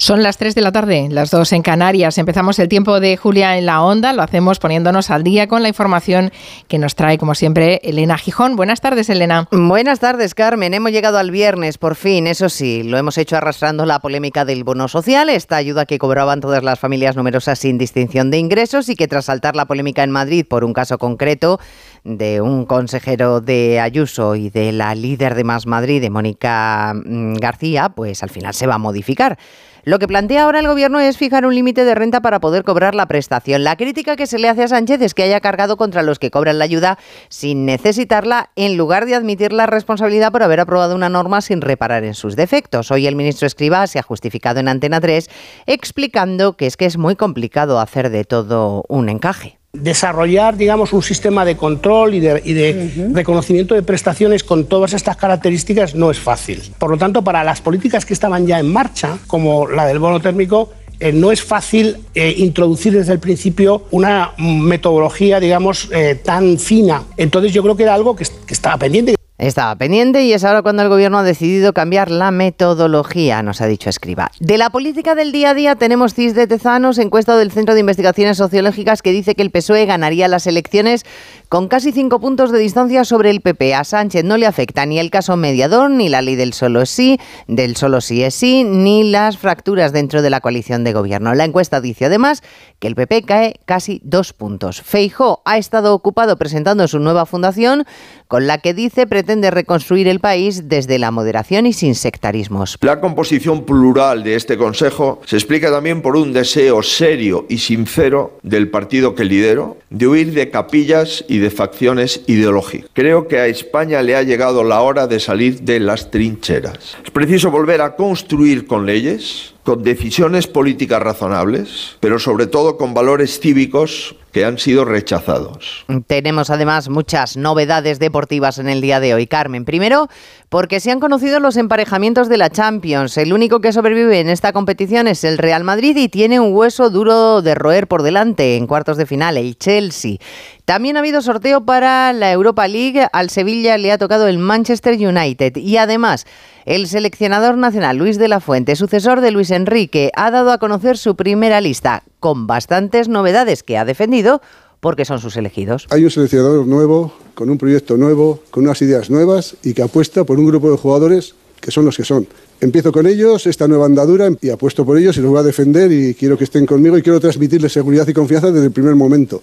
Son las 3 de la tarde, las 2 en Canarias. Empezamos el tiempo de Julia en la onda. Lo hacemos poniéndonos al día con la información que nos trae, como siempre, Elena Gijón. Buenas tardes, Elena. Buenas tardes, Carmen. Hemos llegado al viernes, por fin. Eso sí, lo hemos hecho arrastrando la polémica del bono social, esta ayuda que cobraban todas las familias numerosas sin distinción de ingresos y que tras saltar la polémica en Madrid por un caso concreto de un consejero de Ayuso y de la líder de Más Madrid, de Mónica mm, García, pues al final se va a modificar. Lo que plantea ahora el Gobierno es fijar un límite de renta para poder cobrar la prestación. La crítica que se le hace a Sánchez es que haya cargado contra los que cobran la ayuda sin necesitarla, en lugar de admitir la responsabilidad por haber aprobado una norma sin reparar en sus defectos. Hoy el ministro Escribá se ha justificado en Antena 3 explicando que es que es muy complicado hacer de todo un encaje desarrollar, digamos, un sistema de control y de, reconocimiento de prestaciones con todas estas características no es fácil. Por lo tanto, para las políticas que estaban ya en marcha, como la del bono térmico, eh, no es fácil eh, introducir desde el principio una metodología, digamos, eh, tan fina. Entonces yo creo que era algo que, que estaba pendiente. Estaba pendiente y es ahora cuando el gobierno ha decidido cambiar la metodología, nos ha dicho Escriba. De la política del día a día tenemos CIS de Tezanos, encuesta del Centro de Investigaciones Sociológicas que dice que el PSOE ganaría las elecciones con casi cinco puntos de distancia sobre el PP. A Sánchez no le afecta ni el caso mediador, ni la ley del solo sí, del solo sí es sí, ni las fracturas dentro de la coalición de gobierno. La encuesta dice además que el PP cae casi dos puntos. Feijó ha estado ocupado presentando su nueva fundación con la que dice pretende reconstruir el país desde la moderación y sin sectarismos. La composición plural de este Consejo se explica también por un deseo serio y sincero del partido que lidero de huir de capillas y de facciones ideológicas. Creo que a España le ha llegado la hora de salir de las trincheras. Es preciso volver a construir con leyes, con decisiones políticas razonables, pero sobre todo con valores cívicos que han sido rechazados. Tenemos además muchas novedades deportivas en el día de hoy, Carmen. Primero, porque se han conocido los emparejamientos de la Champions. El único que sobrevive en esta competición es el Real Madrid y tiene un hueso duro de roer por delante en cuartos de final, el Chelsea. También ha habido sorteo para la Europa League. Al Sevilla le ha tocado el Manchester United. Y además, el seleccionador nacional Luis de la Fuente, sucesor de Luis Enrique, ha dado a conocer su primera lista con bastantes novedades que ha defendido porque son sus elegidos. Hay un seleccionador nuevo, con un proyecto nuevo, con unas ideas nuevas y que apuesta por un grupo de jugadores que son los que son. Empiezo con ellos esta nueva andadura y apuesto por ellos y los voy a defender y quiero que estén conmigo y quiero transmitirles seguridad y confianza desde el primer momento.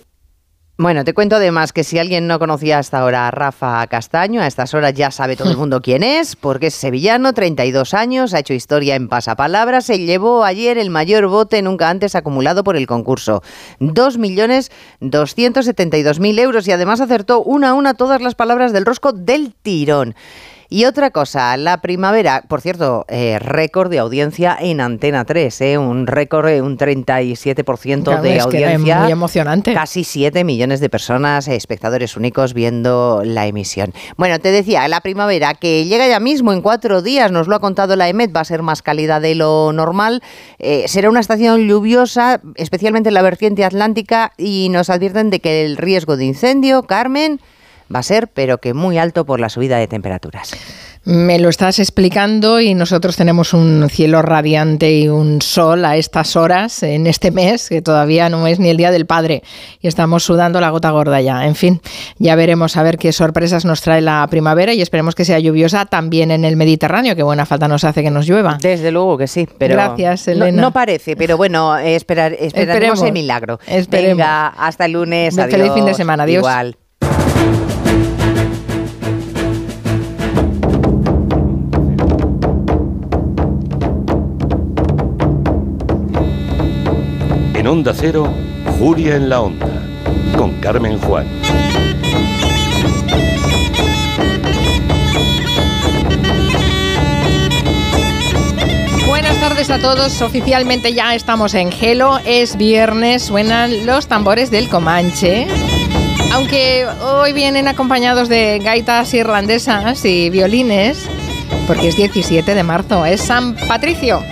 Bueno, te cuento además que si alguien no conocía hasta ahora a Rafa Castaño, a estas horas ya sabe todo el mundo quién es, porque es sevillano, 32 años, ha hecho historia en pasapalabras, se llevó ayer el mayor bote nunca antes acumulado por el concurso, 2.272.000 euros y además acertó una a una todas las palabras del rosco del tirón. Y otra cosa, la primavera, por cierto, eh, récord de audiencia en Antena 3, eh, un récord, eh, un 37% de audiencia. muy emocionante. Casi 7 millones de personas, espectadores únicos viendo la emisión. Bueno, te decía, la primavera que llega ya mismo en cuatro días, nos lo ha contado la EMET, va a ser más cálida de lo normal. será una estación lluviosa, especialmente en la vertiente atlántica, y nos advierten de que el riesgo de incendio, Carmen, va a ser, pero que muy alto por la subida de temperaturas. Me lo estás explicando y nosotros tenemos un cielo radiante y un sol a estas horas en este mes, que todavía no es ni el Día del Padre, y estamos sudando la gota gorda ya. En fin, ya veremos a ver qué sorpresas nos trae la primavera y esperemos que sea lluviosa también en el Mediterráneo, que buena falta nos hace que nos llueva. Desde luego que sí, pero Gracias, Elena. No, parece, pero bueno, esperar, esperaremos el milagro. Esperemos. Venga, hasta el lunes. Feliz fin de semana. Adiós. Igual. Onda Cero, Julia en la Onda, con Carmen Juan. Buenas tardes a todos. Oficialmente ya estamos en Gelo. Es viernes, suenan los tambores del Comanche. Aunque hoy vienen acompañados de gaitas irlandesas y violines, porque es 17 de marzo, es San Patricio.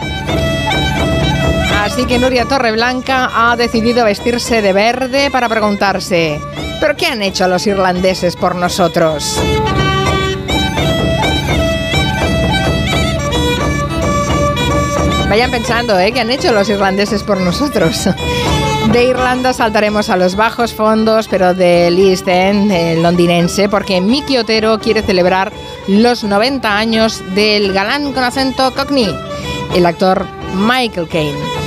Así que Nuria Torreblanca ha decidido vestirse de verde para preguntarse, ¿pero qué han hecho los irlandeses por nosotros? Vayan pensando, ¿eh? ¿Qué han hecho los irlandeses por nosotros? De Irlanda saltaremos a los bajos fondos, pero del East End el londinense, porque Mickey Otero quiere celebrar los 90 años del galán con acento cockney, el actor Michael Caine.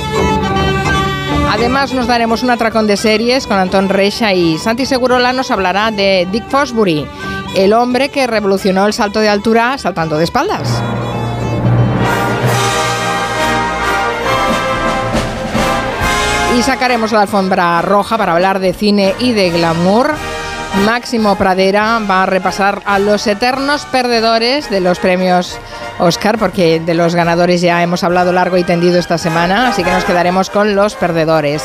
Además nos daremos un atracón de series con Antón Reixa y Santi Segurola nos hablará de Dick Fosbury, el hombre que revolucionó el salto de altura saltando de espaldas. Y sacaremos la alfombra roja para hablar de cine y de glamour. Máximo Pradera va a repasar a los eternos perdedores de los premios Oscar, porque de los ganadores ya hemos hablado largo y tendido esta semana, así que nos quedaremos con los perdedores.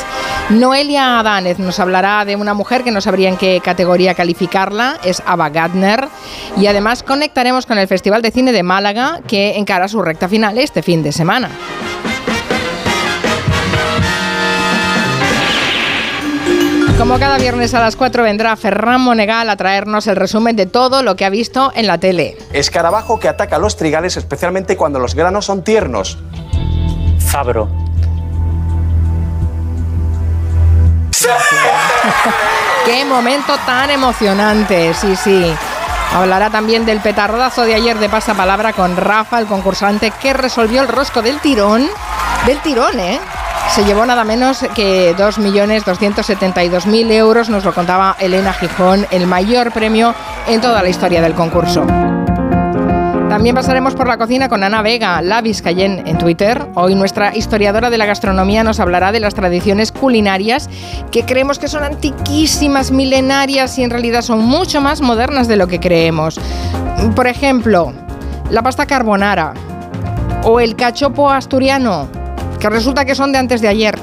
Noelia Adánez nos hablará de una mujer que no sabría en qué categoría calificarla, es Ava Gardner, y además conectaremos con el Festival de Cine de Málaga, que encara su recta final este fin de semana. Como cada viernes a las 4 vendrá Ferran Monegal a traernos el resumen de todo lo que ha visto en la tele. Escarabajo que ataca a los trigales especialmente cuando los granos son tiernos. Fabro. Qué momento tan emocionante, sí, sí. Hablará también del petardazo de ayer de pasapalabra con Rafa, el concursante que resolvió el rosco del tirón. Del tirón, ¿eh? Se llevó nada menos que 2.272.000 euros, nos lo contaba Elena Gijón, el mayor premio en toda la historia del concurso. También pasaremos por la cocina con Ana Vega, la Vizcayen en Twitter. Hoy nuestra historiadora de la gastronomía nos hablará de las tradiciones culinarias que creemos que son antiquísimas, milenarias y en realidad son mucho más modernas de lo que creemos. Por ejemplo, la pasta carbonara o el cachopo asturiano que resulta que son de antes de ayer.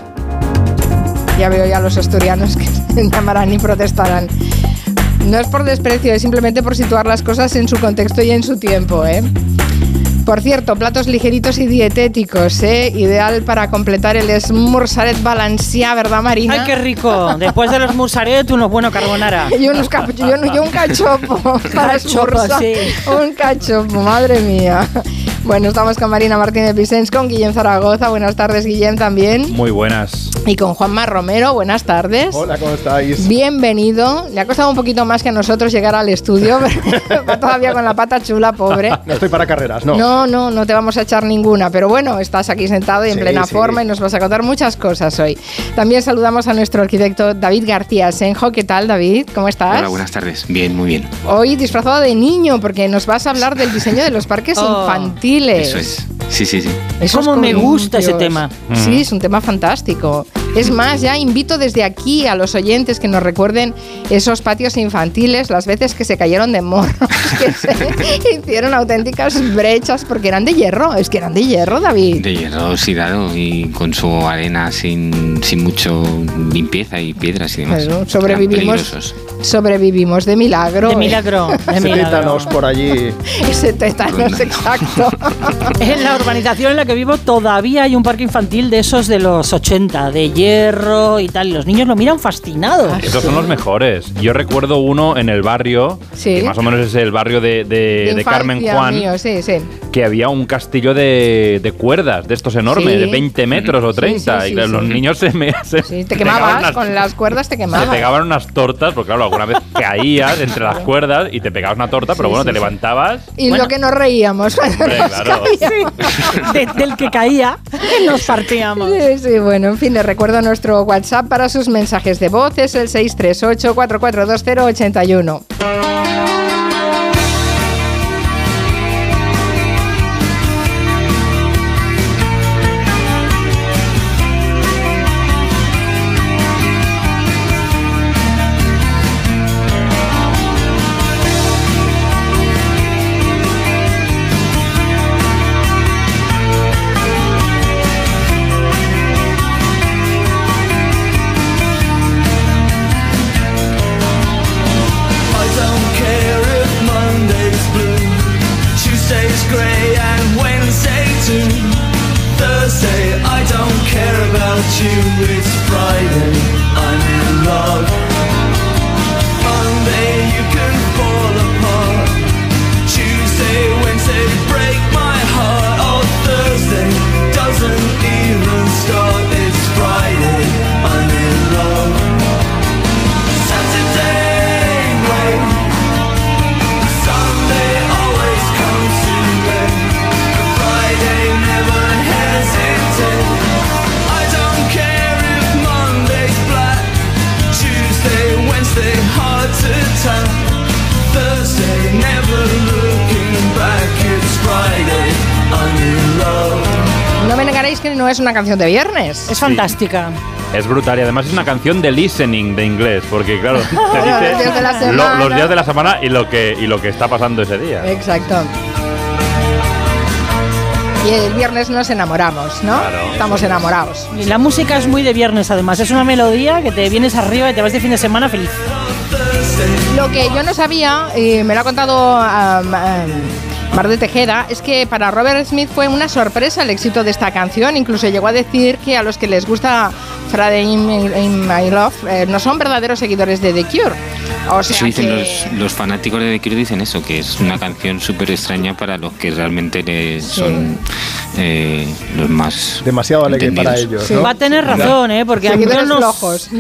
Ya veo ya los asturianos que llamarán y protestarán. No es por desprecio, es simplemente por situar las cosas en su contexto y en su tiempo, ¿eh? Por cierto, platos ligeritos y dietéticos, ¿eh? Ideal para completar el smursaret balanceado, ¿verdad, Marina? ¡Ay, qué rico! Después de los mursaret, unos buenos carbonara. y, unos yo, yo, un cachopo para cachopo, sí. Un cachopo, madre mía. Bueno, estamos con Marina Martínez Vicens, con Guillem Zaragoza. Buenas tardes, Guillem, también. Muy buenas. Y con Juanma Romero. Buenas tardes. Hola, ¿cómo estáis? Bienvenido. Le ha costado un poquito más que a nosotros llegar al estudio, va todavía con la pata chula, pobre. no estoy para carreras, ¿no? No, no, no te vamos a echar ninguna, pero bueno, estás aquí sentado y en plena forma y nos vas a contar muchas cosas hoy. También saludamos a nuestro arquitecto David García Senjo. ¿Qué tal, David? ¿Cómo estás? Hola, buenas tardes. Bien, muy bien. Hoy disfrazado de niño, porque nos vas a hablar del diseño de los parques Oh. infantiles. Eso es. Sí, sí, sí. Esos Cómo me gusta ese tema. Sí, es un tema fantástico. Es más, ya invito desde aquí a los oyentes que nos recuerden esos patios infantiles, las veces que se cayeron de morros, que se hicieron auténticas brechas porque eran de hierro. Es que eran de hierro, David. De hierro oxidado y con su arena sin, sin mucho limpieza y piedras y demás. Bueno, sobrevivimos, sobrevivimos de milagro. De ¿eh? milagro. De Ese milagro. tétanos por allí. Ese tétanos, exacto. En la urbanización en la que vivo todavía hay un parque infantil de esos de los 80, de hierro y tal. Y los niños lo miran fascinados. Estos son los mejores. Yo recuerdo uno en el barrio, Sí. que más o menos es el barrio de, de- de Carmen infancia Juan, mío, sí, sí. que había un castillo de, de cuerdas, de estos enormes, Sí. de 20 metros o Sí, 30. sí, sí, y sí. los niños se, me, se Sí, te pegaban quemabas, unas- con las cuerdas te Se quemabas. pegaban unas tortas, porque claro, alguna vez caías entre las cuerdas y te pegabas una torta, pero Sí, bueno, sí, te sí. levantabas. Y Bueno. lo que nos reíamos. Hombre, nos claro. De- del que caía, nos partíamos. Sí, sí, bueno, en fin, les recuerdo recuerdo nuestro WhatsApp para sus mensajes de voz es el 638 442081. Una canción de viernes. Es fantástica. Es brutal y además es una canción de listening de inglés, porque claro, te Los dice días de la lo- semana. los días de la semana y lo que y lo que está pasando ese día. Exacto. Y el viernes nos enamoramos, ¿no? Claro. Estamos enamorados. Y la música es muy de viernes, además. Es una melodía que te vienes arriba y te vas de fin de semana feliz. Lo que yo no sabía, y me lo ha contado um, um, Mar de Tejeda, es que para Robert Smith fue una sorpresa el éxito de esta canción. Incluso llegó a decir que a los que les gusta Friday in, My Love eh, no son verdaderos seguidores de The Cure. O sea Eso dicen que- los, los fanáticos de The Cure, dicen eso, que es una canción súper extraña para los que realmente son eh, los más Demasiado alegre para ellos. ¿no? Va a tener razón, ¿eh? Porque a mí Seguidores yo no,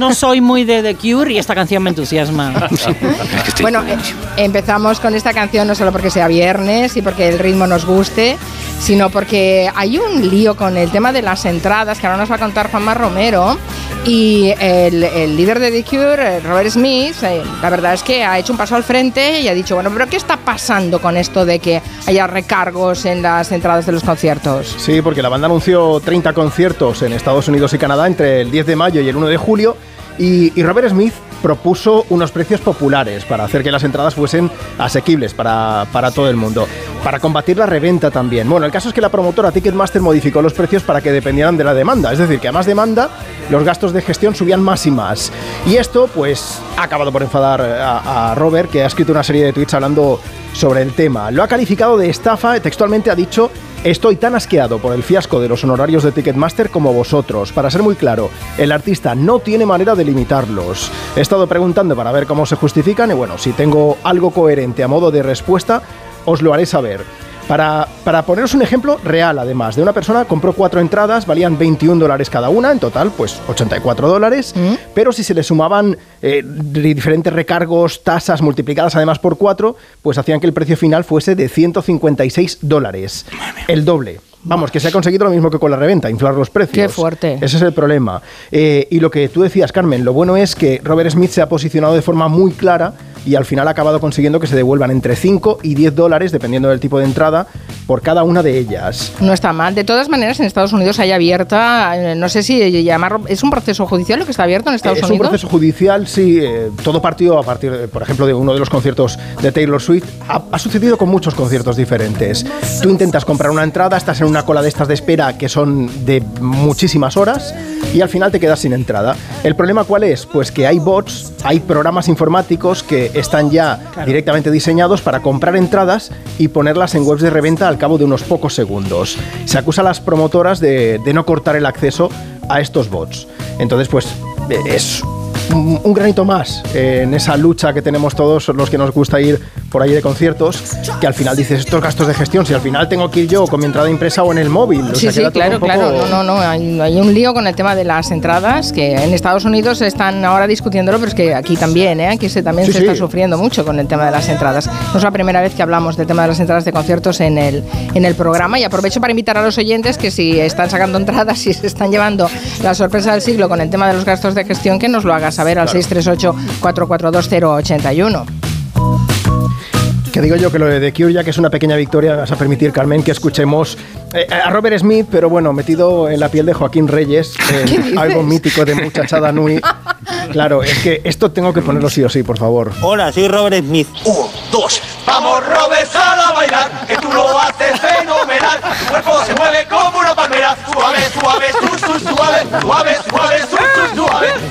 no soy muy de The Cure y esta canción me entusiasma. Bueno, eh, empezamos con esta canción no solo porque sea viernes y porque el ritmo nos guste, sino porque hay un lío con el tema de las entradas que ahora nos va a contar Juanma Romero. Y el, líder de The Cure, Robert Smith, eh, la verdad es que ha hecho un paso al frente y ha dicho, bueno, pero ¿qué está pasando con esto de que haya recargos en las entradas de los conciertos? Sí, porque la banda anunció 30 conciertos en Estados Unidos y Canadá entre el 10 de mayo y el 1 de julio. Y Robert Smith propuso unos precios populares para hacer que las entradas fuesen asequibles para, para todo el mundo. Para combatir la reventa también. Bueno, el caso es que la promotora Ticketmaster modificó los precios para que dependieran de la demanda. Es decir, que a más demanda, los gastos de gestión subían más y más. Y esto, pues, ha acabado por enfadar a, a Robert, que ha escrito una serie de tweets hablando sobre el tema. Lo ha calificado de estafa, textualmente ha dicho Estoy tan asqueado por el fiasco de los honorarios de Ticketmaster como vosotros. Para ser muy claro, el artista no tiene manera de limitarlos. He estado preguntando para ver cómo se justifican y bueno, si tengo algo coherente a modo de respuesta, os lo haré saber. Para, para poneros un ejemplo real, además, de una persona compró cuatro entradas, valían 21 dólares cada una, en total, pues 84 dólares, pero si se le sumaban eh, di- diferentes recargos, tasas multiplicadas además por cuatro, pues hacían que el precio final fuese de 156 dólares. El doble. Vamos, que se ha conseguido lo mismo que con la reventa, inflar los precios. Qué fuerte. Ese es el problema. Eh, y lo que tú decías, Carmen, lo bueno es que Robert Smith se ha posicionado de forma muy clara y al final ha acabado consiguiendo que se devuelvan entre 5 y 10 dólares, dependiendo del tipo de entrada, por cada una de ellas. No está mal. De todas maneras, en Estados Unidos hay abierta, eh, no sé si llamarlo, ¿es un proceso judicial lo que está abierto en Estados es Unidos? un proceso judicial, sí. eh, todo partió a partir, de, por ejemplo, de uno de los conciertos de Taylor Swift. Ha, ha sucedido con muchos conciertos diferentes. Tú intentas comprar una entrada, estás en una cola de estas de espera que son de muchísimas horas y al final te quedas sin entrada. ¿El problema cuál es? Pues que hay bots, hay programas informáticos que están ya directamente diseñados para comprar entradas y ponerlas en webs de reventa al cabo de unos pocos segundos. Se acusa a las promotoras de, de no cortar el acceso a estos bots. Entonces, pues es un, granito más en esa lucha que tenemos todos los que nos gusta ir por ahí de conciertos, que al final dices estos gastos de gestión, si al final tengo que ir yo con mi entrada impresa o en el móvil. o Sí, sea, sí, claro, poco- claro. No, no, no. Hay, hay un lío con el tema de las entradas que en Estados Unidos están ahora discutiéndolo, pero es que aquí también, ¿eh? Aquí se, también Sí, se sí. está sufriendo mucho con el tema de las entradas. No es la primera vez que hablamos del tema de las entradas de conciertos en el, en el programa y aprovecho para invitar a los oyentes que si están sacando entradas y se están llevando la sorpresa del siglo con el tema de los gastos de gestión, que nos lo haga saber al 638-442-081. Que digo yo que lo de The Cure, ya que es una pequeña victoria, vas a permitir, Carmen, que escuchemos eh, a Robert Smith, pero bueno, metido en la piel de Joaquín Reyes, algo mítico de Muchachada Nui. Claro, es que esto tengo que ponerlo sí o sí, por favor. Hola, soy Robert Smith. Uno, dos, vamos Robert, sal a bailar, que tú lo haces fenomenal. Tu cuerpo se mueve como una palmera, suave, suave, su, su, suave, suave, suave, su, su,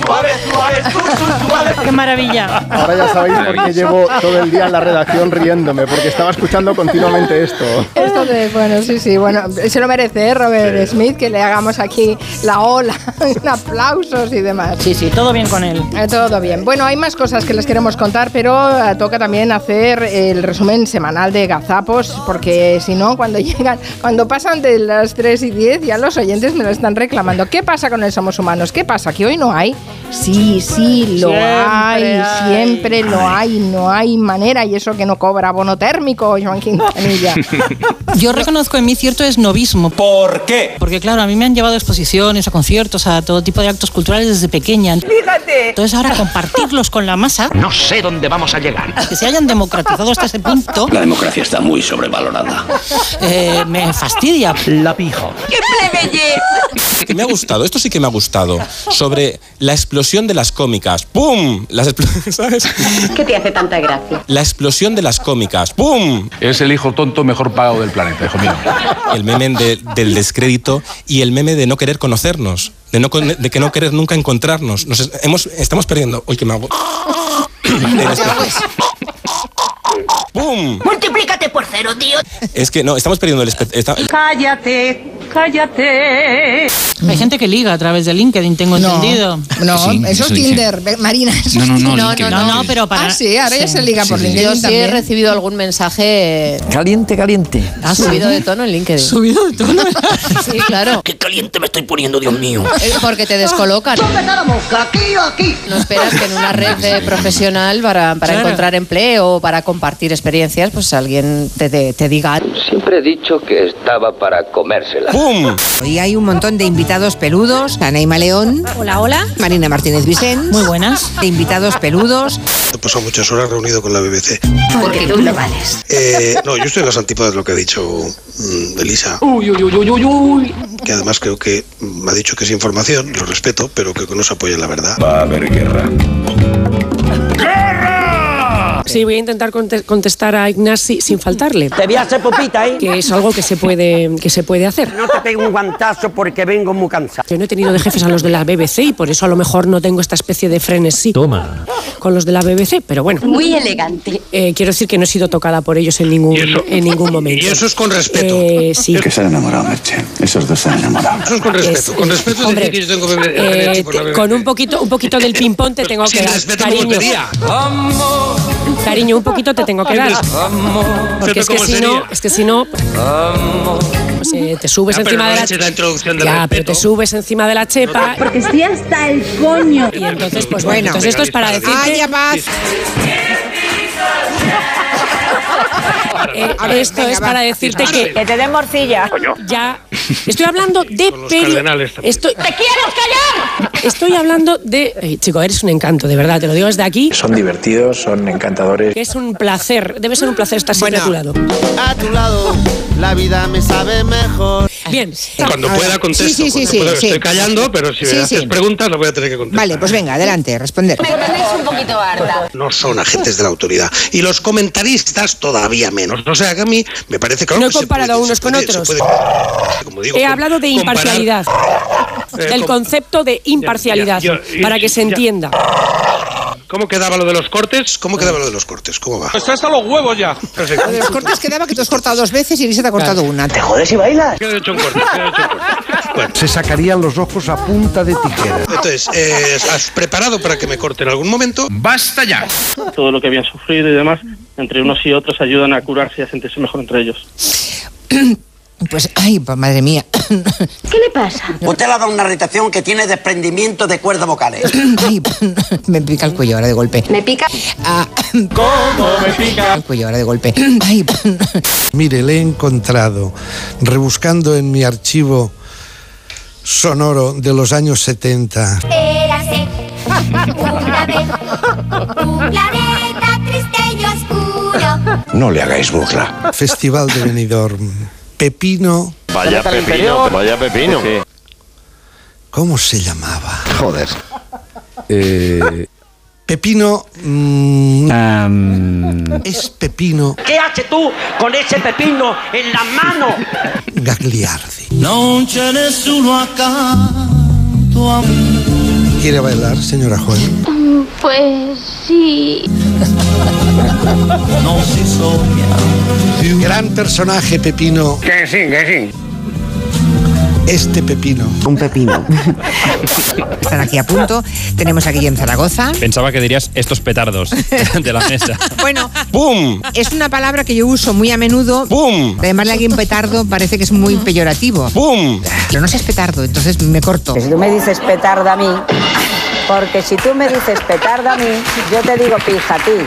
suave, suave, suave, su, su, suave. ¡Qué maravilla! Ahora ya sabéis por qué llevo todo el día en la redacción riéndome, porque estaba escuchando continuamente esto. Esto de, bueno, sí, sí, bueno, se lo merece, ¿eh, Robert Smith, que le hagamos aquí la ola, aplausos y demás. Sí, sí, todo bien con él. Eh, Todo bien. Bueno, hay más cosas que les queremos contar, pero eh, toca también hacer el resumen semanal de Gazapos, porque si no, cuando llegan, cuando pasan de las 3 y 10, ya los oyentes me lo están reclamando. ¿Qué pasa con el Somos Humanos? ¿Qué pasa? ¿Que hoy no hay? Sí, sí, lo Siempre Ay, siempre lo hay, no hay manera. Y eso que no cobra bono térmico, Joan Quintanilla. Yo reconozco en mí cierto esnovismo. ¿Por qué? Porque claro, a mí me han llevado a exposiciones, a conciertos, a todo tipo de actos culturales desde pequeña. Fíjate. Entonces ahora compartirlos con la masa, No sé dónde vamos a llegar. que se hayan democratizado hasta ese punto, La democracia está muy sobrevalorada. eh, me fastidia. La pijo. ¡Qué plebeyer! que me ha gustado, esto sí que me ha gustado, sobre la explosión de las cómicas. ¡Pum! Las ¿Sabes? ¿Qué te hace tanta gracia? La explosión de las cómicas. ¡Pum! Es el hijo tonto mejor pagado del planeta, hijo mío. El meme de- del descrédito y el meme de no querer conocernos, de, no, de que no querer nunca encontrarnos. Nos hemos, estamos perdiendo. Uy, que me hago. ¡Pum! Multiplícate por cero, tío. Es que no, estamos perdiendo el esta- Cállate, cállate. Hay gente que liga a través de LinkedIn, tengo No, entendido. No, Sí, eso es. Tinder, Marina. Eso No, no, no, Tinder. LinkedIn. No, no, pero para. Ah, sí, ahora ya se liga por Sí, sí. LinkedIn Yo sí he recibido algún mensaje Caliente, caliente. ha subido de tono en LinkedIn. Subido de tono. Sí, claro. Qué caliente me estoy poniendo, Dios mío. Eh, Porque te descolocan. aquí o aquí? No esperas que en una red de profesional para, para Claro. encontrar empleo o para compartir experiencias, pues alguien te, te, te diga. Siempre he dicho que estaba para comérsela. ¡Pum! Hoy hay un montón de invitados peludos. Anaima León. Hola, hola. Marina Martínez Vicens. Muy buenas. De invitados peludos. He pasado muchas horas reunido con la BBC. Porque tú lo vales. Eh, no, yo estoy en las antípodas de lo que ha dicho mm, Elisa, Uy, uy, uy, uy, uy, uy. que además creo que me ha dicho que es información, lo respeto, pero creo que no se apoya en la verdad. Va a haber guerra. Sí, voy a intentar conte- contestar a Ignasi sin faltarle. Te voy a hacer popita, ¿eh? Que es algo que se puede, que se puede hacer. No te pego un guantazo porque vengo muy cansado. Yo no he tenido de jefes a los de la BBC y por eso a lo mejor no tengo esta especie de frenesí Toma. con los de la BBC, pero bueno. Muy elegante. Eh, quiero decir que no he sido tocada por ellos en ningún, en ningún momento. Y eso es con respeto. Eh, sí. Que se han enamorado, Merche. Esos dos se han enamorado. Eso es con respeto. Con respeto es Hombre, que yo tengo bebé- eh, con un poquito, un poquito del ping-pong te tengo que dar. Cariño, pedía. Cariño, un poquito te tengo que dar. Porque es que ¿Cómo si no, es que si no, pues, eh, te subes Ya, encima no de la del Ya, pero te subes encima de la chepa. Porque estoy hasta el coño. Y entonces, pues bueno, Bueno. entonces esto es para decirte. Eh, ver, esto venga, es va. para decirte que Que te den morcilla. ya. Estoy hablando de Con los peri- cardenales también. Estoy, ¡Te quieres callar! Estoy hablando de. Chico, eres un encanto, de verdad, te lo digo desde aquí. Son divertidos, son encantadores. Es un placer, debe ser un placer estar siempre a tu lado. A tu lado, la vida me sabe mejor. Bien. Cuando pueda contesto. Sí, sí, sí, Cuando sí, pueda. sí. Estoy callando, pero si Sí, me haces sí. preguntas las voy a tener que contestar. Vale, pues venga, adelante, responder. tenéis un poquito harta. No son agentes de la autoridad. Y los comentaristas todavía menos. O sea que a mí me parece claro No he que comparado puede- unos con puede- otros. puede- como digo, He com- hablado de comparar- imparcialidad. Eh, Del com- concepto de imparcialidad, Ya, ya, ya, para que se entienda. ¿Cómo quedaba lo de los cortes? ¿Cómo quedaba lo de los cortes? ¿Cómo va? Está hasta los huevos ya. De los cortes quedaba que tú has cortado dos veces y Elisa te ha cortado una. ¿Te jodes y bailas? Hecho un corte, queda hecho un corte. Bueno, Se sacarían los ojos a punta de tijera. entonces, eh, ¿has preparado para que me corte en algún momento? ¡Basta ya! todo lo que habían sufrido y demás, entre unos y otros ayudan a curarse y a sentirse mejor entre ellos. Pues, ay, pues, madre mía. ¿Qué le pasa? Usted le ha dado una irritación que tiene desprendimiento de cuerdas vocales. Ay, me pica el cuello ahora de golpe. ¿Me pica? Ah, ¿Cómo me pica? el cuello ahora de golpe. Ay, Mire, le he encontrado, rebuscando en mi archivo sonoro de los años 70. Érase una vez un planeta triste y oscuro. No le hagáis burla. Festival de Benidorm. Pepino, Vaya pepino, vaya pepino. ¿cómo se llamaba? Joder. Pepino mm, es Pepino ¿Qué haces tú con ese pepino en la mano? Gagliardi. Non c'è ¿Quiere bailar, señora Joel? Pues sí. Gran personaje, Pepino. Que sí, que sí. Este Pepino. Un pepino. Están aquí a punto. Tenemos a Guillem Zaragoza. Pensaba que dirías estos petardos de la mesa. Bueno, ¡Pum! es una palabra que yo uso muy a menudo. ¡Pum! Llamarle a alguien petardo parece que es muy peyorativo. ¡Pum! Pero no seas petardo, entonces me corto. Si tú me dices petarda a mí, Porque si tú me dices petarda a mí, yo te digo pijatín.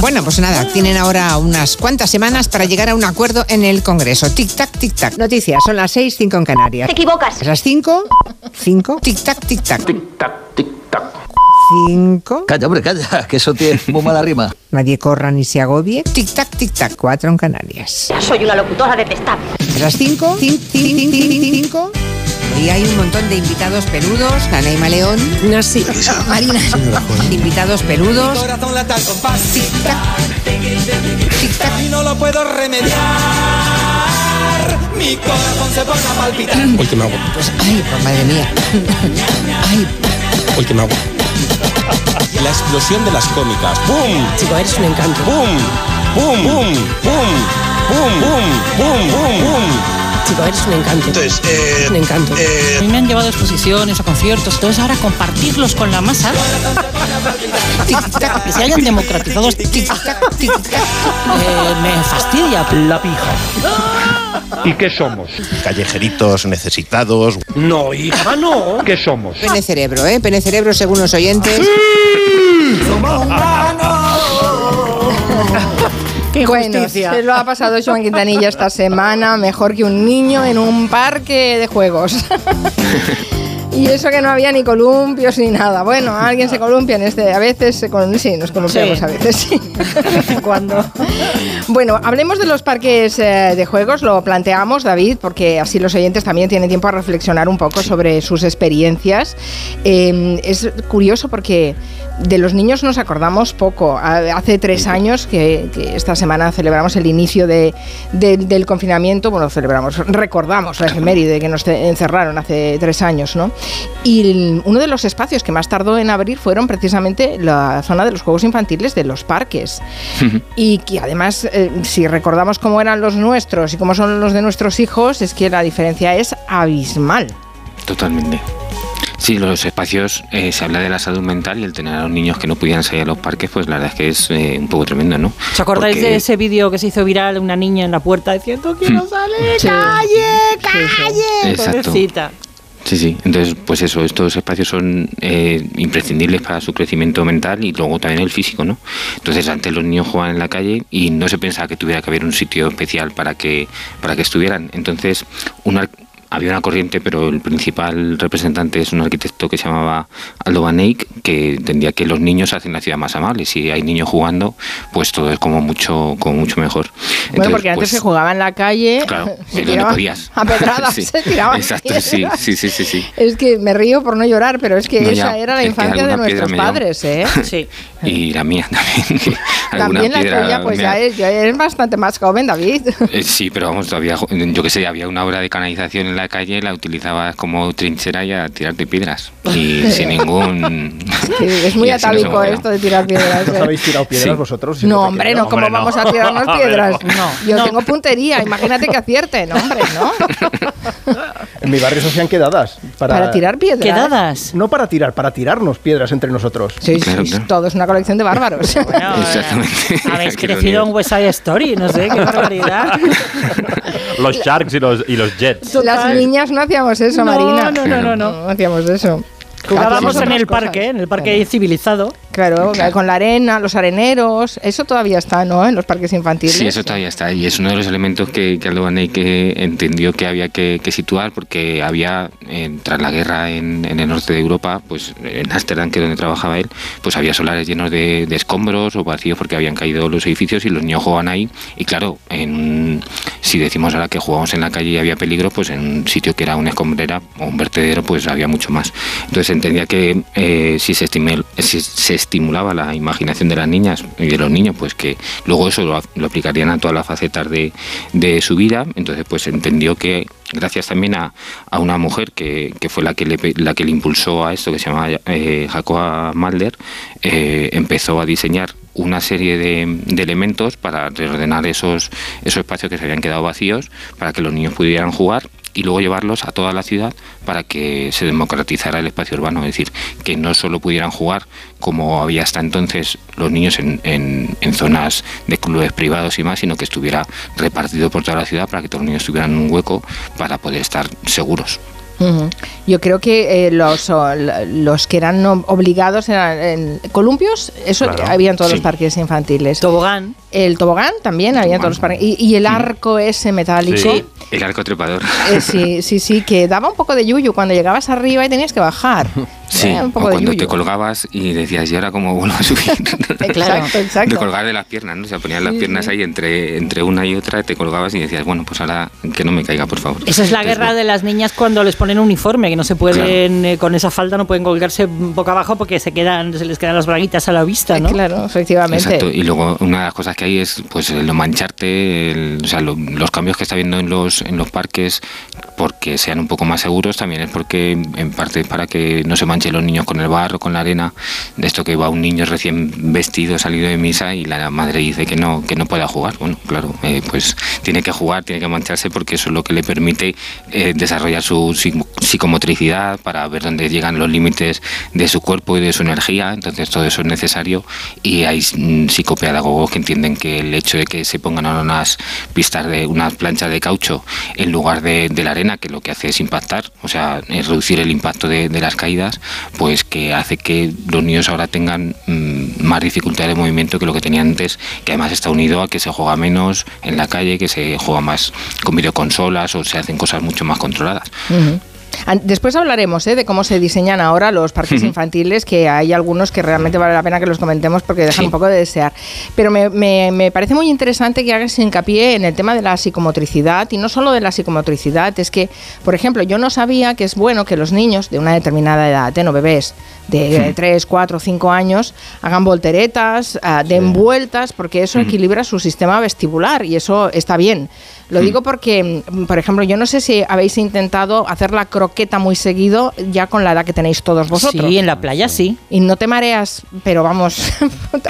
Bueno, pues nada, tienen ahora unas cuantas semanas para llegar a un acuerdo en el Congreso. Tic-tac, tic-tac. Noticias, son las 6, 5 en Canarias. Te equivocas. Las 5, 5, tic-tac, tic-tac. Tic-tac, tic-tac. 5. Calla, hombre, calla, que eso tiene muy mala rima. Nadie corra ni se agobie. Tic-tac, tic-tac. 4 en Canarias. Soy una locutora detestable. Las 5, 5, 5. Y hay un montón de invitados peludos. Anaima León. Así. Marina. Invitados peludos. corazón lata al compás. Tic-tac. Tic-tac. Y no lo puedo remediar. Mi corazón se pone a palpitar. Uy, que me hago. Pues, ay, pues madre mía. Ay, Uy, que me hago. La explosión de las cómicas. ¡Bum! Chico, eres un encanto. ¡Bum! ¡Bum! ¡Bum! ¡Bum! ¡Bum! ¡Bum! ¡Bum! ¡Bum! ¡Bum! Chico, eres un encanto. Entonces, eh, Un encanto. A mí me han llevado a exposiciones, a conciertos, entonces ahora compartirlos con la masa, tic-tac, que se hayan democratizado, tic-tac, tic-tac, eh, me fastidia. La pija. ¿Y qué somos? Callejeritos necesitados. No, hija, no. ¿Qué somos? Pene cerebro, ¿eh? Pene cerebro según los oyentes. ¡Qué Bueno, se lo ha pasado Joan Quintanilla esta semana mejor que un niño en un parque de juegos. Y eso que no había ni columpios ni nada. Bueno, alguien se columpia en este. A veces se colum- sí, nos columpiamos Sí. a veces, sí. Cuando. Bueno, hablemos de los parques eh, de juegos. Lo planteamos, David, porque así los oyentes también tienen tiempo a reflexionar un poco sobre sus experiencias. Eh, es curioso porque de los niños nos acordamos poco. Ha- Hace tres años que, que esta semana celebramos el inicio de- de- del confinamiento. Bueno, celebramos, recordamos la efeméride que nos encerraron hace tres años, ¿no? Y uno de los espacios que más tardó en abrir fueron precisamente la zona de los juegos infantiles de los parques. Y que además, eh, si recordamos cómo eran los nuestros y cómo son los de nuestros hijos, es que la diferencia es abismal. Totalmente. Sí, los espacios, eh, se habla de la salud mental y el tener a los niños que no pudieran salir a los parques, pues la verdad es que es eh, un poco tremendo, ¿no? ¿Os acordáis Porque- de ese vídeo que se hizo viral, una niña en la puerta diciendo quiero salir, Sí. calle, calle? Exacto. Pobrecita. Sí, sí. Entonces, pues eso, estos espacios son eh, imprescindibles para su crecimiento mental y luego también el físico, ¿no? Entonces, antes los niños jugaban en la calle y no se pensaba que tuviera que haber un sitio especial para que, para que estuvieran. Entonces, una, había una corriente, pero el principal representante es un arquitecto que se llamaba Aldo Van Eyck, que entendía que los niños hacen la ciudad más amable. Si hay niños jugando, pues todo es como mucho, como mucho mejor. bueno, porque antes pues, se jugaba en la calle, Claro, se donde tiraban podías. a pedradas, Sí, se tiraban Exacto, sí, sí, sí, sí, sí. Es que me río por no llorar, pero es que No, esa ya, era la infancia de nuestros padres, ¿eh? Sí. Y la mía también. También la tuya, pues ya eres, ya eres bastante más joven, David. Eh, sí, pero vamos, todavía, yo que sé, había una obra de canalización en la calle, la utilizabas como trinchera y a tirarte piedras. Y sin ningún... Sí, es muy no atávico esto de tirar piedras. ¿Os ¿eh? habéis tirado piedras Sí. vosotros? No, hombre, no, ¿cómo Hombre, no. vamos a tirarnos piedras? no. Yo tengo puntería, imagínate que acierte, no, hombre, ¿no? En mi barrio se hacían quedadas. Para, Para tirar piedras. ¿Quedadas? No para tirar, para tirarnos piedras entre nosotros. Sí, Claro, sí, claro. todo es una colección de bárbaros. Bueno, Exactamente. Habéis crecido en West Side Story, no sé, qué barbaridad. Los Sharks y los, y los Jets. Las niñas no hacíamos eso, No, Marina. no, no, no, no. No hacíamos eso. Jugábamos en el parque, en el parque civilizado. Claro, con la arena, los areneros, eso todavía está, ¿no? En los parques infantiles. Sí, eso todavía está. Y es uno de los elementos que, que Aldo que entendió que había que, que situar porque había, eh, tras la guerra en, en el norte de Europa, pues en Ámsterdam, que es donde trabajaba él, pues había solares llenos de, de escombros o vacíos porque habían caído los edificios y los niños jugaban ahí. Y claro, en si decimos ahora que jugamos en la calle y había peligro, pues en un sitio que era una escombrera o un vertedero, pues había mucho más. Entonces entendía que eh, si, se estimel- si se estimulaba la imaginación de las niñas y de los niños, pues que luego eso lo, aplicarían a todas las facetas de, de su vida. Entonces pues entendió que gracias también a, a una mujer que, fue la que, le, la que le impulsó a esto, que se llama eh, Jacoba eh, empezó a diseñar una serie de, de elementos para reordenar esos, esos espacios que se habían quedado vacíos, para que los niños pudieran jugar y luego llevarlos a toda la ciudad para que se democratizara el espacio urbano, es decir, que no solo pudieran jugar como había hasta entonces los niños en, en- en zonas de clubes privados y más, sino que estuviera repartido por toda la ciudad para que todos los niños tuvieran un hueco para poder estar seguros. Yo creo que eh, los, los que eran obligados eran en columpios, eso Claro. había en todos Sí. los parques infantiles. Tobogán. El tobogán también había en todos los. Y, y el arco ese metálico. Sí, el arco trepador. eh, sí, sí, sí, que daba un poco de yuyu cuando llegabas arriba y tenías que bajar. Sí, Eh, un o poco de cuando te yuyu. colgabas y decías, ¿y ahora cómo vuelvo a subir? Exacto, exacto. De colgar de las piernas, ¿no? O sea, ponías las Sí, piernas sí. ahí entre, entre una y otra, te colgabas y decías, bueno, pues ahora que no me caiga, por favor. Esa es la guerra de las niñas cuando les ponen uniforme, que no se pueden, eh, con esa falda no pueden colgarse boca abajo porque se quedan, se les quedan las braguitas a la vista, ¿no? Claro, efectivamente. Exacto, y luego una de las cosas que hay es pues el mancharte, o sea, lo- los cambios que está habiendo en los, en los parques porque sean un poco más seguros, también es porque en parte es para que no se manchen los niños con el barro, con la arena, de esto que va un niño recién vestido, salido de misa y la madre dice que no, que no pueda jugar. Bueno, claro, eh, pues tiene que jugar, tiene que mancharse porque eso es lo que le permite eh, desarrollar su psico- psicomotricidad para ver dónde llegan los límites de su cuerpo y de su energía, entonces todo eso es necesario y hay mm, psicopedagogos que entienden que el hecho de que se pongan ahora unas pistas de unas planchas de caucho en lugar de, la arena, que lo que hace es impactar, o sea, es reducir el impacto de, las caídas, pues que hace que los niños ahora tengan mm, más dificultad de movimiento que lo que tenían antes, que además está unido a que se juega menos en la calle, que se juega más con videoconsolas o se hacen cosas mucho más controladas. Después hablaremos ¿eh? de cómo se diseñan ahora los parques infantiles, que hay algunos que realmente vale la pena que los comentemos porque dejan Sí. un poco de desear. Pero me, me- me parece muy interesante que hagas hincapié en el tema de la psicomotricidad y no solo de la psicomotricidad, es que, por ejemplo, yo no sabía que es bueno que los niños de una determinada edad, ¿eh? no bebés, de 3, 4, 5 años, hagan volteretas, ah, den vueltas, porque eso equilibra su sistema vestibular y eso está bien. Lo digo porque, mm, por ejemplo, yo no sé si habéis intentado hacer la croqueta muy seguido ya con la edad que tenéis todos vosotros. Sí, en la playa sí. Y no te mareas, pero vamos,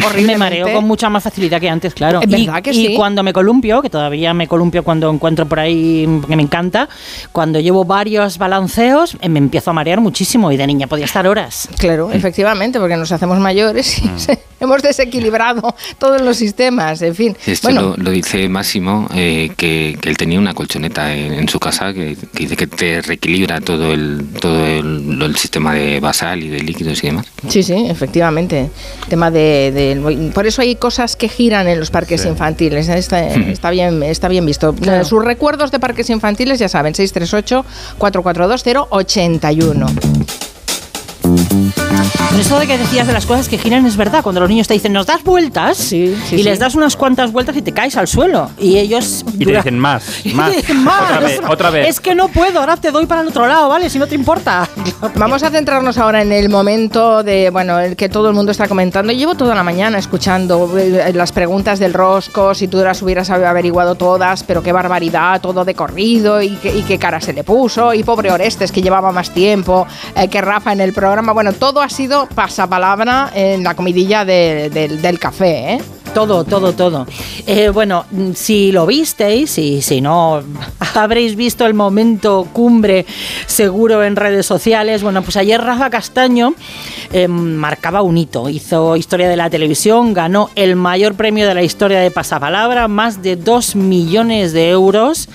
horriblemente. Me mareo con mucha más facilidad que antes, claro. Es y, verdad que y sí. cuando me columpio, que todavía me columpio cuando encuentro por ahí que me encanta, cuando llevo varios balanceos, eh, me empiezo a marear muchísimo y de niña podía estar horas. Claro, efectivamente, porque nos hacemos mayores y se- hemos desequilibrado todos los sistemas, en fin. Esto bueno, lo, lo dice Máximo, eh, que, que él tenía una colchoneta en, en su casa que, que dice que te reequilibra todo el todo el, sistema de basal y de líquidos y demás. Sí, sí, efectivamente. Tema de, de- por eso hay cosas que giran en los parques Sí. infantiles. ¿eh? Está, está bien, está bien visto. Claro. Sus recuerdos de parques infantiles ya saben, 638 442 081. Pero eso de que decías de las cosas que giran es verdad. Cuando los niños te dicen, nos das vueltas, y sí. les das unas cuantas vueltas y te caes al suelo. Y ellos... Y te dicen más, Y más. te dicen, "Más". Otra vez, otra vez. Es que no puedo, ahora te doy para el otro lado, ¿vale? Si no te importa. Vamos a centrarnos ahora en el momento de, bueno, el que todo el mundo está comentando. Llevo toda la mañana escuchando eh, las preguntas del rosco, si tú las hubieras averiguado todas, pero qué barbaridad, todo de corrido y, qué- y qué cara se le puso, y pobre Orestes que llevaba más tiempo eh, que Rafa en el programa. Bueno, todo ha sido pasapalabra en la comidilla de- del- café, ¿eh? Todo, todo, todo. Eh, bueno, si lo visteis y si no habréis visto el momento cumbre seguro en redes sociales, bueno, pues ayer Rafa Castaño eh, marcaba un hito, hizo historia de la televisión, ganó el mayor premio de la historia de Pasapalabra, más de 2 millones de euros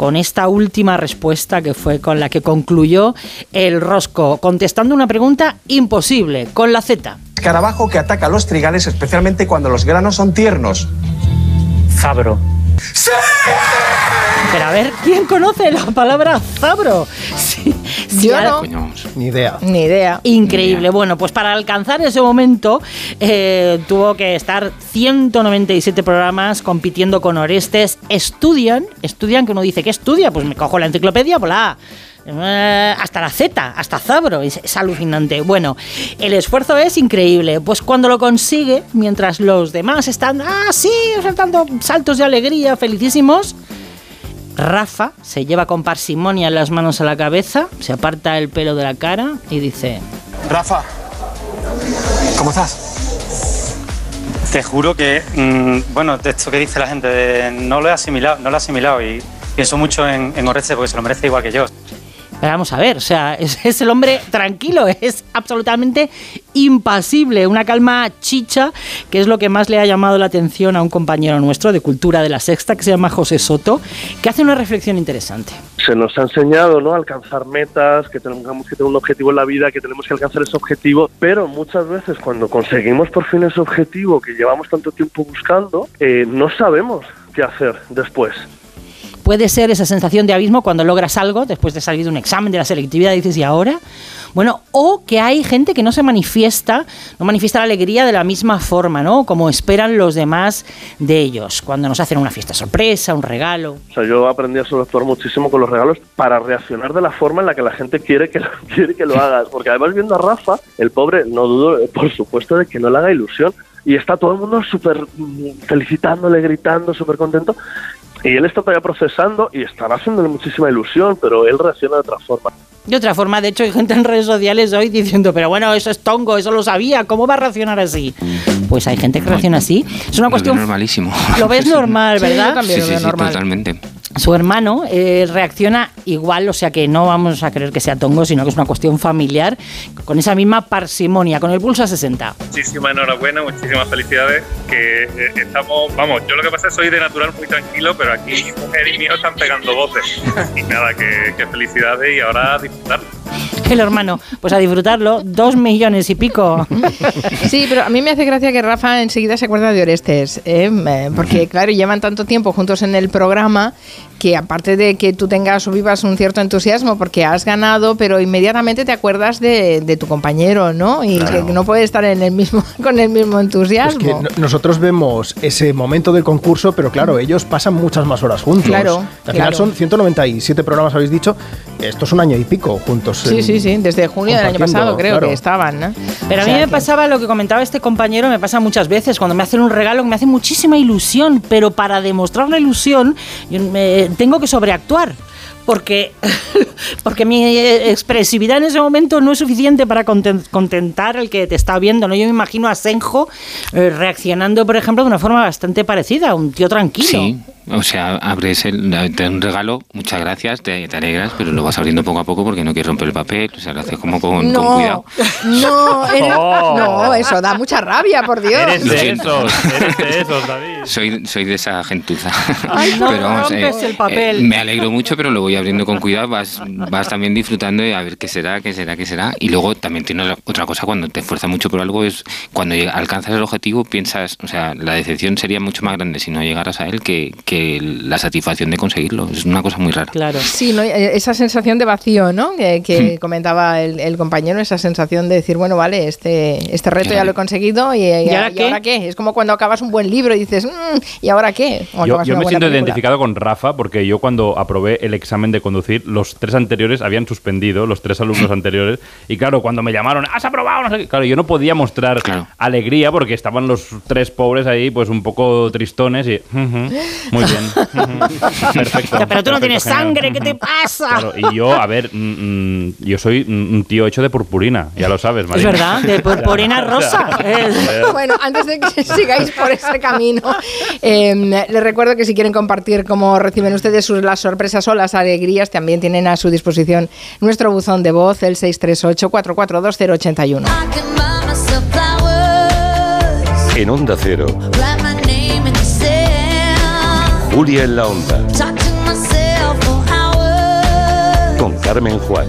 con esta última respuesta que fue con la que concluyó el rosco, contestando una pregunta imposible, con la Z. Escarabajo que ataca a los trigales, especialmente cuando los granos son tiernos. Zabro. Pero a ver, ¿quién conoce la palabra zabro? Sí, Yo no. Ni idea. Ni idea. Increíble. Bueno, pues para alcanzar ese momento eh, tuvo que estar 197 programas compitiendo con Orestes. Estudian, estudian que uno dice, ¿qué estudia? Pues me cojo la enciclopedia, pues la A. Eh, hasta la Z, hasta Zabro, es, es alucinante. Bueno, el esfuerzo es increíble. Pues cuando lo consigue, mientras los demás están, ah, sí, saltando saltos de alegría, felicísimos, Rafa se lleva con parsimonia las manos a la cabeza, se aparta el pelo de la cara y dice: Rafa, ¿cómo estás? Te juro que, mm, bueno, de esto que dice la gente, de no lo he asimilado, no lo he asimilado y pienso mucho en, en Oreste porque se lo merece igual que yo. Vamos a ver, o sea, es, es el hombre tranquilo, es absolutamente impasible, una calma chicha, que es lo que más le ha llamado la atención a un compañero nuestro de Cultura de la Sexta, que se llama José Soto, que hace una reflexión interesante. se nos ha enseñado ¿no? a alcanzar metas, que tenemos que tener un objetivo en la vida, que tenemos que alcanzar ese objetivo, pero muchas veces cuando conseguimos por fin ese objetivo que llevamos tanto tiempo buscando, eh, no sabemos qué hacer después. Puede ser esa sensación de abismo cuando logras algo después de salir de un examen de la selectividad y dices, ¿y ahora? Bueno, o que hay gente que no se manifiesta, no manifiesta la alegría de la misma forma, ¿no? Como esperan los demás de ellos, cuando nos hacen una fiesta sorpresa, un regalo. O sea, yo aprendí a sobreactuar muchísimo con los regalos para reaccionar de la forma en la que la gente quiere que lo, quiere que lo hagas. Porque además viendo a Rafa, el pobre, no dudo, por supuesto, de que no le haga ilusión. Y está todo el mundo súper mm, felicitándole, gritando, súper contento. Y él está todavía procesando y estará haciéndole muchísima ilusión, pero él reacciona de otra forma. De otra forma, de hecho, hay gente en redes sociales hoy diciendo, pero bueno, eso es tongo, eso lo sabía, ¿cómo va a reaccionar así? Pues hay gente que reacciona así. Es una Lo cuestión... normalísimo. Lo ves normal, ¿verdad? Sí, sí, sí, totalmente. Su hermano eh, reacciona igual, o sea que no vamos a creer que sea tongo, sino que es una cuestión familiar, con esa misma parsimonia, con el pulso a 60. Muchísima enhorabuena, muchísimas felicidades. Que eh, estamos, vamos, yo lo que pasa es que soy de natural muy tranquilo, pero aquí mi mujer y mi hijo están pegando voces. Y nada, que, que felicidades y ahora a disfrutar. El hermano, pues a disfrutarlo, dos millones y pico. Sí, pero a mí me hace gracia que Rafa enseguida se acuerda de Orestes, ¿eh? Porque claro, llevan tanto tiempo juntos en el programa que aparte de que tú tengas o vivas un cierto entusiasmo porque has ganado, pero inmediatamente te acuerdas de, de tu compañero, ¿no? Y Claro. que no puede estar en el mismo, con el mismo Es entusiasmo. que no- nosotros vemos ese momento del concurso, pero claro, ellos pasan muchas más horas juntos. Claro, Al final claro. son 197 programas, habéis dicho. Esto es un año y pico juntos. Sí, en- sí, sí, desde junio del año pasado creo claro. que estaban, ¿no? Pero a O mí sea me que- pasaba lo que comentaba este compañero, me pasa muchas veces, cuando me hacen un regalo que me hace muchísima ilusión, pero para demostrar la ilusión yo me- tengo que sobreactuar. Porque, porque mi eh, expresividad en ese momento no es suficiente para conten- contentar al que te está viendo. ¿no? Yo me imagino a Senjo eh, reaccionando, por ejemplo, de una forma bastante parecida, un tío tranquilo. Sí, o sea, abres el, te un regalo, muchas gracias, te, te alegras, pero lo vas abriendo poco a poco porque no quieres romper el papel, o sea, lo haces como con, cuidado. no, eres- Oh. no, eso da mucha rabia, por Dios. Lo siento. eres de esos, David. Soy, soy de esa gentuza. Ay, no rompes el papel. me alegro mucho, pero lo voy abriendo con cuidado. Vas, vas también disfrutando de a ver qué será, qué será, qué será. Y luego también tiene otra- cosa cuando te esfuerzas mucho por algo, es cuando alcanzas el objetivo, piensas, o sea, la decepción sería mucho más grande si no llegaras a él que, que la satisfacción de conseguirlo. Es una cosa muy rara. Claro. Sí, ¿no? Eh, esa sensación de vacío, ¿no? Que, que Hmm. comentaba el, el compañero, esa sensación de decir, bueno, vale, este, este reto ya lo he conseguido y, y- ¿Y ahora y qué? Es como cuando acabas un buen libro y dices, "Mm, ¿y ahora qué? O Yo, me siento película. identificado con Rafa porque yo cuando aprobé el examen de conducir, los tres anteriores habían suspendido, los tres alumnos anteriores. Y claro, cuando me llamaron, has aprobado, no sé qué", Claro, yo no podía mostrar alegría porque estaban los tres pobres ahí, pues un poco tristones y. "Ujú, muy bien. ujú, perfecto. O sea, pero tú no perfecto, tienes genial". sangre, ¿qué te pasa? Claro, y yo, a ver, mm, mm, yo soy un tío hecho de purpurina, ya lo sabes, Es Marina. verdad, de purpurina rosa. bueno, antes de que sigáis por ese camino, eh, les recuerdo que si quieren compartir cómo reciben ustedes sus, las sorpresas o las alegrías, también tienen a su disposición nuestro buzón de voz, el 638-442-081. En Onda Cero, Julia en la Onda, con Carmen Juan.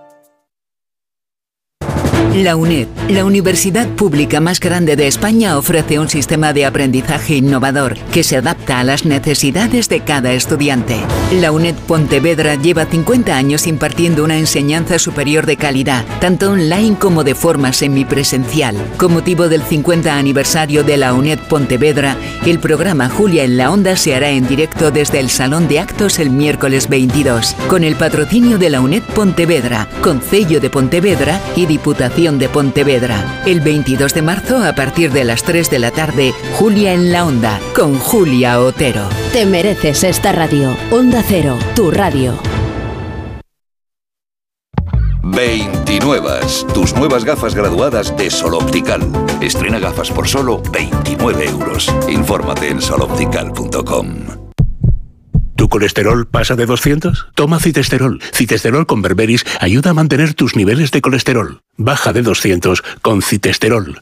La UNED, la universidad pública más grande de España, ofrece un sistema de aprendizaje innovador que se adapta a las necesidades de cada estudiante. La UNED Pontevedra lleva 50 años impartiendo una enseñanza superior de calidad, tanto online como de forma semipresencial. Con motivo del 50 aniversario de la UNED Pontevedra, el programa Julia en la Onda se hará en directo desde el Salón de Actos el miércoles 22, con el patrocinio de la UNED Pontevedra, Concello de Pontevedra y Diputación de Pontevedra. El 22 de marzo, a partir de las 3 de la tarde, Julia en la Onda, con Julia Otero. Te mereces esta radio. Onda Cero, tu radio. 29. Tus nuevas gafas graduadas de Sol Optical. Estrena gafas por solo 29 euros. Infórmate en soloptical.com. ¿Tu colesterol pasa de 200? Toma citesterol. Citesterol con berberis ayuda a mantener tus niveles de colesterol. Baja de 200 con citesterol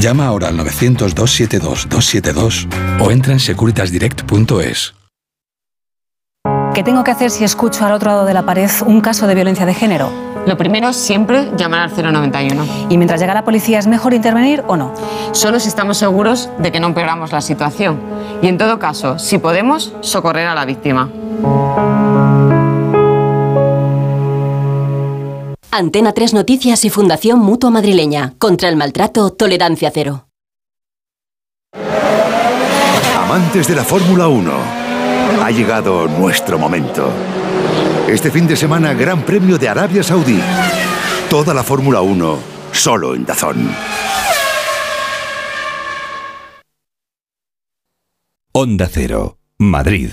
Llama ahora al 900-272-272 o entra en securitasdirect.es. ¿Qué tengo que hacer si escucho al otro lado de la pared un caso de violencia de género? Lo primero es siempre llamar al 091. ¿Y mientras llega la policía es mejor intervenir o no? Solo si estamos seguros de que no empeoramos la situación. Y en todo caso, si podemos, socorrer a la víctima. Antena 3 Noticias y Fundación Mutua Madrileña. Contra el maltrato, tolerancia cero. Amantes de la Fórmula 1, ha llegado nuestro momento. Este fin de semana, Gran Premio de Arabia Saudí. Toda la Fórmula 1, solo en Dazón. Onda Cero, Madrid.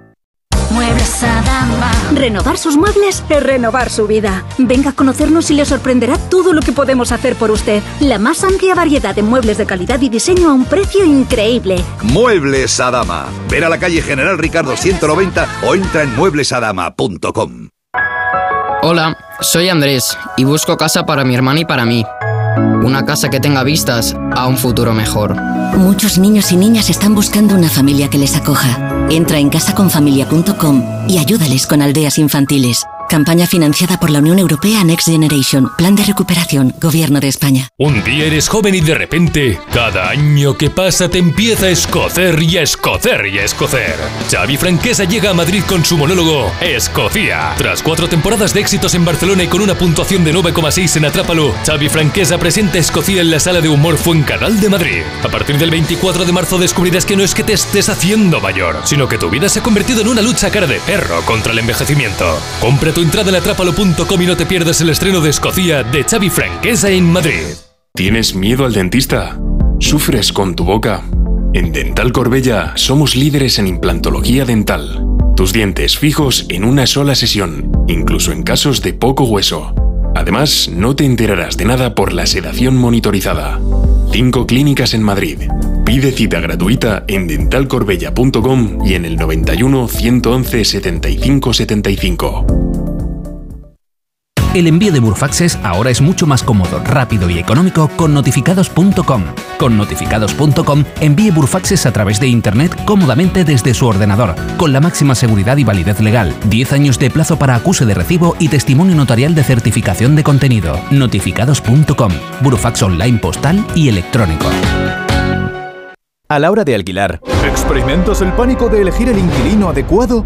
Muebles Adama. Renovar sus muebles es renovar su vida. Venga a conocernos y le sorprenderá todo lo que podemos hacer por usted. La más amplia variedad de muebles de calidad y diseño a un precio increíble. Muebles Adama. Ver a la calle General Ricardo 190 o entra en mueblesadama.com. Hola, soy Andrés y busco casa para mi hermana y para mí. Una casa que tenga vistas a un futuro mejor. Muchos niños y niñas están buscando una familia que les acoja. Entra en casaconfamilia.com y ayúdales con aldeas infantiles. Campaña financiada por la Unión Europea Next Generation. Plan de recuperación. Gobierno de España. Un día eres joven y de repente, cada año que pasa te empieza a escocer y a escocer y a escocer. Xavi Franquesa llega a Madrid con su monólogo Escocia. Tras cuatro temporadas de éxitos en Barcelona y con una puntuación de 9,6 en Atrápalo, Xavi Franquesa presenta Escocia en la sala de humor Fuencanal de Madrid. A partir del 24 de marzo descubrirás que no es que te estés haciendo mayor, sino que tu vida se ha convertido en una lucha cara de perro contra el envejecimiento. Compra tu entrada en atrápalo.com y no te pierdas el estreno de Escocia de Xavi Franquesa en Madrid. ¿Tienes miedo al dentista? ¿Sufres con tu boca? En Dental Corbella somos líderes en implantología dental. Tus dientes fijos en una sola sesión, incluso en casos de poco hueso. Además, no te enterarás de nada por la sedación monitorizada. Cinco clínicas en Madrid. Pide cita gratuita en dentalcorbella.com y en el 91 111 75 75. El envío de Burfaxes ahora es mucho más cómodo, rápido y económico con notificados.com. Con notificados.com envíe Burfaxes a través de Internet cómodamente desde su ordenador, con la máxima seguridad y validez legal, 10 años de plazo para acuse de recibo y testimonio notarial de certificación de contenido. Notificados.com. Burfax online postal y electrónico. A la hora de alquilar, ¿experimentas el pánico de elegir el inquilino adecuado?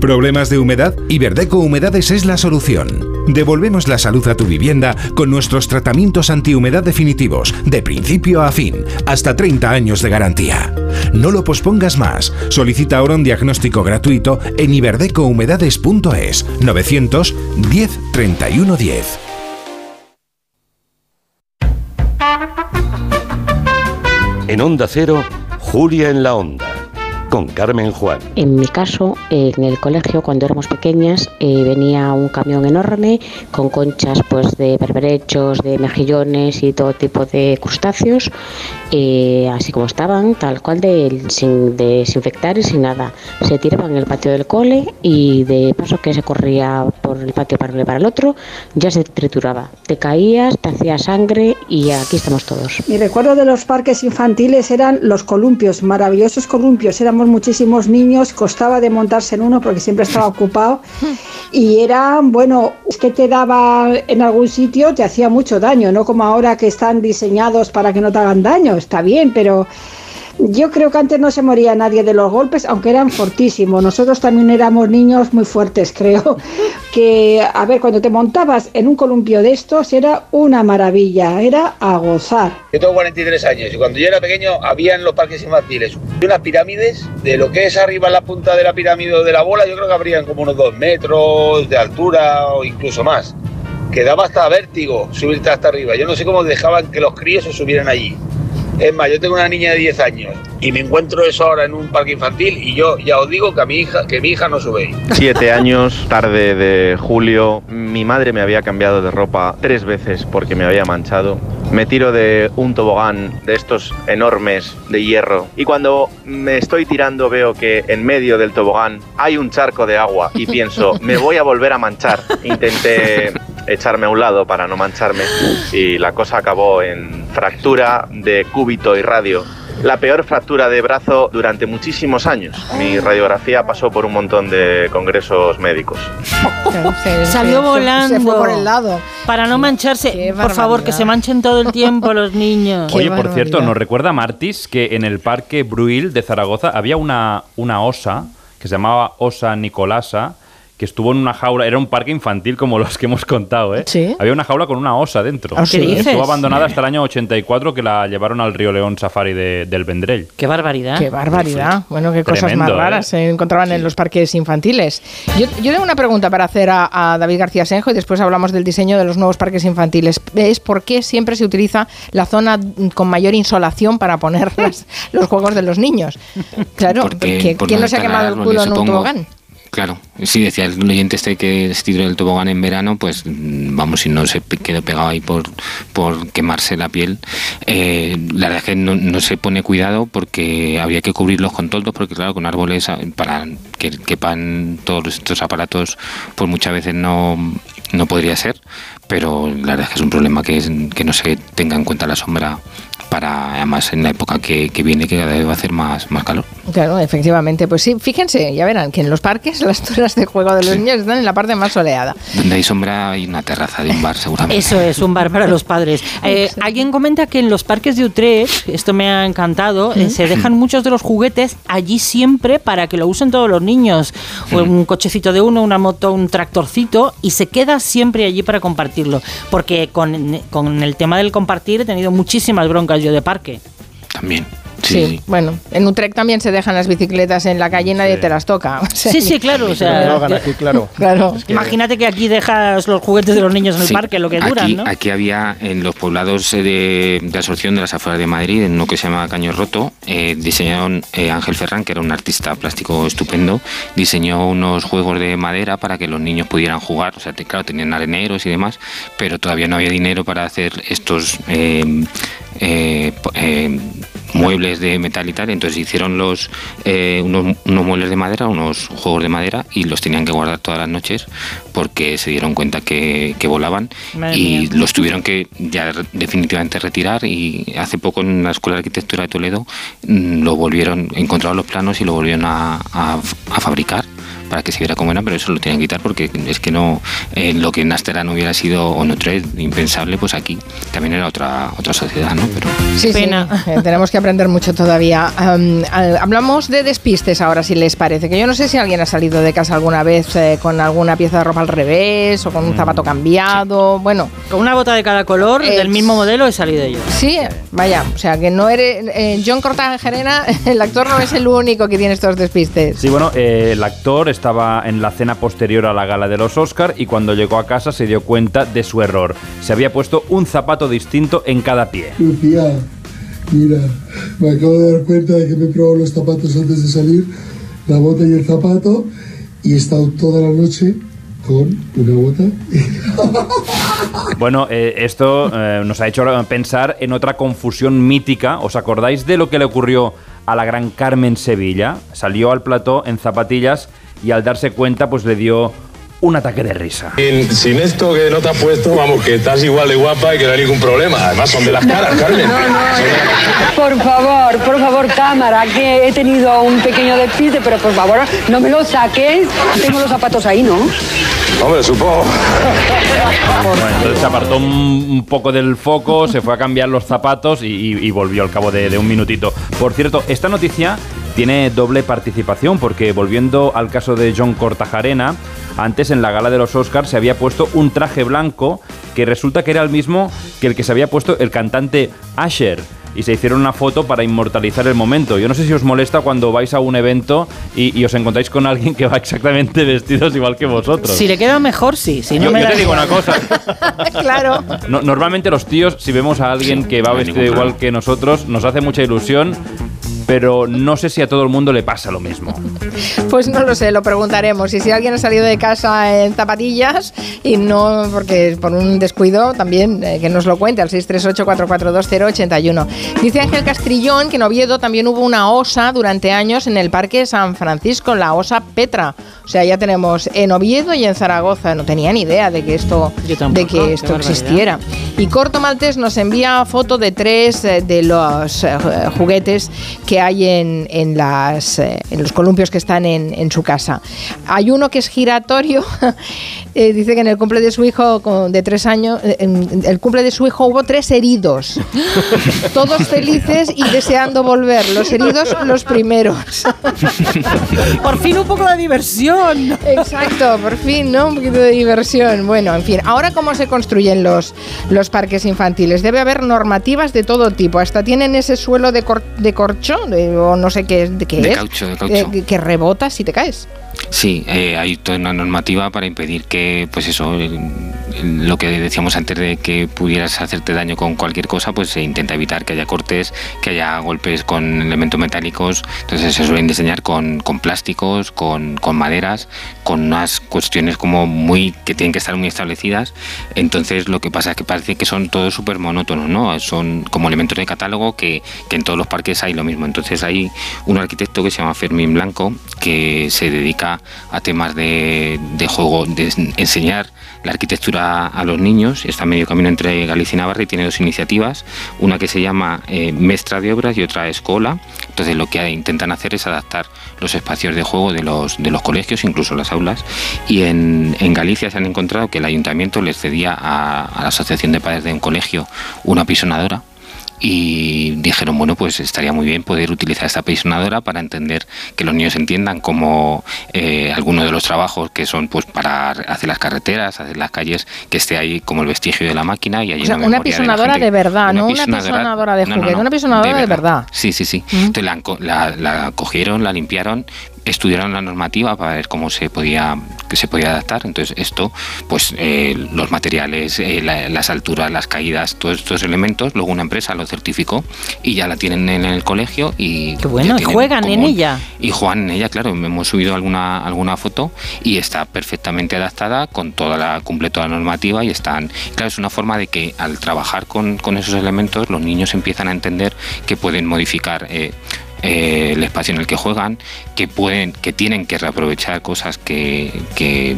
¿Problemas de humedad? Iberdeco Humedades es la solución. devolvemos la salud a tu vivienda con nuestros tratamientos antihumedad definitivos, de principio a fin, hasta 30 años de garantía. No lo pospongas más. Solicita ahora un diagnóstico gratuito en iberdecohumedades.es 910 31 10. En Onda Cero, Julia en la Onda, con Carmen Juan. En mi caso, en el colegio, cuando éramos pequeñas, eh, venía un camión enorme con conchas pues, de berberechos, de mejillones y todo tipo de crustáceos, eh, así como estaban, tal cual, de, sin desinfectar y sin nada. Se tiraban en el patio del cole y de paso que se corría por el patio para para el otro, ya se trituraba. Te caías, te hacía sangre y aquí estamos todos. Mi recuerdo de los parques infantiles eran los columpios, maravillosos columpios. Muchísimos niños, costaba de montarse en uno porque siempre estaba ocupado. Y era, bueno, es que te daba en algún sitio, te hacía mucho daño, no como ahora que están diseñados para que no te hagan daño. Está bien, pero yo creo que antes no se moría nadie de los golpes, aunque eran fortísimos. Nosotros también éramos niños muy fuertes, creo. Que, a ver, cuando te montabas en un columpio de estos era una maravilla, era a gozar. Yo tengo 43 años y cuando yo era pequeño había en los parques infantiles unas pirámides, de lo que es arriba la punta de la pirámide o de la bola, yo creo que habrían como unos 2 metros de altura o incluso más. Que daba hasta vértigo subirte hasta arriba. Yo no sé cómo dejaban que los críos se subieran allí. Es más, yo tengo una niña de 10 años y me encuentro eso ahora en un parque infantil y yo ya os digo que a mi hija, que mi hija no sube. Siete años, tarde de julio, mi madre me había cambiado de ropa tres veces porque me había manchado. Me tiro de un tobogán de estos enormes de hierro y cuando me estoy tirando veo que en medio del tobogán hay un charco de agua y pienso, me voy a volver a manchar. Intenté echarme a un lado para no mancharme y la cosa acabó en fractura de cúbito y radio. La peor fractura de brazo durante muchísimos años. Mi radiografía pasó por un montón de congresos médicos. Salió volando. Se fue por el lado. Para no mancharse. Por favor, que se manchen todo el tiempo los niños. Oye, por cierto, nos recuerda Martis que en el Parque Bruil de Zaragoza había una, una osa que se llamaba Osa Nicolasa que estuvo en una jaula, era un parque infantil como los que hemos contado, ¿eh? Sí. Había una jaula con una osa dentro. ¿Ah, sí? ¿Qué dices? Estuvo abandonada hasta el año 84 que la llevaron al Río León Safari de- del Vendrell. Qué barbaridad. Qué barbaridad. Bueno, qué cosas Tremendo, más ¿eh? raras se encontraban en los parques infantiles. Yo, yo tengo una pregunta para hacer a, a David García Senjo y después hablamos del diseño de los nuevos parques infantiles. Es por qué siempre se utiliza la zona con mayor insolación para poner las- los juegos de los niños. Claro, porque ¿quién no se ha quemado el culo en un tobogán? Claro, sí, decía el oyente este que se tiró el tobogán en verano, pues mm, vamos, si no se quedó pegado ahí por, por quemarse la piel. Eh, la verdad es que no, se pone cuidado porque habría que cubrirlos con toldos, porque claro, con árboles ah, para que quepan todos estos aparatos, pues muchas veces no, no podría ser, pero la verdad es que es un problema que, es- que no se tenga en cuenta la sombra para, además, en la época que, que viene, que cada vez va a hacer más, más calor. Claro, efectivamente. Pues sí, fíjense, ya verán que en los parques las zonas de juego de los niños están en la parte más soleada. Donde hay sombra hay una terraza de un bar, seguramente. Eso es, un bar para los padres. Eh, alguien comenta que en los parques de Utrecht, esto me ha encantado, eh, se dejan muchos de los juguetes allí siempre para que lo usen todos los niños. Un cochecito de uno, una moto, un tractorcito, y se queda siempre allí para compartirlo. Porque con, con el tema del compartir he tenido muchísimas broncas yo de parque. También. Sí, bueno, en Utrecht también se dejan las bicicletas en la calle y nadie te las toca. O sea, Sí, sí, claro. O sea, claro. Imagínate que aquí dejas los juguetes de los niños en el Sí, parque, lo que aquí, duran, ¿no? Aquí había en los poblados eh, de, de absorción de las afueras de Madrid, en uno que se llama Caño Roto, eh, diseñaron eh, Ángel Ferrán, que era un artista plástico estupendo, diseñó unos juegos de madera para que los niños pudieran jugar. O sea, te- claro, tenían areneros y demás, pero todavía no había dinero para hacer estos eh, eh, eh, muebles de metal y tal. Entonces hicieron los eh, unos, unos muebles de madera, unos juegos de madera y los tenían que guardar todas las noches porque se dieron cuenta que, que volaban Madre y mía. los tuvieron que ya definitivamente retirar y hace poco en la Escuela de Arquitectura de Toledo mm, lo volvieron, encontraron los planos y lo volvieron a, a- a fabricar para que se viera como era, pero eso lo tienen que quitar porque es que no, eh, lo que en Asterán hubiera sido o en Utrecht impensable, pues aquí también era otra, otra sociedad, ¿no? Pero... Sí, Pena. Eh, tenemos que aprender mucho todavía. Um, hablamos de despistes ahora, si les parece, que yo no sé si alguien ha salido de casa alguna vez eh, con alguna pieza de ropa al revés o con un mm. zapato cambiado, bueno. Con una bota de cada color, del mismo modelo, he salido yo. Sí, vaya, o sea que no eres... John Cortagerena, el actor no es el único que tiene estos despistes. Sí, bueno, el actor estaba en la cena posterior a la gala de los Oscar y cuando llegó a casa se dio cuenta de su error. Se había puesto un zapato distinto en cada pie. Lucía, mira, me acabo de dar cuenta de que me he probado los zapatos antes de salir, la bota y el zapato, y he estado toda la noche con una bota. Bueno, eh, esto eh, nos ha hecho pensar en otra confusión mítica. ¿Os acordáis de lo que le ocurrió a la gran Carmen Sevilla? Salió al plató en zapatillas y al darse cuenta pues le dio un ataque de risa. Sin, esto que no te has puesto, vamos, que estás igual de guapa y que no hay ningún problema. Además, son de las caras, Carmen. Por favor, por favor, cámara, que he tenido un pequeño despiste, pero por favor, no me lo saques. Tengo los zapatos ahí, ¿no? Hombre, supongo. Bueno, entonces se apartó un, poco del foco, se fue a cambiar los zapatos y, volvió al cabo de, de un minutito. Por cierto, esta noticia tiene doble participación porque volviendo al caso de John Cortajarena, antes en la gala de los Oscars se había puesto un traje blanco que resulta que era el mismo que el que se había puesto el cantante Asher y se hicieron una foto para inmortalizar el momento. Yo no sé si os molesta cuando vais a un evento y, os encontráis con alguien que va exactamente vestidos igual que vosotros. Si le queda mejor, sí. Si no yo, te digo una cosa. claro. normalmente los tíos, si vemos a alguien que va vestido igual que nosotros, nos hace mucha ilusión pero no sé si a todo el mundo le pasa lo mismo. Pues no lo sé, lo preguntaremos. Y si alguien ha salido de casa en zapatillas y no, porque por un descuido también, eh, que nos lo cuente al 638-442-081. Dice Ángel Castrillón que en Oviedo también hubo una osa durante años en el Parque San Francisco, la osa Petra. O sea, ya tenemos en Oviedo y en Zaragoza. No tenía ni idea de que esto, de que esto existiera. Y Corto Maltés nos envía foto de tres eh, de los eh, juguetes que hay en, en, las, eh, en los columpios que están en, en, su casa. Hay uno que es giratorio. dice que en el cumple de su hijo de tres años, en el cumple de su hijo hubo tres heridos. Todos felices y deseando volver. Los heridos, los primeros. Por fin un poco de diversión. Exacto, por fin, ¿no? Un poquito de diversión. Bueno, en fin, ahora cómo se construyen los, los parques infantiles. Debe haber normativas de todo tipo. Hasta tienen ese suelo de, de corcho, o no sé qué, de qué de es. Caucho, de caucho. Que, que rebota si te caes. Sí, eh, hay toda una normativa para impedir que, pues eso, lo que decíamos antes de que pudieras hacerte daño con cualquier cosa, pues se intenta evitar que haya cortes, que haya golpes con elementos metálicos. Entonces se suelen diseñar con, plásticos, con, maderas, con unas cuestiones como muy que tienen que estar muy establecidas. Entonces lo que pasa es que parece que son todos súper monótonos, ¿no? Son como elementos de catálogo que en todos los parques hay lo mismo. Entonces hay un arquitecto que se llama Fermín Blanco que se dedica a temas de, juego, de enseñar la arquitectura a los niños. Está medio camino entre Galicia y Navarra y tiene dos iniciativas, una que se llama eh, Mestra de Obras y otra Escola. Entonces lo que intentan hacer es adaptar los espacios de juego de los, de los colegios, incluso las aulas. Y en, Galicia se han encontrado que el ayuntamiento les cedía a, a la Asociación de Padres de un Colegio una pisonadora y dijeron, bueno, pues estaría muy bien poder utilizar esta pisonadora para entender que los niños entiendan cómo eh, algunos de los trabajos que son pues para hacer las carreteras, hacer las calles, que esté ahí como el vestigio de la máquina y hay o sea, una, pisonadora de, verdad, no una pisonadora de juguete, una pisonadora de verdad. Sí, sí, sí. Entonces la, la, cogieron, la limpiaron, estudiaron la normativa para ver cómo se podía que se podía adaptar. Entonces esto pues eh, los materiales eh, las alturas las caídas todos estos elementos luego una empresa lo certificó y ya la tienen en el colegio y qué bueno juegan en ella. Y juegan en ella claro hemos subido alguna alguna foto y está perfectamente adaptada con toda la cumple toda la normativa y están claro es una forma de que al trabajar con, con esos elementos los niños empiezan a entender que pueden modificar eh, eh, el espacio en el que juegan, que pueden, que tienen que reaprovechar cosas que, que,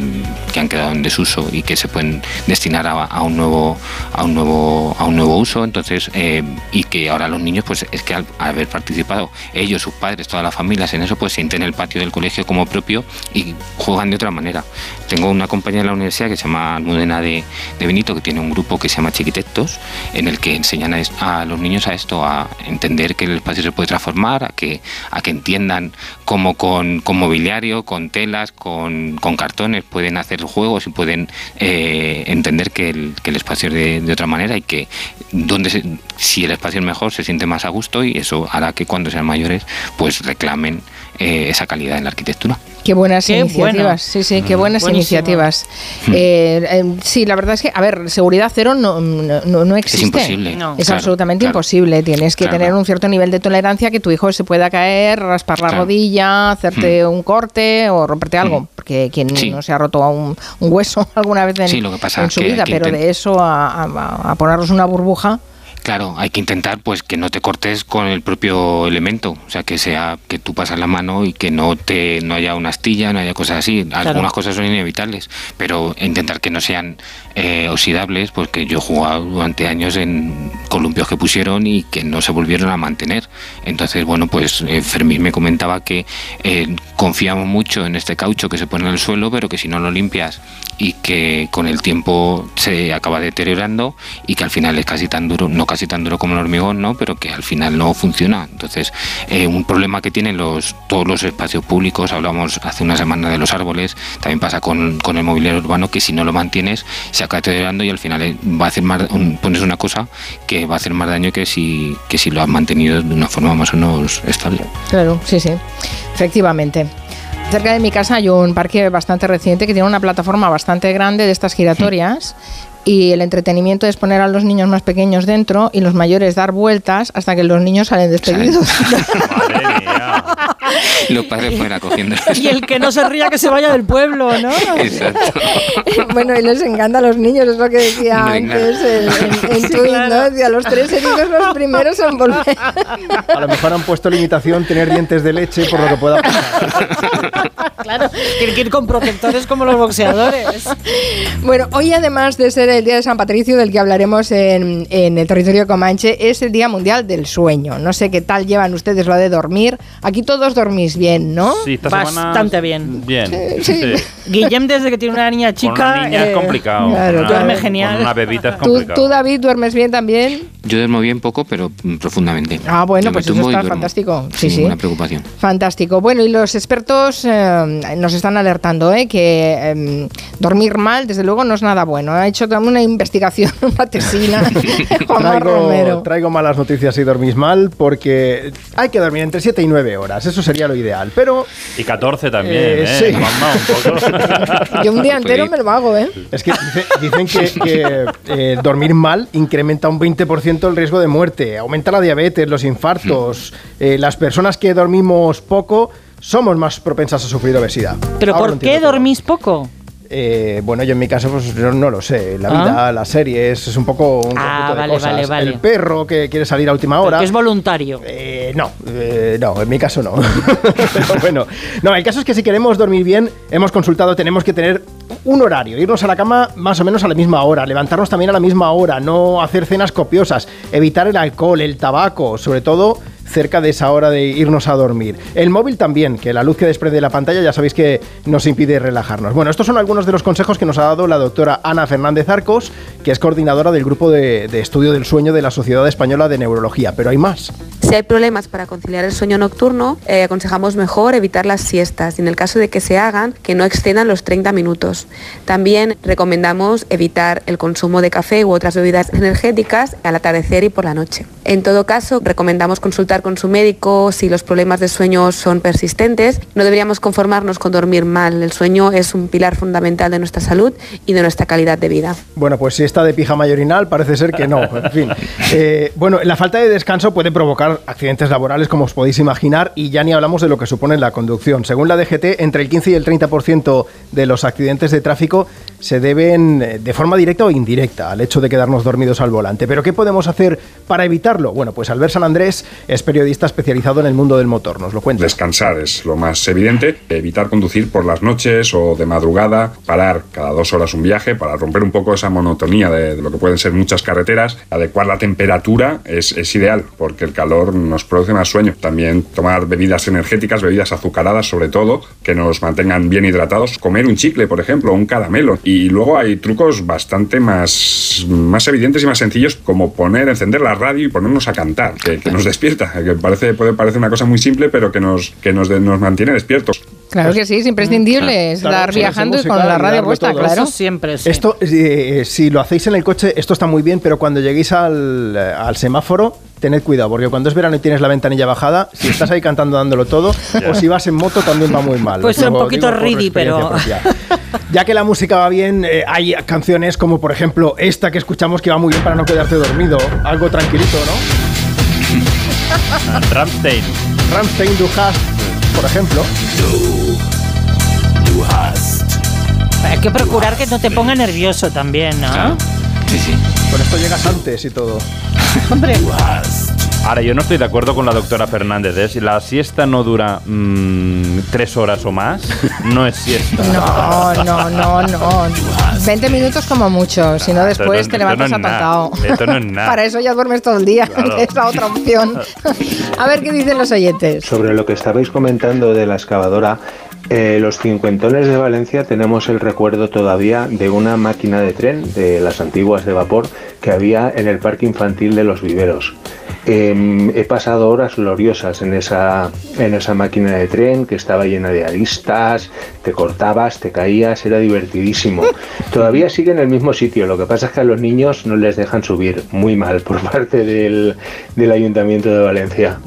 han quedado en desuso y que se pueden destinar a, a un nuevo a un nuevo a un nuevo uso. Entonces eh, y que ahora los niños pues es que al, haber participado ellos, sus padres, todas las familias en eso, pues sienten el patio del colegio como propio y juegan de otra manera. Tengo una compañera en la universidad que se llama Almudena de, de Benito, que tiene un grupo que se llama Chiquitectos, en el que enseñan a los niños a esto, a entender que el espacio se puede transformar, a que, a que entiendan cómo con, con mobiliario, con telas, con, con cartones pueden hacer juegos y pueden eh, entender que el, que el espacio es de, de otra manera y que donde se- si el espacio es mejor se siente más a gusto y eso hará que cuando sean mayores pues reclamen eh, esa calidad en la arquitectura. Qué buenas Qué iniciativas, bueno. sí, sí, qué buenas Buenísimo. iniciativas. Eh, eh, sí, la verdad es que, a ver, seguridad cero no, no, no- existe. imposible. No. Es Claro, absolutamente claro. imposible. Tienes que Claro. tener un cierto nivel de tolerancia que tu hijo se pueda caer, raspar la Claro. rodilla, hacerte un corte o romperte algo. Porque quien Sí. no se ha roto a un, un hueso alguna vez en, Sí, lo que pasa en su que vida, que pero de eso a, a- a ponernos una burbuja. Claro, hay que intentar pues que no te cortes con el propio elemento, o sea que sea que tú pasas la mano y que no te no haya una astilla, no haya cosas así. Algunas cosas son inevitables, pero intentar que no sean eh, oxidables, porque yo he jugado durante años en columpios que pusieron y que no se volvieron a mantener. Entonces, bueno, pues eh, Fermín me comentaba que eh, confiamos mucho en este caucho que se pone en el suelo, pero que si no lo limpias y que con el tiempo se acaba deteriorando y que al final es casi tan duro, no casi tan duro como el hormigón, ¿no? pero que al final no funciona. Entonces, eh, un problema que tienen los, todos los espacios públicos, hablamos hace una semana de los árboles, también pasa con, con el mobiliario urbano, que si no lo mantienes se acaba deteriorando y al final eh, va a hacer más, un- pones una cosa que va a hacer más daño que si, que si lo has mantenido de una forma más o menos estable. Claro, sí, sí, efectivamente. Cerca de mi casa hay un parque bastante reciente que tiene una plataforma bastante grande de estas giratorias y el entretenimiento es poner a los niños más pequeños dentro y los mayores dar vueltas hasta que los niños salen despedidos. Los padres fuera cogiendo. Y el que no se ría que se vaya del pueblo, ¿no? Exacto. bueno, y les encanta a los niños, es lo que decía Hombre, antes claro. en, en, Sí, Twin, claro. ¿no? Decía, los tres heridos los primeros en volver. A lo mejor han puesto limitación tener dientes de leche por lo que pueda pasar. Claro, tienen que ir con protectores como los boxeadores. Bueno, hoy además de ser el Día de San Patricio, del que hablaremos en, en el territorio comanche, es el Día Mundial del Sueño. No sé qué tal llevan ustedes lo de dormir. Aquí todos dormís bien, ¿no? Sí, esta semana- Bastante bien. Bien. Sí, sí. Guillem, desde que tiene una niña Con chica. una niña eh, es complicado. claro, Con una- duerme genial. Con una bebita es ¿Tú, complicado. tú, David, duermes bien también? Yo duermo bien poco, pero profundamente. Ah, bueno, Yo pues eso está fantástico. Sí, sin sí. ninguna preocupación. Fantástico. Bueno, y los expertos eh, nos están alertando ¿eh? que eh, dormir mal, desde luego, no es nada bueno. Ha hecho también una investigación, una tesina, Juanma Traigo, Romero. traigo malas noticias si dormís mal porque hay que dormir entre 7 y 9 horas, eso sería lo ideal, pero Y 14 también, Eh, ¿eh? sí. Un poco. Yo un día entero me lo hago, ¿eh? es que dice- dicen que, que, eh, dormir mal incrementa un 20% el riesgo de muerte, aumenta la diabetes, los infartos, eh, las personas que dormimos poco somos más propensas a sufrir obesidad. ¿Pero Ahora por qué dormís poco? Eh, bueno, yo en mi caso pues yo no lo sé. La Ah. vida, las series, es un poco un Ah, de vale, cosas. vale, vale. El perro que quiere salir a última hora. Es voluntario. Eh, no, eh, no, en mi caso no. Pero bueno, no, el caso es que si queremos dormir bien, hemos consultado, tenemos que tener un horario, irnos a la cama más o menos a la misma hora, levantarnos también a la misma hora, no hacer cenas copiosas, evitar el alcohol, el tabaco, sobre todo cerca de esa hora de irnos a dormir. El móvil también, que la luz que desprende de la pantalla ya sabéis que nos impide relajarnos. Bueno, estos son algunos de los consejos que nos ha dado la doctora Ana Fernández Arcos, que es coordinadora del grupo de, de estudio del sueño de la Sociedad Española de Neurología, pero hay más. Si hay problemas para conciliar el sueño nocturno, eh, aconsejamos mejor evitar las siestas y en el caso de que se hagan, que no excedan los 30 minutos. También recomendamos evitar el consumo de café u otras bebidas energéticas al atardecer y por la noche. En todo caso, recomendamos consultar con su médico si los problemas de sueño son persistentes. No deberíamos conformarnos con dormir mal. El sueño es un pilar fundamental de nuestra salud y de nuestra calidad de vida. Bueno, pues si siesta de pija mayorinal parece ser que no. En fin. Eh, bueno, la falta de descanso puede provocar accidentes laborales, como os podéis imaginar, y ya ni hablamos de lo que supone la conducción. Según la DGT, entre el 15 y el 30% de los accidentes de tráfico se deben eh, de forma directa o indirecta al hecho de quedarnos dormidos al volante. Pero ¿qué podemos hacer para evitarlo? Bueno, pues Albert San Andrés es periodista especializado en el mundo del motor. Nos lo cuenta. Descansar es lo más evidente. Evitar conducir por las noches o de madrugada. Parar cada dos horas un viaje para romper un poco esa monotonía de, de lo que pueden ser muchas carreteras. Adecuar la temperatura es, es ideal porque el calor nos produce más sueño. También tomar bebidas energéticas, bebidas azucaradas sobre todo, que nos mantengan bien hidratados. Comer un chicle, por ejemplo, un caramelo. Y luego hay trucos bastante más, más evidentes y más sencillos como poner, encender la radio y ponernos a cantar, que, que nos despierta. Que parece, puede parecer una cosa muy simple, pero que nos, que nos, de- nos mantiene despiertos. Claro que sí, es imprescindible Claro, estar sí, viajando y con la radio puesta, todo. claro. Eso siempre, Esto, eh, si lo hacéis en el coche, esto está muy bien, pero cuando lleguéis al, eh, al semáforo, tened cuidado, porque cuando es verano y tienes la ventanilla bajada, si estás ahí cantando dándolo todo, o si vas en moto también va muy mal. Puede Os ser un poquito ridi, pero- propia. Ya que la música va bien, eh, hay canciones como por ejemplo esta que escuchamos que va muy bien para no quedarte dormido. Algo tranquilito, ¿no? Ramstein. Ramstein Du hast, por ejemplo. Hay que procurar que no te ponga nervioso también, ¿no? Sí, sí. Con esto llegas antes y todo. Hombre. Ahora, yo no estoy de acuerdo con la doctora Fernández. ¿eh? Si la siesta no dura mm, tres horas o más, no es siesta. No, no, no, no. 20 minutos como mucho, si no Ah, después no- te levantas no. Esto no es nada. Para eso ya duermes todo el día, Claro. es la otra opción. A ver qué dicen los oyentes. Sobre lo que estabais comentando de la excavadora, eh, los cincuentones de Valencia tenemos el recuerdo todavía de una máquina de tren, de las antiguas de vapor, que había en el parque infantil de los viveros. Eh, he pasado horas gloriosas en esa, en esa máquina de tren que estaba llena de aristas, te cortabas, te caías, era divertidísimo. Todavía sigue en el mismo sitio, lo que pasa es que a los niños no les dejan subir, muy mal por parte del, del Ayuntamiento de Valencia.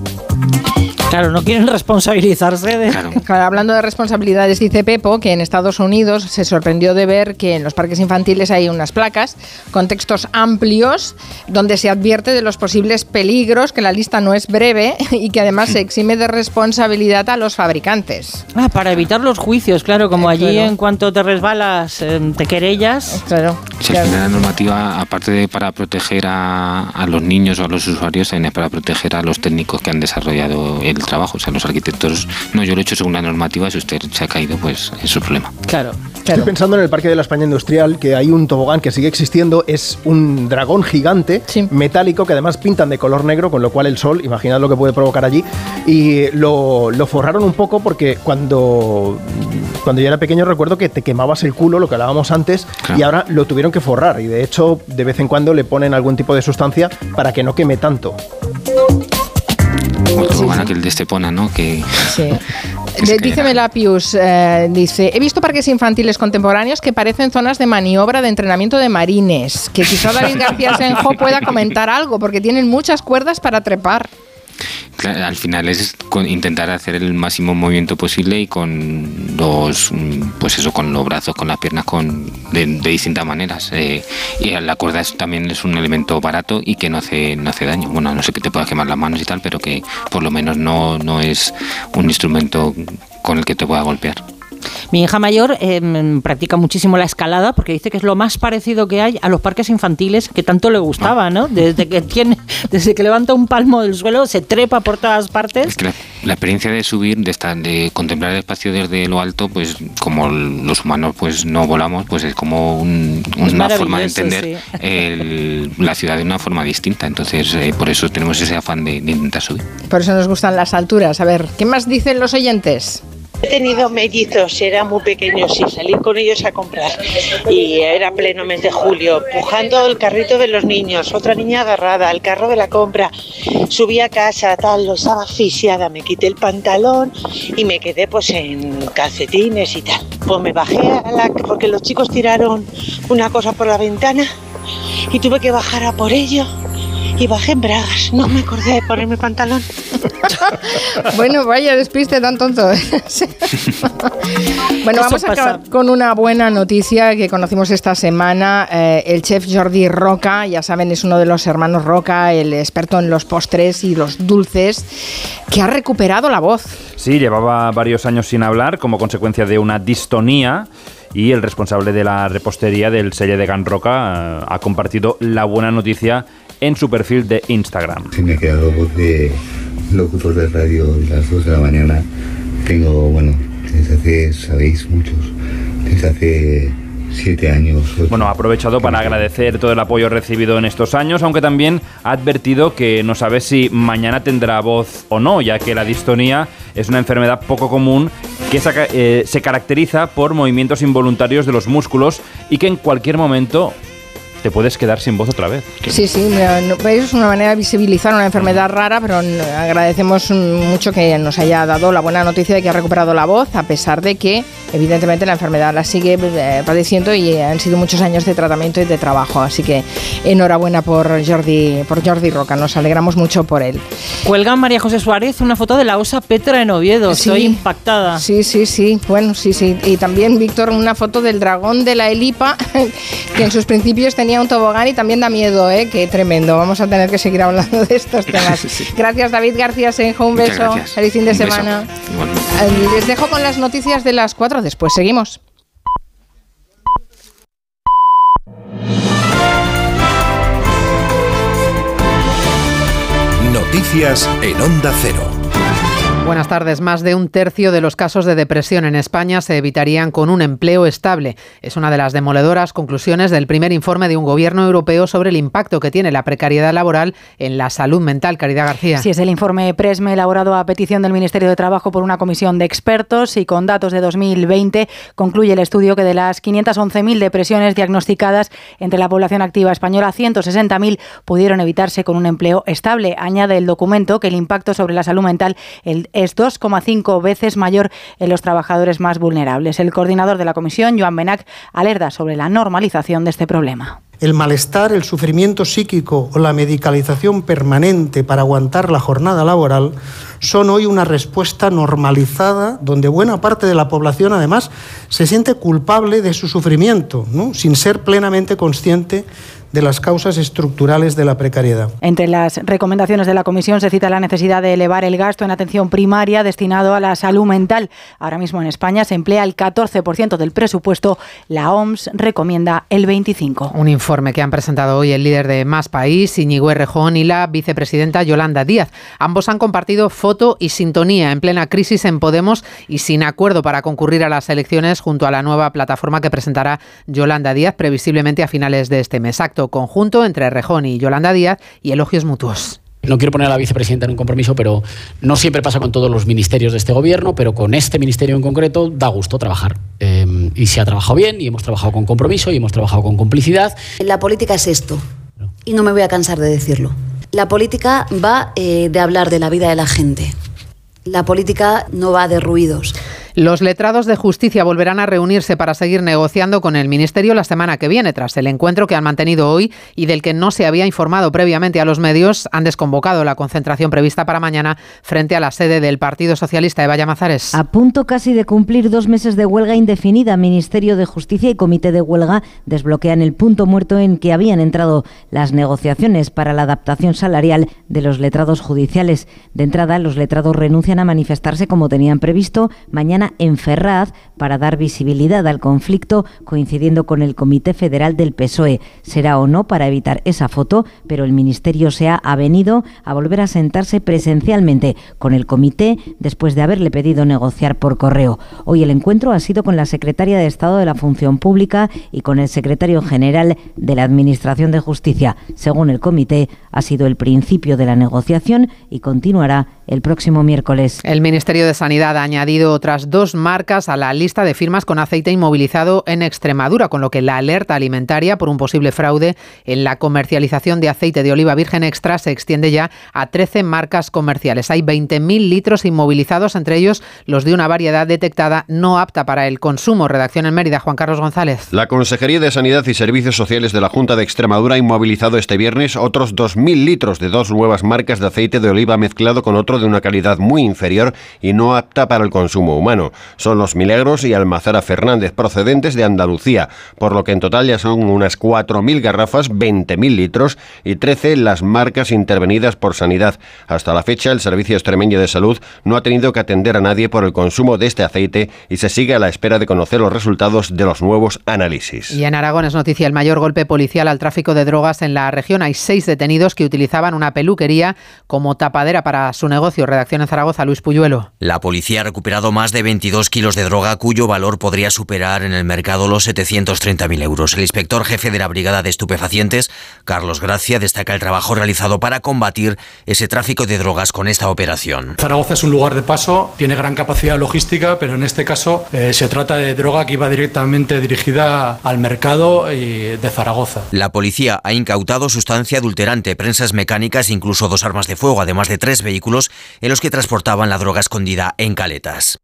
Claro, no quieren responsabilizarse de... Claro, hablando de responsabilidades, dice Pepo que en Estados Unidos se sorprendió de ver que en los parques infantiles hay unas placas con textos amplios donde se advierte de los posibles peligros, que la lista no es breve y que además se exime de responsabilidad a los fabricantes. Ah, para evitar los juicios, claro, como allí claro. en cuanto te resbalas eh, te querellas. Claro. Si al final la normativa, aparte de para proteger a, a los niños o a los usuarios, también es para proteger a los técnicos que han desarrollado el trabajo. O sea, los arquitectos, no, yo lo he hecho según la normativa, si usted se ha caído, pues es su problema. Claro. Estoy pensando en el Parque de la España Industrial, que hay un tobogán que sigue existiendo, es un dragón gigante, metálico, que además pintan de color negro, con lo cual el sol, imaginad lo que puede provocar allí, y lo, lo forraron un poco porque cuando, cuando yo era pequeño recuerdo que te quemabas el culo, lo que hablábamos antes, y ahora lo tuvieron que forrar, y de hecho de vez en cuando le ponen algún tipo de sustancia para que no queme tanto. Otro tobogán aquel de Estepona, ¿no? Que, Sí. que eh, dice, he visto parques infantiles contemporáneos que parecen zonas de maniobra de entrenamiento de marines, que quizá David García Senjo pueda comentar algo, porque tienen muchas cuerdas para trepar. Al final es intentar hacer el máximo movimiento posible y con los mm, pues eso con los brazos con las piernas con de, distintas maneras. Eh, y la cuerda también es un elemento barato y que no hace no hace daño. Bueno no sé que te pueda quemar las manos y tal pero que por lo menos no no es un instrumento con el que te pueda golpear Mi hija mayor eh, practica muchísimo la escalada porque dice que es lo más parecido que hay a los parques infantiles que tanto le gustaba, ¿no? Desde que tiene, desde que levanta un palmo del suelo, se trepa por todas partes. que la, la experiencia de subir de estar de contemplar el espacio desde lo alto pues como los humanos pues no volamos pues es como un- Es una forma de entender el- la ciudad de una forma distinta entonces eh, por eso tenemos ese afán de, de intentar subir Por eso nos gustan las alturas. A ver, ¿qué más dicen los oyentes? He tenido mellizos, eran muy pequeños y salí con ellos a comprar. Y era pleno mes de julio, pujando el carrito de los niños, otra niña agarrada al carro de la compra. Subí a casa, tal, lo estaba asfixiada, me quité el pantalón y me quedé pues en calcetines y tal. Pues me bajé a la, porque los chicos tiraron una cosa por la ventana y tuve que bajar a por ello. Y bajé en bragas. No me acordé de ponerme pantalón. bueno, vaya despiste tan tonto. bueno, Eso vamos a pasa. acabar con una buena noticia que conocimos esta semana. Eh, el chef Jordi Roca, ya saben, es uno de los hermanos Roca, el experto en los postres y los dulces, que ha recuperado la voz. Sí, llevaba varios años sin hablar como consecuencia de una distonía y el responsable de la repostería del sello de Gan Roca eh, ha compartido la buena noticia en su perfil de Instagram. Se me ha quedado de locutor de radio de las 2 de la mañana. Tengo, bueno, desde hace, sabéis, muchos, desde hace 7 años. ocho. Bueno, ha aprovechado para agradecer todo el apoyo recibido en estos años, aunque también ha advertido que no sabe si mañana tendrá voz o no, ya que la distonía es una enfermedad poco común que saca- eh, se caracteriza por movimientos involuntarios de los músculos y que en cualquier momento te puedes quedar sin voz otra vez. Sí, sí, no- es una manera de visibilizar una enfermedad rara, pero agradecemos mucho que nos haya dado la buena noticia de que ha recuperado la voz, a pesar de que evidentemente la enfermedad la sigue eh, padeciendo y han sido muchos años de tratamiento y de trabajo. Así que enhorabuena por Jordi, por Jordi Roca, nos alegramos mucho por él. Cuelga María José Suárez una foto de la osa Petra en Oviedo. Estoy impactada. Sí, sí, sí. Bueno, sí, sí. Y también, Víctor, una foto del dragón de la Elipa, que en sus principios tenía un tobogán y también da miedo, ¿eh? Qué tremendo. Vamos a tener que seguir hablando de estos temas. Gracias, David García Senjo. Un beso. Feliz fin de Un semana. Les dejo con las noticias de las cuatro. Después seguimos. Noticias en Onda Cero. Buenas tardes. Más de un tercio de los casos de depresión en España se evitarían con un empleo estable. Es una de las demoledoras conclusiones del primer informe de un gobierno europeo sobre el impacto que tiene la precariedad laboral en la salud mental. Caridad García. Sí, es el informe PRESME elaborado a petición del Ministerio de Trabajo por una comisión de expertos y con datos de 2020 concluye el estudio que de las 511.000 depresiones diagnosticadas entre la población activa española, 160.000 pudieron evitarse con un empleo estable. Añade el documento que el impacto sobre la salud mental el- es 2,5 veces mayor en los trabajadores más vulnerables. El coordinador de la comisión, Joan Benac, alerta sobre la normalización de este problema. El malestar, el sufrimiento psíquico o la medicalización permanente para aguantar la jornada laboral son hoy una respuesta normalizada donde buena parte de la población además se siente culpable de su sufrimiento, sin ser plenamente consciente de las causas estructurales de la precariedad. Entre las recomendaciones de la comisión se cita la necesidad de elevar el gasto en atención primaria destinado a la salud mental. Ahora mismo en España se emplea el 14% del presupuesto. La OMS recomienda el 25%. Un informe que han presentado hoy el líder de Más País, Iñigo Errejón, y la vicepresidenta Yolanda Díaz. Ambos han compartido foto y sintonía en plena crisis en Podemos y sin acuerdo para concurrir a las elecciones junto a la nueva plataforma que presentará Yolanda Díaz previsiblemente a finales de este mes. Acto conjunto entre Errejón y Yolanda Díaz y elogios mutuos. No quiero poner a la vicepresidenta en un compromiso, pero no siempre pasa con todos los ministerios de este gobierno, pero con este ministerio en concreto da gusto trabajar. Eh, y se ha trabajado bien, y hemos trabajado con compromiso, y hemos trabajado con complicidad. La política es esto, y no me voy a cansar de decirlo. La política va eh, de hablar de la vida de la gente. La política no va de ruidos. Los letrados de justicia volverán a reunirse para seguir negociando con el Ministerio la semana que viene, tras el encuentro que han mantenido hoy y del que no se había informado previamente a los medios. Han desconvocado la concentración prevista para mañana frente a la sede del Partido Socialista de Vallamazares. A punto casi de cumplir dos meses de huelga indefinida, Ministerio de Justicia y Comité de Huelga desbloquean el punto muerto en que habían entrado las negociaciones para la adaptación salarial de los letrados judiciales. De entrada, los letrados renuncian a manifestarse como tenían previsto mañana en Ferraz para dar visibilidad al conflicto, coincidiendo con el Comité Federal del PSOE. Será o no para evitar esa foto, pero el Ministerio se ha avenido a volver a sentarse presencialmente con el comité después de haberle pedido negociar por correo. Hoy el encuentro ha sido con la secretaria de Estado de la Función Pública y con el secretario general de la Administración de Justicia. Según el comité, ha sido el principio de la negociación y continuará el próximo miércoles. El Ministerio de Sanidad ha añadido otras dos marcas a la lista de firmas con aceite inmovilizado en Extremadura, con lo que la alerta alimentaria por un posible fraude en la comercialización de aceite de oliva virgen extra se extiende ya a 13 marcas comerciales. Hay 20.000 litros inmovilizados, entre ellos los de una variedad detectada no apta para el consumo. Redacción en Mérida, Juan Carlos González. La Consejería de Sanidad y Servicios Sociales de la Junta de Extremadura ha inmovilizado este viernes otros 2.000 litros de dos nuevas marcas de aceite de oliva mezclado con de una calidad muy inferior y no apta para el consumo humano. Son los Milagros y Almazara Fernández, procedentes de Andalucía, por lo que en total ya son unas 4.000 garrafas, 20.000 litros y 13 las marcas intervenidas por Sanidad. Hasta la fecha, el Servicio Extremeño de Salud no ha tenido que atender a nadie por el consumo de este aceite y se sigue a la espera de conocer los resultados de los nuevos análisis. Y en Aragón es noticia el mayor golpe policial al tráfico de drogas en la región. Hay seis detenidos que utilizaban una peluquería como tapadera para su negocio. Redacción en Zaragoza, Luis Puyuelo. La policía ha recuperado más de 22 kilos de droga cuyo valor podría superar en el mercado los 730.000 euros. El inspector jefe de la Brigada de Estupefacientes, Carlos Gracia, destaca el trabajo realizado para combatir ese tráfico de drogas con esta operación. Zaragoza es un lugar de paso, tiene gran capacidad logística, pero en este caso eh, se trata de droga que iba directamente dirigida al mercado de Zaragoza. La policía ha incautado sustancia adulterante, prensas mecánicas, incluso dos armas de fuego, además de tres vehículos en los que transportaban la droga escondida en caletas.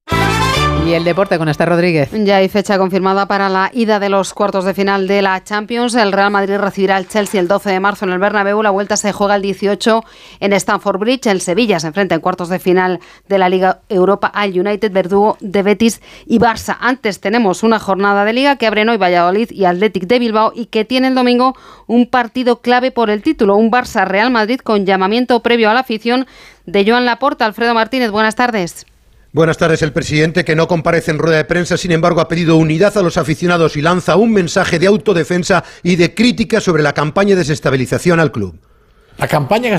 Y el deporte con Esther Rodríguez. Ya hay fecha confirmada para la ida de los cuartos de final de la Champions. El Real Madrid recibirá al Chelsea el 12 de marzo en el Bernabéu. La vuelta se juega el 18 en Stamford Bridge. El Sevilla se enfrenta en cuartos de final de la Liga Europa al United, Verdugo de Betis y Barça. Antes tenemos una jornada de Liga que abren hoy Valladolid y Athletic de Bilbao y que tiene el domingo un partido clave por el título. Un Barça-Real Madrid con llamamiento previo a la afición de Joan Laporta. Alfredo Martínez, buenas tardes. Buenas tardes. El presidente, que no comparece en rueda de prensa, sin embargo, ha pedido unidad a los aficionados y lanza un mensaje de autodefensa y de crítica sobre la campaña de desestabilización al club. La campaña que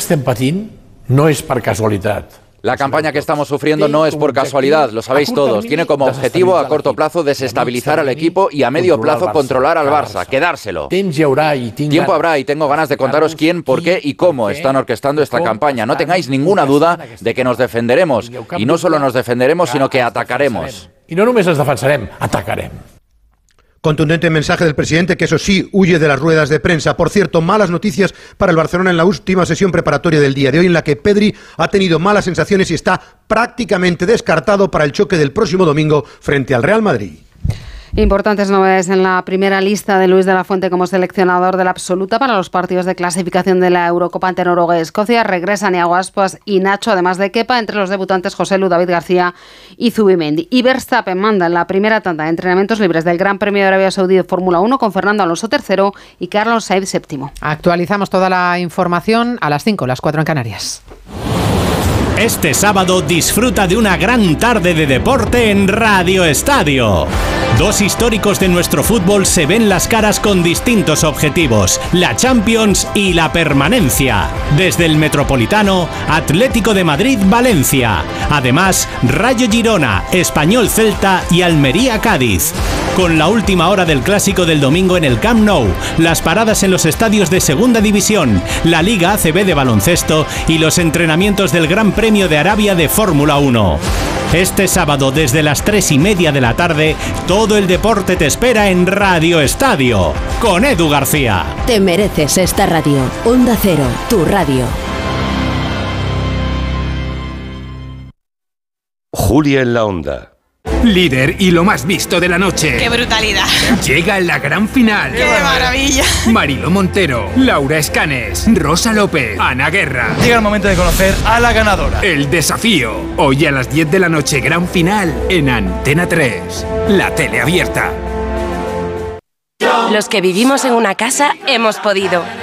no és per casualitat. La campaña que estamos sufriendo no es por casualidad, lo sabéis todos. Tiene como objetivo a corto plazo desestabilizar al equipo y a medio plazo controlar al Barça, quedárselo. Tiempo habrá y tengo ganas de contaros quién, por qué y cómo están orquestando esta campaña. No tengáis ninguna duda de que nos defenderemos. Y no solo nos defenderemos, sino que atacaremos. Y no només ens defensarem, atacarem. Contundente mensaje del presidente que eso sí huye de las ruedas de prensa. Por cierto, malas noticias para el Barcelona en la última sesión preparatoria del día de hoy en la que Pedri ha tenido malas sensaciones y está prácticamente descartado para el choque del próximo domingo frente al Real Madrid. Importantes novedades en la primera lista de Luis de la Fuente como seleccionador de la absoluta para los partidos de clasificación de la Eurocopa ante Noruega y Escocia. Regresan Iago Aspas y Nacho, además de Kepa, entre los debutantes José Lu, David García y Zubimendi. Y Verstappen manda en la primera tanda de entrenamientos libres del Gran Premio de Arabia Saudí de Fórmula 1 con Fernando Alonso tercero y Carlos Sainz séptimo. Actualizamos toda la información a las 5, las 4 en Canarias. Este sábado disfruta de una gran tarde de deporte en Radio Estadio. Dos históricos de nuestro fútbol se ven las caras con distintos objetivos, la Champions y la permanencia. Desde el Metropolitano, Atlético de Madrid, Valencia. Además, Rayo Girona, Español Celta y Almería Cádiz. Con la última hora del clásico del domingo en el Camp Nou, las paradas en los estadios de Segunda División, la Liga ACB de baloncesto y los entrenamientos del Gran Premio de Arabia de Fórmula 1. Este sábado desde las 3 y media de la tarde, todo el deporte te espera en Radio Estadio, con Edu García. Te mereces esta radio. Onda Cero, tu radio. Julia en la Onda. Líder y lo más visto de la noche. ¡Qué brutalidad! Llega la gran final. ¡Qué maravilla! Marilo Montero, Laura Escanes, Rosa López, Ana Guerra. Llega el momento de conocer a la ganadora. El desafío. Hoy a las 10 de la noche, gran final en Antena 3. La tele abierta. Los que vivimos en una casa hemos podido.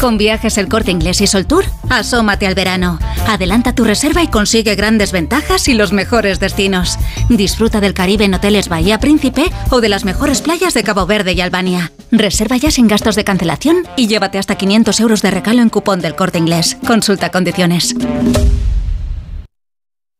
Con viajes El Corte Inglés y Soltour, asómate al verano. Adelanta tu reserva y consigue grandes ventajas y los mejores destinos. Disfruta del Caribe en hoteles Bahía Príncipe o de las mejores playas de Cabo Verde y Albania. Reserva ya sin gastos de cancelación y llévate hasta 500 euros de regalo en cupón del Corte Inglés. Consulta condiciones.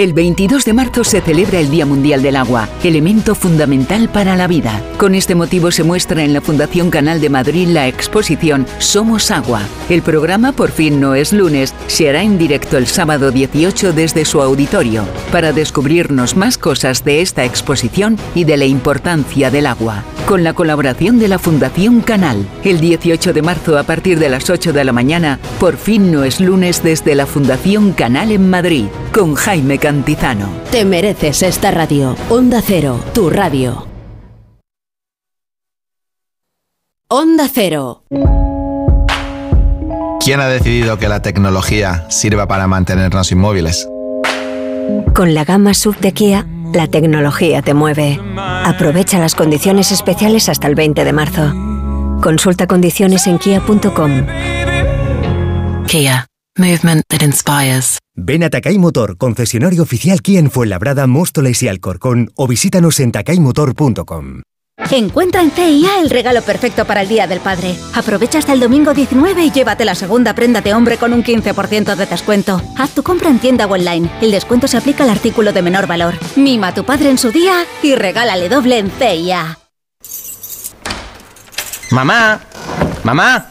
El 22 de marzo se celebra el Día Mundial del Agua, elemento fundamental para la vida. Con este motivo se muestra en la Fundación Canal de Madrid la exposición Somos Agua. El programa Por fin no es lunes se hará en directo el sábado 18 desde su auditorio para descubrirnos más cosas de esta exposición y de la importancia del agua. Con la colaboración de la Fundación Canal, el 18 de marzo a partir de las 8 de la mañana, Por fin no es lunes desde la Fundación Canal en Madrid, con Jaime Cantizano. Te mereces esta radio. Onda Cero, tu radio. Onda Cero. ¿Quién ha decidido que la tecnología sirva para mantenernos inmóviles? Con la gama sub de Kia, la tecnología te mueve. Aprovecha las condiciones especiales hasta el 20 de marzo. Consulta condiciones en kia.com. Kia. Movement that inspires. Ven a Takay Motor, concesionario oficial Kia en Fuenlabrada, Móstoles y Alcorcón o visítanos en takaymotor.com. Encuentra en CIA el regalo perfecto para el Día del Padre. Aprovecha hasta el domingo 19 y llévate la segunda prenda de hombre con un 15% de descuento. Haz tu compra en tienda o online. El descuento se aplica al artículo de menor valor. Mima a tu padre en su día y regálale doble en CIA. Mamá, mamá,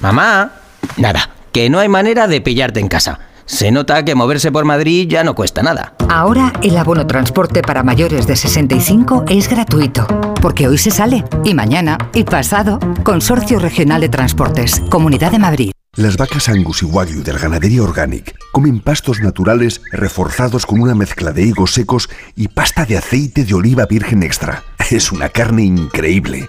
mamá. Nada, que no hay manera de pillarte en casa. Se nota que moverse por Madrid ya no cuesta nada. Ahora el abono transporte para mayores de 65 es gratuito, porque hoy se sale, y mañana, y pasado. Consorcio Regional de Transportes, Comunidad de Madrid. Las vacas Angus y Wagyu del Ganadería Organic comen pastos naturales reforzados con una mezcla de higos secos y pasta de aceite de oliva virgen extra. Es una carne increíble.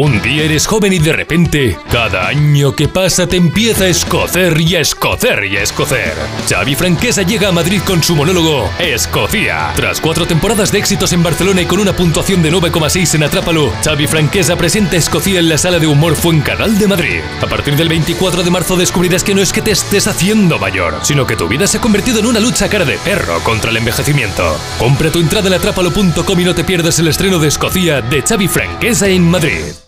Un día eres joven y de repente, cada año que pasa te empieza a escocer y a escocer y a escocer. Xavi Franquesa llega a Madrid con su monólogo Escocia. Tras cuatro temporadas de éxitos en Barcelona y con una puntuación de 9,6 en Atrápalo, Xavi Franquesa presenta Escocia en la sala de humor Fuencanal de Madrid. A partir del 24 de marzo descubrirás que no es que te estés haciendo mayor, sino que tu vida se ha convertido en una lucha cara de perro contra el envejecimiento. Compra tu entrada en atrápalo.com y no te pierdas el estreno de Escocia de Xavi Franquesa en Madrid.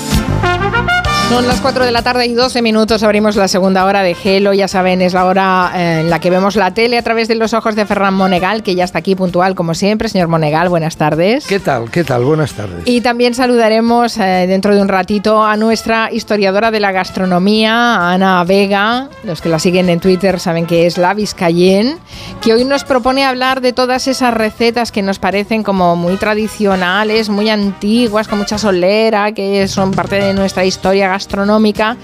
Son las 4 de la tarde y 12 minutos. Abrimos la segunda hora de Gelo. Ya saben, es la hora eh, en la que vemos la tele a través de los ojos de Ferran Monegal, que ya está aquí puntual como siempre. Señor Monegal, buenas tardes. ¿Qué tal? ¿Qué tal? Buenas tardes. Y también saludaremos eh, dentro de un ratito a nuestra historiadora de la gastronomía, Ana Vega. Los que la siguen en Twitter saben que es la Vizcayen, que hoy nos propone hablar de todas esas recetas que nos parecen como muy tradicionales, muy antiguas, con mucha solera, que son parte de nuestra historia gastronómica gastronómica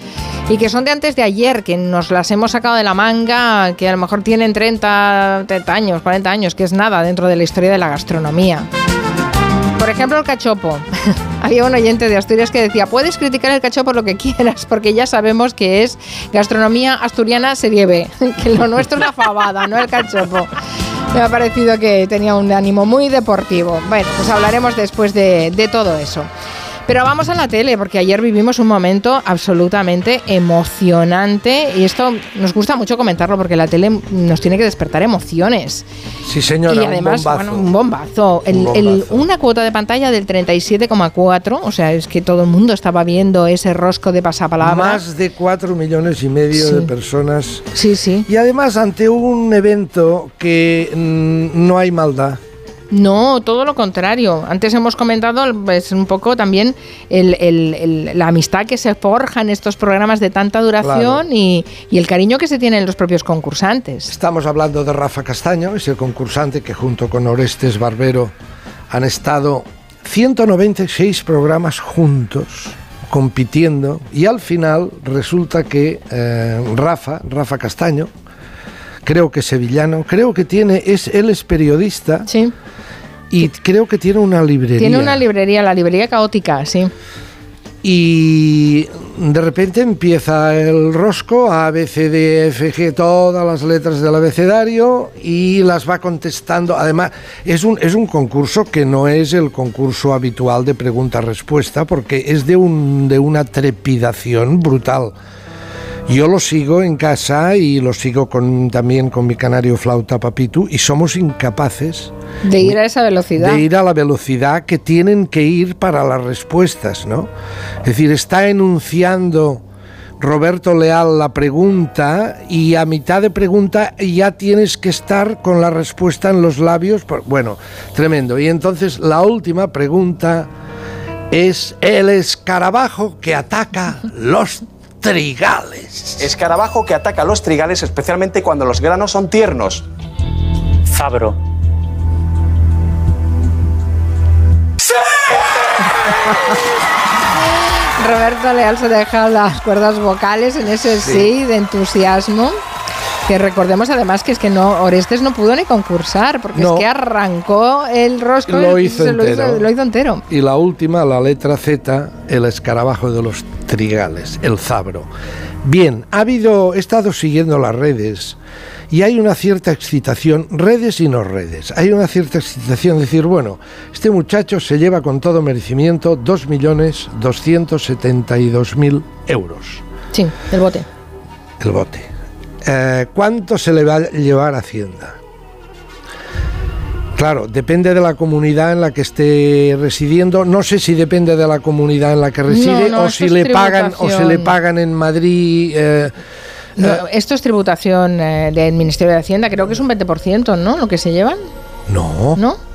y que son de antes de ayer, que nos las hemos sacado de la manga, que a lo mejor tienen 30, 30 años, 40 años, que es nada dentro de la historia de la gastronomía. Por ejemplo, el cachopo. Había un oyente de Asturias que decía, puedes criticar el cachopo lo que quieras, porque ya sabemos que es gastronomía asturiana serie B, que lo nuestro es la fabada, no el cachopo. Me ha parecido que tenía un ánimo muy deportivo. Bueno, pues hablaremos después de, de todo eso. Pero vamos a la tele, porque ayer vivimos un momento absolutamente emocionante y esto nos gusta mucho comentarlo porque la tele nos tiene que despertar emociones. Sí, señora, y además, un bombazo. bueno, un bombazo. El- Un el- bombazo. una cuota de pantalla del 37,4, o sea, es que todo el mundo estaba viendo ese rosco de pasapalabra. Más de 4 millones y medio Sí. de personas. Sí, sí. Y además ante un evento que mm, no hay maldad. No, todo lo contrario. Antes hemos comentado pues, un poco también el- el- el- la amistad que se forja en estos programas de tanta duración Claro. y, y el cariño que se tienen los propios concursantes. Estamos hablando de Rafa Castaño, es el concursante que junto con Orestes Barbero han estado 196 programas juntos compitiendo y al final resulta que eh, Rafa, Rafa Castaño, creo que sevillano, creo que tiene, es, él es periodista y creo que tiene una librería. Tiene una librería, la librería caótica, sí. Y de repente empieza el rosco, A, B, C, D, F, G, todas las letras del abecedario y las va contestando. Además, es un, es un concurso que no es el concurso habitual de pregunta-respuesta porque es de, un, de una trepidación brutal. Yo lo sigo en casa y lo sigo con, también con mi canario flauta Papitu y somos incapaces De ir a esa velocidad. de ir a la velocidad que tienen que ir para las respuestas, ¿no? Es decir, está enunciando Roberto Leal la pregunta y a mitad de pregunta ya tienes que estar con la respuesta en los labios. Bueno, tremendo. Y entonces la última pregunta es el escarabajo que ataca los trigales. Escarabajo que ataca los trigales especialmente cuando los granos son tiernos. Zabro. Roberto Leal se deja las cuerdas vocales en ese sí, Sí. de entusiasmo. Que recordemos además que es que no Orestes no pudo ni concursar, porque No. es que arrancó el rosco Lo y hizo se lo entero. hizo, lo hizo entero. Y la última, la letra Z, el escarabajo de los trigales, el zabro. Bien, ha habido, he estado siguiendo las redes y hay una cierta excitación, redes y no redes, hay una cierta excitación, de decir, bueno, este muchacho se lleva con todo merecimiento 2.272.000 euros, Sí, el bote. el bote. Eh, ¿Cuánto se le va a llevar a Hacienda? Claro, depende de la comunidad en la que esté residiendo. No sé si depende de la comunidad en la que reside no, o si le pagan o se le pagan en Madrid. eh, No, eh, esto es tributación del Ministerio de Hacienda, creo que es un 20%, ¿no? Lo que se llevan. no, ¿No?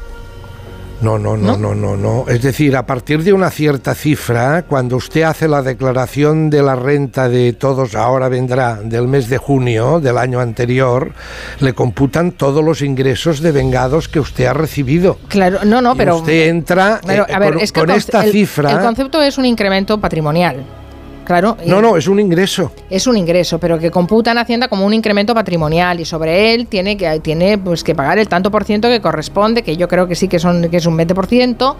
No, no, no, no, no, no. Es decir, a partir de una cierta cifra, cuando usted hace la declaración de la renta de todos, ahora vendrá del mes de junio del año anterior, le computan todos los ingresos de vengados que usted ha recibido. Claro, no, no, pero. usted entra pero, a ver, con, es que con el conce- esta cifra. El concepto es un incremento patrimonial. Claro. No, no, es un ingreso. es un ingreso, pero que computan Hacienda como un incremento patrimonial y sobre él tiene que tiene pues que pagar el tanto por ciento que corresponde, que yo creo que sí que son que es un 20%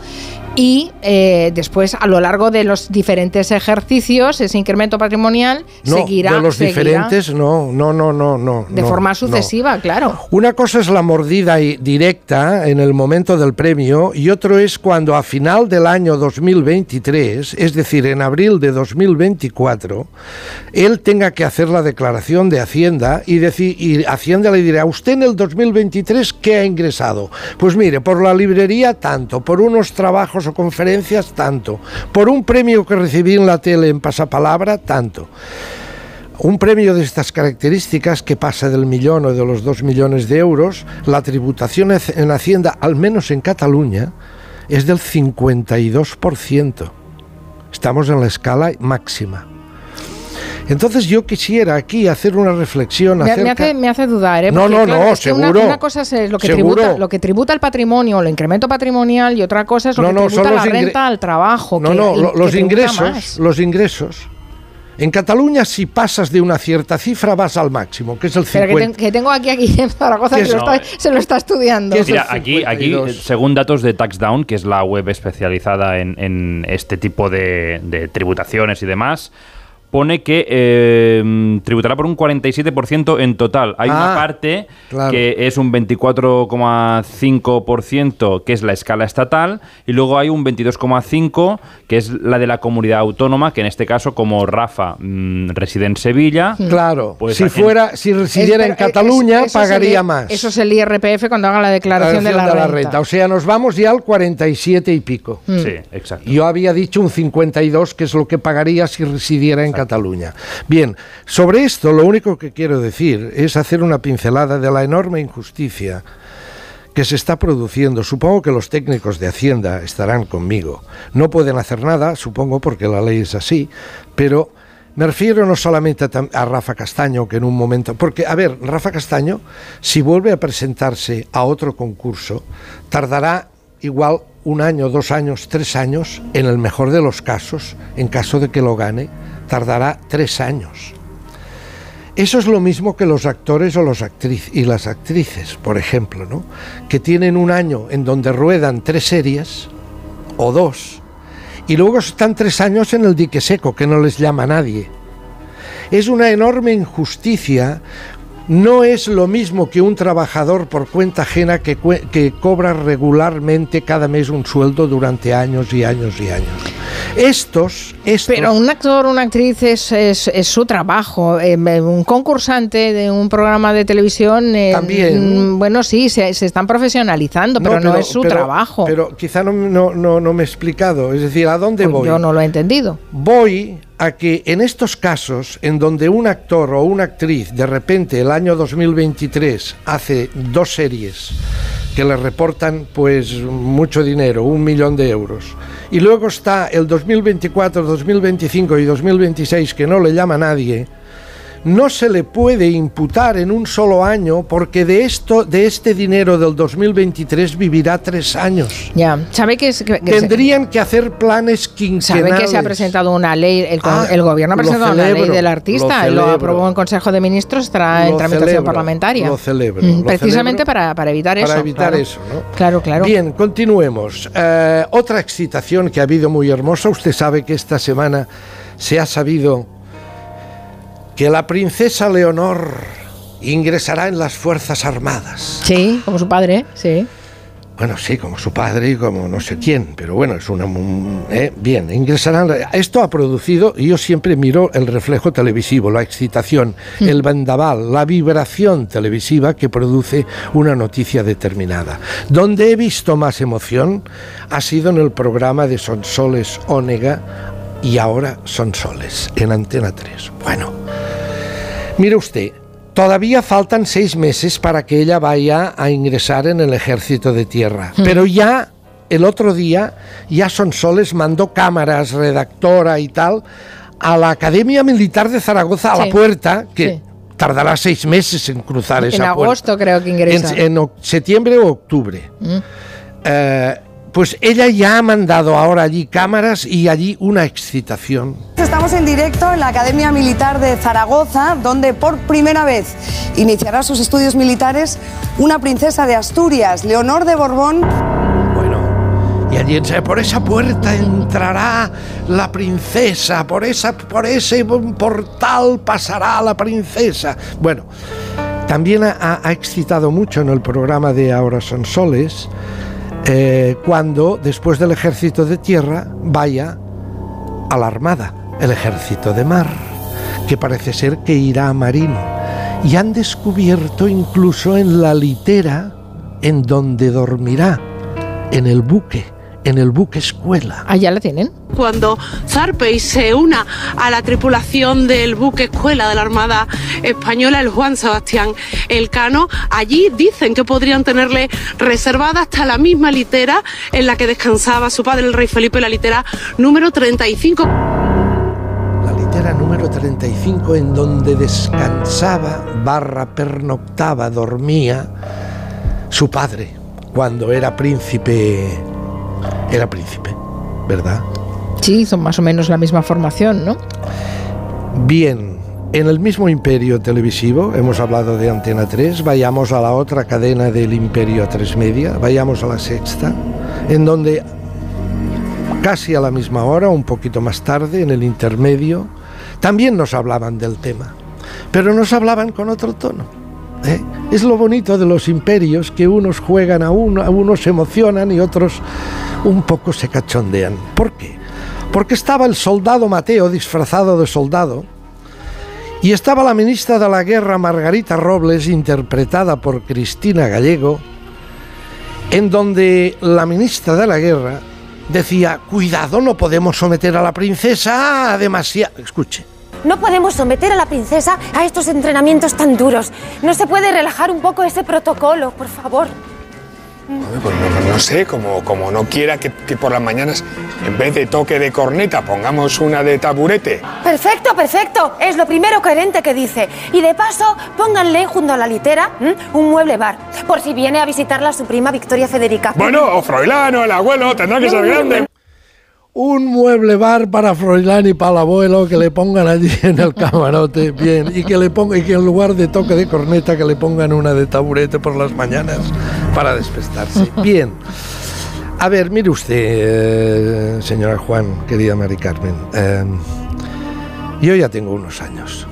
y eh, después a lo largo de los diferentes ejercicios ese incremento patrimonial No, seguirá de los seguirá diferentes, no, no, no, no, no. de no, forma no. sucesiva, claro. Una cosa es la mordida directa en el momento del premio y otro es cuando a final del año 2023, es decir, en abril de 2024, él tenga que hacer la declaración de Hacienda y, decir, y Hacienda le dirá, ¿usted en el 2023 qué ha ingresado? Pues mire, por la librería tanto, por unos trabajos o conferencias tanto, por un premio que recibí en la tele en pasapalabra tanto. Un premio de estas características que pasa del millón o de los dos millones de euros, la tributación en Hacienda, al menos en Cataluña, es del 52%. Estamos en la escala máxima. Entonces yo quisiera aquí hacer una reflexión Me, me acerca... hace, me hace dudar, ¿eh? No, Porque, no, claro, no, una- seguro. Una, cosa es lo que, Seguro. tributa, lo que tributa el patrimonio, el incremento patrimonial, y otra cosa es lo No, que no, tributa la ingre- renta al trabajo. No, que- no, los ingresos, los ingresos En Cataluña, si pasas de una cierta cifra, vas al máximo, que es el 50. Pero que, tengo aquí, aquí en Zaragoza que, se lo está estudiando. Mira, aquí, aquí, según datos de TaxDown, que es la web especializada en, este tipo de tributaciones y demás, pone que eh, tributará por un 47% en total. Hay una ah, parte que es un 24,5% que es la escala estatal y luego hay un 22,5% que es la de la comunidad autónoma, que en este caso como Rafa mm, reside en Sevilla. Claro, pues si fuera si residiera en Cataluña pagaría más. Eso es el IRPF cuando haga la declaración, de, la, renta. O sea, nos vamos ya al 47 y pico. Mm. Sí, exacto. Yo había dicho un 52 que es lo que pagaría si residiera en Cataluña. Cataluña. Bien, sobre esto lo único que quiero decir es hacer una pincelada de la enorme injusticia que se está produciendo. Supongo que los técnicos de Hacienda estarán conmigo. No pueden hacer nada, supongo porque la ley es así, pero me refiero no solamente a, Rafa Castaño, que en un momento... Porque, a ver, Rafa Castaño, si vuelve a presentarse a otro concurso, tardará igual un año, dos años, tres años, en el mejor de los casos, en caso de que lo gane, tardará tres años. Eso es lo mismo que los actores o los y las actrices, por ejemplo, ¿no? que tienen un año en donde ruedan tres series o dos y luego están tres años en el dique seco que no les llama nadie. Es una enorme injusticia no es lo mismo que un trabajador por cuenta ajena que, que, cobra regularmente cada mes un sueldo durante años y años y años. Estos, estos Pero un actor, una actriz es, es, su trabajo. Eh, un concursante de un programa de televisión, eh, también. Mm, bueno, sí, se, se están profesionalizando, pero, no es su trabajo. Pero quizá no, no, no, me he explicado. Es decir, ¿a dónde pues voy? Yo no lo he entendido. Voy a que en estos casos, en donde un actor o una actriz de repente el año 2023 hace dos series que le reportan pues mucho dinero, un millón de euros, y luego está el 2024, 2025 y 2026 que no le llama nadie, no se le puede imputar en un solo año porque de esto, de este dinero del 2023 vivirá tres años. Ya, sabe que, tendrían que hacer planes quinquenales. Sabe que se ha presentado una ley, el, ah, gobierno ha presentado una ley del artista, lo, aprobó en Consejo de Ministros, estará en tramitación parlamentaria. Lo celebro. Mm, precisamente para, para, evitar eso. Para evitar eso, ¿no? Claro, claro. Bien, continuemos. Eh, otra excitación que ha habido muy hermosa. Usted sabe que esta semana se ha sabido que la princesa Leonor ingresará en las Fuerzas Armadas. Sí, como su padre, sí. Bueno, sí, como su padre y como no sé quién, pero bueno, es una... Eh, bien, ingresarán... Esto ha producido, y yo siempre miro el reflejo televisivo, la excitación, mm. el vendaval, la vibración televisiva que produce una noticia determinada. Donde he visto más emoción ha sido en el programa de Sonsoles Ónega y ahora Sonsoles, en Antena 3. Bueno, Mire usted, todavía faltan seis meses para que ella vaya a ingresar en el ejército de tierra, hmm. pero ya el otro día, ya Sonsoles mandó cámaras, redactora y tal, a la Academia Militar de Zaragoza a la puerta, que tardará seis meses en cruzar esa puerta. En agosto creo que ingresa. En, septiembre o octubre. Hmm. Eh, pues ella ya ha mandado ahora allí cámaras y allí una excitación. Estamos en directo en la Academia Militar de Zaragoza, donde por primera vez iniciará sus estudios militares una princesa de Asturias, Leonor de Borbón. Bueno, y allí por esa puerta entrará la princesa, por, esa, por ese portal pasará la princesa. Bueno, también ha, ha excitado mucho en el programa de Ahora son soles eh, cuando después del ejército de tierra vaya a la armada, el ejército de mar, que parece ser que irá a marino. Y han descubierto incluso en la litera en donde dormirá, en el buque en el buque escuela. ¿Allá la tienen? Cuando zarpe y se una a la tripulación del buque escuela de la Armada Española, el Juan Sebastián Elcano, allí dicen que podrían tenerle reservada hasta la misma litera en la que descansaba su padre, el rey Felipe, la litera número 35. La litera número 35 en donde descansaba, barra pernoctaba, dormía su padre cuando era príncipe era príncipe, ¿verdad? Sí, son más o menos la misma formación, ¿no? Bien, en el mismo imperio televisivo, hemos hablado de Antena 3, vayamos a la otra cadena del imperio a 3 media, vayamos a la sexta, en donde casi a la misma hora, un poquito más tarde, en el intermedio, también nos hablaban del tema, pero nos hablaban con otro tono. ¿eh? Es lo bonito de los imperios, que unos juegan a uno, a unos se emocionan y otros un poco se cachondean. ¿Por qué? Porque estaba el soldado Mateo disfrazado de soldado y estaba la ministra de la Guerra Margarita Robles interpretada por Cristina Gallego, en donde la ministra de la Guerra decía, cuidado, no podemos someter a la princesa a demasiado... Escuche. No podemos someter a la princesa a estos entrenamientos tan duros. No se puede relajar un poco ese protocolo, por favor. Pues no, no sé, como, como no quiera que, que por las mañanas, en vez de toque de corneta, pongamos una de taburete. Perfecto, perfecto. Es lo primero coherente que dice. Y de paso, pónganle junto a la litera ¿m? un mueble bar, por si viene a visitarla su prima Victoria Federica. Bueno, o Froilán o el abuelo, tendrá que ser grande. Un mueble bar para Froilán y para el abuelo que le pongan allí en el camarote, bien, y que le ponga, y que en lugar de toque de corneta que le pongan una de taburete por las mañanas para despertarse. Bien. A ver, mire usted, eh, señora Juan, querida Mari Carmen, eh, yo ya tengo unos años.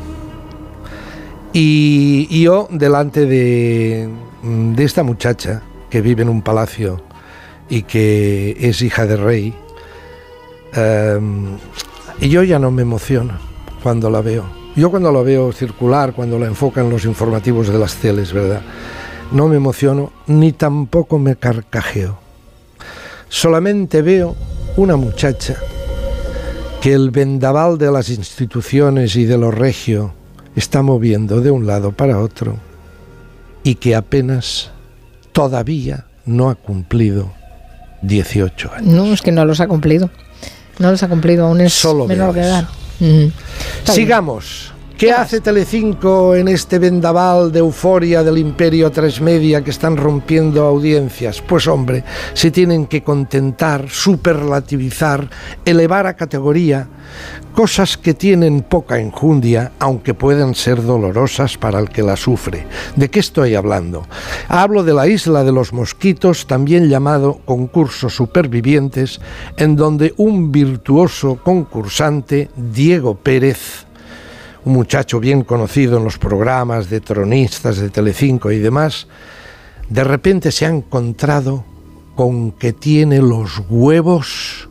Y, y yo, delante de, de esta muchacha que vive en un palacio y que es hija de rey, eh, y yo ya no me emociono cuando la veo. Yo cuando la veo circular, cuando la enfocan los informativos de las teles, ¿verdad? No me emociono ni tampoco me carcajeo. Solamente veo una muchacha que el vendaval de las instituciones y de lo regio está moviendo de un lado para otro y que apenas todavía no ha cumplido 18 años. No, es que no los ha cumplido. No los ha cumplido, aún es Solo menor de edad. Sigamos. ¿Qué hace Telecinco en este vendaval de euforia del imperio tres media que están rompiendo audiencias? Pues hombre, se tienen que contentar, superlativizar, elevar a categoría cosas que tienen poca enjundia, aunque puedan ser dolorosas para el que la sufre. ¿De qué estoy hablando? Hablo de la isla de los mosquitos, también llamado concurso supervivientes, en donde un virtuoso concursante, Diego Pérez, un muchacho bien conocido en los programas de tronistas de Telecinco y demás, de repente se ha encontrado con que tiene los huevos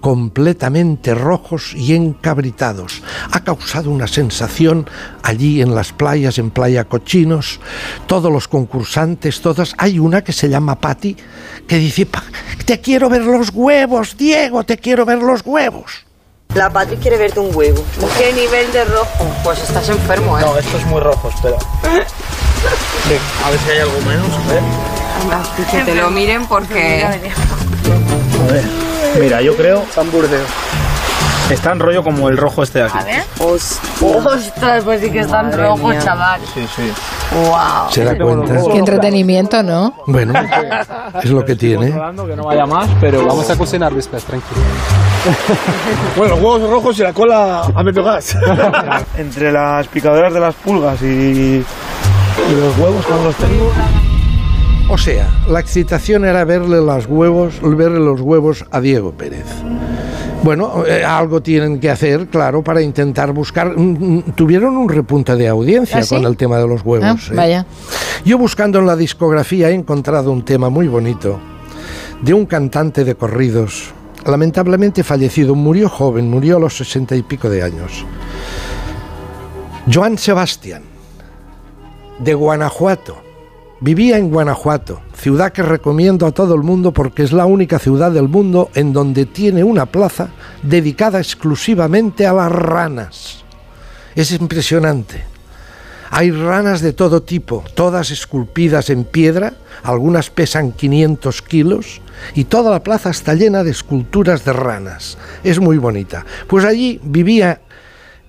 completamente rojos y encabritados. Ha causado una sensación allí en las playas, en Playa Cochinos, todos los concursantes, todas. Hay una que se llama Patti, que dice, "Pa- te quiero ver los huevos, Diego, te quiero ver los huevos. La Patri quiere verte un huevo. ¿Qué nivel de rojo? Pues estás enfermo, ¿eh? No, esto es muy rojo, espera. Sí, a ver si hay algo menos. ¿eh? Que te lo miren porque... A ver. Mira, yo creo. San Burdeos. Está en rollo como el rojo este de aquí. A ver. Ostras, pues sí que están Madre rojos, mía. chaval. Sí, sí. Wow. ¿Se da cuenta? Qué entretenimiento, ¿no? Bueno, es lo que tiene. Controlando que no vaya más, pero vamos a cocinar después, tranquilo. Bueno, los huevos rojos y la cola a medio gas. Entre las picadoras de las pulgas y, y los huevos cuando los tengo. O sea, la excitación era verle los huevos, verle los huevos a Diego Pérez. Bueno, eh, algo tienen que hacer, claro, para intentar buscar. mm, mm, Tuvieron un repunte de audiencia ¿Ah, sí? con el tema de los huevos. Ah, ¿eh? vaya. Yo buscando en la discografía he encontrado un tema muy bonito de un cantante de corridos, lamentablemente fallecido, murió joven, murió a los sesenta y pico de años. Joan Sebastián, de Guanajuato. Vivía en Guanajuato, ciudad que recomiendo a todo el mundo porque es la única ciudad del mundo en donde tiene una plaza dedicada exclusivamente a las ranas. Es impresionante. Hay ranas de todo tipo, todas esculpidas en piedra, algunas pesan 500 kilos y toda la plaza está llena de esculturas de ranas. Es muy bonita. Pues allí vivía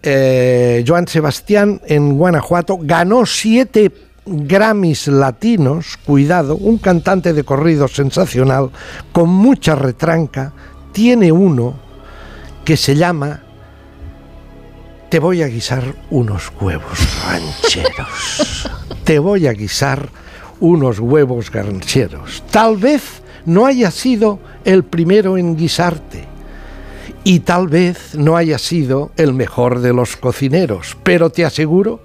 eh, Joan Sebastián en Guanajuato, ganó siete Grammys latinos, cuidado, un cantante de corrido sensacional, con mucha retranca, tiene uno que se llama te voy a guisar unos huevos rancheros. te voy a guisar unos huevos rancheros. Tal vez no haya sido el primero en guisarte. Y tal vez no haya sido el mejor de los cocineros, pero te aseguro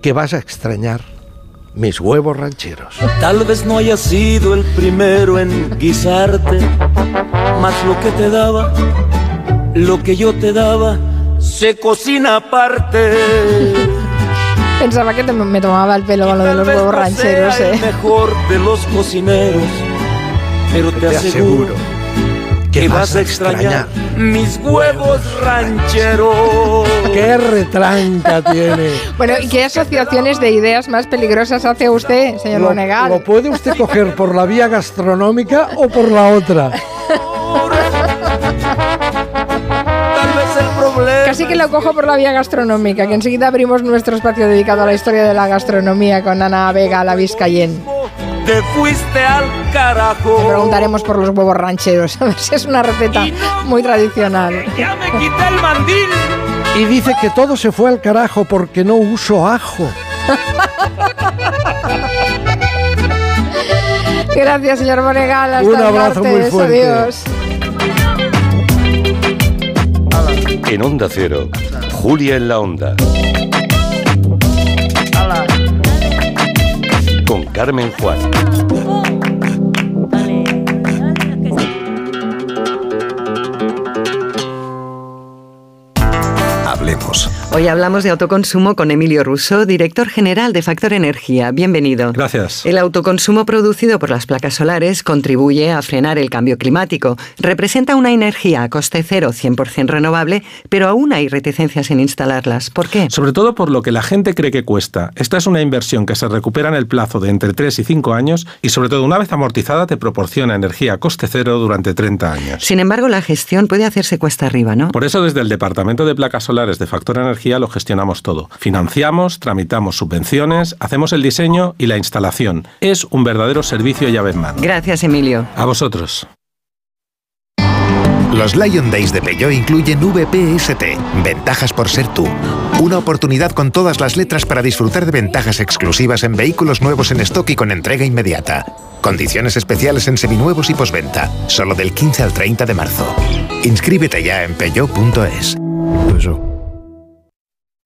que vas a extrañar mis huevos rancheros. Tal vez no haya sido el primero en guisarte, mas lo que te daba, lo que yo te daba, se cocina aparte. Pensaba que te- me tomaba el pelo con lo de los huevos rancheros, Sea el ¿eh? mejor de los cocineros, pero te, Te aseguro, que vas a extrañar mis huevos rancheros. ¡Qué retranca tiene! Bueno, ¿y qué asociaciones de ideas más peligrosas hace usted, señor Lo, lo puede usted coger por la vía gastronómica o por la otra. Casi que lo cojo por la vía gastronómica, que enseguida abrimos nuestro espacio dedicado a la historia de la gastronomía con Ana Vega, la Vizcayen. Te fuiste al carajo. Le preguntaremos por los huevos rancheros, a ver si es una receta muy tradicional. Ya me quité el mandil. Y dice que todo se fue al carajo porque no uso ajo. Gracias, señor Monegal. Hasta Un el abrazo muy fuerte. Adiós. En Onda Cero, Julia en la Onda. Carmen Juan. Hoy hablamos de autoconsumo con Emilio Russo, director general de Factor Energía. Bienvenido. Gracias. El autoconsumo producido por las placas solares contribuye a frenar el cambio climático. Representa una energía a coste cero, 100% renovable, pero aún hay reticencias en instalarlas. ¿Por qué? Sobre todo por lo que la gente cree que cuesta. Esta es una inversión que se recupera en el plazo de entre 3 y 5 años y sobre todo una vez amortizada te proporciona energía a coste cero durante 30 años. Sin embargo, la gestión puede hacerse cuesta arriba, ¿no? Por eso desde el Departamento de Placas Solares de Factor Energía lo gestionamos todo. Financiamos, tramitamos subvenciones, hacemos el diseño y la instalación. Es un verdadero servicio llave en mano. Gracias, Emilio. A vosotros. Los Lion Days de Peugeot incluyen VPST, ventajas por ser tú. Una oportunidad con todas las letras para disfrutar de ventajas exclusivas en vehículos nuevos en stock y con entrega inmediata. Condiciones especiales en seminuevos y posventa, solo del 15 al 30 de marzo. Inscríbete ya en peugeot.es.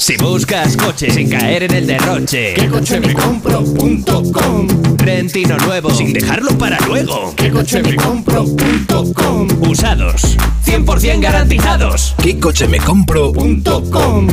Si buscas coche sin caer en el derroche, ¿Qué coche me compro.com? Rentino nuevo sin dejarlo para luego. ¿Qué coche me compro.com? Usados, 100% garantizados. ¿Qué coche me compro.com?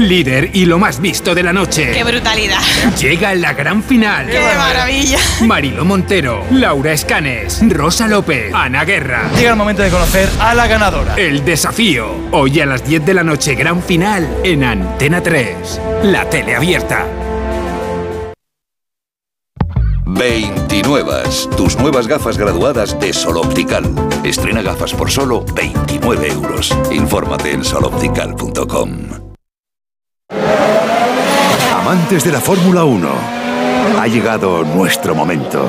Líder y lo más visto de la noche. ¡Qué brutalidad! Llega la gran final. ¡Qué maravilla! Marilo Montero, Laura Escanes, Rosa López, Ana Guerra. Llega el momento de conocer a la ganadora. El desafío. Hoy a las 10 de la noche, gran final en Antena 3. La tele abierta. 29. Tus nuevas gafas graduadas de Sol Optical. Estrena gafas por solo 29 euros. Infórmate en soloptical.com. Amantes de la Fórmula 1, ha llegado nuestro momento.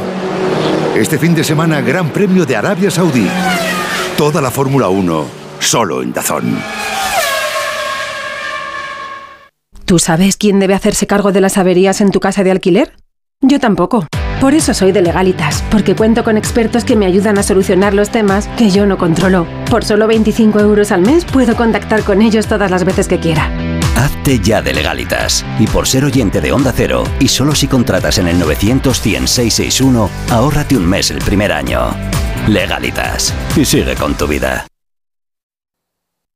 Este fin de semana, Gran Premio de Arabia Saudí. Toda la Fórmula 1, solo en Dazón. ¿Tú sabes quién debe hacerse cargo de las averías en tu casa de alquiler? Yo tampoco. Por eso soy de Legalitas, porque cuento con expertos que me ayudan a solucionar los temas que yo no controlo. Por solo 25 euros al mes puedo contactar con ellos todas las veces que quiera. Hazte ya de legalitas. Y por ser oyente de Onda Cero, y solo si contratas en el 900 100 661, ahórrate un mes el primer año. Legalitas. Y sigue con tu vida.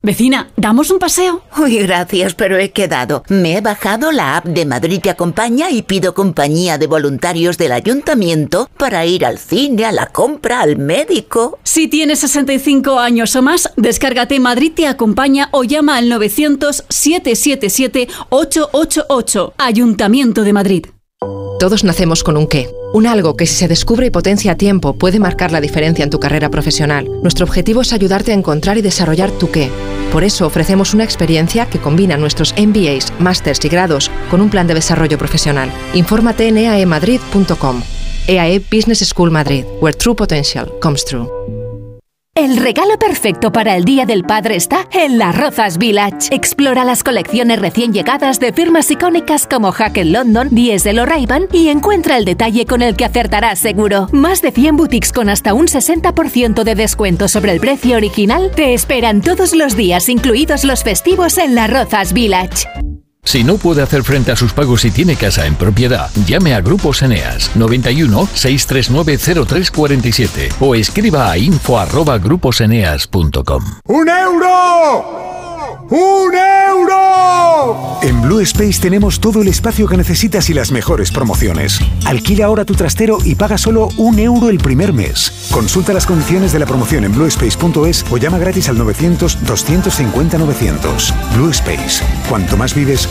Vecina, ¿damos un paseo? Uy, gracias, pero he quedado. Me he bajado la app de Madrid Te Acompaña y pido compañía de voluntarios del ayuntamiento para ir al cine, a la compra, al médico. Si tienes 65 años o más, descárgate Madrid Te Acompaña o llama al 900-777-888. Ayuntamiento de Madrid. Todos nacemos con un qué, un algo que si se descubre y potencia a tiempo puede marcar la diferencia en tu carrera profesional. Nuestro objetivo es ayudarte a encontrar y desarrollar tu qué. Por eso ofrecemos una experiencia que combina nuestros MBAs, másters y grados con un plan de desarrollo profesional. Infórmate en eaemadrid.com. EAE Business School Madrid, where true potential comes true. El regalo perfecto para el Día del Padre está en Las Rozas Village. Explora las colecciones recién llegadas de firmas icónicas como Hackett London, Diesel o ray y encuentra el detalle con el que acertarás seguro. Más de 100 boutiques con hasta un 60% de descuento sobre el precio original te esperan todos los días, incluidos los festivos en Las Rozas Village. Si no puede hacer frente a sus pagos y tiene casa en propiedad, llame a Grupos Eneas 91 639 0347 o escriba a info@gruposeneas.com. ¡Un euro! ¡Un euro! En Blue Space tenemos todo el espacio que necesitas y las mejores promociones. Alquila ahora tu trastero y paga solo un euro el primer mes. Consulta las condiciones de la promoción en bluespace.es o llama gratis al 900-250-900. Blue Space. Cuanto más vives,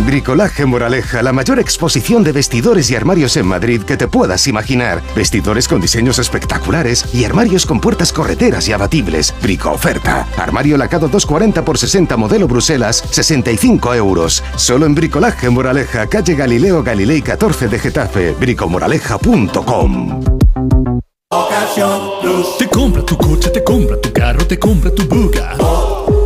Bricolaje Moraleja, la mayor exposición de vestidores y armarios en Madrid que te puedas imaginar. Vestidores con diseños espectaculares y armarios con puertas correteras y abatibles. Brico oferta. Armario lacado 240 por 60 modelo Bruselas, 65 euros. Solo en Bricolaje Moraleja, calle Galileo Galilei 14 de Getafe. bricomoraleja.com. Te compra tu coche, te compra tu carro, te compra tu buga. Te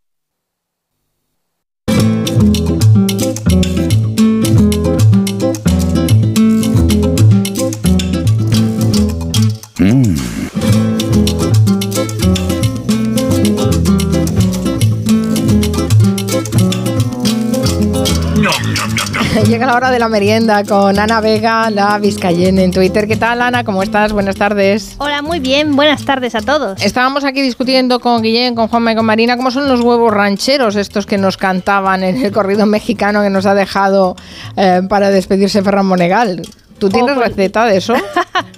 Llega la hora de la merienda con Ana Vega, la Vizcayene en Twitter. ¿Qué tal, Ana? ¿Cómo estás? Buenas tardes. Hola, muy bien. Buenas tardes a todos. Estábamos aquí discutiendo con Guillén, con Juanma y con Marina cómo son los huevos rancheros estos que nos cantaban en el corrido mexicano que nos ha dejado eh, para despedirse Ferran Monegal. ¿Tú tienes Oh, pues- receta de eso?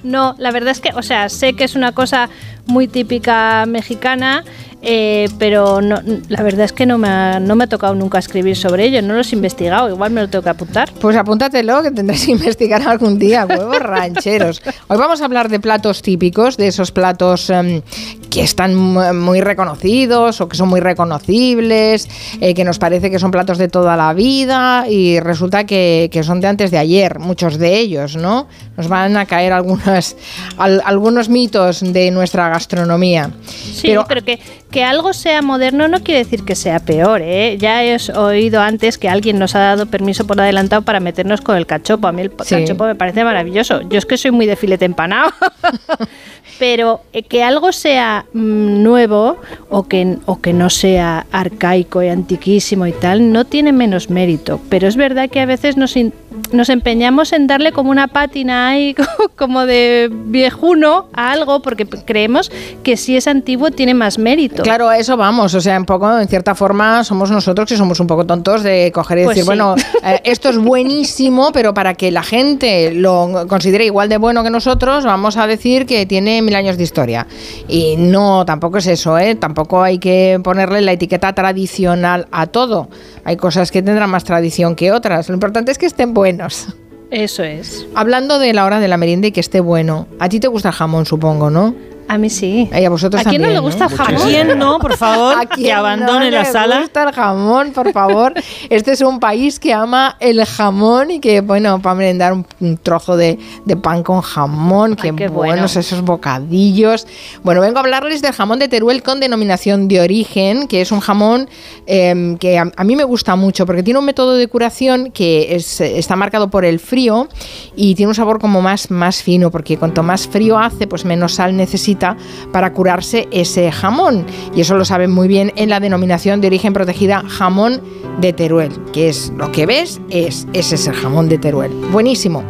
No, la verdad es que, o sea, sé que es una cosa muy típica mexicana, eh, pero no, la verdad es que no me, ha, no me ha tocado nunca escribir sobre ello, no los he investigado, igual me lo tengo que apuntar. Pues apúntatelo, que tendrás que investigar algún día, huevos rancheros. Hoy vamos a hablar de platos típicos, de esos platos em, que están mu- muy reconocidos o que son muy reconocibles, eh, que nos parece que son platos de toda la vida y resulta que, que son de antes de ayer, muchos de ellos, ¿no? Nos van a caer algunas, al- algunos mitos de nuestra gastronomía. Sí, pero, que, que algo sea moderno no quiere decir que sea peor, ¿eh? Ya he oído antes que alguien nos ha dado permiso por adelantado para meternos con el cachopo. A mí el Sí. cachopo me parece maravilloso. Yo es que soy muy de filete empanado. pero eh, que algo sea mm, nuevo o que, o que no sea arcaico y antiquísimo y tal, no tiene menos mérito. Pero es verdad que a veces nos, nos empeñamos en darle como una pátina ahí, como de viejuno a algo, porque creemos que si es antiguo tiene más mérito. Claro, a eso vamos. O sea, un poco, en cierta forma, somos nosotros que somos un poco tontos de coger y Pues decir, sí. bueno, eh, esto es buenísimo, pero para que la gente lo considere igual de bueno que nosotros, vamos a decir que tiene mil años de historia. Y no, tampoco es eso, ¿eh? Tampoco hay que ponerle la etiqueta tradicional a todo. Hay cosas que tendrán más tradición que otras. Lo importante es que estén buenos. Eso es. Hablando de la hora de la merienda y que esté bueno. A ti te gusta el jamón, supongo, ¿no? A mí sí. Y a vosotros ¿A quién no le gusta el jamón? ¿A quién no, por favor? ¿A quién que abandone no la le sala. gusta el jamón, por favor? Este es un país que ama el jamón y que, bueno, para merendar un, un trozo de, de pan con jamón, que qué bueno. buenos esos bocadillos. Bueno, vengo a hablarles del jamón de Teruel con denominación de origen, que es un jamón eh, que a, a mí me gusta mucho porque tiene un método de curación que es, está marcado por el frío y tiene un sabor como más, más fino, porque cuanto más frío hace, pues menos sal necesita para curarse ese jamón. Y eso lo saben muy bien en la denominación de origen protegida jamón de Teruel, que es lo que ves, es ese es el jamón de Teruel. Buenísimo.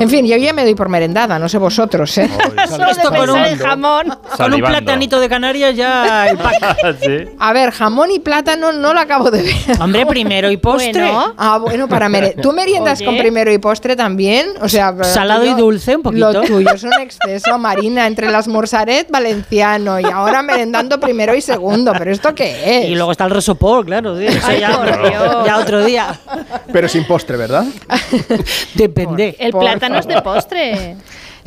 En fin, yo ya me doy por merendada, no sé vosotros, ¿eh? Solo Esto con un- jamón. Con un platanito de Canarias ya el pack. Sí. A ver, jamón y plátano no lo acabo de ver. Hombre, primero y postre. Bueno. Ah, bueno, para merendar. ¿Tú meriendas Oye. con primero y postre también? O sea, Salado lo y dulce, un poquito. Lo tuyo es un exceso, Marina, entre las valenciano y ahora merendando primero y segundo. ¿Pero esto qué es? Y luego está el rosopol, claro. sí, Ay, ya, por Dios. ya otro día. Pero sin postre, ¿verdad? Depende. El Por plátano es de postre.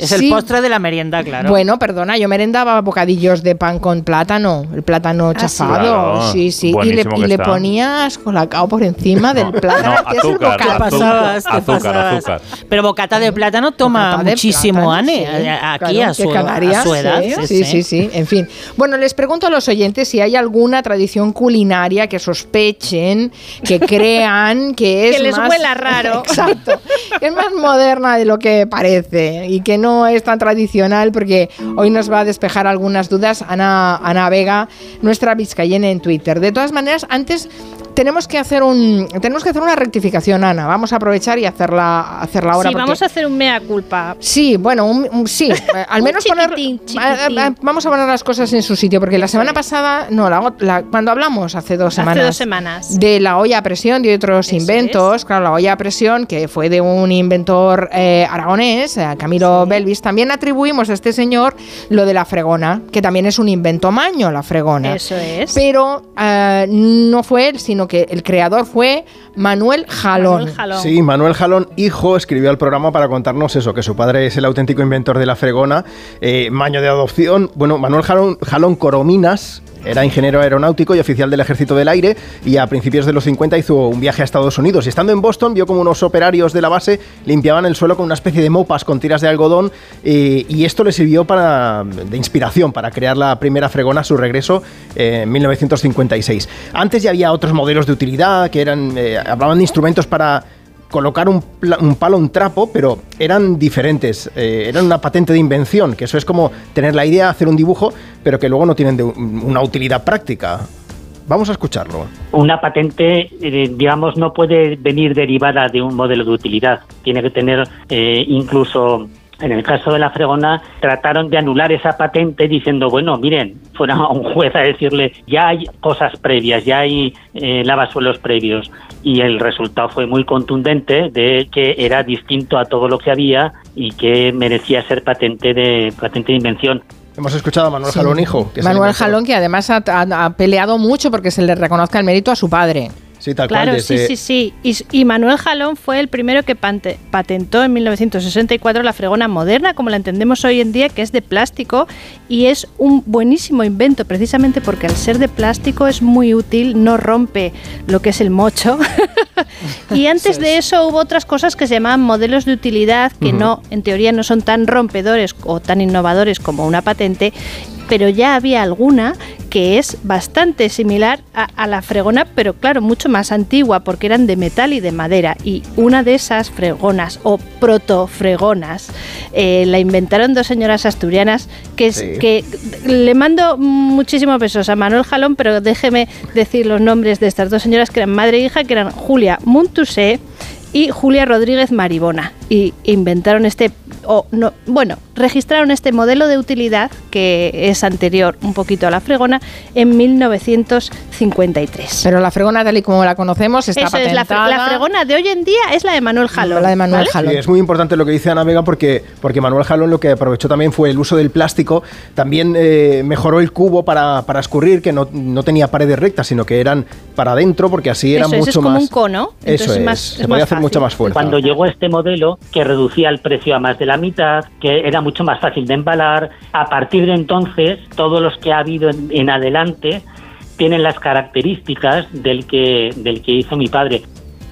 Es el postre de la merienda, claro. Bueno, perdona, yo merendaba bocadillos de pan con plátano, el plátano ¿Ah, sí? chafado, Claro, sí, sí, y le, y le ponías colacao por encima del plátano. No, azúcar. Te pasabas, azúcar, pasabas. azúcar. Pero bocata de plátano toma Bocata muchísimo, plátano, Ane. sí, a- Aquí claro, a, su, Canarias, a su edad. sí, sí, sí, sí, en fin. Bueno, les pregunto a los oyentes si hay alguna tradición culinaria que sospechen, que crean que es Que les más- huela raro. Exacto. Que es más moderna de lo que parece y que no es tan tradicional porque hoy nos va a despejar algunas dudas Ana, Ana Vega, nuestra vizcayena en Twitter. De todas maneras, antes tenemos que hacer un tenemos que hacer una rectificación, Ana. Vamos a aprovechar y hacerla hacerla ahora Sí, porque- vamos a hacer un mea culpa. Sí, bueno, un- un- sí, eh, al Un menos poner, chiquitín, eh, eh, vamos a poner las cosas en su sitio, porque la semana pasada, no, la, la- cuando hablamos hace dos Hace semanas, dos semanas. de la olla a presión de otros inventos, claro, la olla a presión, que fue de un inventor eh, aragonés, Camilo Belvis, también atribuimos a este señor lo de la fregona, que también es un invento maño, la fregona. Eso es. Pero eh, no fue él, sino que el creador fue Manuel Jalón. Manuel Jalón. Sí, Manuel Jalón, hijo, escribió al programa para contarnos eso, que su padre es el auténtico inventor de la fregona, eh, maño de adopción. Bueno, Manuel Jalón, Jalón Corominas era ingeniero aeronáutico y oficial del Ejército del Aire y a principios de los 50 hizo un viaje a Estados Unidos. Y estando en Boston vio como unos operarios de la base limpiaban el suelo con una especie de mopas con tiras de algodón eh, y esto le sirvió para, de inspiración para crear la primera fregona a su regreso eh, en 1956. Antes ya había otros modelos de utilidad que eran, eh, hablaban de instrumentos para colocar un, un palo, un trapo, pero eran diferentes. eh, eran una patente de invención, que eso es como tener la idea, hacer un dibujo, pero que luego no tienen de un- una utilidad práctica. Vamos a escucharlo. Una patente, eh, digamos, no puede venir derivada de un modelo de utilidad. Tiene que tener eh, incluso, en el caso de la fregona, trataron de anular esa patente diciendo, bueno, miren, fueron a un juez a decirle, ya hay cosas previas, ya hay eh, lavasuelos previos. Y el resultado fue muy contundente de que era distinto a todo lo que había y que merecía ser patente de, patente de invención. Hemos escuchado a Manuel Sí. Jalón, hijo. que Manuel. Jalón, que además ha, ha- ha peleado mucho porque se le reconozca el mérito a su padre. Sí, tal Claro, sí, sí, sí. Y, y Manuel Jalón fue el primero que pante- patentó en 1964 la fregona moderna, como la entendemos hoy en día, que es de plástico y es un buenísimo invento, precisamente porque al ser de plástico es muy útil, no rompe lo que es el mocho. y antes de eso hubo otras cosas que se llamaban modelos de utilidad, que no, en teoría no son tan rompedores o tan innovadores como una patente, pero ya había alguna que es bastante similar a, a la fregona, pero claro, mucho más antigua, porque eran de metal y de madera. Y una de esas fregonas o protofregonas eh, la inventaron dos señoras asturianas que, es, Sí. que le mando muchísimos besos a Manuel Jalón, pero déjeme decir los nombres de estas dos señoras que eran madre e hija, que eran Julia Muntusé y Julia Rodríguez Maribona. Y inventaron este, o no, bueno, registraron este modelo de utilidad que es anterior un poquito a la fregona en 1953. Pero la fregona tal y como la conocemos está Eso es, la, fre- patentada. la fregona de hoy en día es la de Manuel Jalón. La de Manuel ¿vale? Sí, es muy importante lo que dice Ana Vega porque, porque Manuel Jalón lo que aprovechó también fue el uso del plástico. También eh, mejoró el cubo para, para escurrir, que no, no tenía paredes rectas, sino que eran para adentro, porque así era Eso es, mucho es como más. un cono. Eso es, más- se es podía más hacer mucha más fuerza. Cuando llegó este modelo que reducía el precio a más de la mitad, que era mucho más fácil de embalar, a partir de entonces todos los que ha habido en, adelante tienen las características del que, del que hizo mi padre.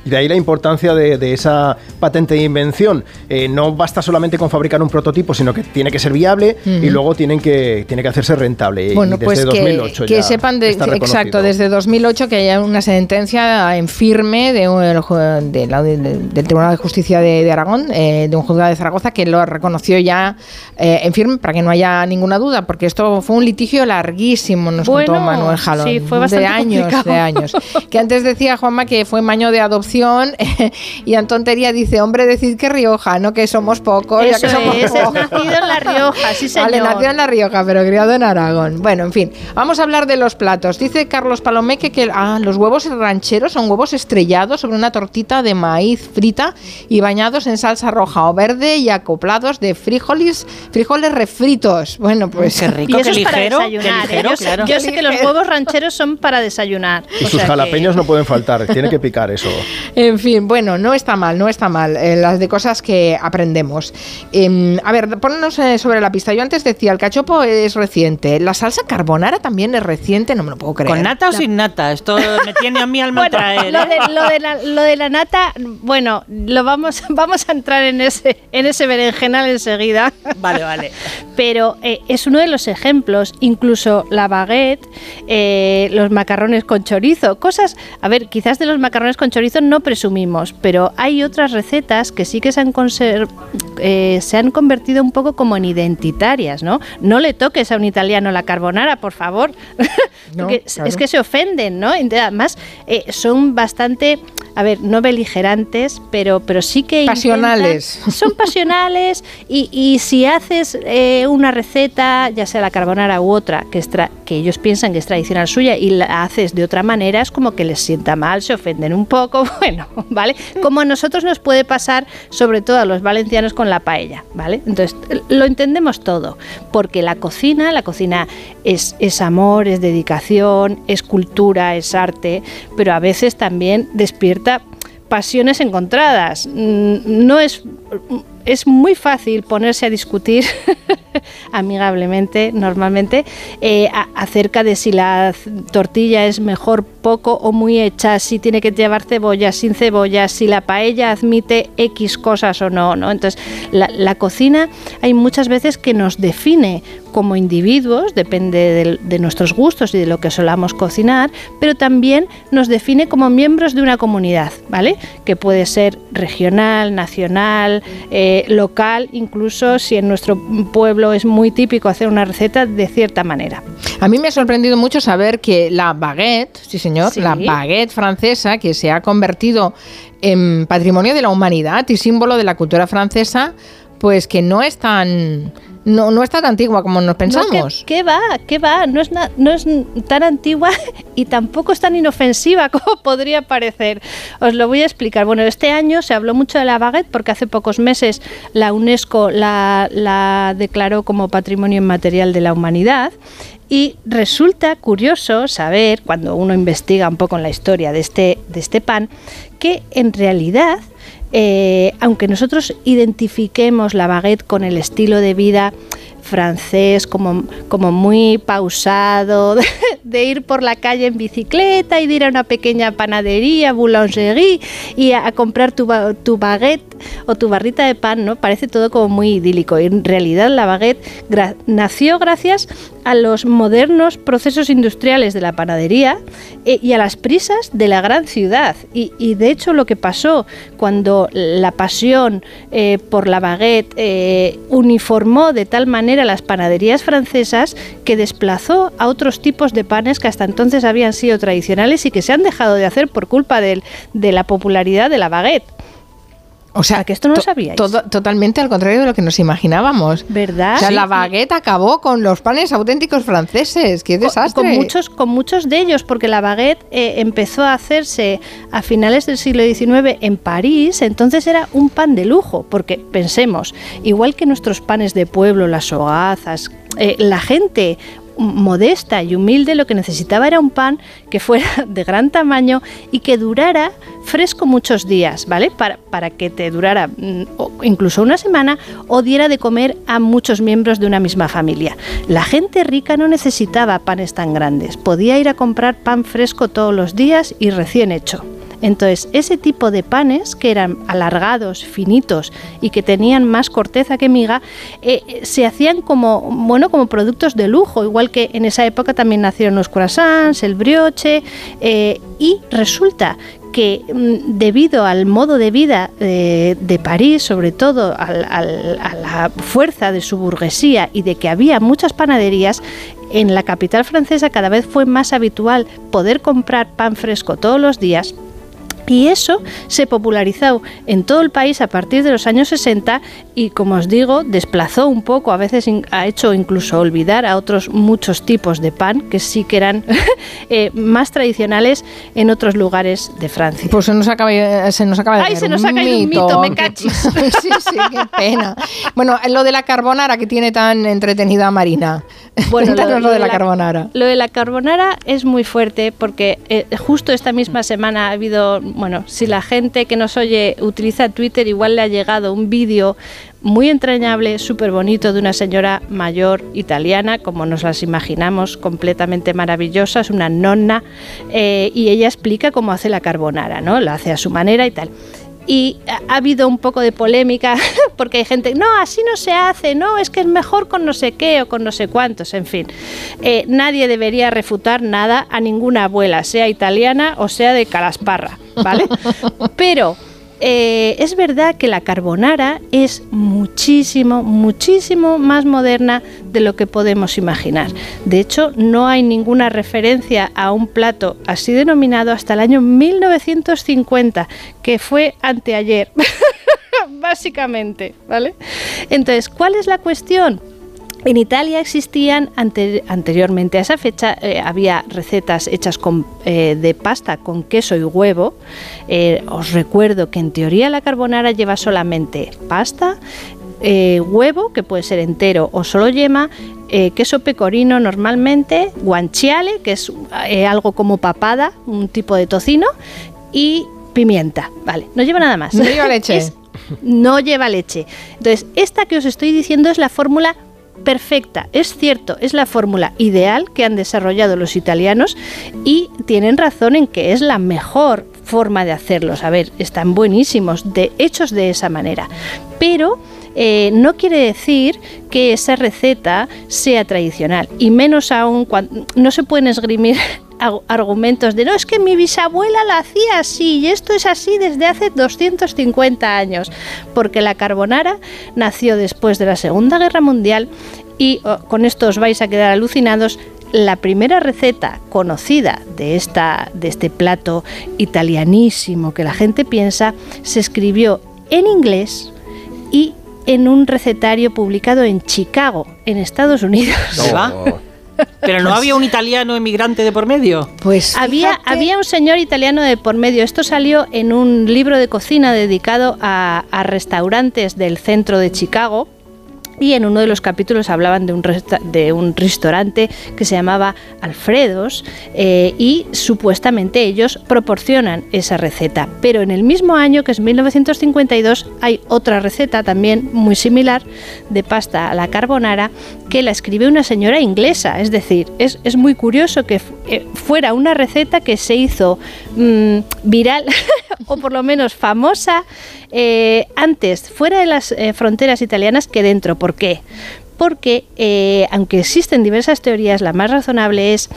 Y de ahí la importancia de, de esa patente de invención. Eh, no basta solamente con fabricar un prototipo, sino que tiene que ser viable y Ujú. luego tienen que, tiene que hacerse rentable. Bueno, y desde pues que, 2008 que ya sepan, de, está exacto, desde 2008 que haya una sentencia en firme de, de la- de- del Tribunal de Justicia de, de Aragón, eh, de un juzgado de Zaragoza, que lo reconoció ya eh, en firme para que no haya ninguna duda, porque esto fue un litigio larguísimo, nos Bueno, contó Manuel Jalón. sí, fue de bastante años, complicado. de años. Que antes decía Juanma que fue maño de adopción y en tontería dice, hombre, decid que Rioja, no que somos pocos, ya Eso que somos es, nacido en La Rioja, sí señor. Vale, nació en La Rioja, pero criado en Aragón. Bueno, en fin, vamos a hablar de los platos. Dice Carlos Palomeque que ah, los huevos rancheros son huevos estrellados sobre una tortita de maíz frita y bañados en salsa roja o verde y acoplados de frijoles, frijoles refritos. Bueno, pues... Qué rico, Y eso qué es para ligero, qué desayunar. ¿eh? ligero, yo, sé- claro. yo sé que los huevos rancheros son para desayunar. Y o sus sea que- jalapeños no pueden faltar, tiene que picar eso. En fin, bueno, no está mal, no está mal. eh, las de cosas que aprendemos. Em, a ver, ponnos eh, sobre la pista. Yo antes decía, el cachopo es reciente. La salsa carbonara también es reciente, no me lo puedo creer. ¿Con nata o La- sin nata? Esto me tiene a mí al Bueno, traer. lo, ¿eh? de, lo, de la, lo de la nata, bueno, lo vamos, vamos a entrar en ese, en ese berenjenal enseguida. Vale, vale. Pero eh, es uno de los ejemplos, incluso la baguette, eh, los macarrones con chorizo, cosas, a ver, quizás de los macarrones con chorizo no presumimos, pero hay otras recetas que sí que se han, eh, se han convertido un poco como en identitarias, ¿no? No le toques a un italiano la carbonara, por favor, No, es- claro. es que se ofenden, ¿no? Además, eh, son bastante, a ver, no beligerantes, pero, pero sí que... intentan- Pasionales. son pasionales y, y si haces eh, una receta, ya sea la carbonara u otra, que, es tra- que ellos piensan que es tradicional suya y la haces de otra manera, es como que les sienta mal, se ofenden un poco, bueno, ¿vale? Como a nosotros nos puede pasar, sobre todo a los valencianos con la paella, ¿vale? Entonces, lo entendemos todo, porque la cocina, la cocina es, es amor, es dedicación, es cultura, es arte, pero a veces también despierta pasiones encontradas. Mm, No es es muy fácil ponerse a discutir amigablemente, normalmente, eh, acerca de si la tortilla es mejor poco o muy hecha, si tiene que llevar cebolla, sin cebolla, si la paella admite X cosas o no, ¿no? Entonces, la, cocina hay muchas veces que nos define como individuos, depende de, nuestros gustos y de lo que solamos cocinar, pero también nos define como miembros de una comunidad, ¿vale? Que puede ser regional, nacional, eh, local, incluso si en nuestro pueblo es muy típico hacer una receta de cierta manera. A mí me ha sorprendido mucho saber que la baguette, sí señor, Sí. la baguette francesa, que se ha convertido en patrimonio de la humanidad y símbolo de la cultura francesa, pues que no es tan no, no está tan antigua como nos pensamos. No, ¿qué, qué va? ¿Qué va? No es, na- no es tan antigua y tampoco es tan inofensiva como podría parecer. Os lo voy a explicar. Bueno, este año se habló mucho de la baguette porque hace pocos meses la UNESCO la, la declaró como Patrimonio Inmaterial de la Humanidad. Y resulta curioso saber, cuando uno investiga un poco en la historia de este, de este pan, que en realidad eh, aunque nosotros identifiquemos la baguette con el estilo de vida francés, como, como muy pausado, de, ir por la calle en bicicleta y de ir a una pequeña panadería, boulangerie, y a, comprar tu, tu baguette o tu barrita de pan, ¿no? Parece todo como muy idílico. En realidad la baguette nació gracias a los modernos procesos industriales de la panadería eh, y a las prisas de la gran ciudad. Y, y de hecho lo que pasó cuando la pasión eh, por la baguette eh, uniformó de tal manera las panaderías francesas que desplazó a otros tipos de panes que hasta entonces habían sido tradicionales y que se han dejado de hacer por culpa de la popularidad de la baguette. O sea, que esto no lo sabíais. todo- totalmente al contrario de lo que nos imaginábamos. ¿Verdad? O sea, Sí. la baguette acabó con los panes auténticos franceses. ¡Qué desastre! Con muchos, con muchos de ellos, porque la baguette eh, empezó a hacerse a finales del siglo XIX en París, entonces era un pan de lujo, porque pensemos, igual que nuestros panes de pueblo, las hogazas, eh, la gente modesta y humilde lo que necesitaba era un pan que fuera de gran tamaño y que durara fresco muchos días, ¿vale? Para, para que te durara mm, incluso una semana o diera de comer a muchos miembros de una misma familia. La gente rica no necesitaba panes tan grandes, podía ir a comprar pan fresco todos los días y recién hecho. Entonces, ese tipo de panes que eran alargados, finitos y que tenían más corteza que miga, eh, eh, se hacían como, bueno, como productos de lujo, igual que en esa época también nacieron los croissants, el brioche, eh, y resulta que mm, debido al modo de vida de París, sobre todo al- a la fuerza de su burguesía y de que había muchas panaderías, en la capital francesa cada vez fue más habitual poder comprar pan fresco todos los días y eso se popularizó en todo el país a partir de los años 60 y, como os digo, desplazó un poco, a veces ha hecho incluso olvidar a otros muchos tipos de pan que sí que eran eh, más tradicionales en otros lugares de Francia. Pues se nos acaba, se nos acaba de Ay, se nos un mito, me cachis. sí, sí, qué pena. Bueno, lo de la carbonara que tiene tan entretenida Marina. Bueno, Cuéntanos lo, de la, carbonara. Lo de la carbonara es muy fuerte porque eh, justo esta misma semana ha habido, bueno, si la gente que nos oye utiliza Twitter, igual le ha llegado un vídeo muy entrañable, súper bonito de una señora mayor italiana, como nos las imaginamos, completamente maravillosa, es una nonna, eh, y ella explica cómo hace la carbonara, ¿no? La hace a su manera y tal. Y ha ha habido un poco de polémica porque hay gente, no, así no se hace, no, es que es mejor con no sé qué o con no sé cuántos, en fin. Eh, nadie debería refutar nada a ninguna abuela, sea italiana o sea de Calasparra, ¿vale? Pero eh, es verdad que la carbonara es muchísimo, muchísimo más moderna de lo que podemos imaginar. De hecho, no hay ninguna referencia a un plato así denominado hasta el año 1950, que fue anteayer, básicamente, ¿vale? Entonces, ¿cuál es la cuestión? En Italia existían ante- anteriormente a esa fecha eh, había recetas hechas con, eh, de pasta con queso y huevo. Eh, os recuerdo que en teoría la carbonara lleva solamente pasta, eh, huevo que puede ser entero o solo yema, eh, queso pecorino normalmente, guanciale que es eh, algo como papada, un tipo de tocino y pimienta. Vale, no lleva nada más. No lleva leche. Es- no lleva leche. Entonces, esta que os estoy diciendo es la fórmula perfecta. Es cierto, es la fórmula ideal que han desarrollado los italianos y tienen razón en que es la mejor forma de hacerlos. A ver, están buenísimos, de, hechos de esa manera. Pero eh, no quiere decir que esa receta sea tradicional y menos aún cuando no se pueden esgrimir argumentos de no es que mi bisabuela la hacía así y esto es así desde hace 250 años porque la carbonara nació después de la Segunda Guerra Mundial y oh, con esto os vais a quedar alucinados la primera receta conocida de, esta, de este plato italianísimo que la gente piensa se escribió en inglés y en un recetario publicado en Chicago, en Estados Unidos. Pero no había un italiano emigrante de por medio. Pues había, había un señor italiano de por medio. Esto salió en un libro de cocina dedicado a, a restaurantes del centro de Chicago. Y en uno de los capítulos hablaban de un, de un restaurante que se llamaba Alfredos eh, y supuestamente ellos proporcionan esa receta. Pero en el mismo año, que es 1952, hay otra receta también muy similar de pasta a la carbonara que la escribe una señora inglesa. Es decir, es, es muy curioso que eh, fuera una receta que se hizo mm, viral o por lo menos famosa eh, antes fuera de las fronteras italianas que dentro. ¿Por qué? Porque eh, aunque existen diversas teorías, la más razonable es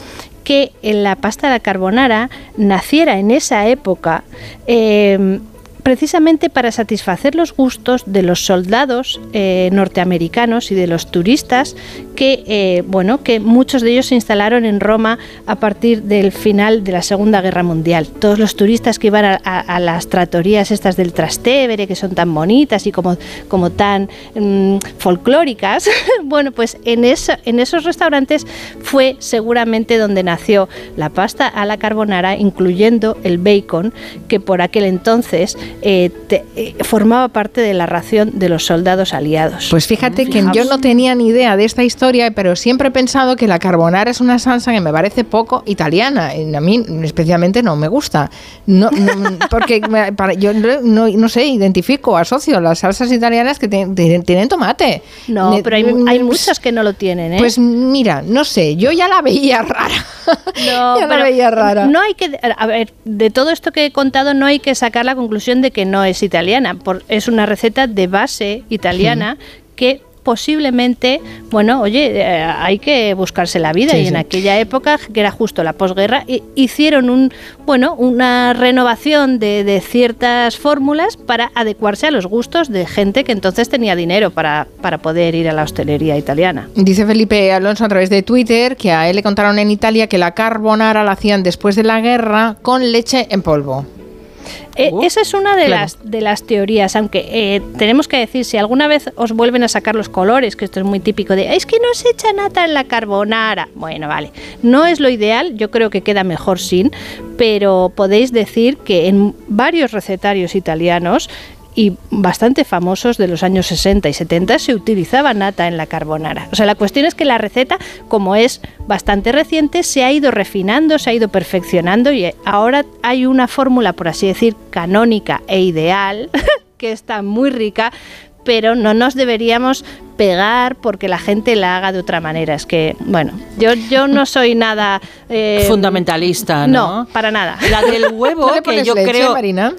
que en la pasta de la carbonara naciera en esa época eh, precisamente para satisfacer los gustos de los soldados eh, norteamericanos y de los turistas que, eh, bueno, que muchos de ellos se instalaron en Roma a partir del final de la Segunda Guerra Mundial. Todos los turistas que iban a, las tratorías estas del Trastevere, que son tan bonitas y como, como tan mm, folclóricas, bueno, pues en, eso, en esos restaurantes fue seguramente donde nació la pasta a la carbonara, incluyendo el bacon, que por aquel entonces eh, eh, formaba parte de la ración de los soldados aliados. Pues fíjate que yo no tenía ni idea de esta historia, pero siempre he pensado que la carbonara es una salsa que me parece poco italiana. Y a mí especialmente no me gusta. No, porque yo no, sé, identifico, asocio las salsas italianas que tienen tomate. No, pero hay, hay muchas que no lo tienen. ¿eh? Pues mira, no sé, yo ya la veía rara. No, ya la veía rara. No hay que, a ver, de todo esto que he contado no hay que sacar la conclusión de que no es italiana. es una receta de base italiana que posiblemente, bueno, oye, eh, hay que buscarse la vida y en aquella época, que era justo la posguerra, hicieron un, bueno, una renovación de, de ciertas fórmulas para adecuarse a los gustos de gente que entonces tenía dinero para, para poder ir a la hostelería italiana. Dice Felipe Alonso a través de Twitter que a él le contaron en Italia que la carbonara la hacían después de la guerra con leche en polvo. Eh, esa es una de, las, de las teorías, aunque eh, tenemos que decir, si alguna vez os vuelven a sacar los colores, que esto es muy típico de, es que no se echa nata en la carbonara. Bueno, vale, no es lo ideal, yo creo que queda mejor sin, pero podéis decir que en varios recetarios italianos y bastante famosos de los años 60 y 70 se utilizaba nata en la carbonara. O sea, la cuestión es que la receta, como es bastante reciente, se ha ido refinando, se ha ido perfeccionando y ahora hay una fórmula, por así decir, canónica e ideal, que está muy rica, pero no nos deberíamos pegar porque la gente la haga de otra manera. Es que, bueno, yo, yo no soy nada... Eh, Fundamentalista, ¿no? No, para nada. La del huevo, que yo creo... Marina?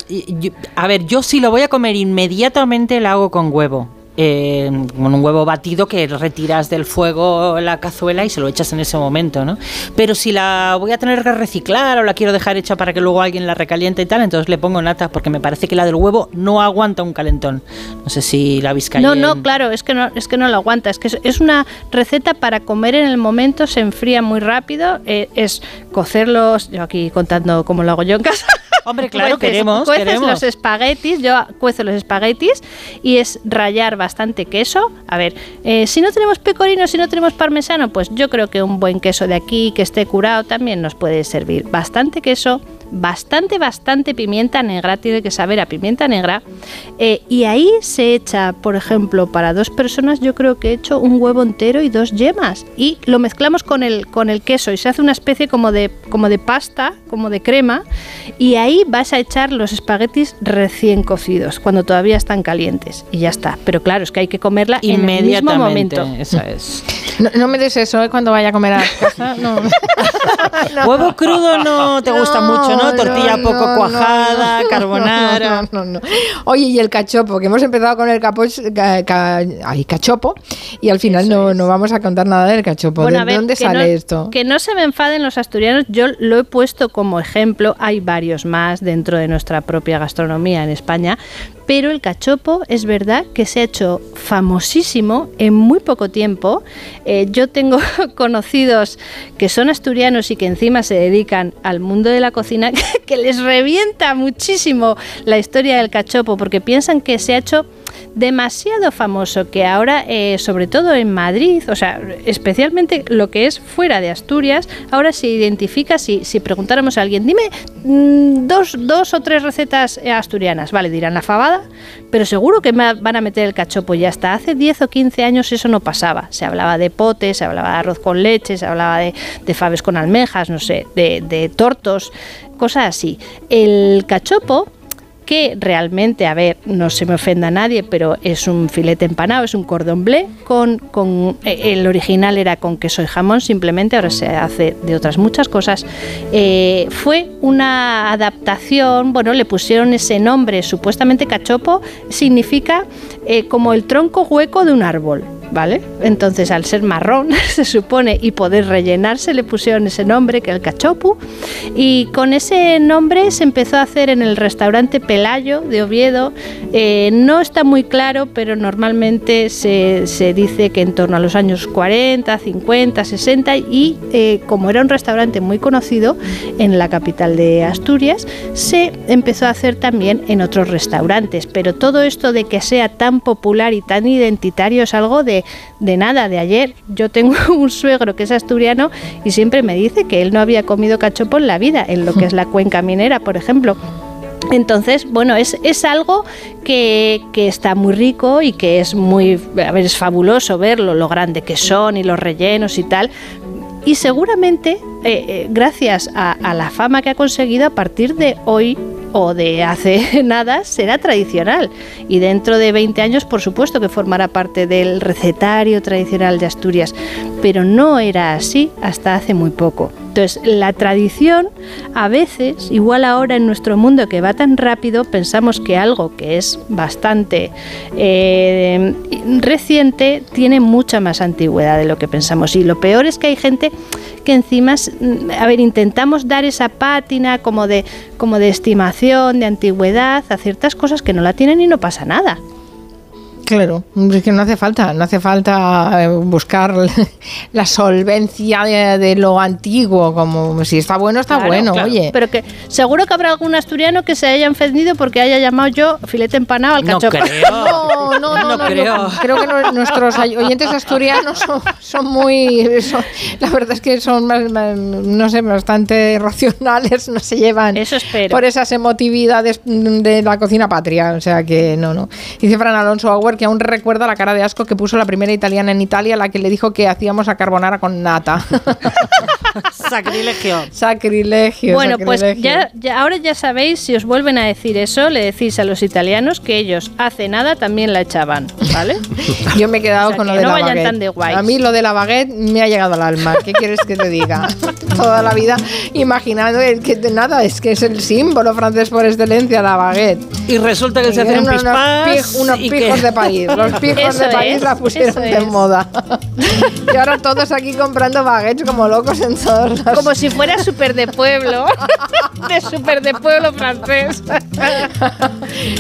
a ver, yo si lo voy a comer inmediatamente la hago con huevo eh, con un huevo batido que retiras del fuego la cazuela y se lo echas en ese momento, ¿no? Pero si la voy a tener que reciclar o la quiero dejar hecha para que luego alguien la recaliente y tal, entonces le pongo nata porque me parece que la del huevo no aguanta un calentón. No sé si la habéis No, no, claro, es que no, es que no lo aguanta. Es que es, una receta para comer en el momento, se enfría muy rápido, eh, es cocerlos, yo aquí contando cómo lo hago yo en casa. Hombre, claro, queremos, cueces los espaguetis, yo cuezo los espaguetis y es rayar bastante queso. A ver, eh, si no tenemos pecorino, si no tenemos parmesano, pues yo creo que un buen queso de aquí que esté curado también nos puede servir. Bastante queso, bastante, bastante pimienta negra, tiene que saber a pimienta negra. Eh, y ahí se echa, por ejemplo, para dos personas, yo creo que he hecho un huevo entero y dos yemas. Y lo mezclamos con el, con el queso y se hace una especie como de, como de pasta, como de crema. Y ahí vas a echar los espaguetis recién cocidos, cuando todavía están calientes. Y ya está. Pero claro, es que hay que comerla en el mismo momento. Eso es. No, me des eso ¿eh? cuando vaya a comer a casa. No. Huevo crudo no te gusta mucho, ¿no? Tortilla poco cuajada, carbonara. Oye, y el cachopo, que hemos empezado con el capoch, cachopo y al final no, no, vamos a contar nada del cachopo. ¿De dónde sale esto? Que no se me enfaden los asturianos, yo lo he puesto como ejemplo, hay varios más dentro de nuestra propia gastronomía en España, pero el cachopo es verdad que se ha hecho famosísimo en muy poco tiempo. Eh, yo tengo conocidos que son asturianos y que encima se dedican al mundo de la cocina que les revienta muchísimo la historia del cachopo porque piensan que se ha hecho demasiado famoso que ahora, eh, sobre todo en Madrid, o sea, especialmente lo que es fuera de Asturias, ahora se identifica, si, si preguntáramos a alguien, dime mm, dos, dos o tres recetas asturianas, vale, dirán la fabada, pero seguro que van a meter el cachopo y hasta hace 10 o 15 años eso no pasaba. Se hablaba de potes, se hablaba de arroz con leche, se hablaba de, de faves con almejas, no sé, de, de tortos, cosas así. El cachopo que realmente, a ver, no se me ofenda a nadie, pero es un filete empanado, es un cordón bleu con, con eh, el original era con queso y jamón, simplemente ahora se hace de otras muchas cosas. Eh, fue una adaptación, bueno, le pusieron ese nombre, supuestamente cachopo, significa eh, como el tronco hueco de un árbol. Entonces, al ser marrón, se supone, y poder rellenarse, le pusieron ese nombre, que es el cachopu, y con ese nombre se empezó a hacer en el restaurante Pelayo de Oviedo. Eh, no está muy claro, pero normalmente se, se dice que en torno a los años 40, 50, 60, y eh, como era un restaurante muy conocido en la capital de Asturias, se empezó a hacer también en otros restaurantes. Pero todo esto de que sea tan popular y tan identitario es algo de, de nada, de ayer. Yo tengo un suegro que es asturiano y siempre me dice que él no había comido cachopo en la vida, en lo que es la cuenca minera, por ejemplo. Entonces, bueno, es, es algo que, que, está muy rico y que es muy, a ver, es fabuloso verlo, lo grande que son y los rellenos y tal. Y seguramente, eh, eh, gracias a, a la fama que ha conseguido, a partir de hoy o de hace nada será tradicional y dentro de 20 años por supuesto que formará parte del recetario tradicional de Asturias, pero no era así hasta hace muy poco. Entonces, la tradición, a veces, igual ahora en nuestro mundo que va tan rápido, pensamos que algo que es bastante eh, reciente tiene mucha más antigüedad de lo que pensamos. Y lo peor es que hay gente que encima, a ver, intentamos dar esa pátina como de, como de estimación, de antigüedad a ciertas cosas que no la tienen y no pasa nada. Claro, es que no hace falta, no hace falta buscar la solvencia de, de lo antiguo, como si está bueno, está Claro, bueno, claro. oye. Pero que seguro que habrá algún asturiano que se haya ofendido porque haya llamado yo filete empanado al No cachopo. creo. No, no, no, no, creo. no. Creo que no- nuestros oyentes asturianos son, son muy. son- la verdad es que son, más, más, no sé, bastante racionales, no se llevan Eso espero. por esas emotividades de la cocina patria. O sea que no, no. Dice Fran Alonso Auer que aún recuerda la cara de asco que puso la primera italiana en Italia, la que le dijo que hacíamos a carbonara con nata. Sacrilegio. Sacrilegio. Bueno, pues ya, ya- ahora ya sabéis, si os vuelven a decir eso, le decís a los italianos que ellos hace nada también la echaban, ¿vale? Yo me he quedado O sea, con lo que de no la vayan baguette. tan de guays. A mí lo de la baguette me ha llegado al alma. ¿Qué quieres que te diga? Toda la vida imaginando el que de nada, es que es el símbolo francés por excelencia, la baguette. Y resulta que se hacen unos, pispás unos y pijos que- de París. Los pijos Eso de París es, la pusieron de es. moda. y ahora todos aquí comprando baguettes como locos en todos los... Como si fuera súper de pueblo, de súper de pueblo francés.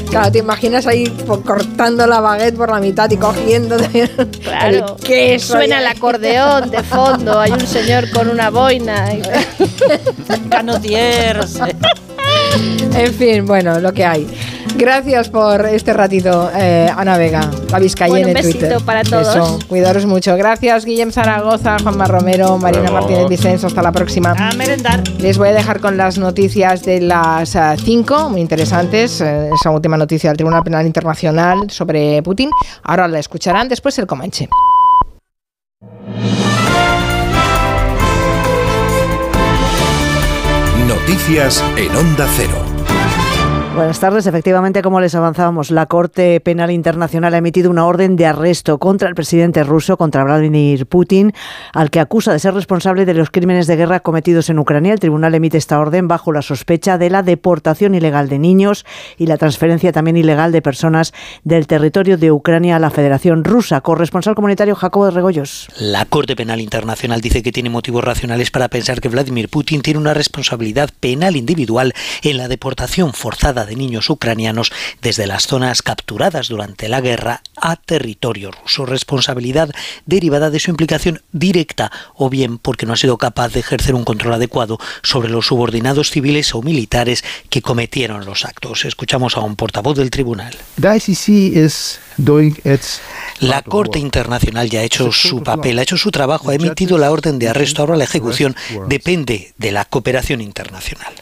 Claro, te imaginas ahí cortando la baguette por la mitad y cogiendo de- Claro, el queso. suena el acordeón de fondo, hay un señor con una boina. y- Canodiers. En fin, bueno, lo que hay. Gracias por este ratito, eh, Ana Vega, la Vizcayena Bueno, un en besito Twitter. para todos. Eso, cuidaros mucho. Gracias, Guillem Zaragoza, Juanma Romero, Marina luego. Martínez Vicens. Hasta la próxima. A merendar. Les voy a dejar con las noticias de las 5, muy interesantes. eh, esa última noticia del Tribunal Penal Internacional sobre Putin. Ahora la escucharán después el Comanche. Noticias en Onda Cero. Buenas tardes. Efectivamente, como les avanzábamos, la Corte Penal Internacional ha emitido una orden de arresto contra el presidente ruso, contra Vladimir Putin, al que acusa de ser responsable de los crímenes de guerra cometidos en Ucrania. El tribunal emite esta orden bajo la sospecha de la deportación ilegal de niños y la transferencia también ilegal de personas del territorio de Ucrania a la Federación Rusa. Corresponsal comunitario Jacobo de Regoyos. La Corte Penal Internacional dice que tiene motivos racionales para pensar que Vladimir Putin tiene una responsabilidad penal individual en la deportación forzada de niños ucranianos desde las zonas capturadas durante la guerra a territorio ruso. Responsabilidad derivada de su implicación directa o bien porque no ha sido capaz de ejercer un control adecuado sobre los subordinados civiles o militares que cometieron los actos. Escuchamos a un portavoz del tribunal. The ICC is doing its La Corte Internacional ya ha hecho su papel, ha hecho su trabajo, ha emitido la orden de arresto. Ahora la ejecución depende de la cooperación internacional.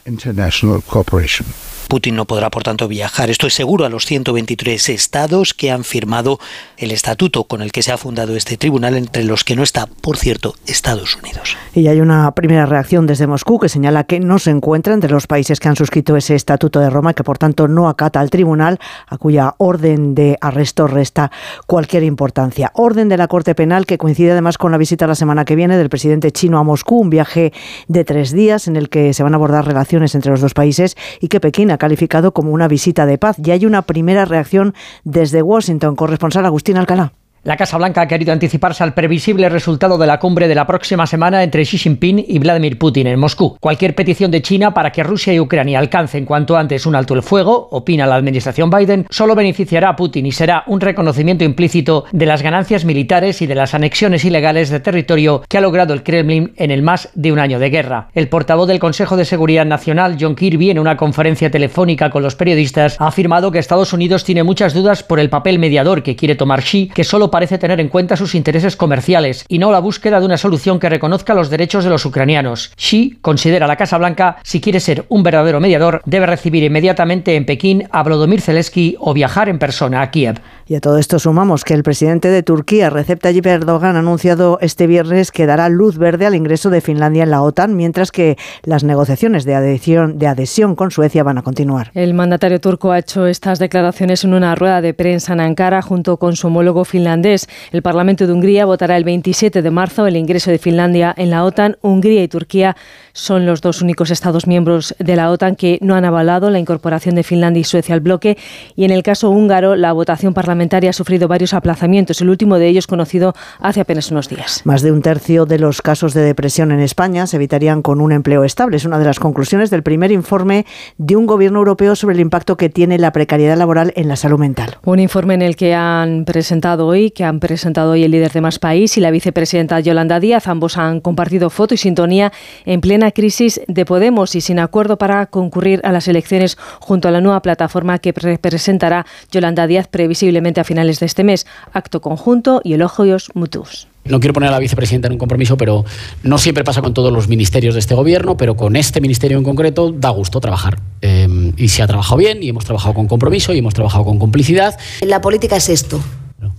Putin no podrá, por tanto, viajar. Esto es seguro a los 123 estados que han firmado el estatuto con el que se ha fundado este tribunal, entre los que no está, por cierto, Estados Unidos. Y hay una primera reacción desde Moscú que señala que no se encuentra entre los países que han suscrito ese estatuto de Roma, que por tanto no acata al tribunal, a cuya orden de arresto resta cualquier importancia. Orden de la Corte Penal que coincide además con la visita la semana que viene del presidente chino a Moscú, un viaje de tres días en el que se van a abordar relaciones entre los dos países y que Pekín ha calificado como una visita de paz. Y hay una primera reacción desde Washington, corresponsal Agustín Alcalá. La Casa Blanca ha querido anticiparse al previsible resultado de la cumbre de la próxima semana entre Xi Jinping y Vladimir Putin en Moscú. Cualquier petición de China para que Rusia y Ucrania alcancen cuanto antes un alto el fuego, opina la administración Biden, solo beneficiará a Putin y será un reconocimiento implícito de las ganancias militares y de las anexiones ilegales de territorio que ha logrado el Kremlin en el más de un año de guerra. El portavoz del Consejo de Seguridad Nacional, John Kirby, en una conferencia telefónica con los periodistas, ha afirmado que Estados Unidos tiene muchas dudas por el papel mediador que quiere tomar Xi, que solo parece tener en cuenta sus intereses comerciales y no la búsqueda de una solución que reconozca los derechos de los ucranianos. Xi considera la Casa Blanca, si quiere ser un verdadero mediador, debe recibir inmediatamente en Pekín a Volodymyr Zelensky o viajar en persona a Kiev. Y a todo esto sumamos que el presidente de Turquía, Recep Tayyip Erdogan, ha anunciado este viernes que dará luz verde al ingreso de Finlandia en la OTAN, mientras que las negociaciones de adhesión, de adhesión con Suecia van a continuar. El mandatario turco ha hecho estas declaraciones en una rueda de prensa en Ankara junto con su homólogo finlandés. El Parlamento de Hungría votará el 27 de marzo el ingreso de Finlandia en la OTAN. Hungría y Turquía son los dos únicos Estados miembros de la OTAN que no han avalado la incorporación de Finlandia y Suecia al bloque. Y en el caso húngaro, la votación parlamentaria ha sufrido varios aplazamientos, el último de ellos conocido hace apenas unos días. Más de un tercio de los casos de depresión en España se evitarían con un empleo estable. Es una de las conclusiones del primer informe de un gobierno europeo sobre el impacto que tiene la precariedad laboral en la salud mental. Un informe en el que han presentado hoy, que han presentado hoy el líder de Más País y la vicepresidenta Yolanda Díaz. Ambos han compartido foto y sintonía en plena crisis de Podemos y sin acuerdo para concurrir a las elecciones junto a la nueva plataforma que representará Yolanda Díaz previsiblemente a finales de este mes. Acto conjunto y elogios mutuos. No quiero poner a la vicepresidenta en un compromiso, pero no siempre pasa con todos los ministerios de este gobierno, pero con este ministerio en concreto da gusto trabajar. Eh, y se ha trabajado bien, y hemos trabajado con compromiso, y hemos trabajado con complicidad. La política es esto,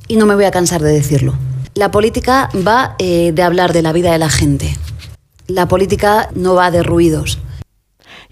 y no me voy a cansar de decirlo. La política va eh, de hablar de la vida de la gente. La política no va de ruidos.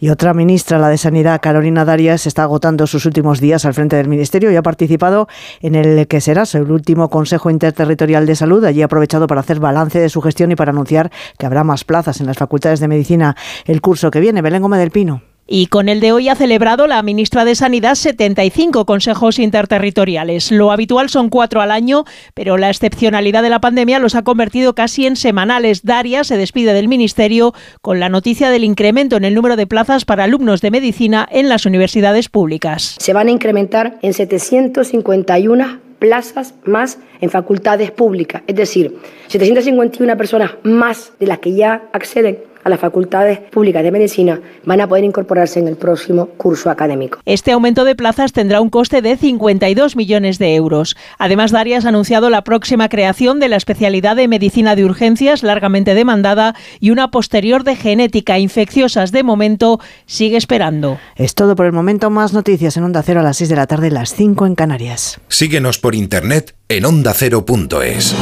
Y otra ministra, la de Sanidad, Carolina Darias, está agotando sus últimos días al frente del Ministerio y ha participado en el que será el último Consejo Interterritorial de Salud. Allí ha aprovechado para hacer balance de su gestión y para anunciar que habrá más plazas en las facultades de medicina el curso que viene. Belén Gómez del Pino. Y con el de hoy ha celebrado la ministra de Sanidad 75 consejos interterritoriales. Lo habitual son cuatro al año, pero la excepcionalidad de la pandemia los ha convertido casi en semanales. Daria se despide del ministerio con la noticia del incremento en el número de plazas para alumnos de medicina en las universidades públicas. Se van a incrementar en 751 plazas más en facultades públicas, es decir, 751 personas más de las que ya acceden a las facultades públicas de medicina van a poder incorporarse en el próximo curso académico. Este aumento de plazas tendrá un coste de 52 millones de euros. Además, Darias ha anunciado la próxima creación de la especialidad de medicina de urgencias largamente demandada y una posterior de genética infecciosas. De momento, sigue esperando. Es todo por el momento. Más noticias en Onda Cero a las 6 de la tarde, las 5 en Canarias. Síguenos por internet en ondacero.es.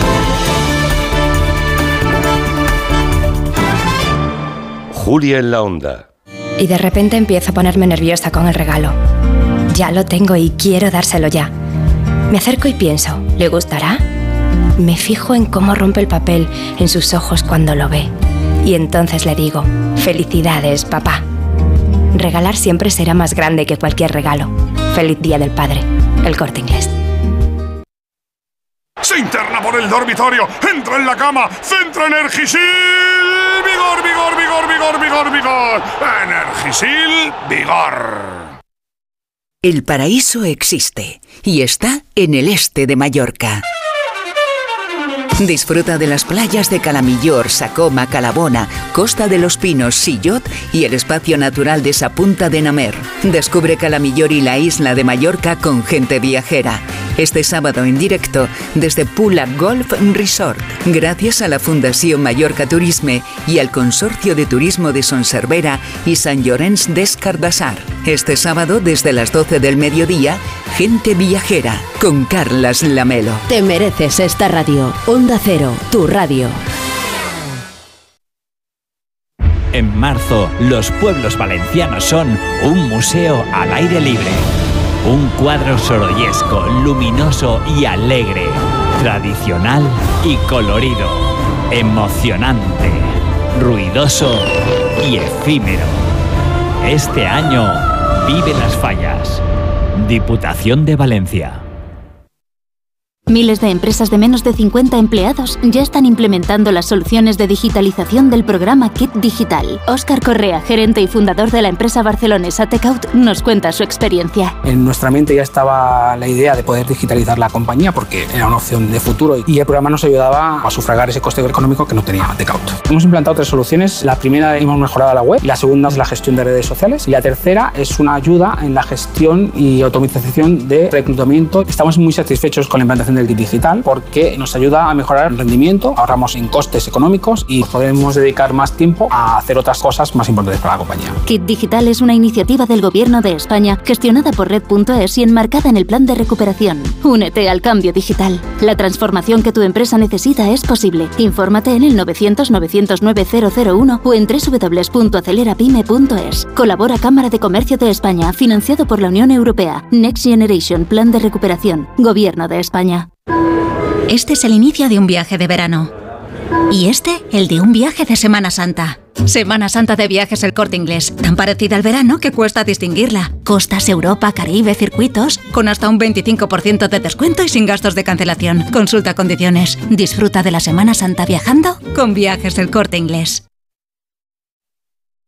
Julia en la onda. Y de repente empiezo a ponerme nerviosa con el regalo. Ya lo tengo y quiero dárselo ya. Me acerco y pienso, ¿le gustará? Me fijo en cómo rompe el papel en sus ojos cuando lo ve. Y entonces le digo, felicidades, papá. Regalar siempre será más grande que cualquier regalo. Feliz Día del Padre. El corte inglés. Se interna por el dormitorio, entra en la cama, centra Energisil. Vigor, vigor, vigor, vigor, vigor, vigor. Energisil, vigor. El paraíso existe y está en el este de Mallorca. Disfruta de las playas de Calamillor, Sacoma, Calabona, Costa de los Pinos, Sillot y el espacio natural de Sapunta de Namer. Descubre Calamillor y la isla de Mallorca con gente viajera. Este sábado en directo desde Pula Golf Resort, gracias a la Fundación Mallorca Turisme y al Consorcio de Turismo de Sonservera y San Llorenç des Cardassar. Este sábado desde las 12 del mediodía, gente viajera con Carlas Lamelo. Te mereces esta radio. Cero, tu radio. En marzo, los pueblos valencianos son un museo al aire libre. Un cuadro sorollesco, luminoso y alegre. Tradicional y colorido. Emocionante. Ruidoso y efímero. Este año, vive las fallas. Diputación de Valencia. Miles de empresas de menos de 50 empleados ya están implementando las soluciones de digitalización del programa Kit Digital. Óscar Correa, gerente y fundador de la empresa barcelonesa Tecout, nos cuenta su experiencia. En nuestra mente ya estaba la idea de poder digitalizar la compañía porque era una opción de futuro y el programa nos ayudaba a sufragar ese coste económico que no tenía Tecout. Hemos implantado tres soluciones. La primera hemos mejorado la web, la segunda es la gestión de redes sociales y la tercera es una ayuda en la gestión y automatización de reclutamiento. Estamos muy satisfechos con la implantación del kit digital porque nos ayuda a mejorar el rendimiento, ahorramos en costes económicos y podemos dedicar más tiempo a hacer otras cosas más importantes para la compañía. Kit Digital es una iniciativa del Gobierno de España gestionada por Red.es y enmarcada en el plan de recuperación. Únete al cambio digital. La transformación que tu empresa necesita es posible. Infórmate en el 900 909 001 o en www.acelerapyme.es. Colabora Cámara de Comercio de España, financiado por la Unión Europea. Next Generation Plan de Recuperación. Gobierno de España. Este es el inicio de un viaje de verano. Y este, el de un viaje de Semana Santa. Semana Santa de Viajes El Corte Inglés, tan parecida al verano que cuesta distinguirla. Costas, Europa, Caribe, circuitos, con hasta un 25% de descuento y sin gastos de cancelación. Consulta condiciones. Disfruta de la Semana Santa viajando con Viajes El Corte Inglés.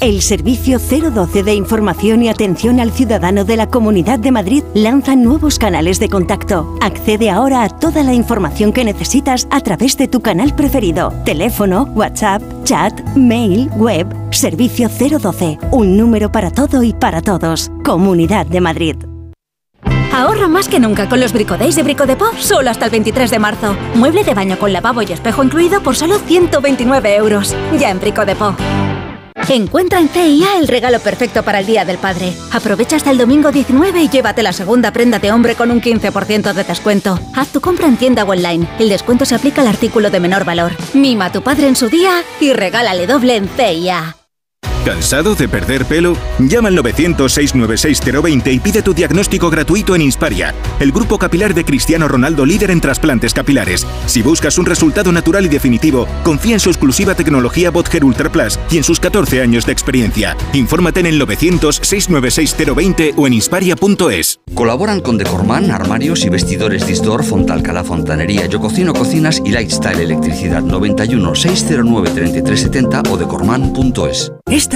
El Servicio 012 de Información y Atención al Ciudadano de la Comunidad de Madrid lanza nuevos canales de contacto. Accede ahora a toda la información que necesitas a través de tu canal preferido. Teléfono, WhatsApp, chat, mail, web. Servicio 012. Un número para todo y para todos. Comunidad de Madrid. Ahorra más que nunca con los Brico de Brico Depot, solo hasta el 23 de marzo. Mueble de baño con lavabo y espejo incluido por solo 129 euros. Ya en Brico Depot. Encuentra en CIA el regalo perfecto para el Día del Padre. Aprovecha hasta el domingo 19 y llévate la segunda prenda de hombre con un 15% de descuento. Haz tu compra en tienda o online. El descuento se aplica al artículo de menor valor. Mima a tu padre en su día y regálale doble en CIA. ¿Cansado de perder pelo? Llama al 900-696-020 y pide tu diagnóstico gratuito en Insparia, el grupo capilar de Cristiano Ronaldo líder en trasplantes capilares. Si buscas un resultado natural y definitivo, confía en su exclusiva tecnología Botger Ultra Plus y en sus 14 años de experiencia. Infórmate en el 900-696-020 o en insparia.es. Colaboran con Decorman, armarios y vestidores Disdor, Fontalcala Fontanería, Yo Cocino Cocinas y Lifestyle Electricidad 91 609 3370 o decorman.es. Esta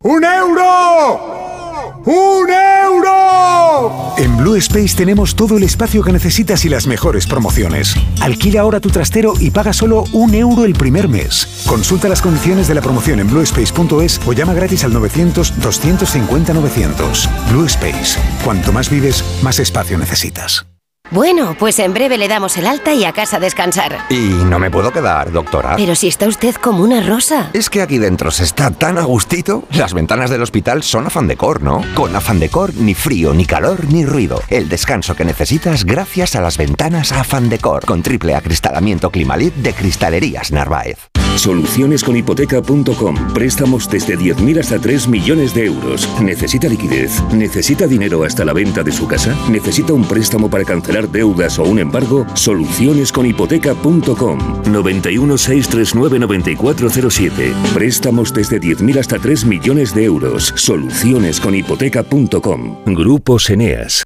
¡Un euro! ¡Un euro! En Blue Space tenemos todo el espacio que necesitas y las mejores promociones. Alquila ahora tu trastero y paga solo un euro el primer mes. Consulta las condiciones de la promoción en bluespace.es o llama gratis al 900-250-900. Blue Space. Cuanto más vives, más espacio necesitas. Bueno, pues en breve le damos el alta y a casa a descansar. Y no me puedo quedar, doctora. Pero si está usted como una rosa. Es que aquí dentro se está tan a gustito. Las ventanas del hospital son afán decor, ¿no? Con afán decor, ni frío, ni calor, ni ruido. El descanso que necesitas gracias a las ventanas afán decor. Con triple acristalamiento Climalit de Cristalerías Narváez. Solucionesconhipoteca.com. Préstamos desde 10.000 hasta 3 millones de euros. ¿Necesita liquidez? ¿Necesita dinero hasta la venta de su casa? ¿Necesita un préstamo para cancelar deudas o un embargo? Solucionesconhipoteca.com. 91 639 9407. Préstamos desde 10.000 hasta 3 millones de euros. Solucionesconhipoteca.com. Grupos Eneas.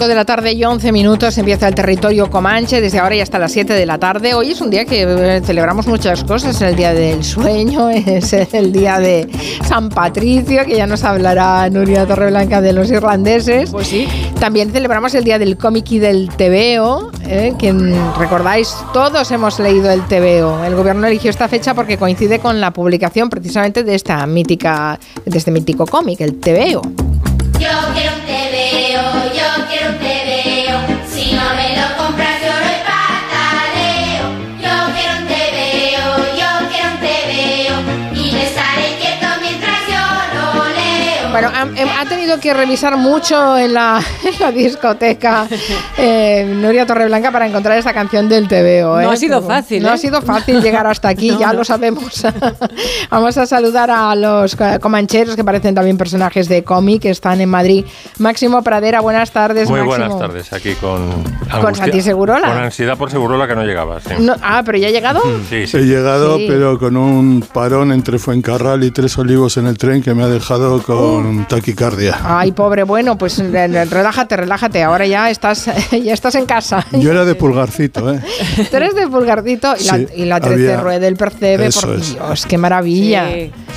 5 de la tarde y 11 minutos empieza el territorio Comanche, desde ahora y hasta las 7 de la tarde. Hoy es un día que eh, celebramos muchas cosas, es el día del sueño, es el día de San Patricio, que ya nos hablará Nuria Torreblanca de los irlandeses. Pues sí. También celebramos el día del cómic y del tebeo, eh, que recordáis, todos hemos leído el tebeo. El gobierno eligió esta fecha porque coincide con la publicación precisamente de esta mítica, de este mítico cómic, el tebeo. Yo quiero un TVO, yo quiero un TVO. Bueno, ha, em, ha tenido que revisar mucho en la, en la discoteca eh, Nuria Torreblanca para encontrar esta canción del TVO. No ¿eh? ha sido Pero fácil, No ¿eh? ha sido fácil llegar hasta aquí, No, ya no. lo sabemos. Vamos a saludar a los co- comancheros que parecen también personajes de cómic que están en Madrid. Máximo Pradera, buenas tardes. Muy Máximo. buenas tardes, aquí con... ¿Con Santi Segurola? Con ansiedad por Segurola que no llegaba, sí. No- ah, pero ya ha llegado. Sí, sí. He llegado, Sí. pero con un parón entre Fuencarral y Tres Olivos en el tren que me ha dejado con taquicardia. Ay, pobre, bueno, pues eh, relájate, relájate. Ahora ya estás, ya estás en casa. Yo era de pulgarcito, ¿eh? Tú eres de pulgarcito y, Sí, la, y la 13 había- rueda del percebe, Eso por es. Dios, qué maravilla.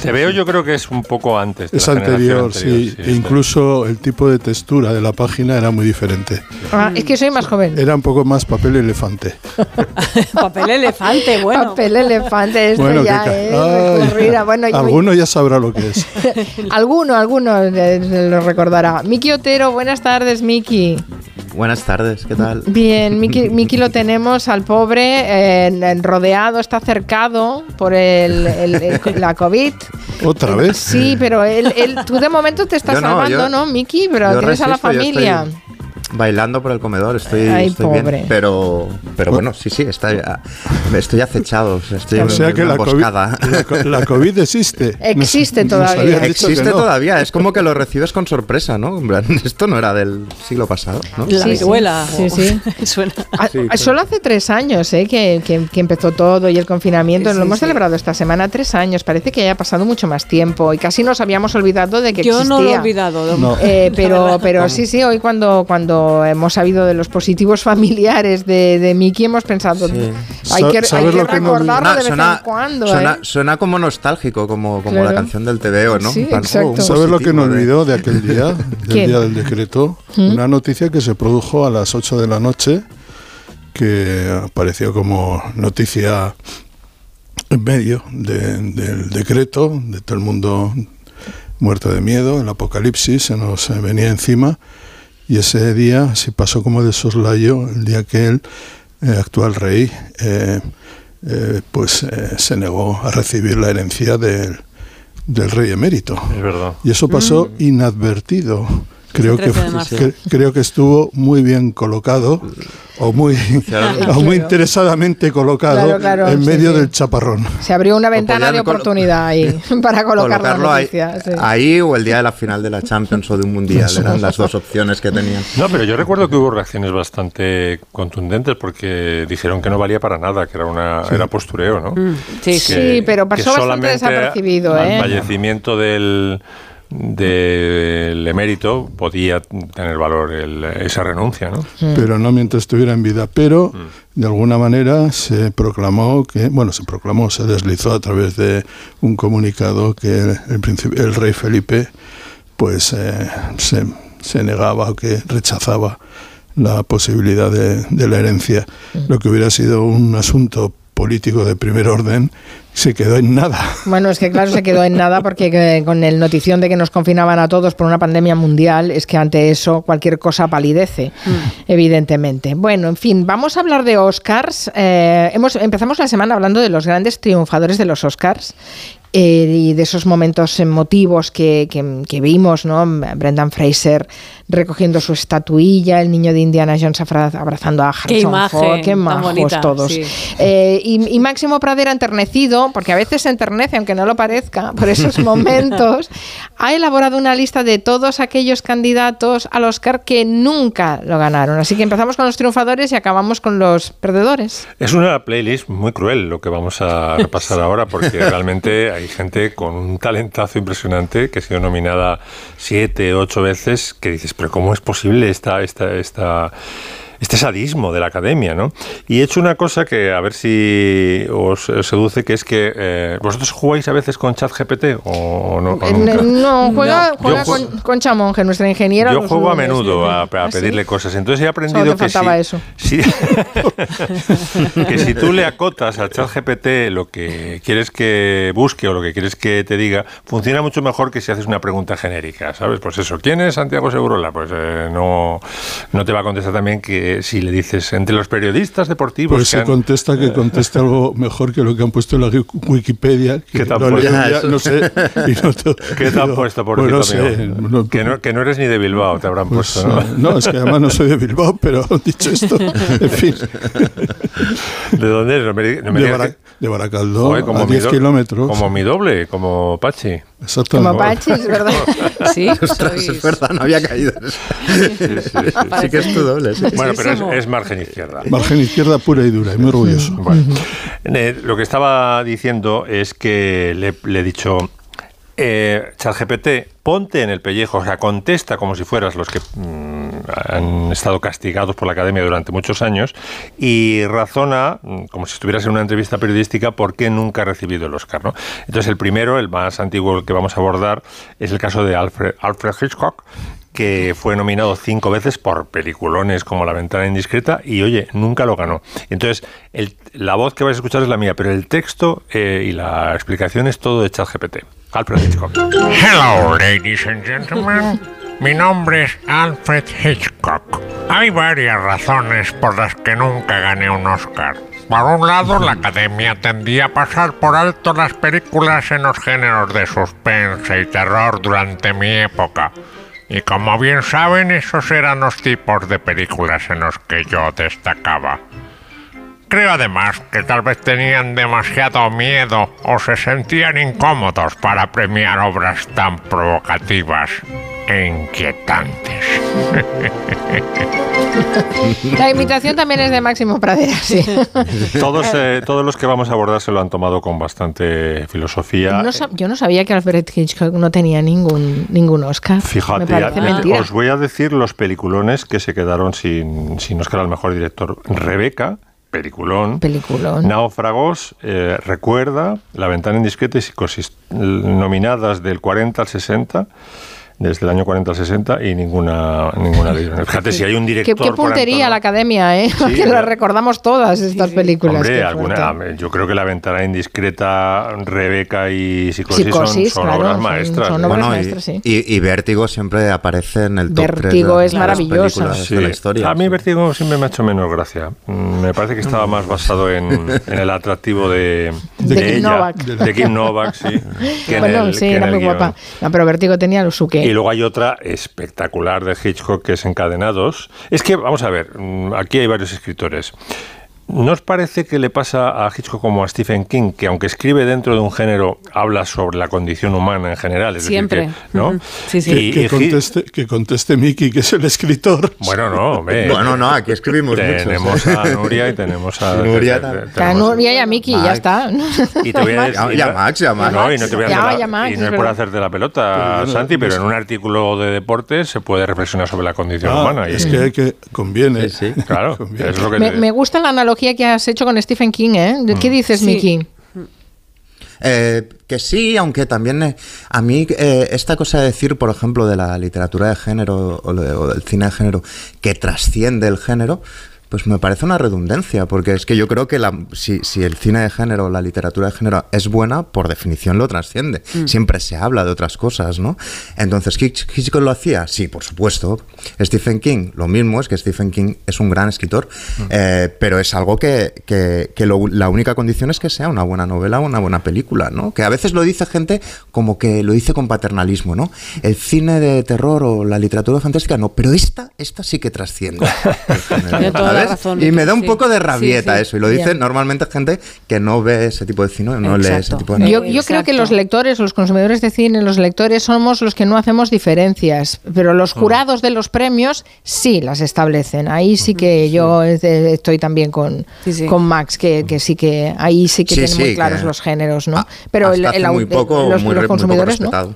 Te veo yo creo que es un poco antes. de Es la anterior, sí. E incluso el tipo de textura de la página era muy diferente. Ah, es que soy más joven. Era un poco más papel elefante. Papel elefante, bueno. Papel elefante, esto Bueno, ya es Bueno, alguno ya sabrá lo que es. alguno, alguno eh, lo recordará. Miki Otero, buenas tardes, Miki. Buenas tardes, ¿qué tal? Bien, Miki, Miki lo tenemos al pobre eh, en- rodeado, está cercado por el, el- el- la COVID. ¿Otra vez? Sí, pero él, él- tú de momento te estás Yo no, salvando, yo- ¿no, Miki? Pero tienes a la resisto, yo estoy familia. Bailando por el comedor, estoy, Ay, estoy pobre. bien. Pero, pero bueno, sí, sí, está, estoy acechado. o sea, Estoy O sea en que la COVID, la, co- la COVID existe. Existe Nos- todavía. nos Existe no. todavía, es como que lo recibes con sorpresa, ¿no? En plan, esto no era del siglo pasado, ¿no? La viruela. Sí, sí. Suena. Ah, Sí, ah, Solo hace tres años eh, que, que- que empezó todo y el confinamiento. Sí, Lo sí, hemos sí. celebrado esta semana tres años. Parece que haya pasado mucho más tiempo y casi nos habíamos olvidado de que Yo existía. no lo he olvidado. No. Eh, pero, pero sí, sí, hoy cuando, cuando hemos sabido de los positivos familiares de, de Miki hemos pensado, Sí. hay que, Sa- hay ¿sabes que lo que nos- recordarlo de vez suena, en cuando. suena, ¿eh? suena como nostálgico, como, como Claro. la canción del TVO, ¿no? Sí, plan, oh, un ¿Sabes lo que me de- olvidó de aquel día, del ¿Quién? día del decreto? ¿Mm? Una noticia que se produjo a las 8 de la noche, que apareció como noticia en medio de- del decreto, de todo el mundo muerto de miedo, el apocalipsis se nos eh, venía encima, y ese día se pasó como de soslayo, el día que el eh, actual rey eh, eh, pues eh, se negó a recibir la herencia del, del rey emérito. Es verdad. Y eso pasó inadvertido. Creo que, 13 de fu- marzo. que- creo que estuvo muy bien colocado o muy, o muy interesadamente colocado Claro, claro, en sí, medio sí. del chaparrón. Se abrió una ventana de oportunidad ahí para colocar la Colocarlo ahí, noticia. sí. ahí o el día de la final de la Champions o de un Mundial, eran las dos opciones que tenían. No, pero yo recuerdo que hubo reacciones bastante contundentes porque dijeron que no valía para nada, que era una era postureo, ¿no? Mm, sí, Que- Sí, pero pasó bastante solamente desapercibido, Al ¿eh? fallecimiento del del emérito podía tener valor el- esa renuncia, ¿no? pero no mientras estuviera en vida. Pero de alguna manera se proclamó que, bueno, se proclamó, se deslizó a través de un comunicado que el, el príncipe- el rey Felipe, pues eh, se, se negaba o que rechazaba la posibilidad de, de la herencia. Lo que hubiera sido un asunto político de primer orden se quedó en nada. Bueno, es que claro, se quedó en nada porque eh, con el notición de que nos confinaban a todos por una pandemia mundial, es que ante eso cualquier cosa palidece, evidentemente. Bueno, en fin, vamos a hablar de Oscars. Eh, hemos, empezamos la semana hablando de los grandes triunfadores de los Oscars. eh, y de esos momentos emotivos que, que- que vimos, ¿no? Brendan Fraser recogiendo su estatuilla, el niño de Indiana Jones abrazando a Harrison Qué imagen Ford, qué majos bonita, todos. sí. Eh, y, y Máximo Pradera enternecido, porque a veces se enternece, aunque no lo parezca, por esos momentos, ha elaborado una lista de todos aquellos candidatos al Oscar que nunca lo ganaron. Así que empezamos con los triunfadores y acabamos con los perdedores. Es una playlist muy cruel lo que vamos a repasar ahora, porque realmente hay gente con un talentazo impresionante que ha sido nominada siete, ocho veces, que dices, pero ¿cómo es posible esta, esta, esta, este sadismo de la academia, ¿no? Y he hecho una cosa que a ver si os seduce, que es que eh, vosotros jugáis a veces con ChatGPT o no. o Eh, nunca? No, juega, Yo juega ju- con, con Chamonge, nuestra ingeniera. Yo juego a menudo a, a ¿Ah, sí? pedirle cosas. Entonces he aprendido que si, eso. si- que si tú le acotas al chat GPT lo que quieres que busque o lo que quieres que te diga, funciona mucho mejor que si haces una pregunta genérica, ¿sabes? Pues eso, ¿quién es Santiago Segurola? Pues eh, no, no te va a contestar también que si le dices entre los periodistas deportivos Pues que se han- contesta que conteste algo mejor que lo que han puesto en la Wikipedia. Que ¿Qué te han lo puesto? ya, no sé. y no te- ¿Qué te han puesto, por pues no sé, no- que, no, que no eres ni de Bilbao, te habrán pues, puesto, ¿no? eh, no, es que además no soy de Bilbao, pero dicho esto, en fin. ¿De dónde eres? No me, no me de, Bara- que- de Baracaldo, Joder, a mi 10 do- kilómetros. Como mi doble, como Pachi. Exactamente. Como Pachi, es verdad. Sí, Ostras, sois- es verdad, no había caído eso. Sí, que es tu doble. sí. Bueno, pero es, es margen izquierda. Margen izquierda pura y dura, y muy orgulloso. Bueno, eh, lo que estaba diciendo es que le, le he dicho, eh, ChatGPT, ponte en el pellejo, o sea, contesta como si fueras los que mm, han estado castigados por la academia durante muchos años y razona, mm, como si estuvieras en una entrevista periodística, por qué nunca ha recibido el Oscar. Entonces, el primero, el más antiguo que vamos a abordar, es el caso de Alfred Hitchcock que fue nominado cinco veces por peliculones como La ventana indiscreta y oye, nunca lo ganó. Entonces, la voz que vais a escuchar es la mía, pero el texto eh, y la explicación es todo de ChatGPT. Alfred Hitchcock. Hello, ladies and gentlemen. Mi nombre es Alfred Hitchcock. Hay varias razones por las que nunca gané un Oscar. Por un lado, la academia tendía a pasar por alto las películas en los géneros de suspense y terror durante mi época. Y como bien saben, esos eran los tipos de películas en los que yo destacaba. Creo además que tal vez tenían demasiado miedo o se sentían incómodos para premiar obras tan provocativas e inquietantes. La imitación también es de Máximo Pradera, sí. Todos, eh, todos los que vamos a abordar se lo han tomado con bastante filosofía. No yo no sabía que Alfred Hitchcock no tenía ningún, ningún Oscar. Fíjate, Me ya- mentira. os voy a decir los peliculones que se quedaron sin, sin Oscar al mejor director. Rebeca, peliculón. Peliculón. Náufragos, eh, Recuerda, La ventana indiscreta y Psicosis, nominadas del 40 al 60, desde el año 40 al 60 y ninguna, ninguna de ellas. Fíjate, si hay un Qué, director... qué por puntería la academia, ¿eh? que pero- las recordamos todas estas películas. Hombre, qué alguna, yo creo que La ventana indiscreta, Rebeca y Psicosis, Psicosis, son, son claro, obras son- maestras. son ¿eh? obras Bueno, y, maestras, sí. y- y Vértigo siempre aparece en el top Vértigo de es películas Sí. de la historia. A mí Vértigo siempre me ha hecho menos gracia. Mm, Me parece que estaba más basado en, en el atractivo de, De Kim ella, Novak. de Kim Novak, sí. que en bueno, el- sí, que en era el muy guion. guapa. No, pero Vértigo tenía lo su qué. Luego hay otra espectacular de Hitchcock que es Encadenados. Es que, vamos a ver, mm, aquí hay varios escritores. ¿No os parece que le pasa a Hitchcock como a Stephen King, que aunque escribe dentro de un género, habla sobre la condición humana en general? Es Siempre. Decir que, ¿no? Ujú. Sí, sí. Que, Y- que conteste, que conteste Miki, que es el escritor. Bueno, no, hombre. Bueno, no, aquí escribimos Tenemos muchos. a Nuria y tenemos a... Nuria te- te- también. te- A Nuria y a Miki, ya Max. está. Y te voy a decir, Ya- ya Max, ya Max. No, y no te voy a Ya, la- ya Max, y es no es por hacerte la pelota, Pero Santi, pero en un artículo de deportes se puede reflexionar sobre la condición Ah, humana. y es que, que conviene. Claro, Conviene. es lo que Me, me gusta la analogía que has hecho con Stephen King, ¿eh? ¿De ¿Qué dices, Sí. Miki? Eh, que sí, aunque también eh, a mí eh, esta cosa de decir, por ejemplo, de la literatura de género o, de- o del cine de género que trasciende el género, pues me parece una redundancia, porque es que yo creo que la, si, si el cine de género o la literatura de género es buena, por definición lo trasciende. Siempre se habla de otras cosas, ¿no? Entonces, ¿Hitch- ¿Hitchcock lo hacía? Sí, por supuesto. Stephen King, lo mismo, es que Stephen King es un gran escritor, eh, pero es algo que, que- que lo- la única condición es que sea una buena novela o una buena película, ¿no? Que a veces lo dice gente como que lo dice con paternalismo, ¿no? El cine de terror o la literatura fantástica, no, pero esta, esta sí que trasciende. y me da un sí. poco de rabieta Sí, sí. eso. Y lo dice normalmente gente que no ve ese tipo de cine, no lee ese Exacto. tipo de Yo, yo creo que los lectores, los consumidores de cine, los lectores somos los que no hacemos diferencias, pero los jurados de los premios sí las establecen. Ahí sí que yo estoy también con, con Max, que, que sí que ahí sí que Sí, tienen muy claros que los géneros, ¿no? Pero hasta el, el muy poco, los, muy los re- muy poco consumidores no.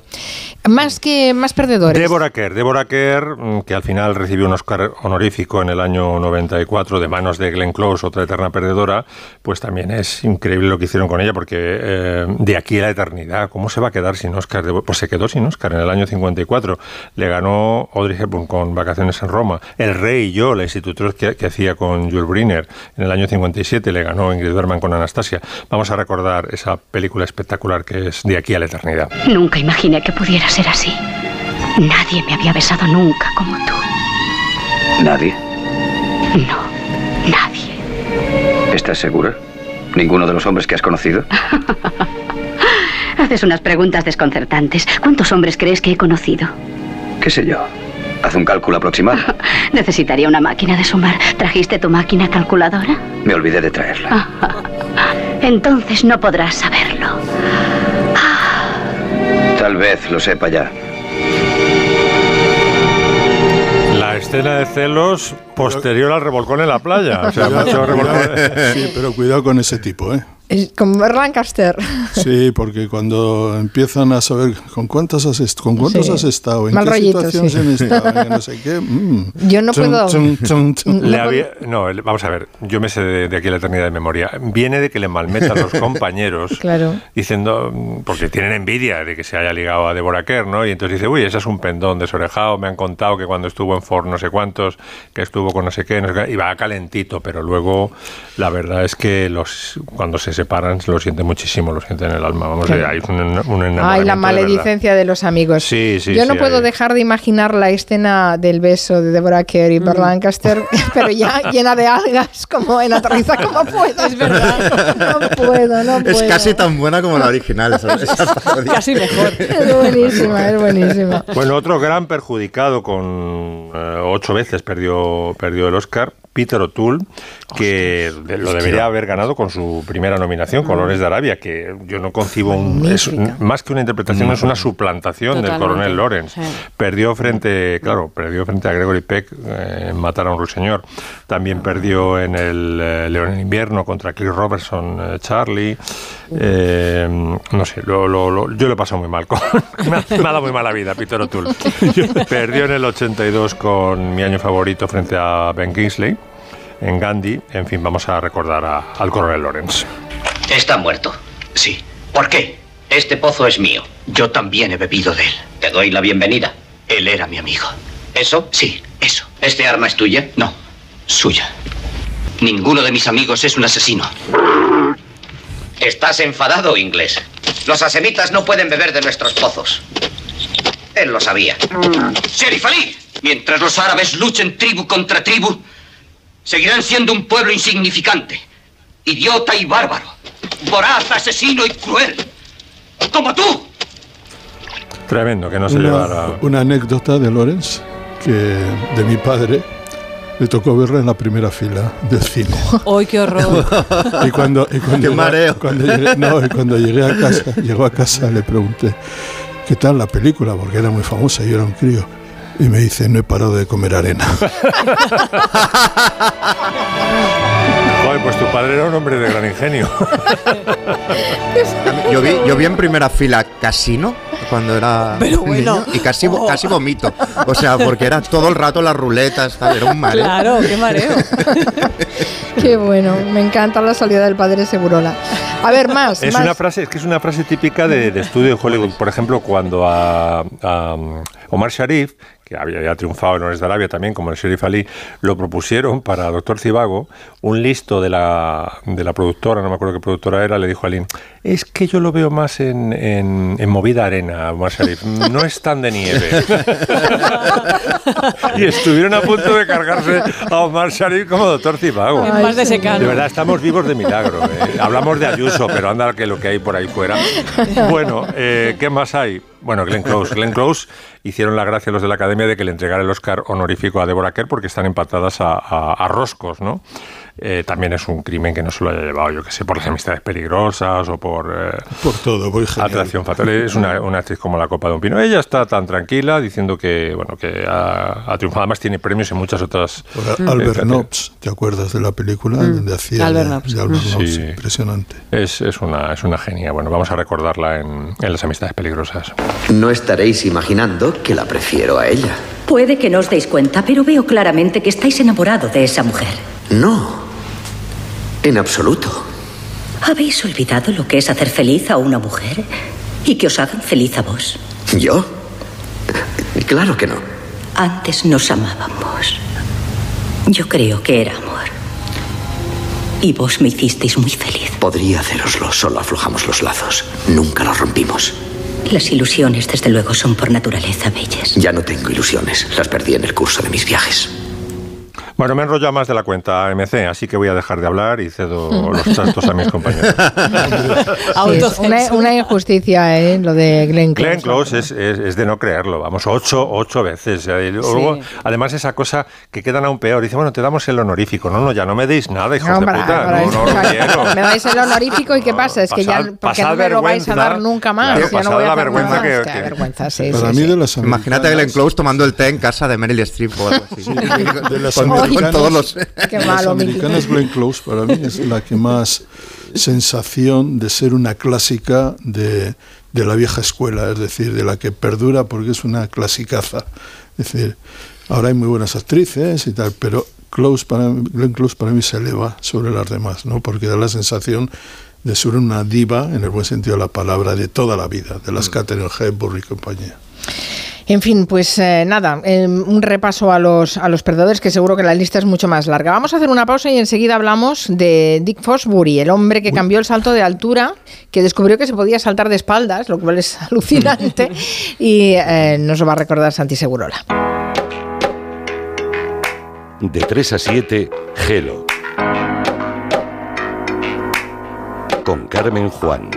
Más que más perdedores. Deborah Kerr, Deborah Kerr, mm, que al final recibió un Oscar honorífico en el año 94 de manos de Glenn Close, otra eterna perdedora, pues también es increíble lo que hicieron con ella, porque eh, de aquí a la eternidad, ¿cómo se va a quedar sin Oscar? Pues se quedó sin Oscar en el año 54. Le ganó Audrey Hepburn con Vacaciones en Roma. El Rey y yo, la institutriz que, que hacía con Jules Briner en el año 57, le ganó Ingrid Bergman con Anastasia. Vamos a recordar esa película espectacular que es De aquí a la eternidad. Nunca imaginé que pudiera ser así. Nadie me había besado nunca como tú. ¿Nadie? No, nadie. ¿Estás segura? ¿Ninguno de los hombres que has conocido? Haces unas preguntas desconcertantes. ¿Cuántos hombres crees que he conocido? ¿Qué sé yo? Haz un cálculo aproximado. Necesitaría una máquina de sumar. ¿Trajiste tu máquina calculadora? Me olvidé de traerla. Entonces no podrás saberlo. Tal vez lo sepa ya. La escena de celos posterior al revolcón en la playa. O sea. Sí, pero cuidado con ese tipo, ¿eh? Es Como Lancaster. Sí, porque cuando empiezan a saber con cuántas has, est- con cuántos Sí. has estado, en Mal qué rollito, situaciones sí. estado, en no sé qué. mm. Yo no Chun, puedo- chun, chun. Le había- no, vamos a ver, yo me sé de, de aquí la eternidad de memoria. Viene de que le malmetan los compañeros Claro. diciendo, mm, porque tienen envidia de que se haya ligado a Deborah Kerr, ¿no? Y entonces dice, uy, ese es un pendón desorejado, me han contado que cuando estuvo en Ford no sé cuántos, que estuvo con no sé qué, no sé qué, y va calentito, pero luego la verdad es que los cuando se separan lo sienten muchísimo, lo sienten en el alma. Vamos, Claro. hay un, un enamoramiento Ay, la de maledicencia de los amigos. Sí, sí, Yo no sí, puedo hay- dejar de imaginar la escena del beso de Deborah Kerr y Burt Lancaster, pero ya llena de algas, como en Aterriza como puedas. Es verdad. No puedo, no puedo. Es casi tan buena como la original. esa-. Casi mejor. Es buenísima, es buenísima. Bueno, otro gran perjudicado con eh, ocho veces perdió, perdió el Oscar, Peter O'Toole, que lo debería haber ganado con su primera nominación, con Lores de Arabia, que yo no concibo un, es más que una interpretación, es una suplantación del Totalmente. coronel Lawrence. Sí. Perdió frente, claro, perdió frente a Gregory Peck eh, en Matar a un ruiseñor. También perdió en el eh, León en invierno contra Chris Robertson, eh, Charlie. Eh, no sé, lo- lo- lo- yo lo he pasado muy mal. Con, me, ha, me ha dado muy mala vida Peter O'Toole. Perdió en el 82 con mi año favorito frente a Ben Kingsley en Gandhi. En fin, vamos a recordar a- al coronel Lawrence. Está muerto. Sí. ¿Por qué? Este pozo es mío. Yo también he bebido de él. Te doy la bienvenida. Él era mi amigo. ¿Eso? Sí, eso. ¿Este arma es tuya? No, suya. Ninguno de mis amigos es un asesino. ¿Estás enfadado, inglés? Los asemitas no pueden beber de nuestros pozos. Él lo sabía. Sheriff Ali, mientras los árabes luchen tribu contra tribu, seguirán siendo un pueblo insignificante, idiota y bárbaro, voraz, asesino y cruel, como tú. Tremendo, que no se una, llevara. una anécdota de Lorenz, que de mi padre, le tocó verla en la primera fila del cine. ¡Ay, qué horror! Y cuando, y cuando Qué llegué- mareo. Cuando llegué, no, y cuando llegué a casa, llegó a casa, le pregunté, ¿qué tal la película? Porque era muy famosa, yo era un crío. Y me dice, no he parado de comer arena. Joder, pues tu padre era un hombre de gran ingenio. Yo vi, yo vi en primera fila Casino cuando era Pero bueno. niño y casi, casi vomito. O sea, porque era todo el rato las ruletas, tal, era un mareo. Claro, qué mareo. Qué bueno, me encanta la salida del padre Segurola. A ver, más. Es más. una frase, es que es una frase típica de, de estudio de Hollywood. Por ejemplo, cuando a, a, um, Omar Sharif, que había ya triunfado en Lawrence de Arabia también, como el Sheriff Ali, lo propusieron para Doctor Cibago, un listo de la, de la productora, no me acuerdo qué productora era, le dijo a Ali, es que yo lo veo más en, en, en movida arena, Omar Sharif, no es tan de nieve. y estuvieron a punto de cargarse a Omar Sharif como Doctor Cibago. Más de secano. De verdad, estamos vivos de milagro. eh. Hablamos de Ayuso, pero anda que lo que hay por ahí fuera. Bueno, eh, ¿qué más hay? Bueno, Glenn Close. Glenn Close hicieron la gracia los de la academia de que le entregara el Oscar honorífico a Deborah Kerr porque están empatadas a, roscos, ¿no? Eh, también es un crimen que no se lo haya llevado, yo que sé, por las amistades peligrosas o por. eh, Por todo, genial. Atracción fatal. Es una, una actriz como la copa de un pino. Ella está tan tranquila diciendo que, bueno, que ha, ha triunfado. Además tiene premios en muchas otras. Ahora, eh, Albert categorías. Nobbs, ¿te acuerdas de la película? Mm. Donde hacía Albert de- Nobbs. de Albert Sí. Impresionante. Es, es una, es una genia. Bueno, vamos a recordarla en, en las amistades peligrosas. No estaréis imaginando que la prefiero a ella. Puede que no os deis cuenta, pero veo claramente que estáis enamorado de esa mujer. No. En absoluto. ¿Habéis olvidado lo que es hacer feliz a una mujer y que os hagan feliz a vos? ¿Yo? Claro que no. Antes nos amábamos. Yo creo que era amor. Y vos me hicisteis muy feliz. Podría haceroslo, solo aflojamos los lazos. Nunca los rompimos. Las ilusiones, desde luego, son por naturaleza bellas. Ya no tengo ilusiones. Las perdí en el curso de mis viajes. Bueno, me he enrollado más de la cuenta MC, así que voy a dejar de hablar y cedo los trastos a mis compañeros. Sí, es una, una injusticia, ¿eh? Lo de Glenn Close. Glenn Close es, es- es de no creerlo, vamos, ocho, ocho veces. Y luego, Sí. Además, esa cosa que quedan aún peor. Dice, bueno, te damos el honorífico. No, no, ya no me deis nada, hijos No, de para- puta. para no, no, o sea, lo quiero. Me dais el honorífico y ¿qué pasa? Es que ya, porque no me lo vais a dar nunca más. Claro, ya no pasad voy a la vergüenza que- más. Qué que- vergüenza, sí, Para sí, mí sí. de las Imagínate a Glenn Close tomando el té en casa de Meryl Streep o algo así. de las americanas, todos los... Qué las malo, Miki. americanas Glenn Close para mí es la que más sensación de ser una clásica de, de la vieja escuela, es decir, de la que perdura porque es una clasicaza. Es decir, ahora hay muy buenas actrices y tal, pero Close para, Glenn Close para mí se eleva sobre las demás, ¿no? porque da la sensación de ser una diva, en el buen sentido de la palabra, de toda la vida, de las Catherine Hepburn y compañía. En fin, pues eh, nada, eh, un repaso a los, a los perdedores, que seguro que la lista es mucho más larga. Vamos a hacer una pausa y enseguida hablamos de Dick Fosbury, el hombre que cambió el salto de altura, que descubrió que se podía saltar de espaldas, lo cual es alucinante, y eh, nos lo va a recordar Santi Segurola. De 3 a 7, Gelo. Con Carmen Juan.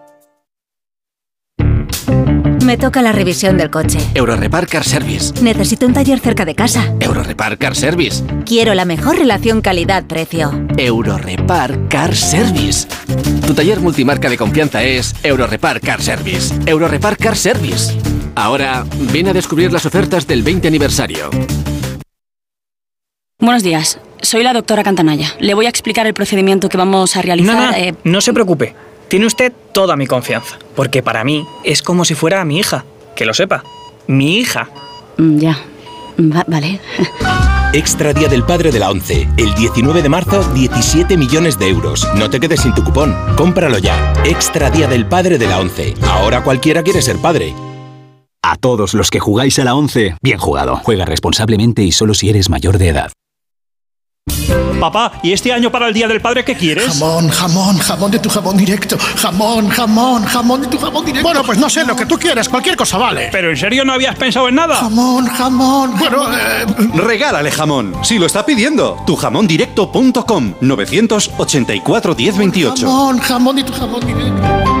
Me toca la revisión del coche. Eurorepar Car Service. Necesito un taller cerca de casa. Eurorepar Car Service. Quiero la mejor relación calidad-precio. Eurorepar Car Service. Tu taller multimarca de confianza es Eurorepar Car Service. Eurorepar Car Service. Ahora, ven a descubrir las ofertas del 20 aniversario. Buenos días, soy la doctora Cantanaya. Le voy a explicar el procedimiento que vamos a realizar. No, no, eh, no se preocupe. Tiene usted toda mi confianza. Porque para mí es como si fuera mi hija. Que lo sepa. Mi hija. mm, ya. Va- vale. Extra Día del Padre de la ONCE. El 19 de marzo, 17 millones de euros. No te quedes sin tu cupón. Cómpralo ya. Extra Día del Padre de la ONCE. Ahora cualquiera quiere ser padre. A todos los que jugáis a la 11, bien jugado. Juega responsablemente y solo si eres mayor de edad. Papá, ¿y este año para el Día del Padre qué quieres? Jamón, jamón, jamón de tu jamón directo. Jamón, jamón, jamón de tu jamón directo. Bueno, pues no sé, lo que tú quieras, cualquier cosa vale. ¿Pero en serio no habías pensado en nada? Jamón, jamón. Bueno, eh, Regálale jamón, si lo está pidiendo. Tujamondirecto.com 984 1028. jamón, jamón de tu jamón directo.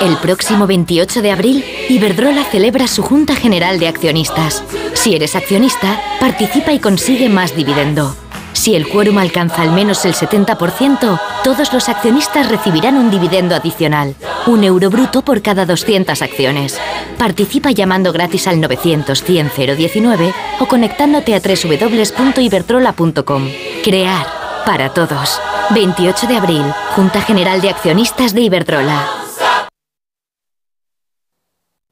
El próximo 28 de abril, Iberdrola celebra su Junta General de Accionistas. Si eres accionista, participa y consigue más dividendo. Si el quórum alcanza al menos el 70%, todos los accionistas recibirán un dividendo adicional, un euro bruto por cada 200 acciones. Participa llamando gratis al 900 100 019 o conectándote a www.iberdrola.com. Crear para todos. 28 de abril, Junta General de Accionistas de Iberdrola.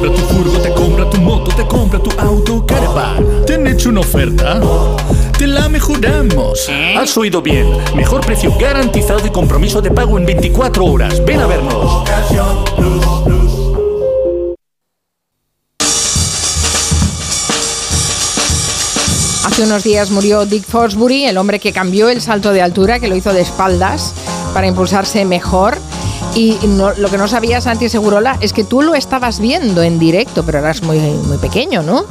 compra tu furgo, te compra tu moto, te compra tu auto, caravan. ¿Te han hecho una oferta? Te la mejoramos. Has oído bien. Mejor precio garantizado y compromiso de pago en 24 horas. Ven a vernos. Hace unos días murió Dick Fosbury, el hombre que cambió el salto de altura, que lo hizo de espaldas para impulsarse mejor. Y no- lo que no sabía Santi Segurola es que tú lo estabas viendo en directo, pero eras muy, muy pequeño, ¿no?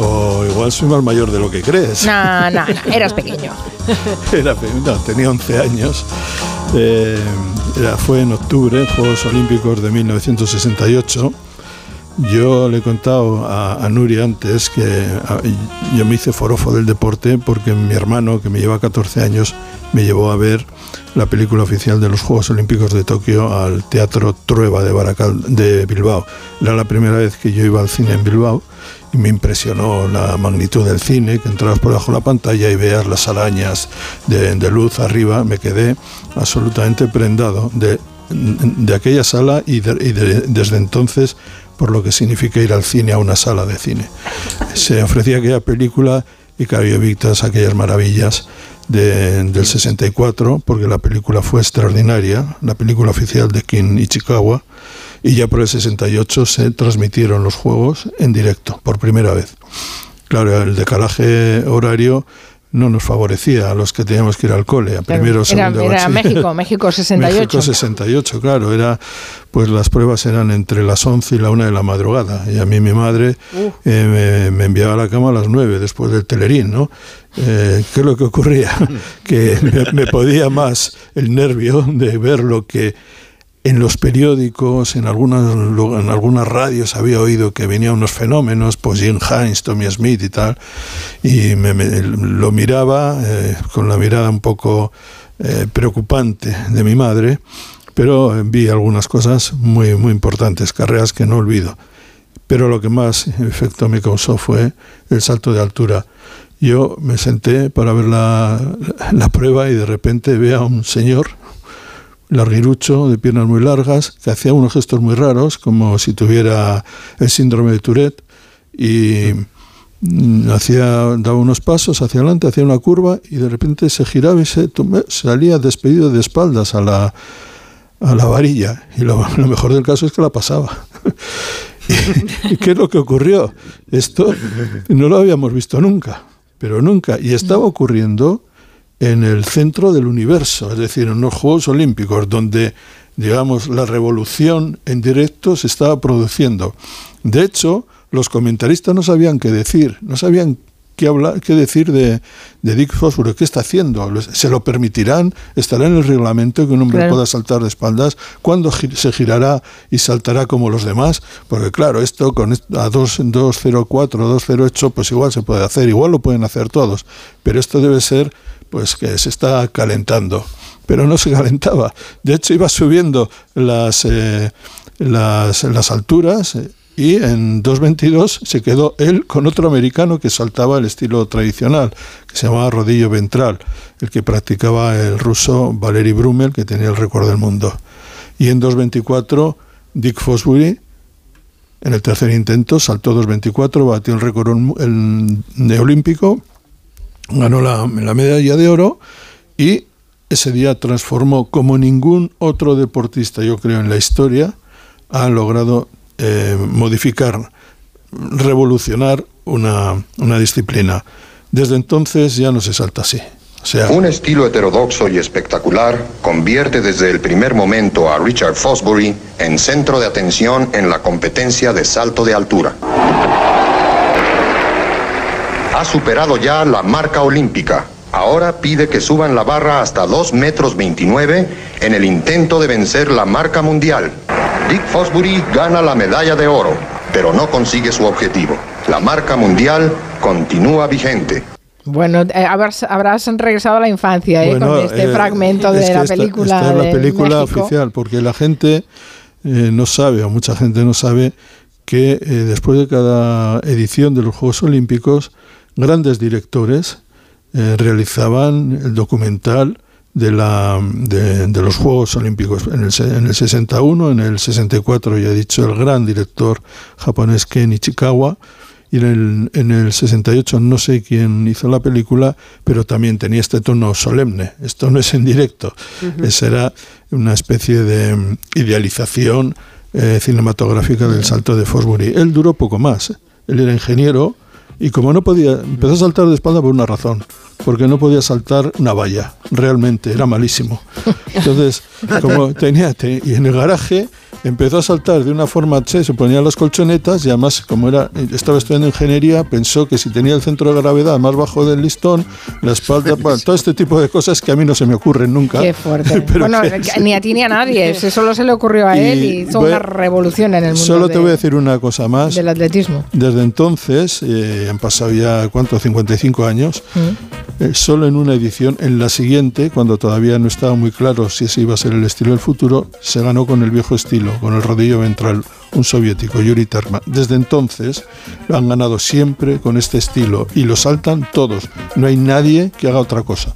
O igual soy más mayor de lo que crees. No, no, no, eras pequeño. Era no, tenía 11 años. Eh, era, fue en octubre, Juegos Olímpicos de 1968. Yo le he contado a, a Nuria antes que yo me hice forofo del deporte porque mi hermano, que me lleva 14 años, me llevó a ver la película oficial de los Juegos Olímpicos de Tokio al Teatro Trueba de, Baracal, de Bilbao. Era la primera vez que yo iba al cine en Bilbao y me impresionó la magnitud del cine, que entrabas por debajo de la pantalla y veas las arañas de, luz arriba. Me quedé absolutamente prendado de, aquella sala y, de- y de- desde entonces por lo que significa ir al cine a una sala de cine. Se ofrecía aquella película y claro, yo vi todas aquellas maravillas de- del 64, porque la película fue extraordinaria, la película oficial de Kin Ichikawa, y ya por el 68 se transmitieron los juegos en directo, por primera vez. Claro, el decalaje horario no nos favorecía a los que teníamos que ir al cole, a primero, era, segundo era bachiller. México, México 68. México 68, claro, era pues las pruebas eran entre las 11 y la 1 de la madrugada y a mí mi madre Uh. eh, me, me enviaba a la cama a las 9 después del telerín, ¿no? Eh, ¿Qué es lo que ocurría? que me, me podía más el nervio de ver lo que en los periódicos, en algunas, en algunas radios había oído que venían unos fenómenos, pues Jim Hines, Tommy Smith y tal, y me, lo miraba eh, con la mirada un poco eh, preocupante de mi madre, pero eh, vi algunas cosas muy, muy importantes, carreras que no olvido. Pero lo que más efecto me causó fue el salto de altura. Yo me senté para ver la, la prueba y de repente veo a un señor larguirucho, de piernas muy largas, que hacía unos gestos muy raros, como si tuviera el síndrome de Tourette, y mm, hacía, daba unos pasos hacia adelante, hacía una curva, y de repente se giraba y se salía despedido de espaldas a la, a la varilla. Y lo, lo mejor del caso es que la pasaba. ¿Y qué es lo que ocurrió? Esto no lo habíamos visto nunca, pero nunca. Y estaba ocurriendo en el centro del universo, es decir, en los Juegos Olímpicos, donde, digamos, la revolución en directo se estaba produciendo. De hecho, los comentaristas no sabían qué decir, no sabían qué, hablar, qué decir de, de Dick Fosbury, qué está haciendo, ¿Los- se lo permitirán, estará en el reglamento que un hombre Claro. pueda saltar de espaldas, cuándo se girará y saltará como los demás, porque claro, esto con a 2, 204, 208, pues igual se puede hacer, igual lo pueden hacer todos, pero esto debe ser pues que se está calentando. Pero no se calentaba. De hecho, iba subiendo las, eh, las, las alturas eh, y en 2.22 se quedó él con otro americano que saltaba el estilo tradicional, que se llamaba rodillo ventral, el que practicaba el ruso Valery Brummel, que tenía el récord del mundo. Y en 2.24 Dick Fosbury en el tercer intento saltó 2.24, batió el récord olm- el, de olímpico, ganó la, la medalla de oro y ese día transformó como ningún otro deportista, yo creo, en la historia, ha logrado eh, modificar, revolucionar una, una disciplina. Desde entonces ya no se salta así. Un estilo heterodoxo y espectacular convierte desde el primer momento a Richard Fosbury en centro de atención en la competencia de salto de altura. Ha superado ya la marca olímpica. Ahora pide que suban la barra hasta 2 metros 29 en el intento de vencer la marca mundial. Dick Fosbury gana la medalla de oro, pero no consigue su objetivo. La marca mundial continúa vigente. Bueno, eh, habrás, regresado a la infancia ¿eh? Bueno, con este eh, fragmento es de que la esta- película. esta es la película México. oficial, porque la gente eh, no sabe, o mucha gente no sabe, que eh, después de cada edición de los Juegos Olímpicos, grandes directores eh, realizaban el documental de, la, de, de los Juegos Olímpicos. En el, en el 61, en el 64, ya he dicho, el gran director japonés Ken Ichikawa, y en el, en el 68 no sé quién hizo la película, pero también tenía este tono solemne. Esto no es en directo, esa era una especie de idealización eh, cinematográfica del salto de Fosbury. Él duró poco más. Él era ingeniero y como no podía, empezó a saltar de espalda por una razón, porque no podía saltar una valla, realmente, era malísimo. Entonces, como tenía, te- y en el garaje empezó a saltar de una forma che, se ponía las colchonetas y además, como era estaba estudiando ingeniería, pensó que si tenía el centro de gravedad más bajo del listón, la espalda, bueno, todo este tipo de cosas que a mí no se me ocurren nunca. Qué fuerte. Pero bueno, que- ni a ti ni a nadie. Eso solo se le ocurrió a Y él y hizo voy- una revolución en el mundo Solo te de- voy a decir una cosa más. del atletismo. Desde entonces, eh, han pasado ya, ¿cuánto? 55 años. Mm. Eh, solo en una edición, en la siguiente, cuando todavía no estaba muy claro si ese iba a ser el estilo del futuro, se ganó con el viejo estilo, con el rodillo ventral, un soviético, Yuri Terma. Desde entonces lo han ganado siempre con este estilo y lo saltan todos. No hay nadie que haga otra cosa.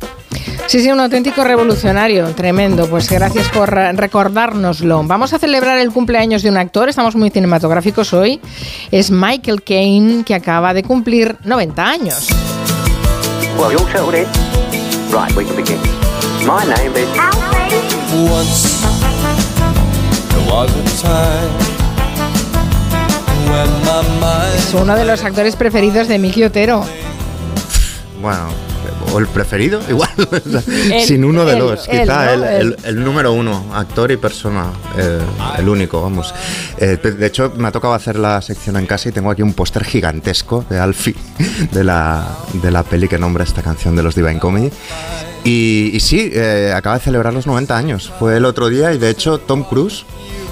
Sí, sí, un auténtico revolucionario, tremendo. Pues gracias por recordárnoslo. Vamos a celebrar el cumpleaños de un actor, estamos muy cinematográficos hoy. Es Michael Caine, que acaba de cumplir 90 años. Well, you all settled in? Right, we can begin. My name is... Once there was a time when my mind Es uno de los actores preferidos de Miki Otero. Bueno, o el preferido, igual, sin uno de los, quizá el, el- el número uno, actor y persona, eh, el único, vamos. Eh, de hecho, me ha tocado hacer la sección en casa y tengo aquí un póster gigantesco de Alfie, de la, de la peli que nombra esta canción de los Divine Comedy. Y, y sí, eh, acaba de celebrar los 90 años. Fue el otro día y de hecho Tom Cruise,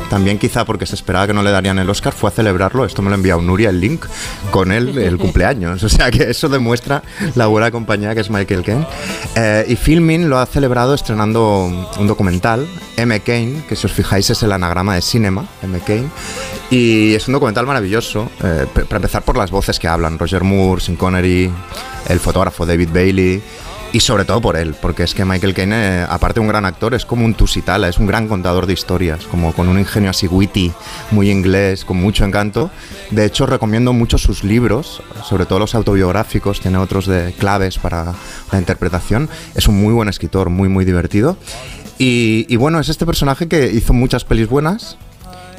también quizá porque se esperaba que no le darían el Oscar, fue a celebrarlo. Esto me lo enviado Nuria el link con él el cumpleaños. O sea que eso demuestra la buena compañía que es Michael Caine. Eh, y Filmin lo ha celebrado estrenando un documental, M. Caine, que si os fijáis es el anagrama de Cinema, M. Caine. Y es un documental maravilloso, eh, para empezar por las voces que hablan, Roger Moore, Sean Connery, el fotógrafo David Bailey. Y sobre todo por él, porque es que Michael Caine, eh, aparte de un gran actor, es como un tusitala, es un gran contador de historias, como con un ingenio así witty, muy inglés, con mucho encanto. De hecho, recomiendo mucho sus libros, sobre todo los autobiográficos, tiene otros de claves para la interpretación. Es un muy buen escritor, muy, muy divertido. Y, y bueno, es este personaje que hizo muchas pelis buenas,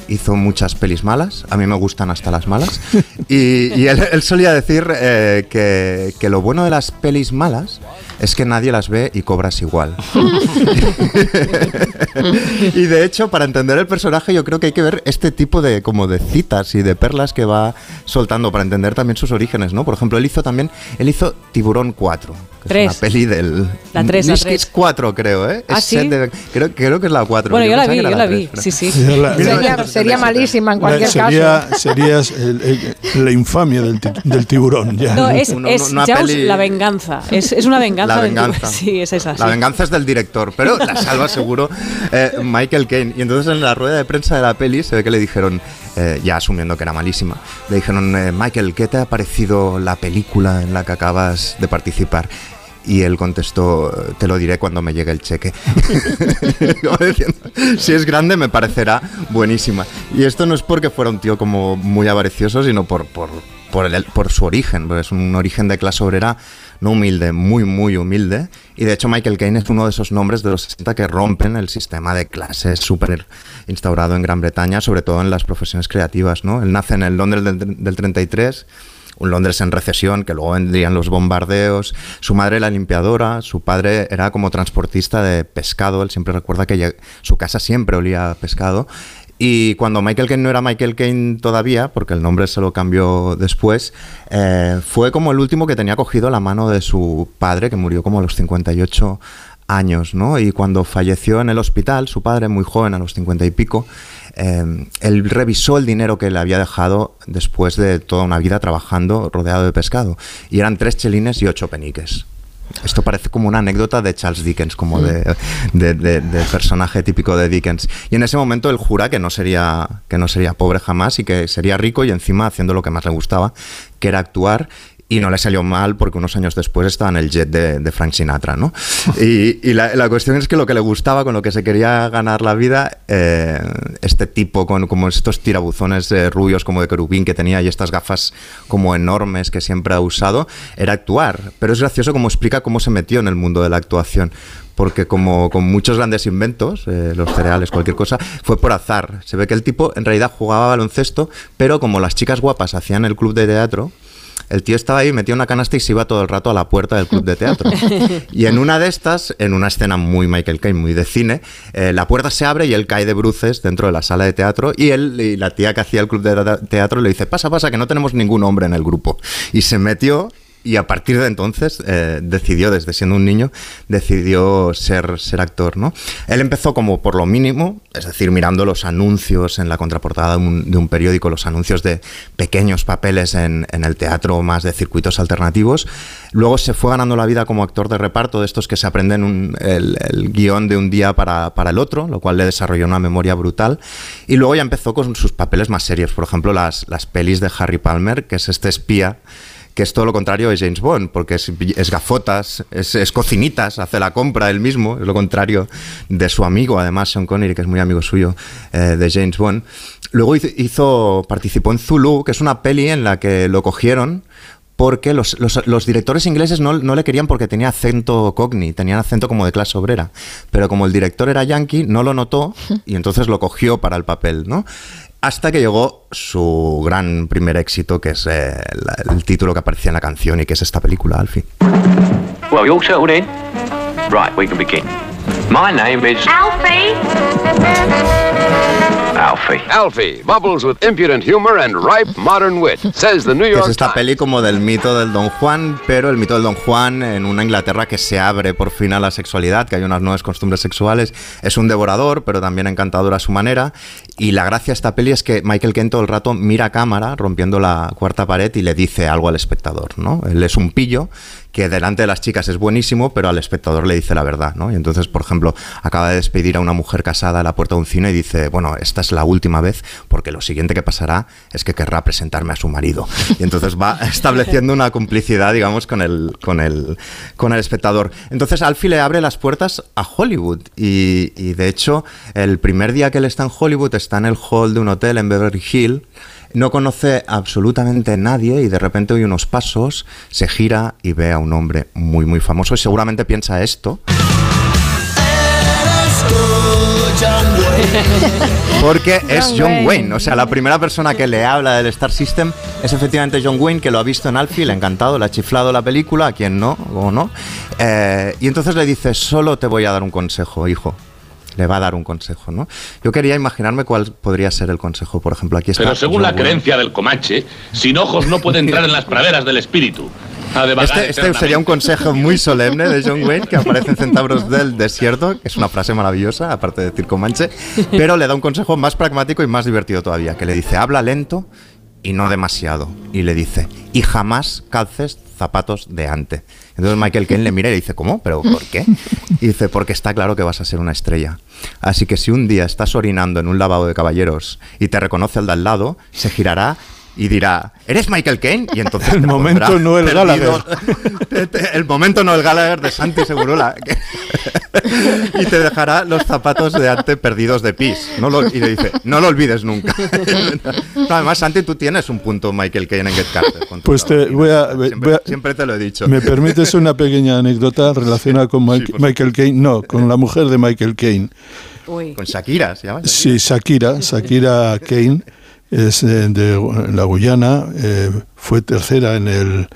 hizo muchas pelis malas, a mí me gustan hasta las malas, y, y él, él solía decir eh, que, que lo bueno de las pelis malas es que nadie las ve y cobras igual. y de hecho, para entender el personaje, yo creo que hay que ver este tipo de como de citas y de perlas que va soltando para entender también sus orígenes, ¿no? Por ejemplo, él hizo también, él hizo Tiburón 4, que Tres. es una peli del La tres, la Miskis tres. 4, creo, ¿eh? ¿Ah, sí? set de- creo, creo que es la 4. Bueno, yo la pensaba vi, yo la tres, vi. pero- Sí, sí. Sería, sería malísima en cualquier sería, caso. sería el- el- la infamia del, del tiburón. Ya. No, es, Una- es una Jaws, peli- la venganza. Es, es una venganza. La del tipo- venganza. Sí, es esa. La sí. venganza es del director, pero la salva seguro eh, Michael Caine. Y entonces en la rueda de prensa de la peli se ve que le dijeron, eh, ya asumiendo que era malísima, le dijeron, eh, Michael, ¿qué te ha parecido la película en la que acabas de participar? Y él contestó, te lo diré cuando me llegue el cheque. Diciendo, si es grande me parecerá buenísima. Y esto no es porque fuera un tío como muy avaricioso, sino por, por, por, el- por su origen, es un origen de clase obrera humilde, muy, muy humilde. Y de hecho Michael Caine es uno de esos nombres de los 60 que rompen el sistema de clases súper instaurado en Gran Bretaña, sobre todo en las profesiones creativas. ¿no? Él nace en el Londres del, del 33 un Londres en recesión, que luego vendrían los bombardeos. Su madre era limpiadora, su padre era como transportista de pescado. Él siempre recuerda que su casa siempre olía a pescado. Y cuando Michael Caine no era Michael Caine todavía, porque el nombre se lo cambió después, eh, fue como el último que tenía cogido la mano de su padre, que murió como a los 58 años, ¿no? Y cuando falleció en el hospital, su padre, muy joven, a los 50 y pico, eh, él revisó el dinero que le había dejado después de toda una vida trabajando rodeado de pescado. Y eran tres chelines y ocho peniques. Esto parece como una anécdota de Charles Dickens, como de, de- de- de personaje típico de Dickens. Y en ese momento él jura que no, sería, que no sería pobre jamás y que sería rico y encima haciendo lo que más le gustaba, que era actuar. Y no le salió mal porque unos años después estaba en el jet de, de Frank Sinatra, ¿no? Y, y la, la cuestión es que lo que le gustaba, con lo que se quería ganar la vida, eh, este tipo con como estos tirabuzones eh, rubios como de querubín que tenía y estas gafas como enormes que siempre ha usado, era actuar. Pero es gracioso como explica cómo se metió en el mundo de la actuación porque como con muchos grandes inventos, eh, los cereales, cualquier cosa, fue por azar. Se ve que el tipo en realidad jugaba baloncesto, pero como las chicas guapas hacían el club de teatro, el tío estaba ahí, metía una canasta y se iba todo el rato a la puerta del club de teatro. Y en una de estas, en una escena muy Michael Caine, muy de cine, eh, la puerta se abre y él cae de bruces dentro de la sala de teatro y él y la tía que hacía el club de teatro le dice, pasa, pasa, que no tenemos ningún hombre en el grupo. Y se metió y a partir de entonces eh, decidió, desde siendo un niño, decidió ser, ser actor. ¿no? Él empezó como por lo mínimo, es decir, mirando los anuncios en la contraportada de un, periódico, los anuncios de pequeños papeles en, en el teatro más de circuitos alternativos. Luego se fue ganando la vida como actor de reparto, de estos que se aprenden el, el guion de un día para, para el otro, lo cual le desarrolló una memoria brutal. Y luego ya empezó con sus papeles más serios, por ejemplo, las, las pelis de Harry Palmer, que es este espía que es todo lo contrario de James Bond, porque es, gafotas, es, cocinitas, hace la compra él mismo, es lo contrario de su amigo, además Sean Connery, que es muy amigo suyo eh, de James Bond. Luego hizo- participó en Zulu, que es una peli en la que lo cogieron porque los, los- los directores ingleses no, no le querían porque tenía acento cockney, tenían acento como de clase obrera. Pero como el director era yankee, no lo notó y entonces lo cogió para el papel, ¿no? Hasta que llegó su gran primer éxito, que es eh, la- el título que aparecía en la canción y que es esta película, Alfie. Well, you all settled in? Right, we can begin. My name is Alfie. Alfie. Alfie, bubbles with impudent humor and ripe modern wit, says the New Que York es esta peli como del mito del Don Juan, pero el mito del Don Juan en una Inglaterra que se abre por fin a la sexualidad, que hay unas nuevas costumbres sexuales. Es un devorador, pero también encantador a su manera. Y la gracia de esta peli es que Michael Caine todo el rato mira a cámara, rompiendo la cuarta pared, y le dice algo al espectador. ¿no? Él es un pillo que delante de las chicas es buenísimo, pero al espectador le dice la verdad, ¿no? Y entonces, por ejemplo, acaba de despedir a una mujer casada a la puerta de un cine y dice, bueno, esta es la última vez, porque lo siguiente que pasará es que querrá presentarme a su marido. Y entonces va estableciendo una complicidad, digamos, con el, con el, con el espectador. Entonces, Alfie le abre las puertas a Hollywood. Y, y de hecho, el primer día que él está en Hollywood, está en el hall de un hotel en Beverly Hills no conoce absolutamente nadie y de repente oye unos pasos, se gira y ve a un hombre muy muy famoso y seguramente piensa esto. Porque es John Wayne, o sea, la primera persona que le habla del Star System es efectivamente John Wayne, que lo ha visto en Alfie, le ha encantado, le ha chiflado la película, a quien no, o no. Eh, y entonces le dice, solo te voy a dar un consejo, hijo. Le va a dar un consejo, ¿no? Yo quería imaginarme cuál podría ser el consejo, por ejemplo, aquí está. Pero según John la Wayne. creencia del Comanche, sin ojos no puede entrar en las praderas del espíritu. Este, este sería un consejo muy solemne de John Wayne que aparece en Centauros del Desierto, que es una frase maravillosa, aparte de decir Comanche, pero le da un consejo más pragmático y más divertido todavía, que le dice, habla lento y no demasiado. Y le dice, y jamás calces zapatos de ante. Entonces Michael Caine le mira y le dice, ¿cómo? ¿Pero por qué? Y dice, porque está claro que vas a ser una estrella. Así que si un día estás orinando en un lavabo de caballeros y te reconoce el de al lado, se girará y dirá, ¿eres Michael Caine? Y entonces El momento pondrá Noel perdido. el momento Noel Gallagher de Santi Segurola. y te dejará los zapatos de ante perdidos de pis. No lo- y le dice, no lo olvides nunca. No, además, Santi, tú tienes un punto Michael Caine en Get Carter. Pues te voy a, voy Siempre, a- siempre te lo he dicho. ¿Me permites una pequeña anécdota relacionada con Mike- Michael Caine? No, con la mujer de Michael Caine. Con Shakira, ¿se llama? Sí, Shakira, Shakira Kane es eh, de la Guyana, eh, fue tercera en el,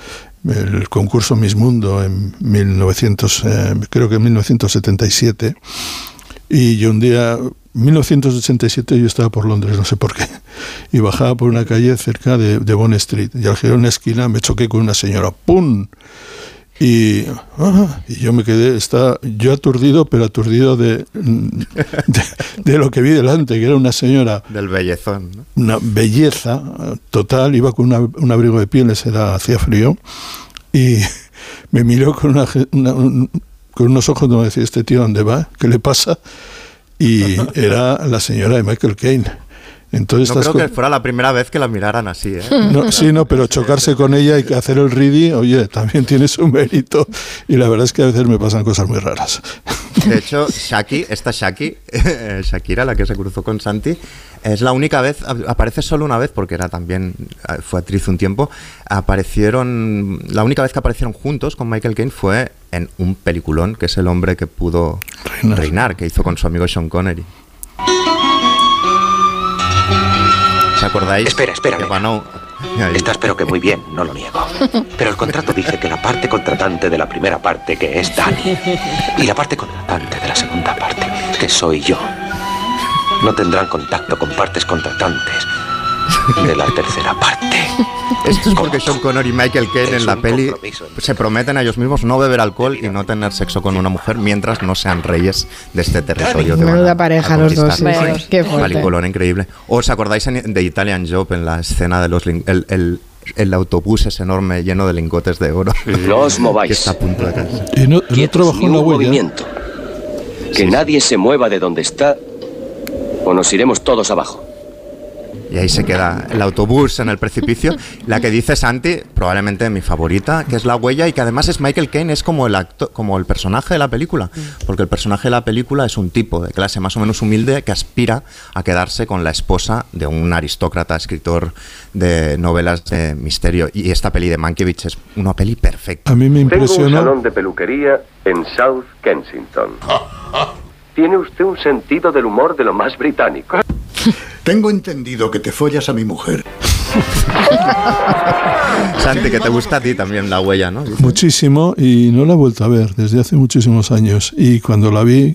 el concurso Miss Mundo en 1900, eh, creo que en 1977. Y yo un día, 1987, yo estaba por Londres, no sé por qué, y bajaba por una calle cerca de, de Bond Street. Y al girar una esquina me choqué con una señora, ¡pum! Y, ah, y yo me quedé, está, yo aturdido, pero aturdido de, de, de lo que vi delante, que era una señora, Del bellezón. ¿no? una belleza total, iba con una- un abrigo de pieles, era, hacía frío, y me miró con, una, una- un- con unos ojos donde decía, este tío, ¿dónde va? ¿Qué le pasa? Y era la señora de Michael Caine. Entonces No creo que fuera la primera vez que la miraran así, ¿eh? no, sí, no, pero chocarse con ella y que hacer el ready, oye, también tiene su mérito. Y la verdad es que a veces me pasan cosas muy raras. De hecho, Shaki, esta Shaki, eh, Shakira, la que se cruzó con Santi, es la única vez, ap- aparece solo una vez, porque era también, eh, fue actriz un tiempo, aparecieron, la única vez que aparecieron juntos con Michael Caine fue en un peliculón, que es El hombre que pudo reinar, que hizo con su amigo Sean Connery. ¿Os acordáis? Espera, espera. Que ganó- Estás pero que muy bien, no lo niego. Pero el contrato dice que la parte contratante de la primera parte, que es Dani, y la parte contratante de la segunda parte, que soy yo, no tendrán contacto con partes contratantes de la tercera parte. Esto es porque Sean Connery y Michael Caine en la peli se prometen a ellos mismos no beber alcohol y no tener sexo con una mujer mientras no sean reyes de este territorio. que Menuda pareja los dos, sí, sí. Qué fuerte. Peliculón increíble. ¿Os acordáis de Italian Job en la escena de los el, el- el autobús es enorme lleno de lingotes de oro? No os mováis. que está a punto de caerse. Y no, no en la huella. movimiento. Que nadie se mueva de donde está o nos iremos todos abajo. Y ahí se queda el autobús en el precipicio. La que dice Santi, probablemente mi favorita, que es la huella y que además es Michael Caine, es como el acto, como el personaje de la película, porque el personaje de la película es un tipo de clase más o menos humilde que aspira a quedarse con la esposa de un aristócrata escritor de novelas de misterio. Y esta peli de Mankiewicz es una peli perfecta. A mí me Tengo un salón de peluquería en South Kensington. Tiene usted un sentido del humor de lo más británico. Tengo entendido que te follas a mi mujer. Santi, que te gusta a ti también la huella, ¿no? Muchísimo y no la he vuelto a ver desde hace muchísimos años. Y cuando la vi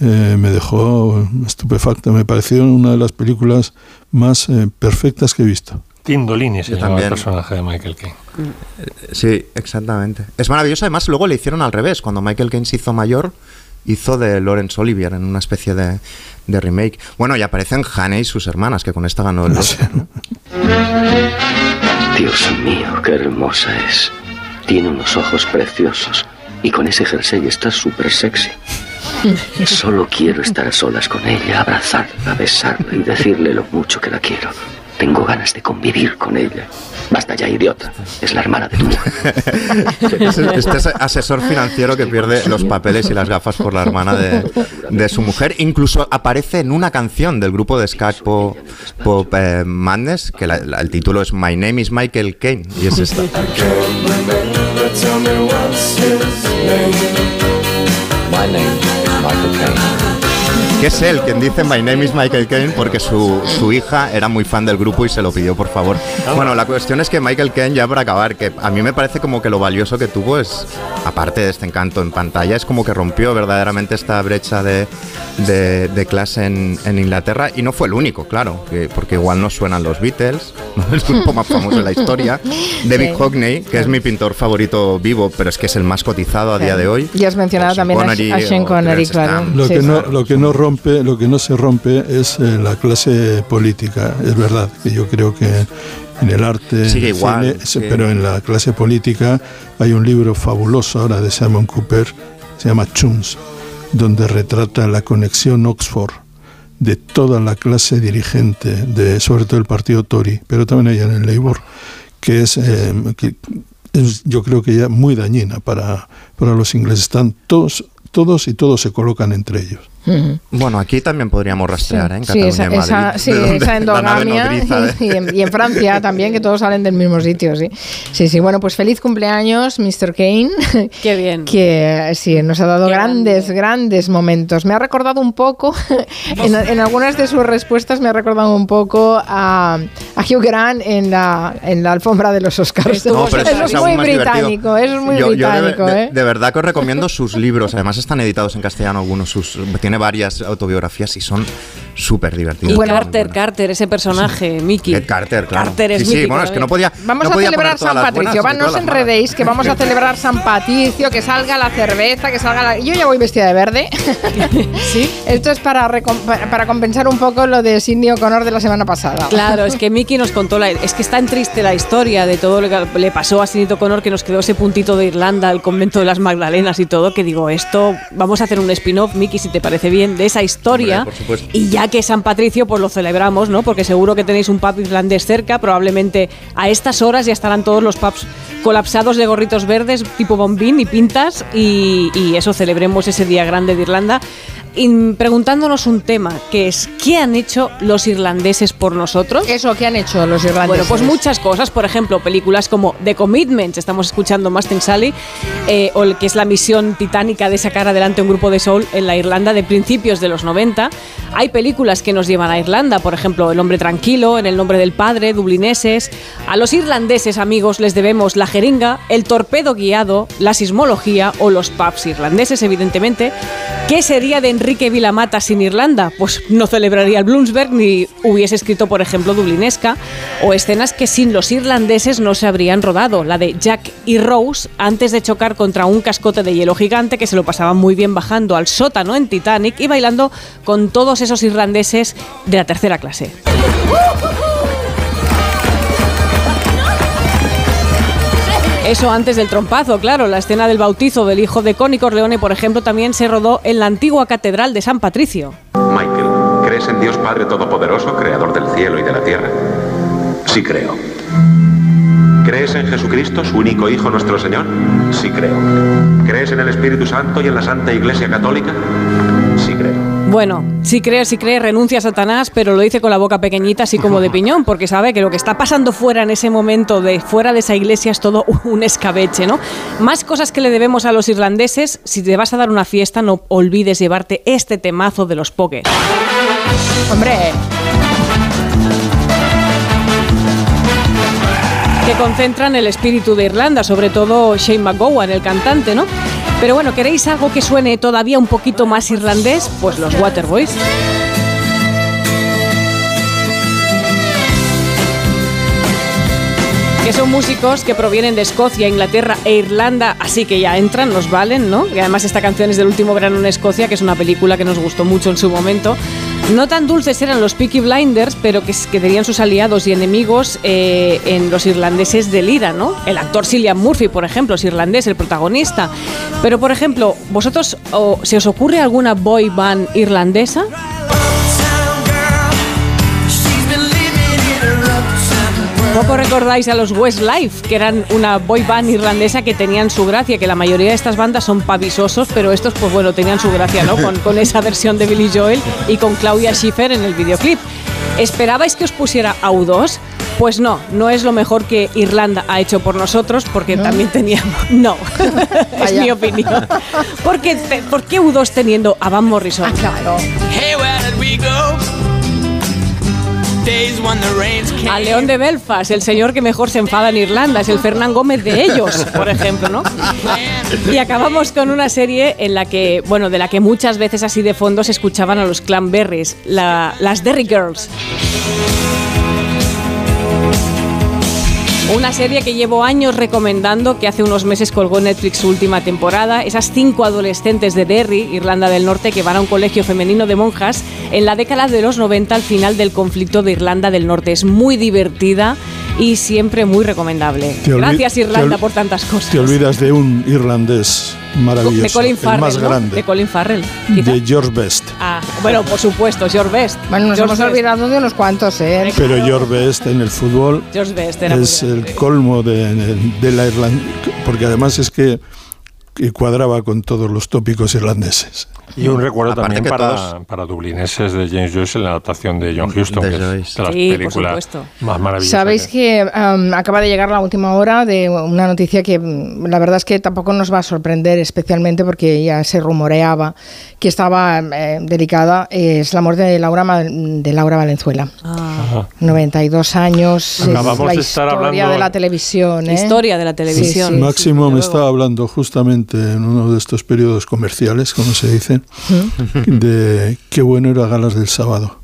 eh, me dejó estupefacta. Me pareció una de las películas más eh, perfectas que he visto. Tindolini se llama el personaje de Michael Caine. Sí, exactamente. Es maravilloso. Además, luego le hicieron al revés. Cuando Michael Caine se hizo mayor, hizo de Laurence Olivier en una especie de, de remake. Bueno, y aparecen Hannah y sus hermanas, que con esta ganó el Oscar, ¿no? Dios mío, qué hermosa es. Tiene unos ojos preciosos. Y con ese jersey está súper sexy. Solo quiero estar a solas con ella, abrazarla, besarla y decirle lo mucho que la quiero. Tengo ganas de convivir con ella. Basta ya, idiota. Es la hermana de tu mujer. Este es asesor financiero que pierde los papeles y las gafas por la hermana de, de su mujer. Incluso aparece en una canción del grupo de ska Pop, Pop, eh, Madness, que la- la- el título es My Name is Michael Caine. Y es esta. My name is Michael Caine. Que es él quien dice My name is Michael Caine porque su, su hija era muy fan del grupo y se lo pidió por favor. Bueno, la cuestión es que Michael Caine, ya para acabar, que a mí me parece como que lo valioso que tuvo es, aparte de este encanto en pantalla, es como que rompió verdaderamente esta brecha de, de- de clase en, en Inglaterra y no fue el único, claro, que- porque igual no suenan los Beatles, ¿no? el grupo más famoso de la historia. David Sí. Hockney, que es mi pintor favorito vivo, pero es que es el más cotizado a día de hoy. Y has mencionado también a, Connery a Sean Connery, claro. Lo que sí. no, lo que no rompe, lo que no se rompe es eh, la clase política. Es verdad que yo creo que en el arte, Sigue en igual, cine, sí. pero en la clase política hay un libro fabuloso ahora de Simon Cooper, se llama Chums, donde retrata la conexión Oxford de toda la clase dirigente, de sobre todo el partido Tory, pero también hay en el Labour, que es, eh, que es yo creo que ya muy dañina para, para los ingleses. Están todos, todos y todos se colocan entre ellos. Bueno, aquí también podríamos rastrear, ¿eh? En Sí, Cataluña esa, y Madrid. esa- sí, esa endogamia nodriza y, en, y en Francia también, que todos salen del mismo sitio, sí. Sí, sí, bueno, pues feliz cumpleaños, Mr. Kane. Qué bien. Que sí, nos ha dado grandes, grandes momentos. Me ha recordado un poco, en, en algunas de sus respuestas me ha recordado un poco a, a Hugh Grant en la, en la alfombra de los Oscars. No, pero eso es aún muy británico, eso es muy Yo- yo de- británico, de, ¿eh? de verdad que os recomiendo sus libros. Además están editados en castellano algunos. Sus, tiene varias autobiografías y son súper divertidos. Y Carter, Carter, ese personaje, Mickey. Ed Carter, claro. Carter es sí, sí, bueno, es que no podía. Vamos no a celebrar San buenas Patricio, va, no os enredéis, que vamos a celebrar San Patricio, que salga la cerveza, que salga la... Yo ya voy vestida de verde. ¿Sí? Esto es para, para compensar un poco lo de Sidney O'Connor de la semana pasada. Claro, es que Mickey nos contó la, es que es tan triste la historia de todo lo que le pasó a Sinito Connor que nos quedó ese puntito de Irlanda, el convento de las Magdalenas y todo, que digo, esto vamos a hacer un spin-off, Mickey, si te parece bien, de esa historia. Hombre. Y ya que San Patricio, pues lo celebramos, ¿no? Porque seguro que tenéis un pub irlandés cerca, probablemente a estas horas ya estarán todos los pubs colapsados de gorritos verdes, tipo bombín y pintas, y, y eso celebremos ese día grande de Irlanda. Preguntándonos un tema, que es, ¿qué han hecho los irlandeses por nosotros? Eso, ¿qué han hecho los irlandeses? Bueno, pues muchas cosas, por ejemplo, películas como The Commitments, estamos escuchando Mustang Sally, eh, o el que es la misión titánica de sacar adelante un grupo de soul en la Irlanda de principios de los 90. Hay películas que nos llevan a Irlanda, por ejemplo, El hombre tranquilo, En el nombre del padre, Dublineses. A los irlandeses, amigos, les debemos la jeringa, el torpedo guiado, la sismología o los pubs irlandeses, evidentemente. ¿Qué sería de Enrique Vilamata sin Irlanda? Pues no celebraría el Bloomsburg ni hubiese escrito, por ejemplo, Dublinesca o escenas que sin los irlandeses no se habrían rodado. La de Jack y Rose antes de chocar contra un cascote de hielo gigante que se lo pasaban muy bien bajando al sótano en Titanic y bailando con todos esos irlandeses de la tercera clase. Eso antes del trompazo, claro. La escena del bautizo del hijo de Connie Corleone, por ejemplo, también se rodó en la antigua catedral de San Patricio. Michael, ¿crees en Dios Padre Todopoderoso, creador del cielo y de la tierra? Sí creo. ¿Crees en Jesucristo, su único Hijo, nuestro Señor? Sí creo. ¿Crees en el Espíritu Santo y en la Santa Iglesia Católica? Bueno, si cree, si cree, renuncia a Satanás, pero lo dice con la boca pequeñita, así como de piñón, porque sabe que lo que está pasando fuera en ese momento, de fuera de esa iglesia, es todo un escabeche, ¿no? Más cosas que le debemos a los irlandeses. Si te vas a dar una fiesta, no olvides llevarte este temazo de los pokers. Hombre, concentran el espíritu de Irlanda, sobre todo Shane McGowan, el cantante, ¿no? Pero bueno, ¿queréis algo que suene todavía un poquito más irlandés? Pues los Waterboys. que son músicos que provienen de Escocia, Inglaterra e Irlanda, así que ya entran, nos valen, ¿no? Y además esta canción es del último verano en Escocia, que es una película que nos gustó mucho en su momento. No tan dulces eran los Peaky Blinders, pero que, que tenían sus aliados y enemigos eh, en los irlandeses del IRA, ¿no? El actor Cillian Murphy, por ejemplo, es irlandés, el protagonista. Pero, por ejemplo, ¿vosotros se os ocurre alguna boy band irlandesa? Poco recordáis a los Westlife, que eran una boy band irlandesa que tenían su gracia, que la mayoría de estas bandas son pavisosos, pero estos, pues bueno, tenían su gracia, ¿no? Con, con esa versión de Billy Joel y con Claudia Schiffer en el videoclip. ¿Esperabais que os pusiera U2? Pues no, no es lo mejor que Irlanda ha hecho por nosotros, porque también teníamos. No, es mi opinión. Porque, ¿Por qué U2 teniendo a Van Morrison? claro. Hey, where did we go? Al León de Belfast, el señor que mejor se enfada en Irlanda, es el Fernán Gómez de ellos, por ejemplo, ¿no? Y acabamos con una serie en la que, bueno, de la que muchas veces así de fondo se escuchaban a los Clanberries, la- las Derry Girls. Una serie que llevo años recomendando, que hace unos meses colgó Netflix su última temporada. Esas cinco adolescentes de Derry, Irlanda del Norte, que van a un colegio femenino de monjas en la década de los 90 al final del conflicto de Irlanda del Norte. Es muy divertida y siempre muy recomendable. Gracias Irlanda por tantas cosas. Te olvidas de un irlandés maravilloso, de Colin el Farrell, más ¿no? grande, De Colin Farrell. quizá. de George Best. Ah, bueno, por supuesto, George Best. Bueno, nos George hemos Best. olvidado de unos cuantos, ¿eh? Pero George Best en el fútbol George Best era es el colmo de, de la Irlanda, porque además es que, que cuadraba con todos los tópicos irlandeses. Y un recuerdo Aparte también para, todos- para dublineses de James Joyce en la adaptación de John Huston, De que es de las Sí, películas más maravillosas. Sabéis que um, acaba de llegar la última hora de una noticia que mm, la verdad es que tampoco nos va a sorprender especialmente porque ya se rumoreaba que estaba eh, delicada. es la muerte de Laura, de Laura Valenzuela. Ajá. 92 años. es Acabamos la de estar historia hablando- de la televisión. ¿eh? Historia de la televisión. Sí, sí, Máximo sí, me estaba hablando justamente en uno de estos periodos comerciales, como se dice, de qué bueno era Galas del Sábado.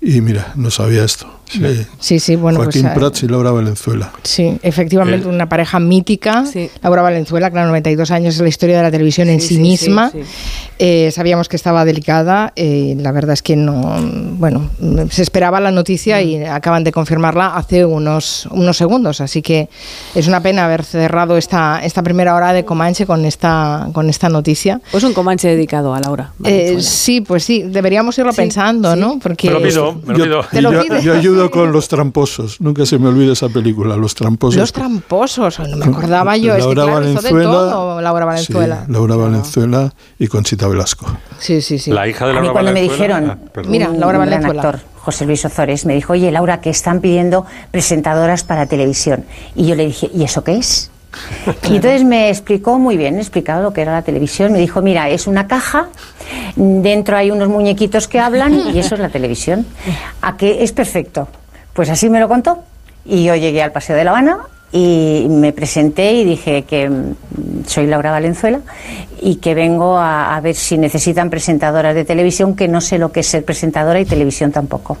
Y mira, no sabía esto. Sí. Sí, sí, bueno, Joaquín pues, Prats y Laura Valenzuela. Sí, efectivamente, Eh. una pareja mítica. Sí. Laura Valenzuela, claro, 92 años es la historia de la televisión en Sí, sí, misma. sí, sí. Eh, sabíamos que estaba delicada. eh, la verdad es que no. Bueno, se esperaba la noticia y acaban de confirmarla hace unos, unos segundos. Así que es una pena haber cerrado esta, esta primera hora de Comanche con esta, con esta noticia. Pues un Comanche dedicado a Laura. Eh, Valenzuela. sí, pues sí, deberíamos irlo pensando, ¿no? Porque Me lo pido, me lo Yo, pido. ¿Te lo yo- yo ayudo con Los Tramposos. Nunca se me olvida esa película, Los Tramposos. Los tramposos, no me acordaba yo. Es que Laura claro, hizo de Valenzuela. todo Laura Valenzuela. Sí, Laura Valenzuela y Conchita Velasco. Sí, sí, sí. La hija de A mí Laura cuando me Valenzuela- dijeron, Ah. Mira, un Laura gran Valenzuela. actor, José Luis Ozores, me dijo, oye Laura, que están pidiendo presentadoras para televisión. Y yo le dije, ¿y eso qué es? Y entonces me explicó muy bien, me explicaba lo que era la televisión. Me dijo, mira, es una caja, dentro hay unos muñequitos que hablan y eso es la televisión. ¿A qué es perfecto? Pues así me lo contó. Y yo llegué al Paseo de La Habana y me presenté y dije que mm, soy Laura Valenzuela y que vengo a, a ver si necesitan presentadoras de televisión, que no sé lo que es ser presentadora y televisión tampoco.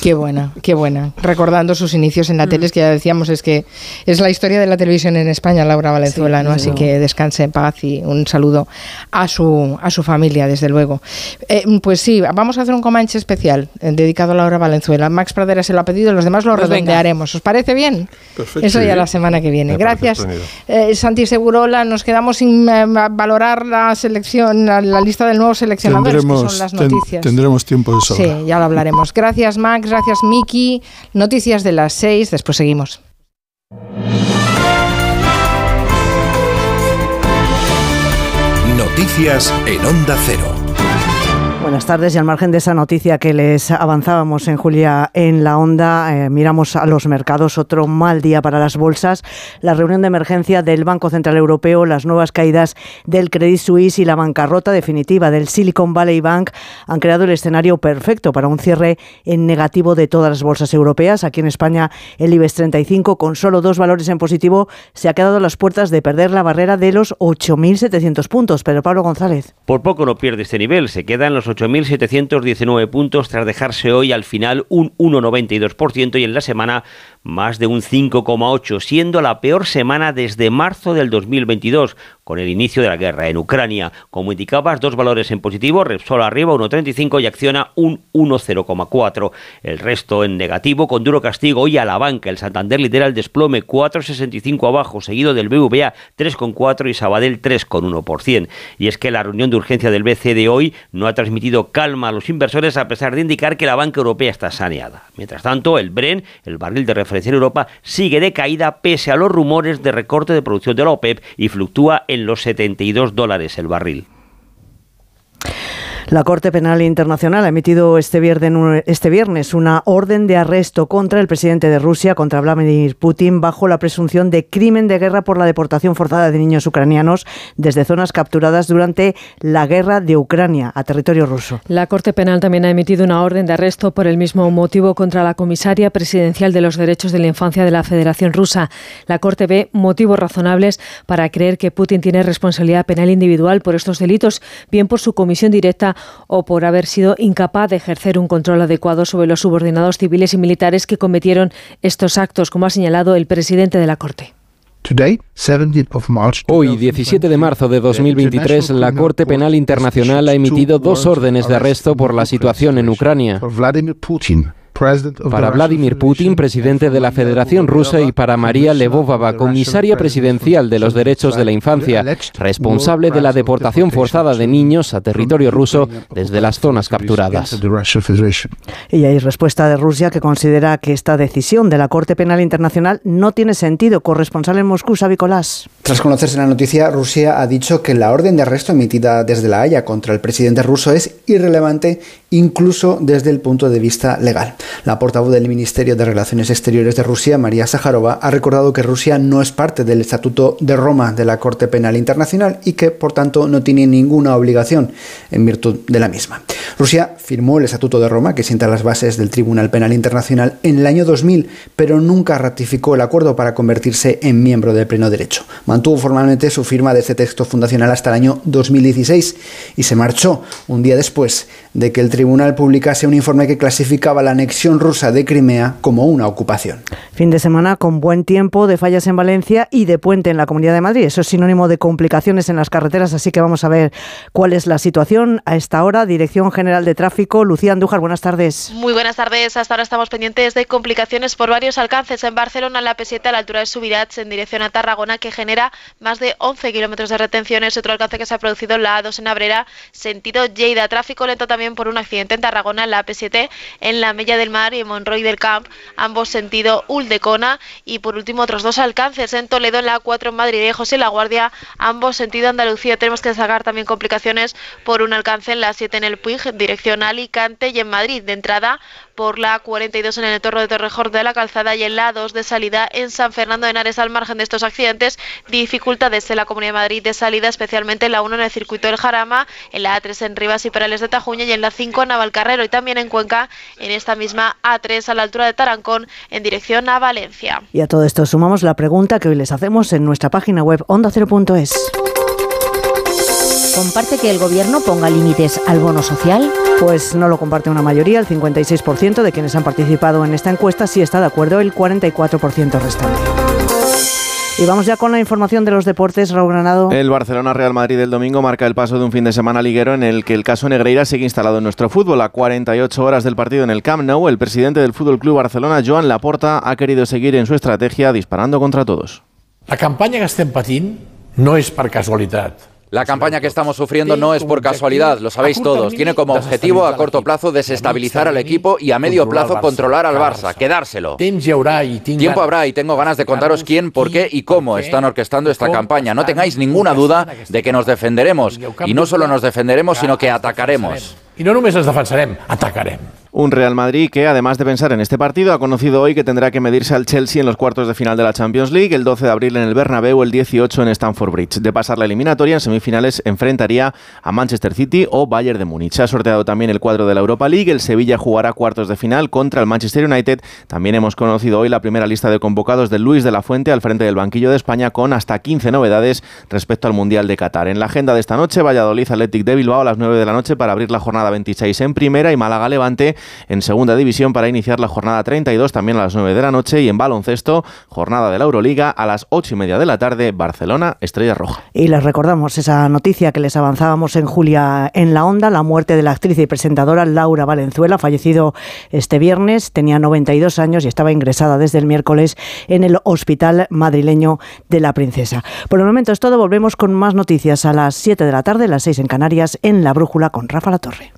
Qué buena, qué buena. Recordando sus inicios en Mm. la tele, es que ya decíamos, es que es la historia de la televisión en España, Laura Valenzuela, Sí, ¿no? Así luego. que descanse en paz y un saludo a su, a su familia, desde luego. Eh, pues sí, vamos a hacer un Comanche especial eh, dedicado a Laura Valenzuela. Max Pradera se lo ha pedido, los demás lo Pues venga. redondearemos. ¿Os parece bien? Perfecto. Eso ya la semana que viene. Me Gracias, eh, Santi Segurola. Nos quedamos sin eh, valorar la selección, la, la lista del nuevo seleccionador, que Tendremos, son las ten- noticias. tendremos tiempo de sobra. Sí, ya lo hablaremos. Gracias, Max. Gracias, Miki. Noticias de las seis. Después seguimos. Noticias en Onda Cero. Buenas tardes y al margen de esa noticia que les avanzábamos en Julia en la onda, eh, miramos a los mercados, otro mal día para las bolsas, la reunión de emergencia del Banco Central Europeo, las nuevas caídas del Credit Suisse y la bancarrota definitiva del Silicon Valley Bank han creado el escenario perfecto para un cierre en negativo de todas las bolsas europeas. Aquí en España el IBEX 35 con solo dos valores en positivo se ha quedado a las puertas de perder la barrera de los 8.700 puntos. Pero Pablo González. Por poco no pierde este nivel, se queda en los 8.719 puntos tras dejarse hoy al final un 1,92% y en la semana más de un 5,8%, siendo la peor semana desde marzo del 2022, con el inicio de la guerra en Ucrania. Como indicabas, dos valores en positivo, Repsol arriba 1,35 y Acciona un 1,04. El resto en negativo, con duro castigo hoy a la banca. El Santander lidera el desplome 4,65 abajo, seguido del BVA 3,4 y Sabadell 3,1%. Y es que la reunión de urgencia del BCE de hoy no ha transmitido calma a los inversores a pesar de indicar que la banca europea está saneada. Mientras tanto, el Bren, el barril de referencia en Europa, sigue de caída pese a los rumores de recorte de producción de la OPEP y fluctúa en los 72 dólares el barril. La Corte Penal Internacional ha emitido este viernes, este viernes, una orden de arresto contra el presidente de Rusia, contra Vladimir Putin, bajo la presunción de crimen de guerra por la deportación forzada de niños ucranianos desde zonas capturadas durante la guerra de Ucrania a territorio ruso. La Corte Penal también ha emitido una orden de arresto por el mismo motivo contra la comisaria presidencial de los derechos de la infancia de la Federación Rusa. La Corte ve motivos razonables para creer que Putin tiene responsabilidad penal individual por estos delitos, bien por su comisión directa o por haber sido incapaz de ejercer un control adecuado sobre los subordinados civiles y militares que cometieron estos actos, como ha señalado el presidente de la Corte. Hoy, 17 de marzo de 2023, la Corte Penal Internacional ha emitido dos órdenes de arresto por la situación en Ucrania para Vladimir Putin, presidente de la Federación Rusa, y para María Levovava, comisaria presidencial de los derechos de la infancia, responsable de la deportación forzada de niños a territorio ruso desde las zonas capturadas. Y hay respuesta de Rusia que considera que esta decisión de la Corte Penal Internacional no tiene sentido. Corresponsal en Moscú, Sabicolás. Tras conocerse la noticia, Rusia ha dicho que la orden de arresto emitida desde La Haya contra el presidente ruso es irrelevante incluso desde el punto de vista legal. La portavoz del Ministerio de Relaciones Exteriores de Rusia, María Sajarova, ha recordado que Rusia no es parte del Estatuto de Roma de la Corte Penal Internacional y que, por tanto, no tiene ninguna obligación en virtud de la misma. Rusia firmó el Estatuto de Roma, que sienta las bases del Tribunal Penal Internacional, en el año 2000, pero nunca ratificó el acuerdo para convertirse en miembro de pleno derecho. Mantuvo formalmente su firma de este texto fundacional hasta el año 2016 y se marchó un día después de que el tribunal publicase un informe que clasificaba la anexión rusa de Crimea como una ocupación. Fin de semana con buen tiempo, de fallas en Valencia y de puente en la Comunidad de Madrid. Eso es sinónimo de complicaciones en las carreteras, así que vamos a ver cuál es la situación a esta hora. Dirección General de Tráfico, Lucía Andújar, buenas tardes. Muy buenas tardes. Hasta ahora estamos pendientes de complicaciones por varios alcances. En Barcelona, la P7 a la altura de Subirats, en dirección a Tarragona, que genera más de 11 kilómetros de retención. Es otro alcance que se ha producido en la A2 en Abrera, sentido Lleida. Tráfico lento también por un accidente en Tarragona, en la P7, en la Mella del Mar y en Monroy del Camp, ambos sentido Uldecona. Y por último, otros dos alcances en Toledo, en la A4 en Madrid y José La Guardia, ambos sentido Andalucía. Tenemos que sacar también complicaciones por un alcance en la 7 en el Puig, dirección Alicante y en Madrid. De entrada, por la 42 en el entorno de Torrejón de la Calzada y en la 2 de salida en San Fernando de Henares al margen de estos accidentes. Dificultades en la Comunidad de Madrid de salida, especialmente en la 1 en el circuito del Jarama, en la A3 en Rivas y Perales de Tajuña y en la 5 en Navalcarrero y también en Cuenca en esta misma A3 a la altura de Tarancón en dirección a Valencia. Y a todo esto sumamos la pregunta que hoy les hacemos en nuestra página web ondacero.es. ¿Comparte que el gobierno ponga límites al bono social? Pues no lo comparte una mayoría, el 56% de quienes han participado en esta encuesta sí está de acuerdo, el 44% restante. Y vamos ya con la información de los deportes, Raúl Granado. El Barcelona Real Madrid del domingo marca el paso de un fin de semana liguero en el que el caso Negreira sigue instalado en nuestro fútbol. A 48 horas del partido en el Camp Nou, el presidente del Fútbol Club Barcelona, Joan Laporta, ha querido seguir en su estrategia disparando contra todos. La campaña que estem patint no és per casualitat. La campaña que estamos sufriendo no es por casualidad, lo sabéis todos. Tiene como objetivo a corto plazo desestabilizar al equipo y a medio plazo controlar al Barça, quedárselo. Tiempo habrá y tengo ganas de contaros quién, por qué y cómo están orquestando esta campaña. No tengáis ninguna duda de que nos defenderemos. Y no solo nos defenderemos, sino que atacaremos. I no només ens defensarem, atacarem. Un Real Madrid que, además de pensar en este partido, ha conocido hoy que tendrá que medirse al Chelsea en los cuartos de final de la Champions League, el 12 de abril en el Bernabéu, el 18 en Stamford Bridge. De pasar la eliminatoria, en semifinales enfrentaría a Manchester City o Bayern de Múnich. Se ha sorteado también el cuadro de la Europa League, el Sevilla jugará cuartos de final contra el Manchester United. También hemos conocido hoy la primera lista de convocados de Luis de la Fuente al frente del banquillo de España con hasta 15 novedades respecto al Mundial de Qatar. En la agenda de esta noche, Valladolid Athletic de Bilbao a las 9 de la noche para abrir la jornada 26 en primera y Málaga Levante en segunda división para iniciar la jornada 32 también a las 9 de la noche y en baloncesto jornada de la Euroliga a las 8 y media de la tarde Barcelona Estrella Roja. Y les recordamos esa noticia que les avanzábamos en Julia en la Onda, la muerte de la actriz y presentadora Laura Valenzuela, fallecido este viernes, tenía 92 años y estaba ingresada desde el miércoles en el Hospital Madrileño de la Princesa. Por el momento es todo, volvemos con más noticias a las 7 de la tarde, las 6 en Canarias, en La Brújula con Rafa La Torre.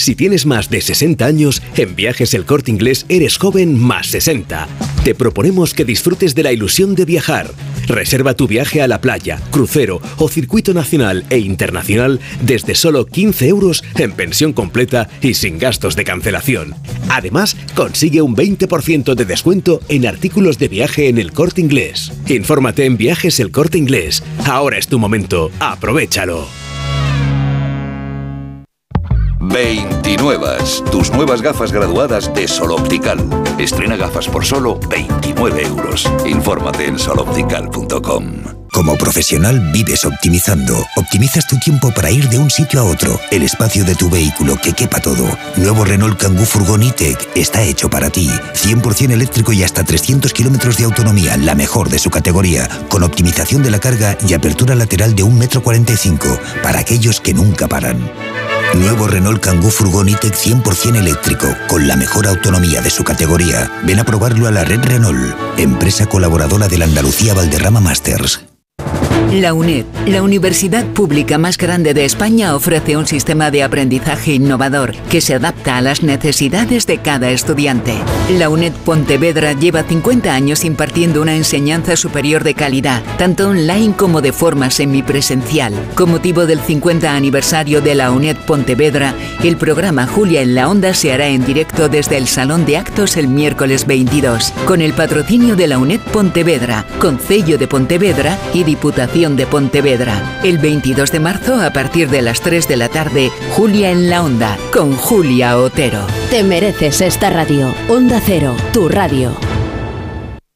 Si tienes más de 60 años, en Viajes El Corte Inglés eres joven más 60. Te proponemos que disfrutes de la ilusión de viajar. Reserva tu viaje a la playa, crucero o circuito nacional e internacional desde solo 15 euros en pensión completa y sin gastos de cancelación. Además, consigue un 20% de descuento en artículos de viaje en el corte inglés. Infórmate en Viajes El Corte Inglés. Ahora es tu momento. Aprovechalo. 29. Tus nuevas gafas graduadas de Sol Optical. Estrena gafas por solo 29 euros. Infórmate en soloptical.com. Como profesional vives optimizando. Optimizas tu tiempo para ir de un sitio a otro. El espacio de tu vehículo que quepa todo. Nuevo Renault Kangoo Furgon E-Tech está hecho para ti. 100% eléctrico y hasta 300 kilómetros de autonomía, la mejor de su categoría. Con optimización de la carga y apertura lateral de 1,45 m para aquellos que nunca paran. Nuevo Renault Kangoo Furgon E-Tech 100% eléctrico, con la mejor autonomía de su categoría. Ven a probarlo a la red Renault, empresa colaboradora de la Andalucía Valderrama Masters. La UNED, la universidad pública más grande de España, ofrece un sistema de aprendizaje innovador que se adapta a las necesidades de cada estudiante. La UNED Pontevedra lleva 50 años impartiendo una enseñanza superior de calidad, tanto online como de forma semipresencial. Con motivo del 50 aniversario de la UNED Pontevedra, el programa Julia en la Onda se hará en directo desde el Salón de Actos el miércoles 22, con el patrocinio de la UNED Pontevedra, Concello de Pontevedra y Diputación de Pontevedra. El 22 de marzo, a partir de las 3 de la tarde, Julia en la Onda, con Julia Otero. Te mereces esta radio. Onda Cero, tu radio.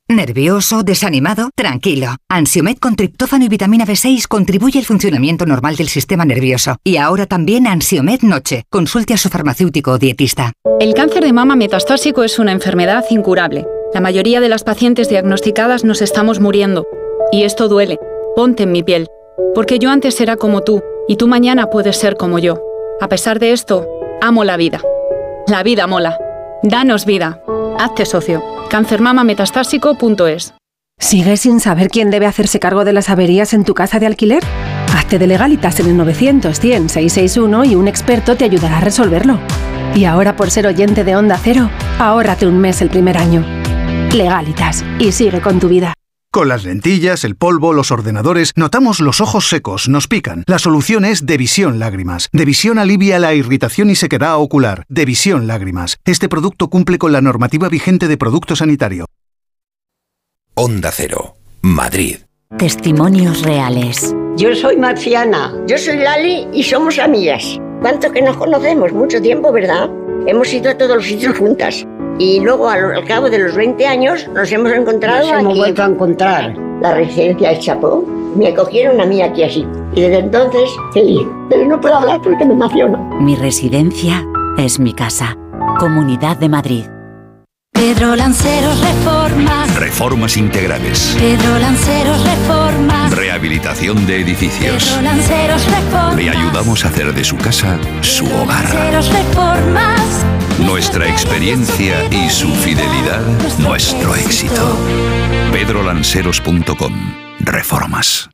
¿Nervioso? ¿Desanimado? Tranquilo. Ansiomed con triptófano y vitamina B6 contribuye al funcionamiento normal del sistema nervioso. Y ahora también Ansiomed Noche. Consulte a su farmacéutico o dietista. El cáncer de mama metastásico es una enfermedad incurable. La mayoría de las pacientes diagnosticadas nos estamos muriendo. Y esto duele. Ponte en mi piel. Porque yo antes era como tú, y tú mañana puedes ser como yo. A pesar de esto, amo la vida. La vida mola. Danos vida. Hazte socio. Cancermamametastásico.es ¿Sigues sin saber quién debe hacerse cargo de las averías en tu casa de alquiler? Hazte de legalitas en el 900 100 661 y un experto te ayudará a resolverlo. Y ahora por ser oyente de Onda Cero, ahórrate un mes el primer año. Legalitas y sigue con tu vida. Con las lentillas, el polvo, los ordenadores, notamos los ojos secos, nos pican. La solución es Devisión Lágrimas. Devisión alivia la irritación y sequedad ocular. Devisión Lágrimas. Este producto cumple con la normativa vigente de producto sanitario. Onda Cero, Madrid. Testimonios reales. Yo soy Marciana. Yo soy Lali y somos amigas. ¿Cuánto que nos conocemos? Mucho tiempo, ¿verdad? Hemos ido a todos los sitios juntas. Y luego, al, al cabo de los 20 años, nos hemos encontrado Nos hemos aquí. vuelto a encontrar. La residencia del Chapó. Me cogieron a mí aquí así. Y desde entonces, feliz. Pero no puedo hablar porque me emociono. Mi residencia es mi casa. Comunidad de Madrid. Pedro Lanceros Reformas. Reformas integrales. Pedro Lanceros Reformas. Rehabilitación de edificios. Pedro Lanceros Reformas. Le ayudamos a hacer de su casa su hogar. Lanceros Reformas. Nuestra experiencia y su fidelidad, nuestro éxito. pedrolanceros.com. Reformas.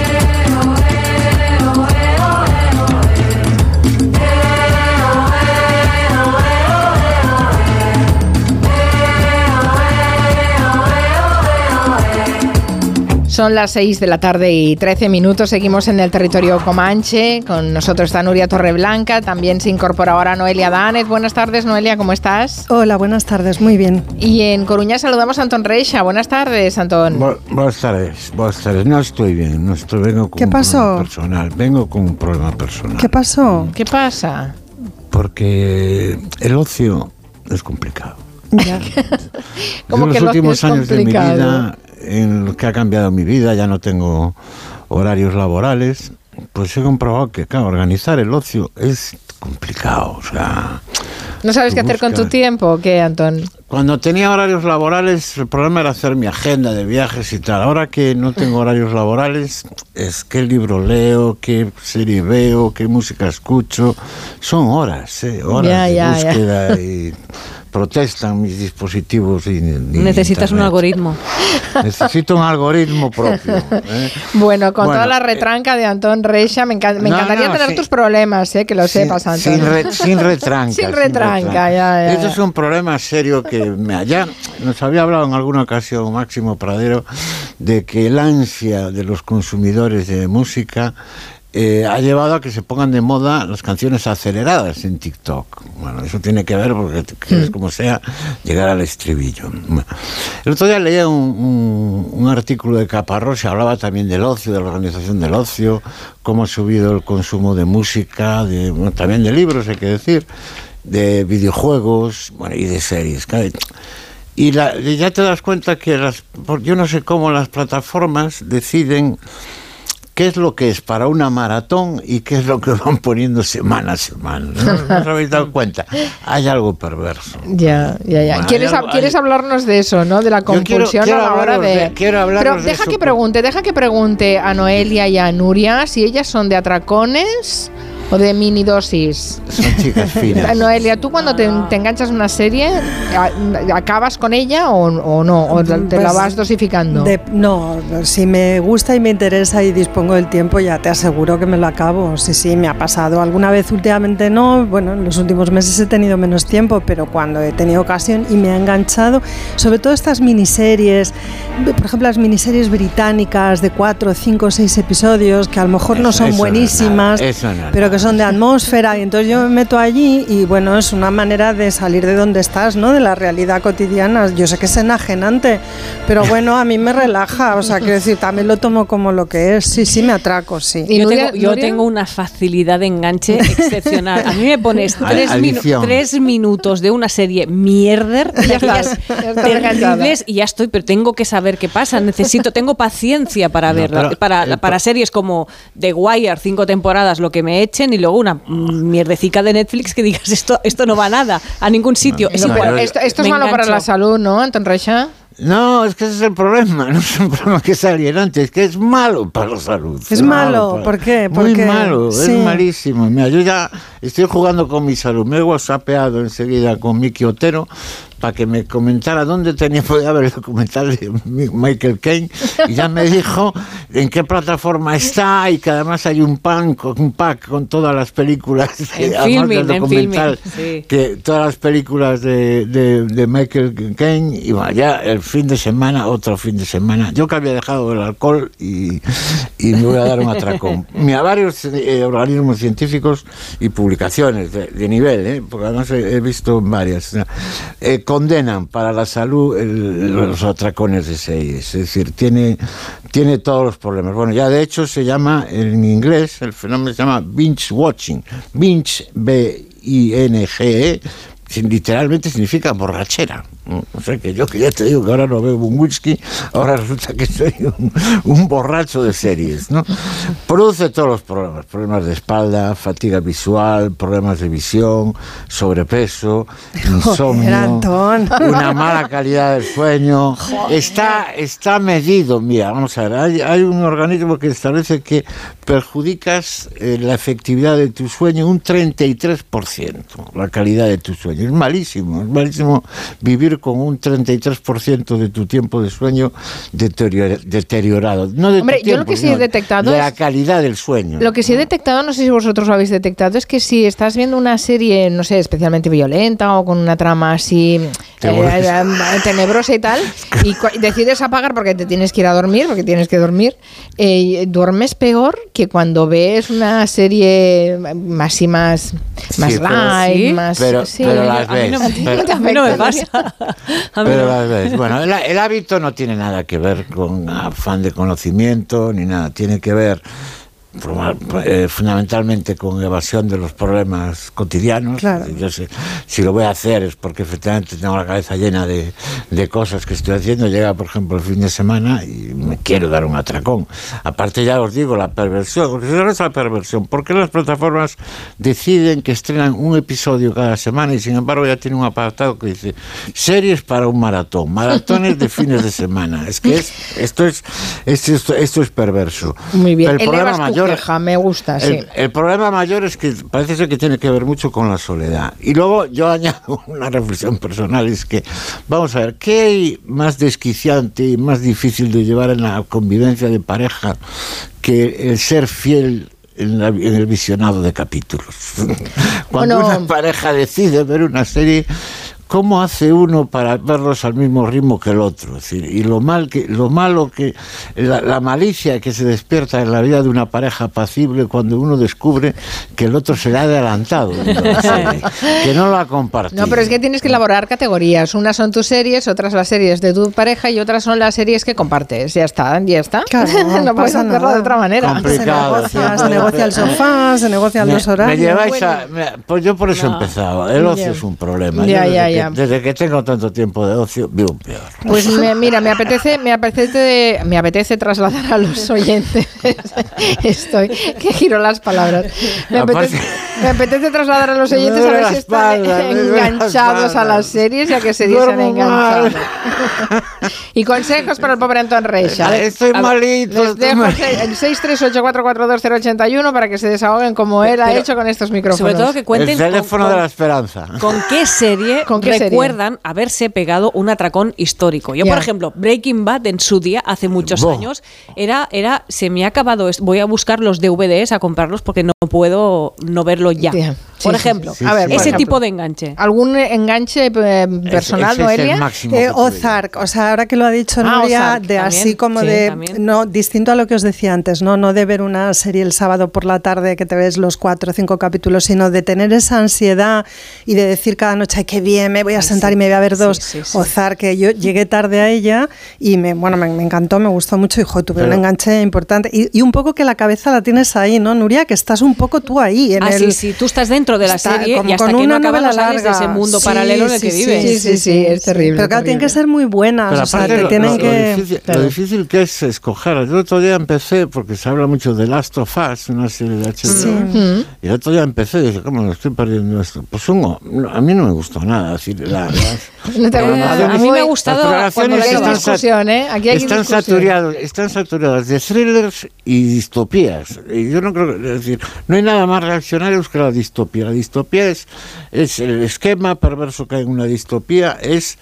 Son las 6 de la tarde y 13 minutos. Seguimos en el territorio Comanche. Con nosotros está Nuria Torreblanca. También se incorpora ahora Noelia Danes. Buenas tardes, Noelia, ¿cómo estás? Hola, buenas tardes, muy bien. Y en Coruña saludamos a Antón Reixa. Buenas tardes, Antón. Bu buenas tardes, buenas tardes. No estoy bien, no estoy, vengo con ¿Qué un pasó? problema personal. Vengo con un problema personal. ¿Qué pasó? ¿Qué pasa? Porque el ocio es complicado. Ya. Yo en que los el ocio últimos es años de mi vida, en los que ha cambiado mi vida, ya no tengo horarios laborales, pues he comprobado que, claro, organizar el ocio es complicado. O sea, ¿No sabes qué hacer con tu buscas- tiempo o qué, Antón? Cuando tenía horarios laborales, el problema era hacer mi agenda de viajes y tal. Ahora que no tengo horarios laborales, es qué libro leo, qué serie veo, qué música escucho. Son horas, ¿eh? horas Ya, de ya, ya. búsqueda y protestan mis dispositivos. Y, y Necesitas un algoritmo. Necesito un algoritmo propio. ¿eh? Bueno, con Bueno, toda la eh, retranca de Antón Reixa, me, encan- me No, encantaría no, tener tus problemas, ¿eh? que lo sepas, Antón. Sin, re- sin retranca. Sin retranca, ya, ya, Esto es un problema serio que me ya nos había hablado en alguna ocasión Máximo Pradero de que el ansia de los consumidores de música eh, ha llevado a que se pongan de moda las canciones aceleradas en TikTok. Bueno, eso tiene que ver porque quieres como sea llegar al estribillo. Bueno, el otro día leía un, un- un artículo de Caparrós y hablaba también del ocio, de la organización del ocio, cómo ha subido el consumo de música, de, bueno, también de libros, hay que decir, de videojuegos bueno, y de series. Y, la- y ya te das cuenta que las, yo no sé cómo las plataformas deciden qué es lo que es para una maratón y qué es lo que van poniendo semana a semana. ¿No, ¿No os habéis dado cuenta? Hay algo perverso. Ya, ya, ya. Bueno, ¿Quieres, algo- ¿Quieres hablarnos de eso, no? De la quiero- compulsión quiero a la hora de... de- quiero Pero de deja eso, que pregunte, deja que pregunte a Noelia y a Nuria si ellas son de atracones o de mini dosis. Son chicas finas. Noelia, ¿tú cuando te, te enganchas a una serie, a- acabas con ella o, o no? ¿O te la Pues, vas dosificando? de- no, si me gusta y me interesa y dispongo del tiempo, ya te aseguro que me lo acabo. Sí, sí, me ha pasado. Alguna vez últimamente no, bueno, en los últimos meses he tenido menos tiempo, pero cuando he tenido ocasión y me ha enganchado, sobre todo estas miniseries, por ejemplo las miniseries británicas de cuatro, cinco, seis episodios, que a lo mejor no Eso- son eso no es buenísimas, nada, eso no es pero que son de atmósfera y entonces yo me meto allí y bueno, es una manera de salir de donde estás, ¿no? De la realidad cotidiana. Yo sé que es enajenante, pero bueno, a mí me relaja, o sea, quiero decir, también lo tomo como lo que es. Sí, sí, me atraco, sí. ¿Y Yo, tengo, yo tengo una facilidad de enganche excepcional. A mí me pones tres, minu- tres minutos de una serie mierder, Ya estás, terribles, y ya estoy, pero tengo que saber qué pasa. Necesito, tengo paciencia para No, verla. para, el para series como The Wire, cinco temporadas, lo que me echen, y luego una mierdecica de Netflix que digas esto, esto no va a nada, a ningún sitio. es No, igual. Esto, esto es malo para la salud, ¿no, Anton Reixa? No, es que ese es el problema. No es un problema que es alienante, es que es malo para la salud. Es malo, ¿por qué? Muy Porque- malo, sí. es malísimo. Mira, yo ya estoy jugando con mi salud. Me he whatsappeado enseguida con Miki Otero para que me comentara dónde tenía podía ver el documental de Mi- Michael Caine y ya me dijo en qué plataforma está y que además hay un pan un pack con todas las películas En además filming, del en documental filming, sí. que todas las películas de, de, de Michael Caine y bueno, ya el fin de semana, otro fin de semana. Yo que había dejado el alcohol y, y me voy a dar un atracón. Mira, varios eh, organismos científicos y publicaciones de, de nivel, ¿eh? porque además he, he visto varias, eh, condenan para la salud los atracones de series. Es decir, tiene, tiene todos los problemas. Bueno, ya de hecho se llama en inglés, el fenómeno se llama binge watching. Binge, B-I-N-G-E, sin- literalmente significa borrachera. O sea que yo que ya te digo que ahora no bebo un whisky, ahora resulta que soy un, un borracho de series, ¿no? Produce todos los problemas, problemas de espalda, fatiga visual, problemas de visión, sobrepeso, insomnio, una mala calidad del sueño. Está, está medido, mira, vamos a ver, hay, hay un organismo que establece que perjudicas eh, la efectividad de tu sueño un 33%, la calidad de tu sueño. Es malísimo, es malísimo vivir con un 33% de tu tiempo de sueño deteriora- deteriorado. No de tu Hombre, yo lo tiempo, que sí he sino detectado de es- la calidad del sueño. Lo que sí he detectado, no sé si vosotros lo habéis detectado, es que si estás viendo una serie, no sé, especialmente violenta o con una trama así eh, vuelves- eh, tenebrosa y tal, y decides apagar porque te tienes que ir a dormir, porque tienes que dormir, eh, duermes peor que cuando ves una serie más y más, más Sí, pero- light, ¿Sí? más... Pero- sí. pero las A mí no- ves, a pero- ti A mí no me pasa. Pero no. las ves. Bueno, el, el hábito no tiene nada que ver con afán de conocimiento ni nada. Tiene que ver eh, fundamentalmente con evasión de los problemas cotidianos. Claro. Yo sé, si lo voy a hacer es porque efectivamente tengo la cabeza llena de, de cosas que estoy haciendo. Llega, por ejemplo, el fin de semana y me quiero dar un atracón. Aparte, ya os digo, la perversión. Porque ¿qué es la perversión? ¿Por qué las plataformas deciden que estrenan un episodio cada semana y sin embargo ya tiene un apartado que dice series para un maratón, maratones de fines de semana? Es que es, esto, es, esto, esto, esto es perverso. Muy bien, El problema tu mayor queja, me gusta, sí. el, el problema mayor es que parece ser que tiene que ver mucho con la soledad. Y luego yo añado una reflexión personal, es que, vamos a ver, ¿qué hay más desquiciante y más difícil de llevar en la convivencia de pareja que el ser fiel en, la- en el visionado de capítulos? Cuando Bueno. una pareja decide ver una serie... ¿Cómo hace uno para verlos al mismo ritmo que el otro? Es decir, y lo mal que, lo malo que, la, la malicia que se despierta en la vida de una pareja apacible cuando uno descubre que el otro se le ha adelantado, viendo la serie, que no lo ha compartido. No, pero es que tienes que elaborar categorías. Unas son tus series, otras las series de tu pareja y otras son las series que compartes. Ya está, ya está. Claro, no puedes pasa hacerlo nada. de otra manera. Complicado. Se negocia, se negocia el sofá, se negocian Me- los horarios. me lleváis a- me- pues yo por eso he empezado. El ocio es un problema. Ya, Yo desde ya, que ya. Desde que tengo tanto tiempo de ocio, vivo peor. Pues me- mira, me apetece, me apetece, me apetece trasladar a los oyentes. Estoy, que giro las palabras. Me apetece, me apetece trasladar a los oyentes a ver si están enganchados a las series y a series se han Duermo enganchado. mal. y consejos para el pobre Antón Reixa. Ah, estoy malito, Les dejo malito. el 638442081 para que se desahoguen como él ha hecho con estos micrófonos. Sobre todo que cuenten El con- teléfono con- de la esperanza. ¿Con qué serie ¿Con qué serie? recuerdan haberse pegado un atracón histórico? Yo, por ejemplo, Breaking Bad en su día, hace muchos años, era, era, se me ha acabado, es- voy a buscar los DVDs a comprarlos porque no puedo no verlo ya. Ya. Por Sí, ejemplo, sí, sí. A ver, ese tipo de enganche. ¿Algún enganche eh, personal, ese es el Noelia? máximo Eh. Ozark, o sea, ahora que lo ha dicho Ah, Nuria, Ozark, de así también, como sí, de, también. no, distinto a lo que os decía antes, no, no de ver una serie el sábado por la tarde que te ves los cuatro o cinco capítulos, sino de tener esa ansiedad y de decir cada noche, ay, qué bien, me voy a sentar y me voy a ver dos. sí, sí. Ozark, que yo llegué tarde a ella y me, bueno, me, me encantó, me gustó mucho y jo, tuve un Pero- enganche importante. Y, y un poco que la cabeza la tienes ahí, ¿no, Nuria? Que estás un poco tú ahí. En Ah, el, sí, sí, tú estás dentro de la Está serie como y hasta con que no una acaba novela no sales de ese mundo Sí, paralelo en el que sí, vives. Sí, sí, sí, es terrible. Pero claro, tienen que ser muy buenas, Pero o sea, te lo, tienen lo- lo que... difícil, lo difícil que es escoger. El otro día empecé, porque se habla mucho de Last of Us, una serie de HBO, y el otro día empecé y dije, ¿cómo lo estoy perdiendo esto? Pues uno, no, a mí no me gustó nada. Decir, la- las- No te a mí me ha gustado Cuando hay están, discusión, ¿eh? Aquí hay están discusión. saturados, están saturadas de thrillers y distopías. Y yo no creo, es decir, no hay nada más reaccionario que la distopía. La distopía es, es el esquema perverso que hay en una distopía, es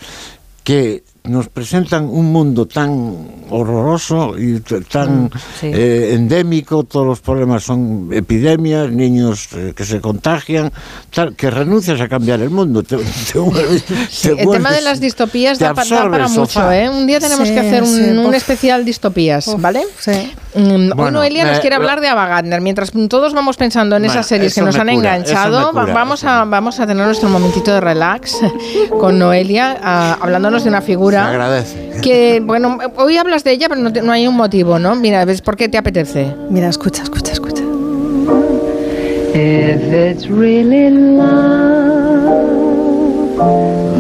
que nos presentan un mundo tan horroroso y tan Mm, sí. eh, endémico, todos los problemas son epidemias, niños eh, que se contagian, tal, que renuncias a cambiar el mundo. Te, te vuelves- Sí, te el tema de vuelves- las distopías te da, da absorbe para mucho. ¿eh? Un día tenemos Sí, que hacer un, sí, un especial distopías, Uf, ¿vale? sí. Mm, hoy Bueno, Noelia nos me- quiere hablar de Ava Gardner. Mientras todos vamos pensando en Bueno, esas series que nos han cura, enganchado, cura, vamos, a, vamos a tener nuestro momentito de relax con Noelia, ah, hablándonos de una Se figura agradece. que, bueno, hoy hablas de ella, pero no, te- no hay un motivo, ¿no? Mira, ¿ves por qué te apetece? Mira, escucha, escucha, escucha. If it's really love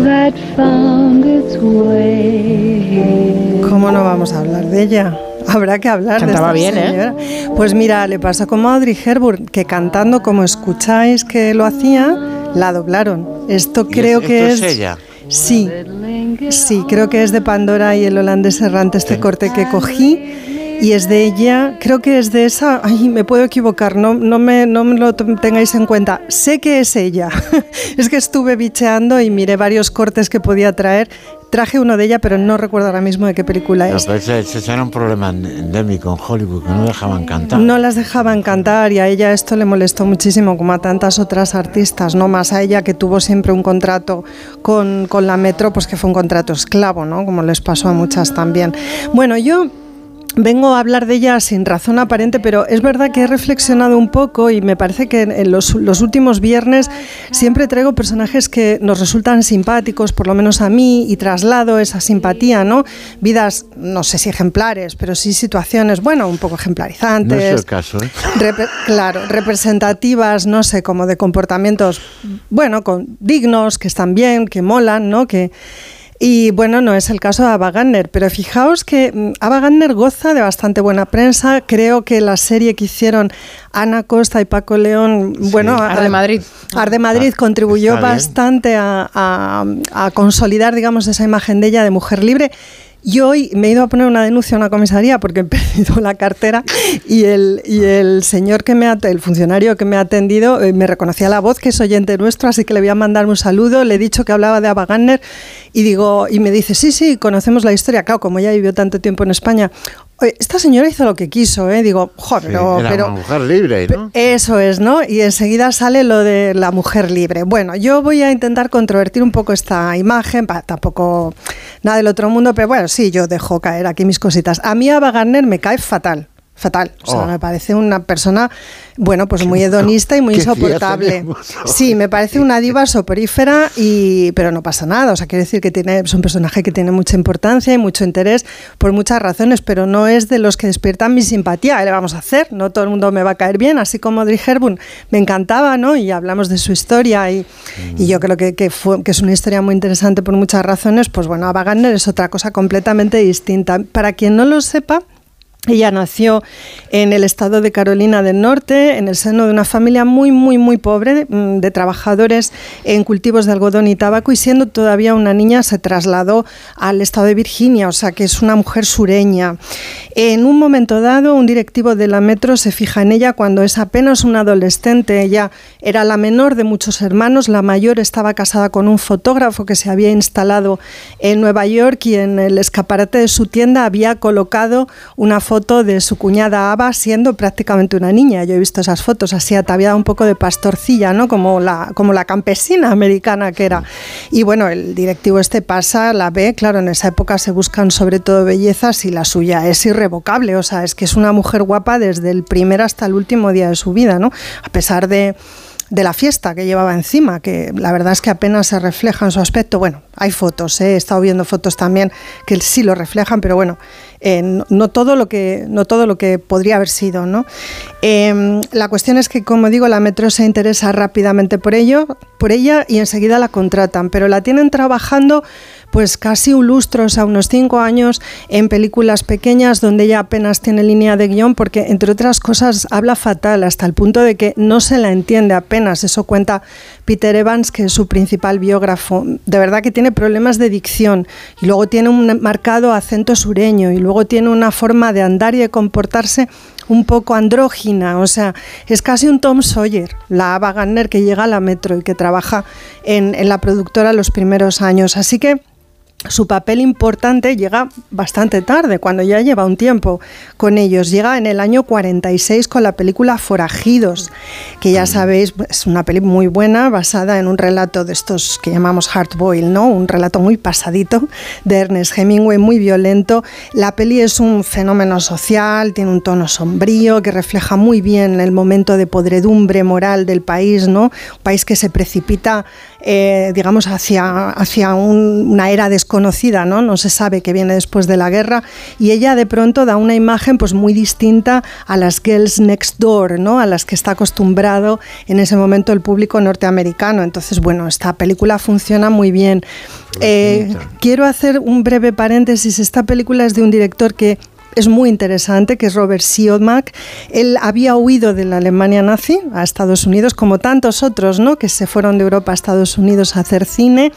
that found its way. ¿Cómo no vamos a hablar de ella? Habrá que hablar Cantaba de esta bien, ¿eh? señora. Pues mira, le pasa como a Audrey Hepburn, que cantando como escucháis que lo hacía, la doblaron. Esto creo es- que esto es... es ella. Sí, sí, creo que es de Pandora y el holandés errante este corte que cogí. Y es de ella, creo que es de esa, ay, me puedo equivocar, no, no, me, no me lo tengáis en cuenta, sé que es ella. es que estuve bicheando y miré varios cortes que podía traer. Traje uno de ella, pero no recuerdo ahora mismo de qué película No, es. pero ese, ese era un problema en- endémico en Hollywood, que no dejaban cantar. No las dejaban cantar y a ella esto le molestó muchísimo, como a tantas otras artistas, no más a ella que tuvo siempre un contrato con, con la Metro, pues que fue un contrato esclavo, ¿no? Como les pasó a muchas también. Bueno, yo Vengo a hablar de ella sin razón aparente, pero es verdad que he reflexionado un poco y me parece que en los, los últimos viernes siempre traigo personajes que nos resultan simpáticos, por lo menos a mí, y traslado esa simpatía, ¿no? Vidas, no sé si ejemplares, pero sí situaciones, bueno, un poco No ejemplarizantes. es el caso, ¿eh? Claro, representativas, no sé, como de comportamientos, bueno, con, dignos, que están bien, que molan, ¿no? Que, y bueno, no es el caso de Ava Gardner, pero fijaos que mm, Ava Gardner goza de bastante buena prensa. Creo que la serie que hicieron Ana Costa y Paco León, bueno, Ar de Madrid. Ar de Madrid Ah, contribuyó bastante a, a- a consolidar, digamos, esa imagen de ella de mujer libre. Y hoy me he ido a poner una denuncia a una comisaría porque he perdido la cartera y el, y el señor que me ha, el funcionario que me ha atendido eh, me reconocía la voz que es oyente nuestro, así que le voy a mandar un saludo. Le he dicho que hablaba de Ava Gardner y digo y me dice sí sí conocemos la historia. Claro, como ella vivió tanto tiempo en España. Esta señora hizo lo que quiso, ¿eh? Digo, joder, Sí, pero, era pero una mujer libre, ¿no? eso es, ¿no? Y enseguida sale lo de la mujer libre. Bueno, yo voy a intentar controvertir un poco esta imagen, pa- tampoco nada del otro mundo, pero bueno, sí, yo dejo caer aquí mis cositas. A mí Ava Gardner me cae fatal. Fatal. O sea, Oh. me parece una persona, bueno, pues muy hedonista y muy insoportable. Sí, me parece una diva soporífera, y, pero no pasa nada. O sea, quiere decir que tiene, es un personaje que tiene mucha importancia y mucho interés por muchas razones, pero no es de los que despiertan mi simpatía. ¿Qué le vamos a hacer? No todo el mundo me va a caer bien, así como Audrey Hepburn me encantaba, ¿no? Y hablamos de su historia y, y yo creo que, que, fue, que es una historia muy interesante por muchas razones. Pues bueno, Ava Gardner es otra cosa completamente distinta. Para quien no lo sepa, ella nació en el estado de Carolina del Norte, en el seno de una familia muy, muy, muy pobre, mm, de trabajadores en cultivos de algodón y tabaco, y siendo todavía una niña se trasladó al estado de Virginia, o sea que es una mujer sureña. En un momento dado, un directivo de la Metro se fija en ella cuando es apenas una adolescente. Ella era la menor de muchos hermanos, la mayor estaba casada con un fotógrafo que se había instalado en Nueva York y en el escaparate de su tienda había colocado una foto de su cuñada Ava siendo prácticamente una niña. Yo he visto esas fotos así ataviada un poco de pastorcilla, ¿no? Como la, como la campesina americana que era. Y bueno, el directivo este pasa, la ve, claro, en esa época se buscan sobre todo bellezas y la suya es irrevocable, o sea, es que es una mujer guapa desde el primer hasta el último día de su vida, ¿no? A pesar de de la fiesta que llevaba encima, que la verdad es que apenas se refleja en su aspecto. Bueno, hay fotos, ¿eh? he estado viendo fotos también que sí lo reflejan, pero bueno, eh, no, todo lo que, no todo lo que podría haber sido. ¿no? Eh, la cuestión es que, como digo, la Metro se interesa rápidamente por, ello, por ella y enseguida la contratan, pero la tienen trabajando pues casi un lustro, o sea, unos cinco años en películas pequeñas donde ella apenas tiene línea de guion porque, entre otras cosas, habla fatal hasta el punto de que no se la entiende apenas. Eso cuenta Peter Evans, que es su principal biógrafo. De verdad que tiene problemas de dicción y luego tiene un marcado acento sureño y luego tiene una forma de andar y de comportarse un poco andrógina, o sea, es casi un Tom Sawyer, la Ava Gardner que llega a la Metro y que trabaja en, en la productora los primeros años. Así que su papel importante llega bastante tarde, cuando ya lleva un tiempo con ellos. Llega en el año 46 con la película Forajidos, que ya sabéis, es una peli muy buena, basada en un relato de estos que llamamos Hard Boil, ¿no? Un relato muy pasadito de Ernest Hemingway, muy violento. La peli es un fenómeno social, tiene un tono sombrío que refleja muy bien el momento de podredumbre moral del país, ¿no? Un país que se precipita, eh, digamos, hacia, hacia un, una era de desconocida, ¿no? No se sabe qué viene después de la guerra y ella de pronto da una imagen pues muy distinta a las girls next door, ¿no? A las que está acostumbrado en ese momento el público norteamericano. Entonces, bueno, esta película funciona muy bien. Eh, quiero hacer un breve paréntesis. Esta película es de un director que es muy interesante, que es Robert Siodmak. Él había huido de la Alemania nazi a Estados Unidos, como tantos otros, ¿no? que se fueron de Europa a Estados Unidos a hacer cine,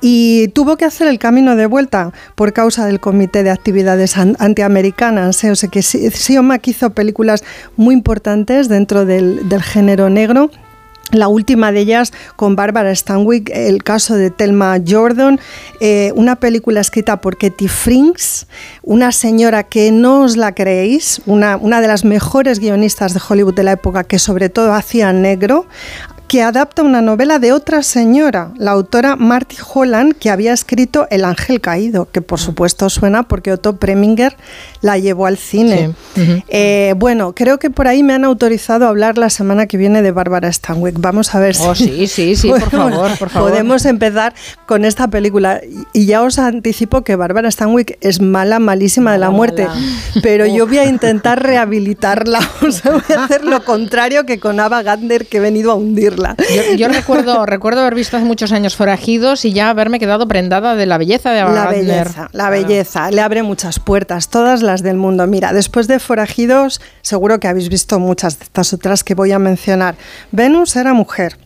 y tuvo que hacer el camino de vuelta por causa del Comité de Actividades Antiamericanas. ¿eh? O sea que Siodmak hizo películas muy importantes dentro del, del género negro. La última de ellas con Barbara Stanwyck, el caso de Thelma Jordan, eh, una película escrita por Katie Frings, una señora que no os la creéis, una, una de las mejores guionistas de Hollywood de la época que sobre todo hacía negro, que adapta una novela de otra señora, la autora Marty Holland, que había escrito El ángel caído, que por supuesto suena porque Otto Preminger la llevó al cine. Sí. Uh -huh. eh, bueno, creo que por ahí me han autorizado a hablar la semana que viene de Bárbara Stanwyck. Vamos a ver oh, si sí, sí, sí, por favor, por favor. podemos empezar con esta película. Y ya os anticipo que Bárbara Stanwyck es mala, malísima de la muerte, pero yo voy a intentar rehabilitarla. O sea, voy a hacer lo contrario que con Ava Gardner, que he venido a hundir yo, yo, recuerdo, recuerdo haber visto hace muchos años Forajidos y ya haberme quedado prendada de la belleza de La belleza, la belleza. Le abre muchas puertas, todas las del mundo. Mira, después de Forajidos, seguro que habéis visto muchas de estas otras que voy a mencionar. Venus era mujer.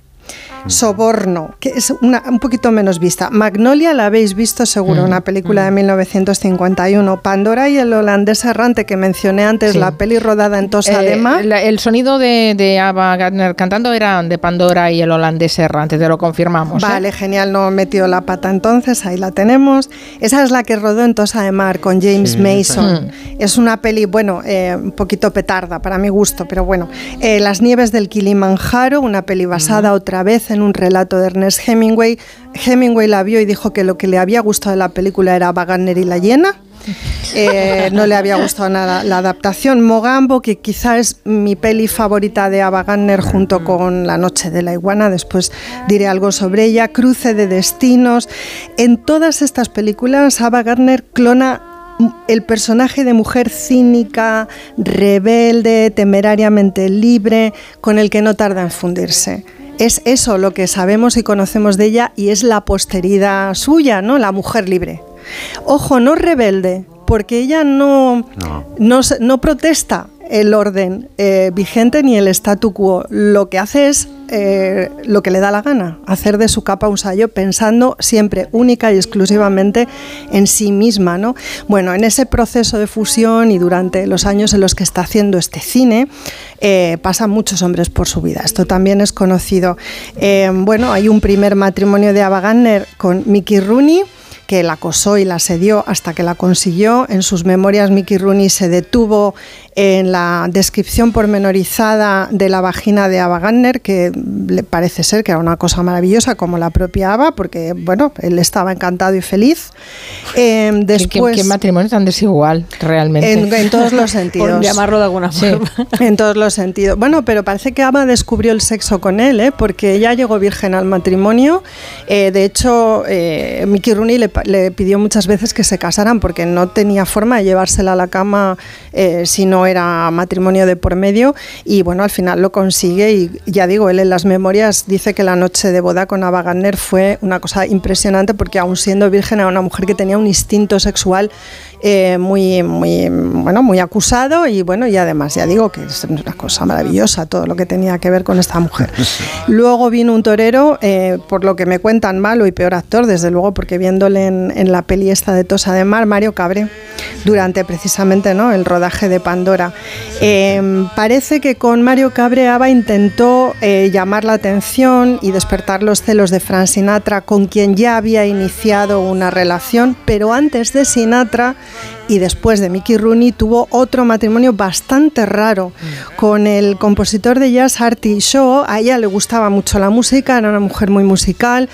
Soborno, que es una, un poquito menos vista. Magnolia la habéis visto seguro, mm, una película mm. de 1951. Pandora y el holandés errante que mencioné antes, sí. la peli rodada en Tosadema. Eh, el, el, sonido de, de Ava Gardner cantando era de Pandora y el holandés errante, te lo confirmamos. Vale, ¿eh? genial, no metió la pata entonces, ahí la tenemos. Esa es la que rodó en Tosa de Mar con James sí, Mason. Es una peli, bueno, eh, un poquito petarda para mi gusto, pero bueno. Eh, Las nieves del Kilimanjaro, una peli basada mm. otra vez en un relato de Ernest Hemingway. Hemingway la vio y dijo que lo que le había gustado de la película era Wagner y la hiena. Eh, no le había gustado nada la adaptación. Mogambo, que quizá es mi peli favorita de Ava Gardner junto con La noche de la iguana, después diré algo sobre ella. Cruce de destinos. En todas estas películas, Ava Gardner clona el personaje de mujer cínica, rebelde, temerariamente libre, con el que no tarda en fundirse. Es eso lo que sabemos y conocemos de ella y es la posteridad suya, ¿no? La mujer libre. Ojo, no rebelde, porque ella no, no. se- no protesta el orden eh, vigente ni el statu quo. Lo que hace es eh, lo que le da la gana, hacer de su capa un sayo pensando siempre única y exclusivamente en sí misma. ¿no? Bueno, en ese proceso de fusión y durante los años en los que está haciendo este cine, eh, pasan muchos hombres por su vida. Esto también es conocido. Eh, bueno, hay un primer matrimonio de Ava Gardner con Mickey Rooney que la acosó y la asedió hasta que la consiguió. En sus memorias, Mickey Rooney se detuvo en la descripción pormenorizada de la vagina de Ava Gardner, que le parece ser que era una cosa maravillosa, como la propia Ava, porque bueno, él estaba encantado y feliz. Eh, ¿Qué- después, ¿Qué, qué matrimonio tan desigual, realmente? en, en todos los sentidos. Por llamarlo de alguna Sí. forma. En todos los sentidos. Bueno, pero parece que Ava descubrió el sexo con él, ¿eh? porque ella llegó virgen al matrimonio. Eh, de hecho, eh, Mickey Rooney le, le pidió muchas veces que se casaran porque no tenía forma de llevársela a la cama eh, si no era matrimonio de por medio. Y bueno, al final lo consigue. Y ya digo, él en las memorias dice que la noche de boda con Ava Gardner fue una cosa impresionante porque, aún siendo virgen, era una mujer que tenía un instinto sexual eh, muy, muy, bueno, muy acusado y bueno, y además ya digo que es una cosa maravillosa todo lo que tenía que ver con esta mujer. Luego vino un torero, eh, por lo que me cuentan malo y peor actor, desde luego, porque viéndole en, en la peli esta de Tosa de Mar, Mario Cabré, durante precisamente ¿no? el rodaje de Pandora. Eh, parece que con Mario Cabré Ava intentó eh, llamar la atención y despertar los celos de Frank Sinatra, con quien ya había iniciado una relación, pero antes de Sinatra y después de Mickey Rooney tuvo otro matrimonio bastante raro con el compositor de jazz Artie Shaw. A ella le gustaba mucho la música, era una mujer muy musical.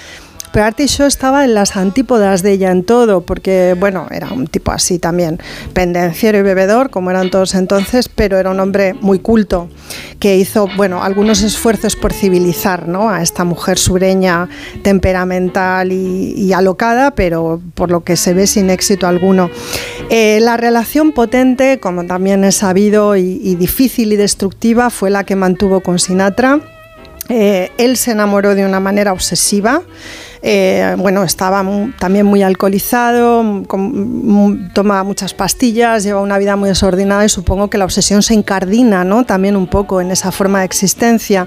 Pero Artie Shaw estaba en las antípodas de ella en todo, porque, bueno, era un tipo así también, pendenciero y bebedor, como eran todos entonces, pero era un hombre muy culto, que hizo, bueno, algunos esfuerzos por civilizar ¿no? a esta mujer sureña, temperamental y, y alocada, pero por lo que se ve sin éxito alguno. Eh, la relación potente, como también es sabido, y, y difícil y destructiva, fue la que mantuvo con Sinatra. Eh, él se enamoró de una manera obsesiva. Eh, bueno, estaba también muy alcoholizado, con- tomaba muchas pastillas, llevaba una vida muy desordenada y supongo que la obsesión se incardina ¿no? también un poco en esa forma de existencia.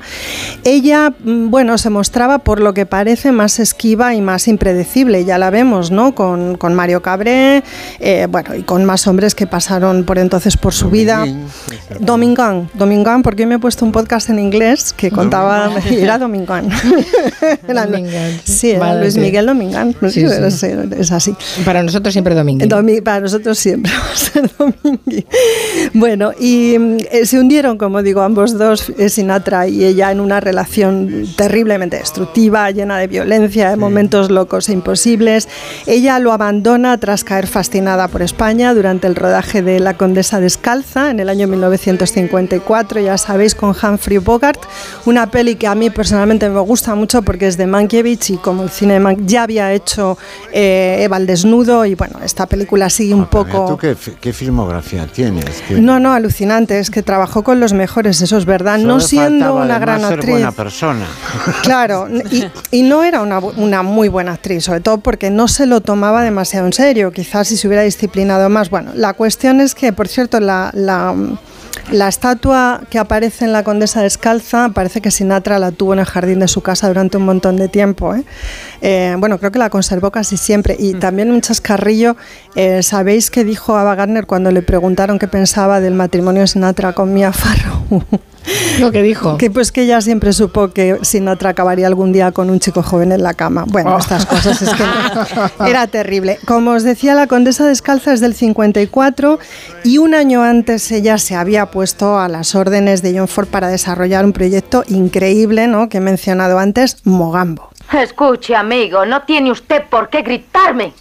Ella, mm, bueno, se mostraba por lo que parece más esquiva y más impredecible, ya la vemos, ¿no? Con, con Mario Cabré, eh, bueno, y con más hombres que pasaron por entonces por su vida. Domingán, Domingán, porque me he puesto un podcast en inglés que contaba, era Domingán. Era- sí, Vale, Luis sí. Miguel Domingán, no Sí, sé, sí. es, así. Para nosotros siempre domingo. Domi- para nosotros siempre va a ser Domingui. Bueno, y eh, se hundieron, como digo, ambos dos, eh, Sinatra y ella, en una relación terriblemente destructiva, llena de violencia, de momentos locos e imposibles. Ella lo abandona tras caer fascinada por España durante el rodaje de La Condesa Descalza en el año 1954, ya sabéis, con Humphrey Bogart, una peli que a mí personalmente me gusta mucho porque es de Mankiewicz y como el cine de Mank ya había hecho eh, Eva al desnudo y bueno, esta película sigue un Mira, poco... ¿Tú qué, fi- qué filmografía tienes? No, no, alucinante, es que trabajó con los mejores, eso es verdad, no siendo una gran ser actriz. buena persona. Claro, y, y no era una, una muy buena actriz, sobre todo porque no se lo tomaba demasiado en serio, quizás si se hubiera disciplinado más. Bueno, la cuestión es que, por cierto, la, la, la estatua que aparece en la Condesa Descalza, parece que Sinatra la tuvo en el jardín de su casa durante un montón de tiempo. ¿eh? Eh, bueno, creo que la conservó casi siempre. Y también un chascarrillo, eh, ¿sabéis qué dijo Ava Gardner cuando le preguntaron qué pensaba del matrimonio de Sinatra con Mia Farrow? Lo que dijo. Que pues que ella siempre supo que Sinatra acabaría algún día con un chico joven en la cama. Bueno, Oh. estas cosas es que no. era terrible. Como os decía, la Condesa Descalza es del 54 y un año antes ella se había puesto a las órdenes de John Ford para desarrollar un proyecto increíble, ¿no? Que he mencionado antes, Mogambo. Escuche, amigo, no tiene usted por qué gritarme.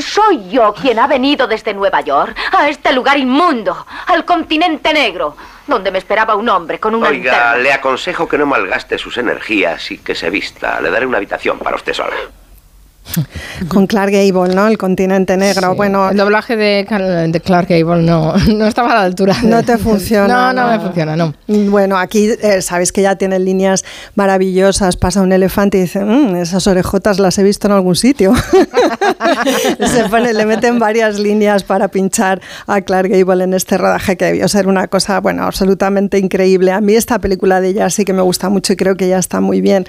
Soy yo quien ha venido desde Nueva York a este lugar inmundo, al continente negro, donde me esperaba un hombre con una Oiga, linterna. le aconsejo que no malgaste sus energías y que se vista. Le daré una habitación para usted sola. Con Clark Gable, ¿no? El continente negro. Bueno, El doblaje de, de Clark Gable no, no estaba a la altura. de- No te funciona. No, no, me funciona, no. Bueno, aquí eh, sabes que ya tienen líneas maravillosas. Pasa un elefante y dice, "Mm, esas orejotas las he visto en algún sitio. Se pone- le meten varias líneas para pinchar a Clark Gable en este rodaje que debió ser una cosa, bueno, absolutamente increíble. A mí esta película de ella sí que me gusta mucho y creo que ya está muy bien.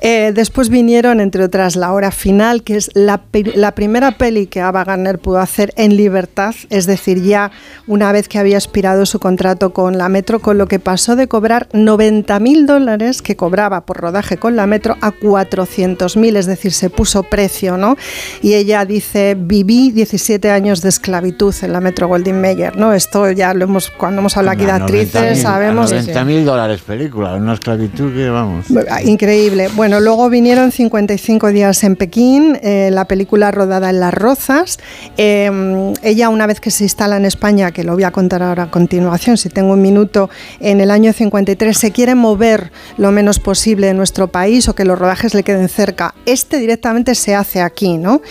Eh, después vinieron, entre otras, La Hora Final, que es la, la primera peli que Ava Gardner pudo hacer en libertad, es decir, ya una vez que había expirado su contrato con la Metro, con lo que pasó de cobrar 90 mil dólares que cobraba por rodaje con la Metro a 400 mil, es decir, se puso precio, ¿no? Y ella dice, viví 17 años de esclavitud en la Metro Goldwyn Mayer, ¿no? Esto ya lo hemos, cuando hemos hablado aquí de actrices, sabemos... 90 mil dólares película, una esclavitud que vamos. Increíble. Bueno, luego vinieron 55 días en Pekín, eh, la película rodada en Las Rozas. Eh, ella, una vez que se instala en España, que lo voy a contar ahora a continuación, si tengo un minuto, en el año 53 se quiere mover lo menos posible de nuestro país o que los rodajes le queden cerca. Este directamente se hace aquí, ¿no?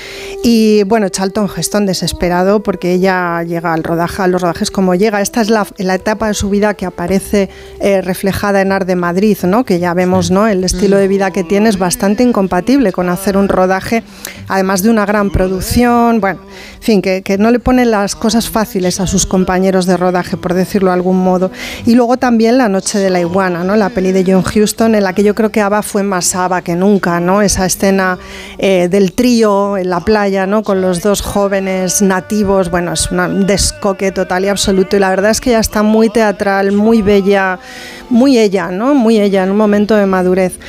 Y bueno, Charlton Heston desesperado porque ella llega al rodaje, a los rodajes como llega. Esta es la, la etapa de su vida que aparece eh, reflejada en Ar de Madrid, ¿no? Que ya vemos, ¿no? El estilo de vida que tiene es bastante incompatible con hacer un rodaje, además de una gran producción. Bueno, en fin, que, no le pone las cosas fáciles a sus compañeros de rodaje, por decirlo de algún modo. Y luego también La Noche de la Iguana, ¿no? La peli de John Huston, en la que yo creo que Ava fue más Ava que nunca, ¿no? Esa escena eh, del trío en la playa, ¿no? Con los dos jóvenes nativos, bueno, es un descoque total y absoluto. Y la verdad es que ella está muy teatral, muy bella, muy ella, ¿no? Muy ella, en un momento de madurez.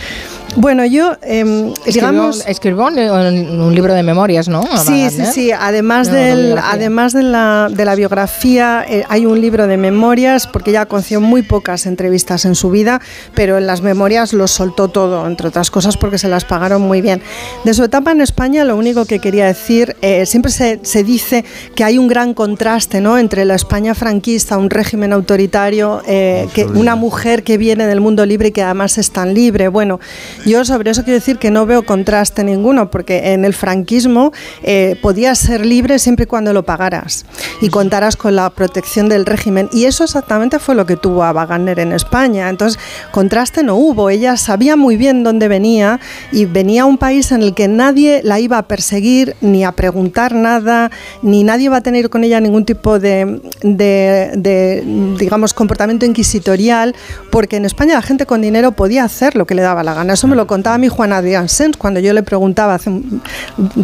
Bueno, yo, Escribió, digamos... escribió un, un libro de memorias, ¿no? Sí, sí, Wagner? sí. Además, No, del, además de, la, de la biografía, eh, hay un libro de memorias, porque ella concedió muy pocas entrevistas en su vida, pero en las memorias lo soltó todo, entre otras cosas porque se las pagaron muy bien. De su etapa en España, lo único que quería decir, eh, siempre se, se dice que hay un gran contraste ¿no? entre la España franquista, un régimen autoritario, eh, que una mujer que viene del mundo libre y que además es tan libre. Bueno, yo sobre eso quiero decir que no veo contraste ninguno, porque en el franquismo eh, podías ser libre siempre y cuando lo pagaras y contaras con la protección del régimen. Y eso exactamente fue lo que tuvo a Wagner en España. Entonces, contraste no hubo. Ella sabía muy bien dónde venía y venía a un país en el que nadie la iba a perseguir ni a preguntar nada, ni nadie iba a tener con ella ningún tipo de, de- de, digamos, comportamiento inquisitorial, porque en España la gente con dinero podía hacer lo que le daba la gana. Eso me lo contaba mi Juan Adrián Sens cuando yo le preguntaba hace un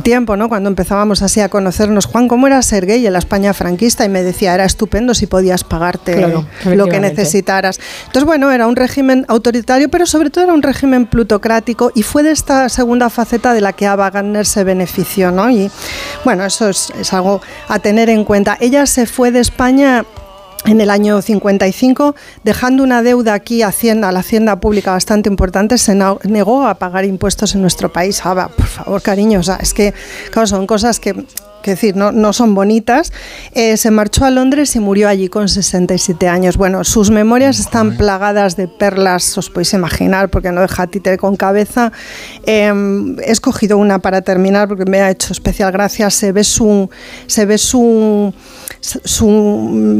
tiempo, ¿no? cuando empezábamos así a conocernos, Juan, ¿cómo era ser gay en la España franquista? Y me decía, era estupendo si podías pagarte Claro, lo que necesitaras. Entonces, bueno, era un régimen autoritario, pero sobre todo era un régimen plutocrático y fue de esta segunda faceta de la que Ava Gardner se benefició, ¿no? Y bueno, eso es, es algo a tener en cuenta. Ella se fue de España en el año 55, dejando una deuda aquí a, Hacienda, a la hacienda pública bastante importante, se negó a pagar impuestos en nuestro país. Ava, por favor, cariño, o sea, es que claro, son cosas que, que decir, no, no son bonitas. Eh, se marchó a Londres y murió allí con 67 años. Bueno, sus memorias están plagadas de perlas, os podéis imaginar, porque no deja títere con cabeza. Eh, he escogido una para terminar porque me ha hecho especial gracia. Se ve su, se ve su, su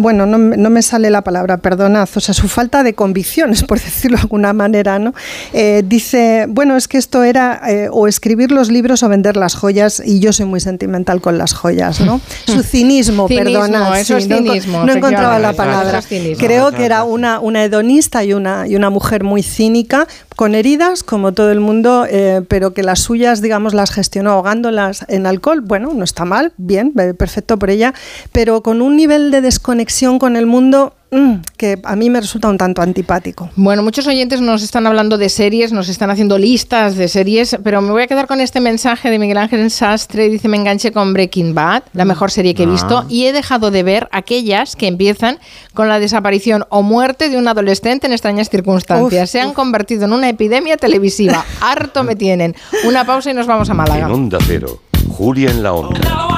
bueno, no, me- no me sale la palabra, perdonad, o sea, su falta de convicciones, por decirlo de alguna manera, ¿no? Eh, dice, bueno, es que esto era eh, o escribir los libros o vender las joyas, y yo soy muy sentimental con las joyas, ¿no? Su cinismo, Cinismo, perdona, eso es no, cinismo, no encontraba la palabra. eso es cinismo. Creo que era una, una hedonista y una, y una mujer muy cínica, con heridas, como todo el mundo, eh, pero que las suyas, digamos, las gestionó ahogándolas en alcohol. Bueno, no está mal, bien, perfecto por ella, pero con un nivel de desconexión con el mundo mm, que a mí me resulta un tanto antipático. Bueno, muchos oyentes nos están hablando de series, nos están haciendo listas de series, pero me voy a quedar con este mensaje de Miguel Ángel Sastre. Dice, me enganché con Breaking Bad, la mejor serie que he Ah. visto, y he dejado de ver aquellas que empiezan con la desaparición o muerte de un adolescente en extrañas circunstancias. Uf, Se han convertido en una epidemia televisiva. Harto me tienen. Una pausa y nos vamos a Málaga. En Onda Cero, Julia en la Onda.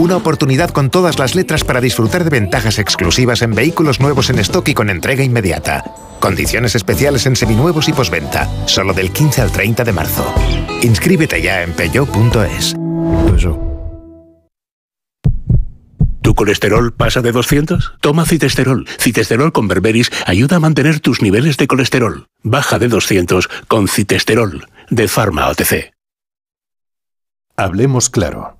Una oportunidad con todas las letras para disfrutar de ventajas exclusivas en vehículos nuevos en stock y con entrega inmediata. Condiciones especiales en seminuevos y posventa, solo del 15 al 30 de marzo. Inscríbete ya en peugeot.es. ¿Tu colesterol pasa de 200? Toma citesterol. Citesterol con berberis ayuda a mantener tus niveles de colesterol. Baja de 200 con citesterol de Pharma OTC. Hablemos claro.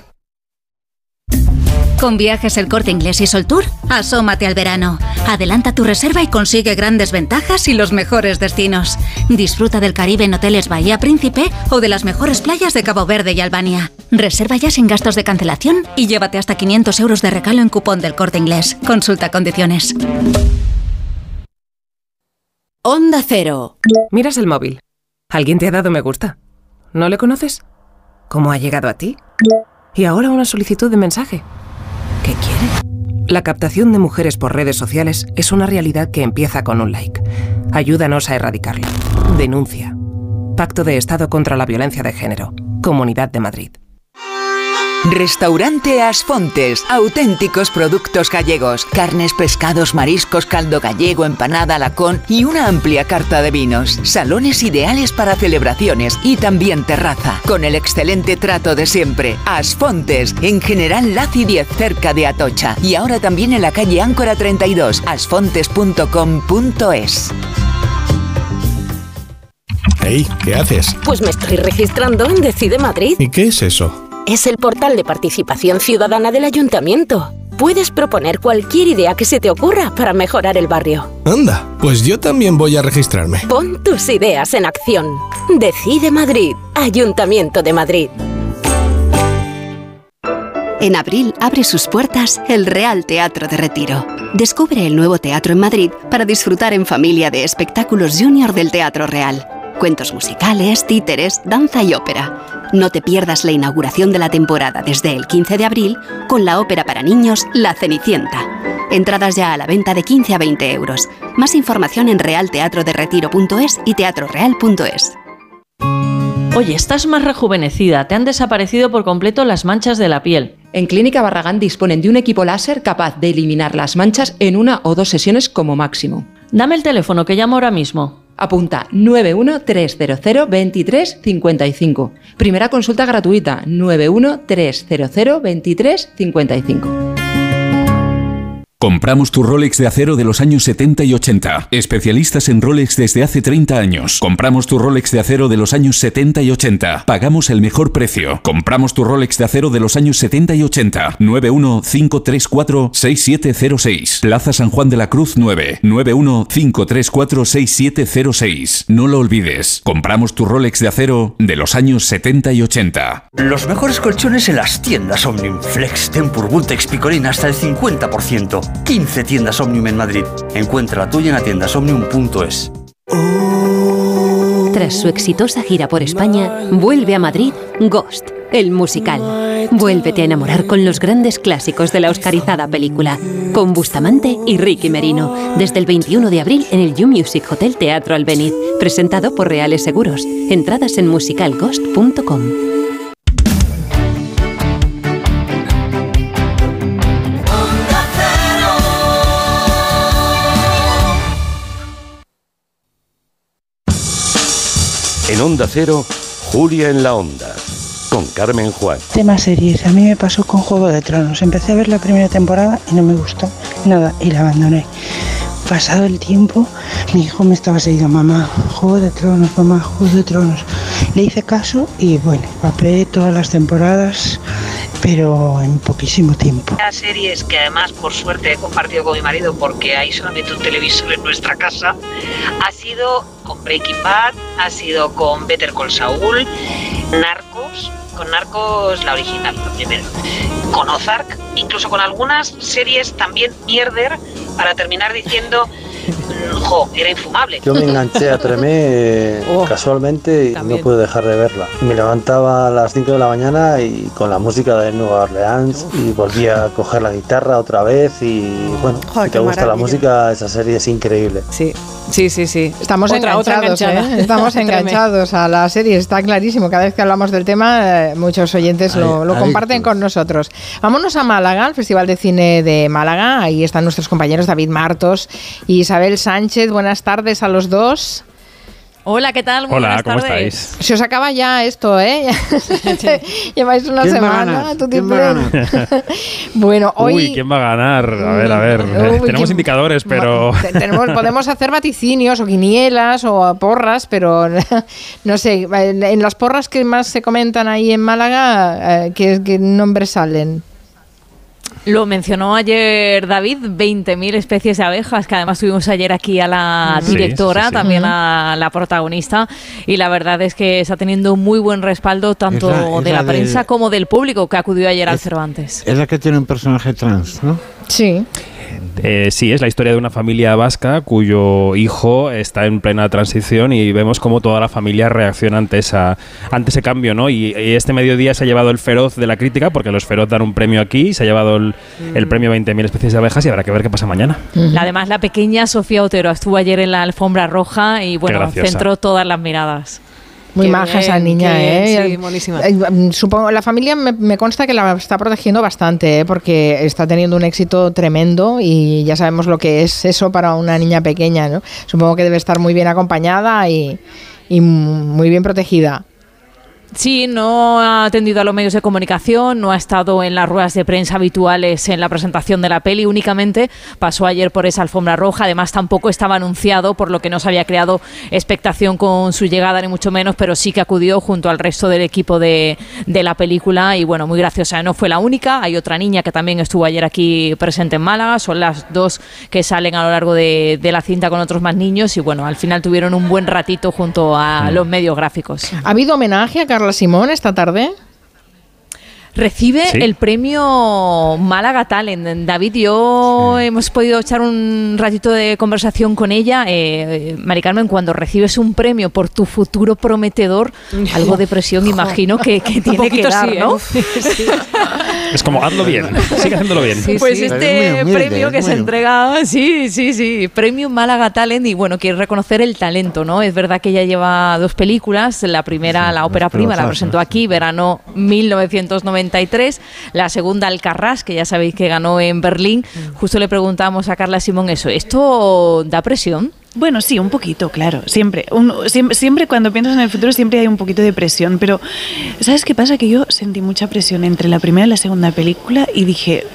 Con viajes el corte inglés y Soltour, asómate al verano. Adelanta tu reserva y consigue grandes ventajas y los mejores destinos. Disfruta del Caribe en hoteles Bahía Príncipe o de las mejores playas de Cabo Verde y Albania. Reserva ya sin gastos de cancelación y llévate hasta 500 euros de regalo en cupón del corte inglés. Consulta condiciones. Onda Cero. Miras el móvil. ¿Alguien te ha dado me gusta? ¿No le conoces? ¿Cómo ha llegado a ti? Y ahora una solicitud de mensaje. ¿Qué quiere? La captación de mujeres por redes sociales es una realidad que empieza con un like. Ayúdanos a erradicarla. Denuncia. Pacto de Estado contra la Violencia de Género. Comunidad de Madrid. Restaurante Asfontes, auténticos productos gallegos, carnes, pescados, mariscos, caldo gallego, empanada, lacón y una amplia carta de vinos. Salones ideales para celebraciones y también terraza, con el excelente trato de siempre. Asfontes, en General Laci 10, cerca de Atocha. Y ahora también en la calle Áncora 32, asfontes.com.es. Hey, ¿qué haces? Pues me estoy registrando en Decide Madrid. ¿Y qué es eso? Es el portal de participación ciudadana del ayuntamiento. Puedes proponer cualquier idea que se te ocurra para mejorar el barrio. Anda, pues yo también voy a registrarme. Pon tus ideas en acción. Decide Madrid, Ayuntamiento de Madrid. En abril abre sus puertas el Real Teatro de Retiro. Descubre el nuevo teatro en Madrid para disfrutar en familia de espectáculos junior del Teatro Real. Cuentos musicales, títeres, danza y ópera. No te pierdas la inauguración de la temporada desde el 15 de abril con la ópera para niños La Cenicienta. Entradas ya a la venta de 15 a 20 euros. Más información en realteatroderetiro.es y teatroreal.es. Oye, estás más rejuvenecida, te han desaparecido por completo las manchas de la piel. En Clínica Barragán disponen de un equipo láser capaz de eliminar las manchas en una o dos sesiones como máximo. Dame el teléfono que llamo ahora mismo. Apunta 913002355. Primera consulta gratuita 913002355. Compramos tu Rolex de acero de los años 70 y 80. Especialistas en Rolex desde hace 30 años. Compramos tu Rolex de acero de los años 70 y 80. Pagamos el mejor precio. Compramos tu Rolex de acero de los años 70 y 80. 915346706. Plaza San Juan de la Cruz 9. 915346706. No lo olvides. Compramos tu Rolex de acero de los años 70 y 80. Los mejores colchones en las tiendas Omnium. Flex, Tempur, Bultex, Picolín hasta el 50%. 15 tiendas Omnium en Madrid. Encuentra la tuya en tiendasomnium.es. Tras su exitosa gira por España, vuelve a Madrid Ghost, el musical. Vuélvete a enamorar con los grandes clásicos de la oscarizada película, con Bustamante y Ricky Merino, desde el 21 de abril en el You Music Hotel Teatro Albeniz, presentado por Reales Seguros. Entradas en musicalghost.com. En Onda Cero, Julia en la Onda, con Carmen Juan. Tema series. A mí me pasó con Juego de Tronos. Empecé a ver la primera temporada y no me gustó nada y la abandoné. Pasado el tiempo, mi hijo me estaba seguido, mamá, Juego de Tronos, mamá, Juego de Tronos. Le hice caso y bueno, papé todas las temporadas, pero en poquísimo tiempo. Las series que además por suerte he compartido con mi marido porque hay solamente un televisor en nuestra casa, ha sido con Breaking Bad, ha sido con Better Call Saul, Narcos, con Narcos la original, la primera, con Ozark, incluso con algunas series también mierder para terminar diciendo jo, era infumable. Yo me enganché a Tremé eh, Oh, casualmente y también. no pude dejar de verla. Me levantaba a las 5 de la mañana y con la música de Nueva Orleans y volvía a coger la guitarra otra vez y bueno, Joder, si te gusta la música, esa serie es increíble. Sí, sí, sí, sí. Estamos Otra- enganchados. ¿eh? Estamos enganchados a la serie, está clarísimo. Cada vez que hablamos del tema, eh, muchos oyentes lo, Ahí- lo ahí, comparten con nosotros. Vámonos a Málaga, al Festival de Cine de Málaga. Ahí están nuestros compañeros David Martos y Isabel Sánchez. Buenas tardes a los dos. Hola, ¿qué tal? Muy Hola, buenas ¿cómo tardes. estáis? Se os acaba ya esto, ¿eh? Lleváis una ¿Quién va a semana, ganar? tu ¿Quién va a bueno, hoy Uy, ¿quién va a ganar? A ver, a ver. Uy, Tenemos ¿quién- indicadores, pero... Tenemos- podemos hacer vaticinios o quinielas o porras, pero no sé, en, en las porras que más se comentan ahí en Málaga, eh, ¿qué, qué nombres salen? Lo mencionó ayer David, 20.000 especies de abejas, que además tuvimos ayer aquí a la Sí, directora, sí, sí. también a la protagonista, y la verdad es que está teniendo muy buen respaldo tanto Es la- es de la, la del- prensa como del público que acudió ayer al Es- Cervantes. Es la que tiene un personaje trans, ¿no? Sí. Eh, sí, es la historia de una familia vasca cuyo hijo está en plena transición y vemos cómo toda la familia reacciona ante, esa, ante ese cambio, ¿no? Y, y este mediodía se ha llevado el feroz de la crítica, porque los feroz dan un premio aquí, se ha llevado el, el premio 20.000 especies de abejas y habrá que ver qué pasa mañana. Además, la pequeña Sofía Otero estuvo ayer en la alfombra roja y bueno, centró todas las miradas. Muy Qué maja esa niña, bien, ¿eh? sí, monísima. Eh, mm, Supongo, la familia me, me consta que la está protegiendo bastante, ¿eh? porque está teniendo un éxito tremendo y ya sabemos lo que es eso para una niña pequeña, ¿no? Supongo que debe estar muy bien acompañada y, y muy bien protegida. Sí, no ha atendido a los medios de comunicación, no ha estado en las ruedas de prensa habituales en la presentación de la peli, únicamente pasó ayer por esa alfombra roja, además tampoco estaba anunciado, por lo que no se había creado expectación con su llegada, ni mucho menos, pero sí que acudió junto al resto del equipo de, de la película y bueno, muy graciosa. No fue la única, hay otra niña que también estuvo ayer aquí presente en Málaga, son las dos que salen a lo largo de, de la cinta con otros más niños y bueno, al final tuvieron un buen ratito junto a los medios gráficos. ¿Ha habido homenaje a Carla Simón esta tarde? Recibe Sí. el premio Málaga Talent. David y yo hemos podido echar un ratito de conversación con ella. Eh, Mari Carmen, cuando recibes un premio por tu futuro prometedor, algo de presión imagino que, tiene que dar, sí, ¿eh? ¿no? Es como, hazlo bien, sigue haciéndolo bien. pues sí. este Es muy humilde, premio que se entrega, sí, sí, sí, premio Málaga Talent y bueno, quiere reconocer el talento, ¿no? Es verdad que ella lleva dos películas, la primera, la ópera prima, la presentó aquí, verano 1993, la segunda Alcarrás, que ya sabéis que ganó en Berlín. Justo le preguntamos a Carla Simón eso, ¿esto da presión? Bueno, sí, un poquito, claro. Siempre, Un- siempre, siempre cuando piensas en el futuro siempre hay un poquito de presión. Pero, ¿sabes qué pasa? Que yo sentí mucha presión entre la primera y la segunda película y dije,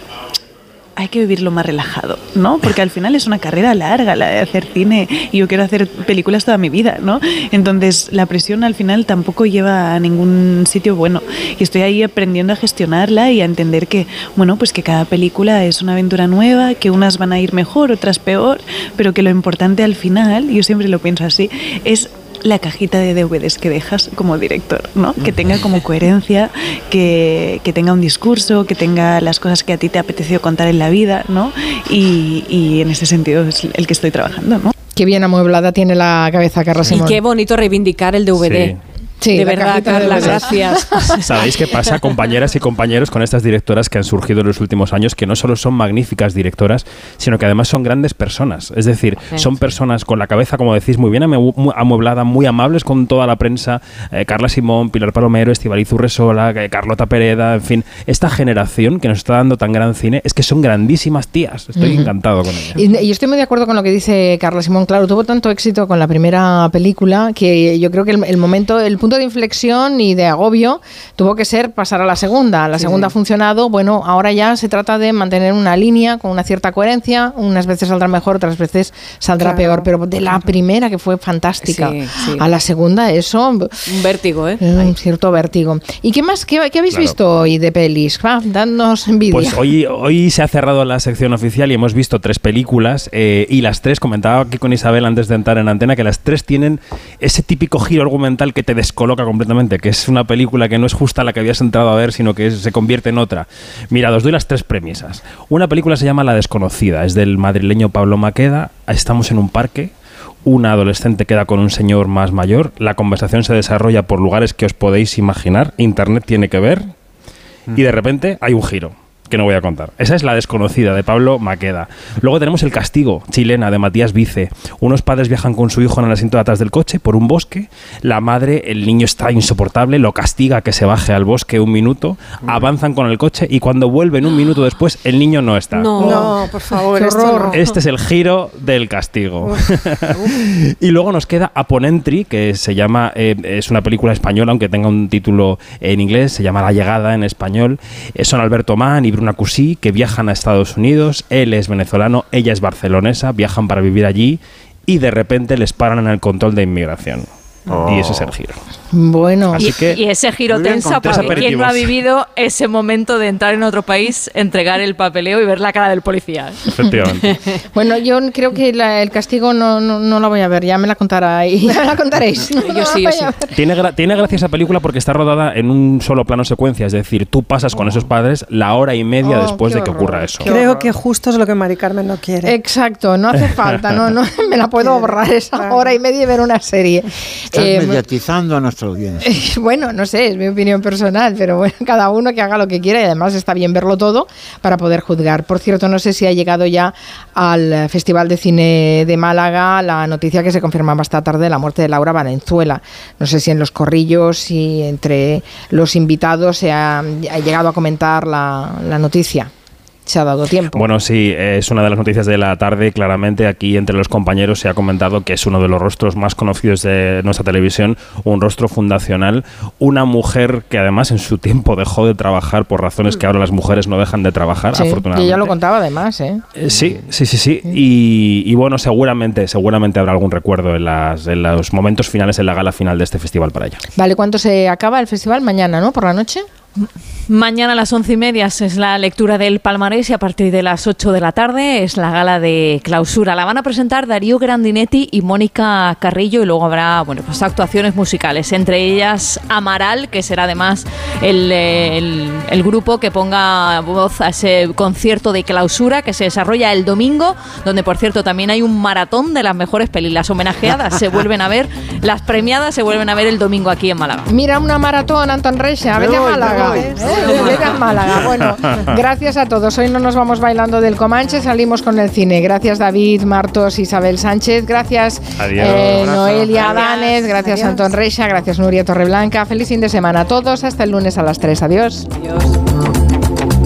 hay que vivirlo más relajado, ¿no? Porque al final es una carrera larga la de hacer cine y yo quiero hacer películas toda mi vida, ¿no? Entonces la presión al final tampoco lleva a ningún sitio bueno y estoy ahí aprendiendo a gestionarla y a entender que, bueno, pues que cada película es una aventura nueva, que unas van a ir mejor, otras peor, pero que lo importante al final, yo siempre lo pienso así, es la cajita de DVDs que dejas como director, ¿no? Que tenga como coherencia, que, que tenga un discurso, que tenga las cosas que a ti te ha apetecido contar en la vida, ¿no? Y, y en ese sentido es el que estoy trabajando, ¿no? Qué bien amueblada tiene la cabeza Carla Y Simón. qué bonito reivindicar el DVD. Sí. Sí, de verdad, de Carla, gracias. ¿Sabéis qué pasa, compañeras y compañeros, con estas directoras que han surgido en los últimos años, que no solo son magníficas directoras, sino que además son grandes personas? Es decir, Sí. son personas con la cabeza, como decís, muy bien amueblada, muy amables con toda la prensa. eh, Carla Simón, Pilar Palomero, Estivaliz Urresola, eh, Carlota Pereda, en fin. Esta generación que nos está dando tan gran cine es que son grandísimas tías. Estoy encantado con ellas. Y, y estoy muy de acuerdo con lo que dice Carla Simón. Claro, tuvo tanto éxito con la primera película que yo creo que el, el momento, el punto punto de inflexión y de agobio tuvo que ser pasar a la segunda. La segunda ha funcionado, bueno, ahora ya se trata de mantener una línea con una cierta coherencia, unas veces saldrá mejor, otras veces saldrá Claro. peor, pero de la primera que fue fantástica Sí, sí. a la segunda eso... Un vértigo, ¿eh? Un cierto vértigo. ¿Y qué más? ¿Qué, qué habéis Claro. visto hoy de pelis? Va, dadnos envidia. Pues hoy, hoy se ha cerrado la sección oficial y hemos visto tres películas eh, y las tres, comentaba aquí con Isabel antes de entrar en antena, que las tres tienen ese típico giro argumental que te descoloca completamente, que es una película que no es justa la que habías entrado a ver, sino que se convierte en otra. Mira, os doy las tres premisas. Una película se llama La desconocida, es del madrileño Pablo Maqueda, estamos en un parque. Una adolescente queda con un señor más mayor. La conversación se desarrolla por lugares que os podéis imaginar. Internet tiene que ver y de repente hay un giro que no voy a contar. Esa es la desconocida de Pablo Maqueda. Luego tenemos El castigo, chilena, de Matías Vice. Unos padres viajan con su hijo en el asiento de atrás del coche por un bosque. La madre, el niño está insoportable, lo castiga que se baje al bosque un minuto. Avanzan con el coche y cuando vuelven un minuto después, el niño no está. No, por favor, esto no. Este es el giro del castigo. y luego nos queda Aponentry, que se llama, eh, es una película española, aunque tenga un título en inglés, se llama La llegada en español. Eh, son Alberto Mann y Bruna Cusí, que viajan a Estados Unidos. Él es venezolano, ella es barcelonesa, viajan para vivir allí y de repente les paran en el control de inmigración. Y ese es el giro. Bueno, Así Y, que- y ese giro tres porque ¿quién no ha vivido ese momento de entrar en otro país, entregar el papeleo y ver la cara del policía? Efectivamente. Bueno, yo creo que la- el castigo no, no, no la voy a ver, ya me la contaréis. Ya me la contaréis. No, Yo no sí, yo sí. Tiene, gra- tiene gracia esa película porque está rodada en un solo plano secuencia, es decir, tú pasas con esos padres la hora y media Oh, después de que horror, ocurra eso. Creo que justo es lo que Mari Carmen no quiere. Exacto, no hace falta, no, no, me la puedo ahorrar esa hora y media y ver una serie. Estás Eh, mediatizando a nuestra audiencia. bueno, no sé, es mi opinión personal, pero bueno, cada uno que haga lo que quiera y además está bien verlo todo para poder juzgar. Por cierto, no sé si ha llegado ya al Festival de Cine de Málaga la noticia que se confirmaba esta tarde de la muerte de Laura Valenzuela. No sé si en los corrillos y entre los invitados se ha, ha llegado a comentar la, la noticia. Se ha dado tiempo. Bueno, sí, es una de las noticias de la tarde. Claramente aquí entre los compañeros se ha comentado que es uno de los rostros más conocidos de nuestra televisión, un rostro fundacional, una mujer que además en su tiempo dejó de trabajar por razones que ahora las mujeres no dejan de trabajar, Sí, y afortunadamente. ella lo contaba además, ¿eh? Eh, Sí, sí, sí, sí. Y, y bueno, seguramente, seguramente habrá algún recuerdo en, las, en los momentos finales, en la gala final de este festival para ella. Vale, ¿cuánto se acaba el festival? Mañana, ¿no? ¿Por la noche? Mañana a las once y media es la lectura del palmarés y a partir de las 8 de la tarde es la gala de clausura. La van a presentar Darío Grandinetti y Mónica Carrillo y luego habrá bueno, pues actuaciones musicales, entre ellas Amaral, que será además el, eh, el- el grupo que ponga voz a ese concierto de clausura que se desarrolla el domingo, donde por cierto también hay un maratón de las mejores pelis. Las homenajeadas se vuelven a ver, las premiadas se vuelven a ver el domingo aquí en Málaga. Mira una maratón, Anton vete a voy, me Málaga. ¿eh? Málaga. Bueno, gracias a todos. Hoy no nos vamos bailando del Comanche, salimos con el cine. Gracias David, Martos, Isabel Sánchez. Gracias eh. Noelia. Danes. Gracias Adiós. Anton Reixa. Gracias Nuria Torreblanca. Feliz fin de semana a todos. Hasta el lunes a las 3. Adiós. Adiós.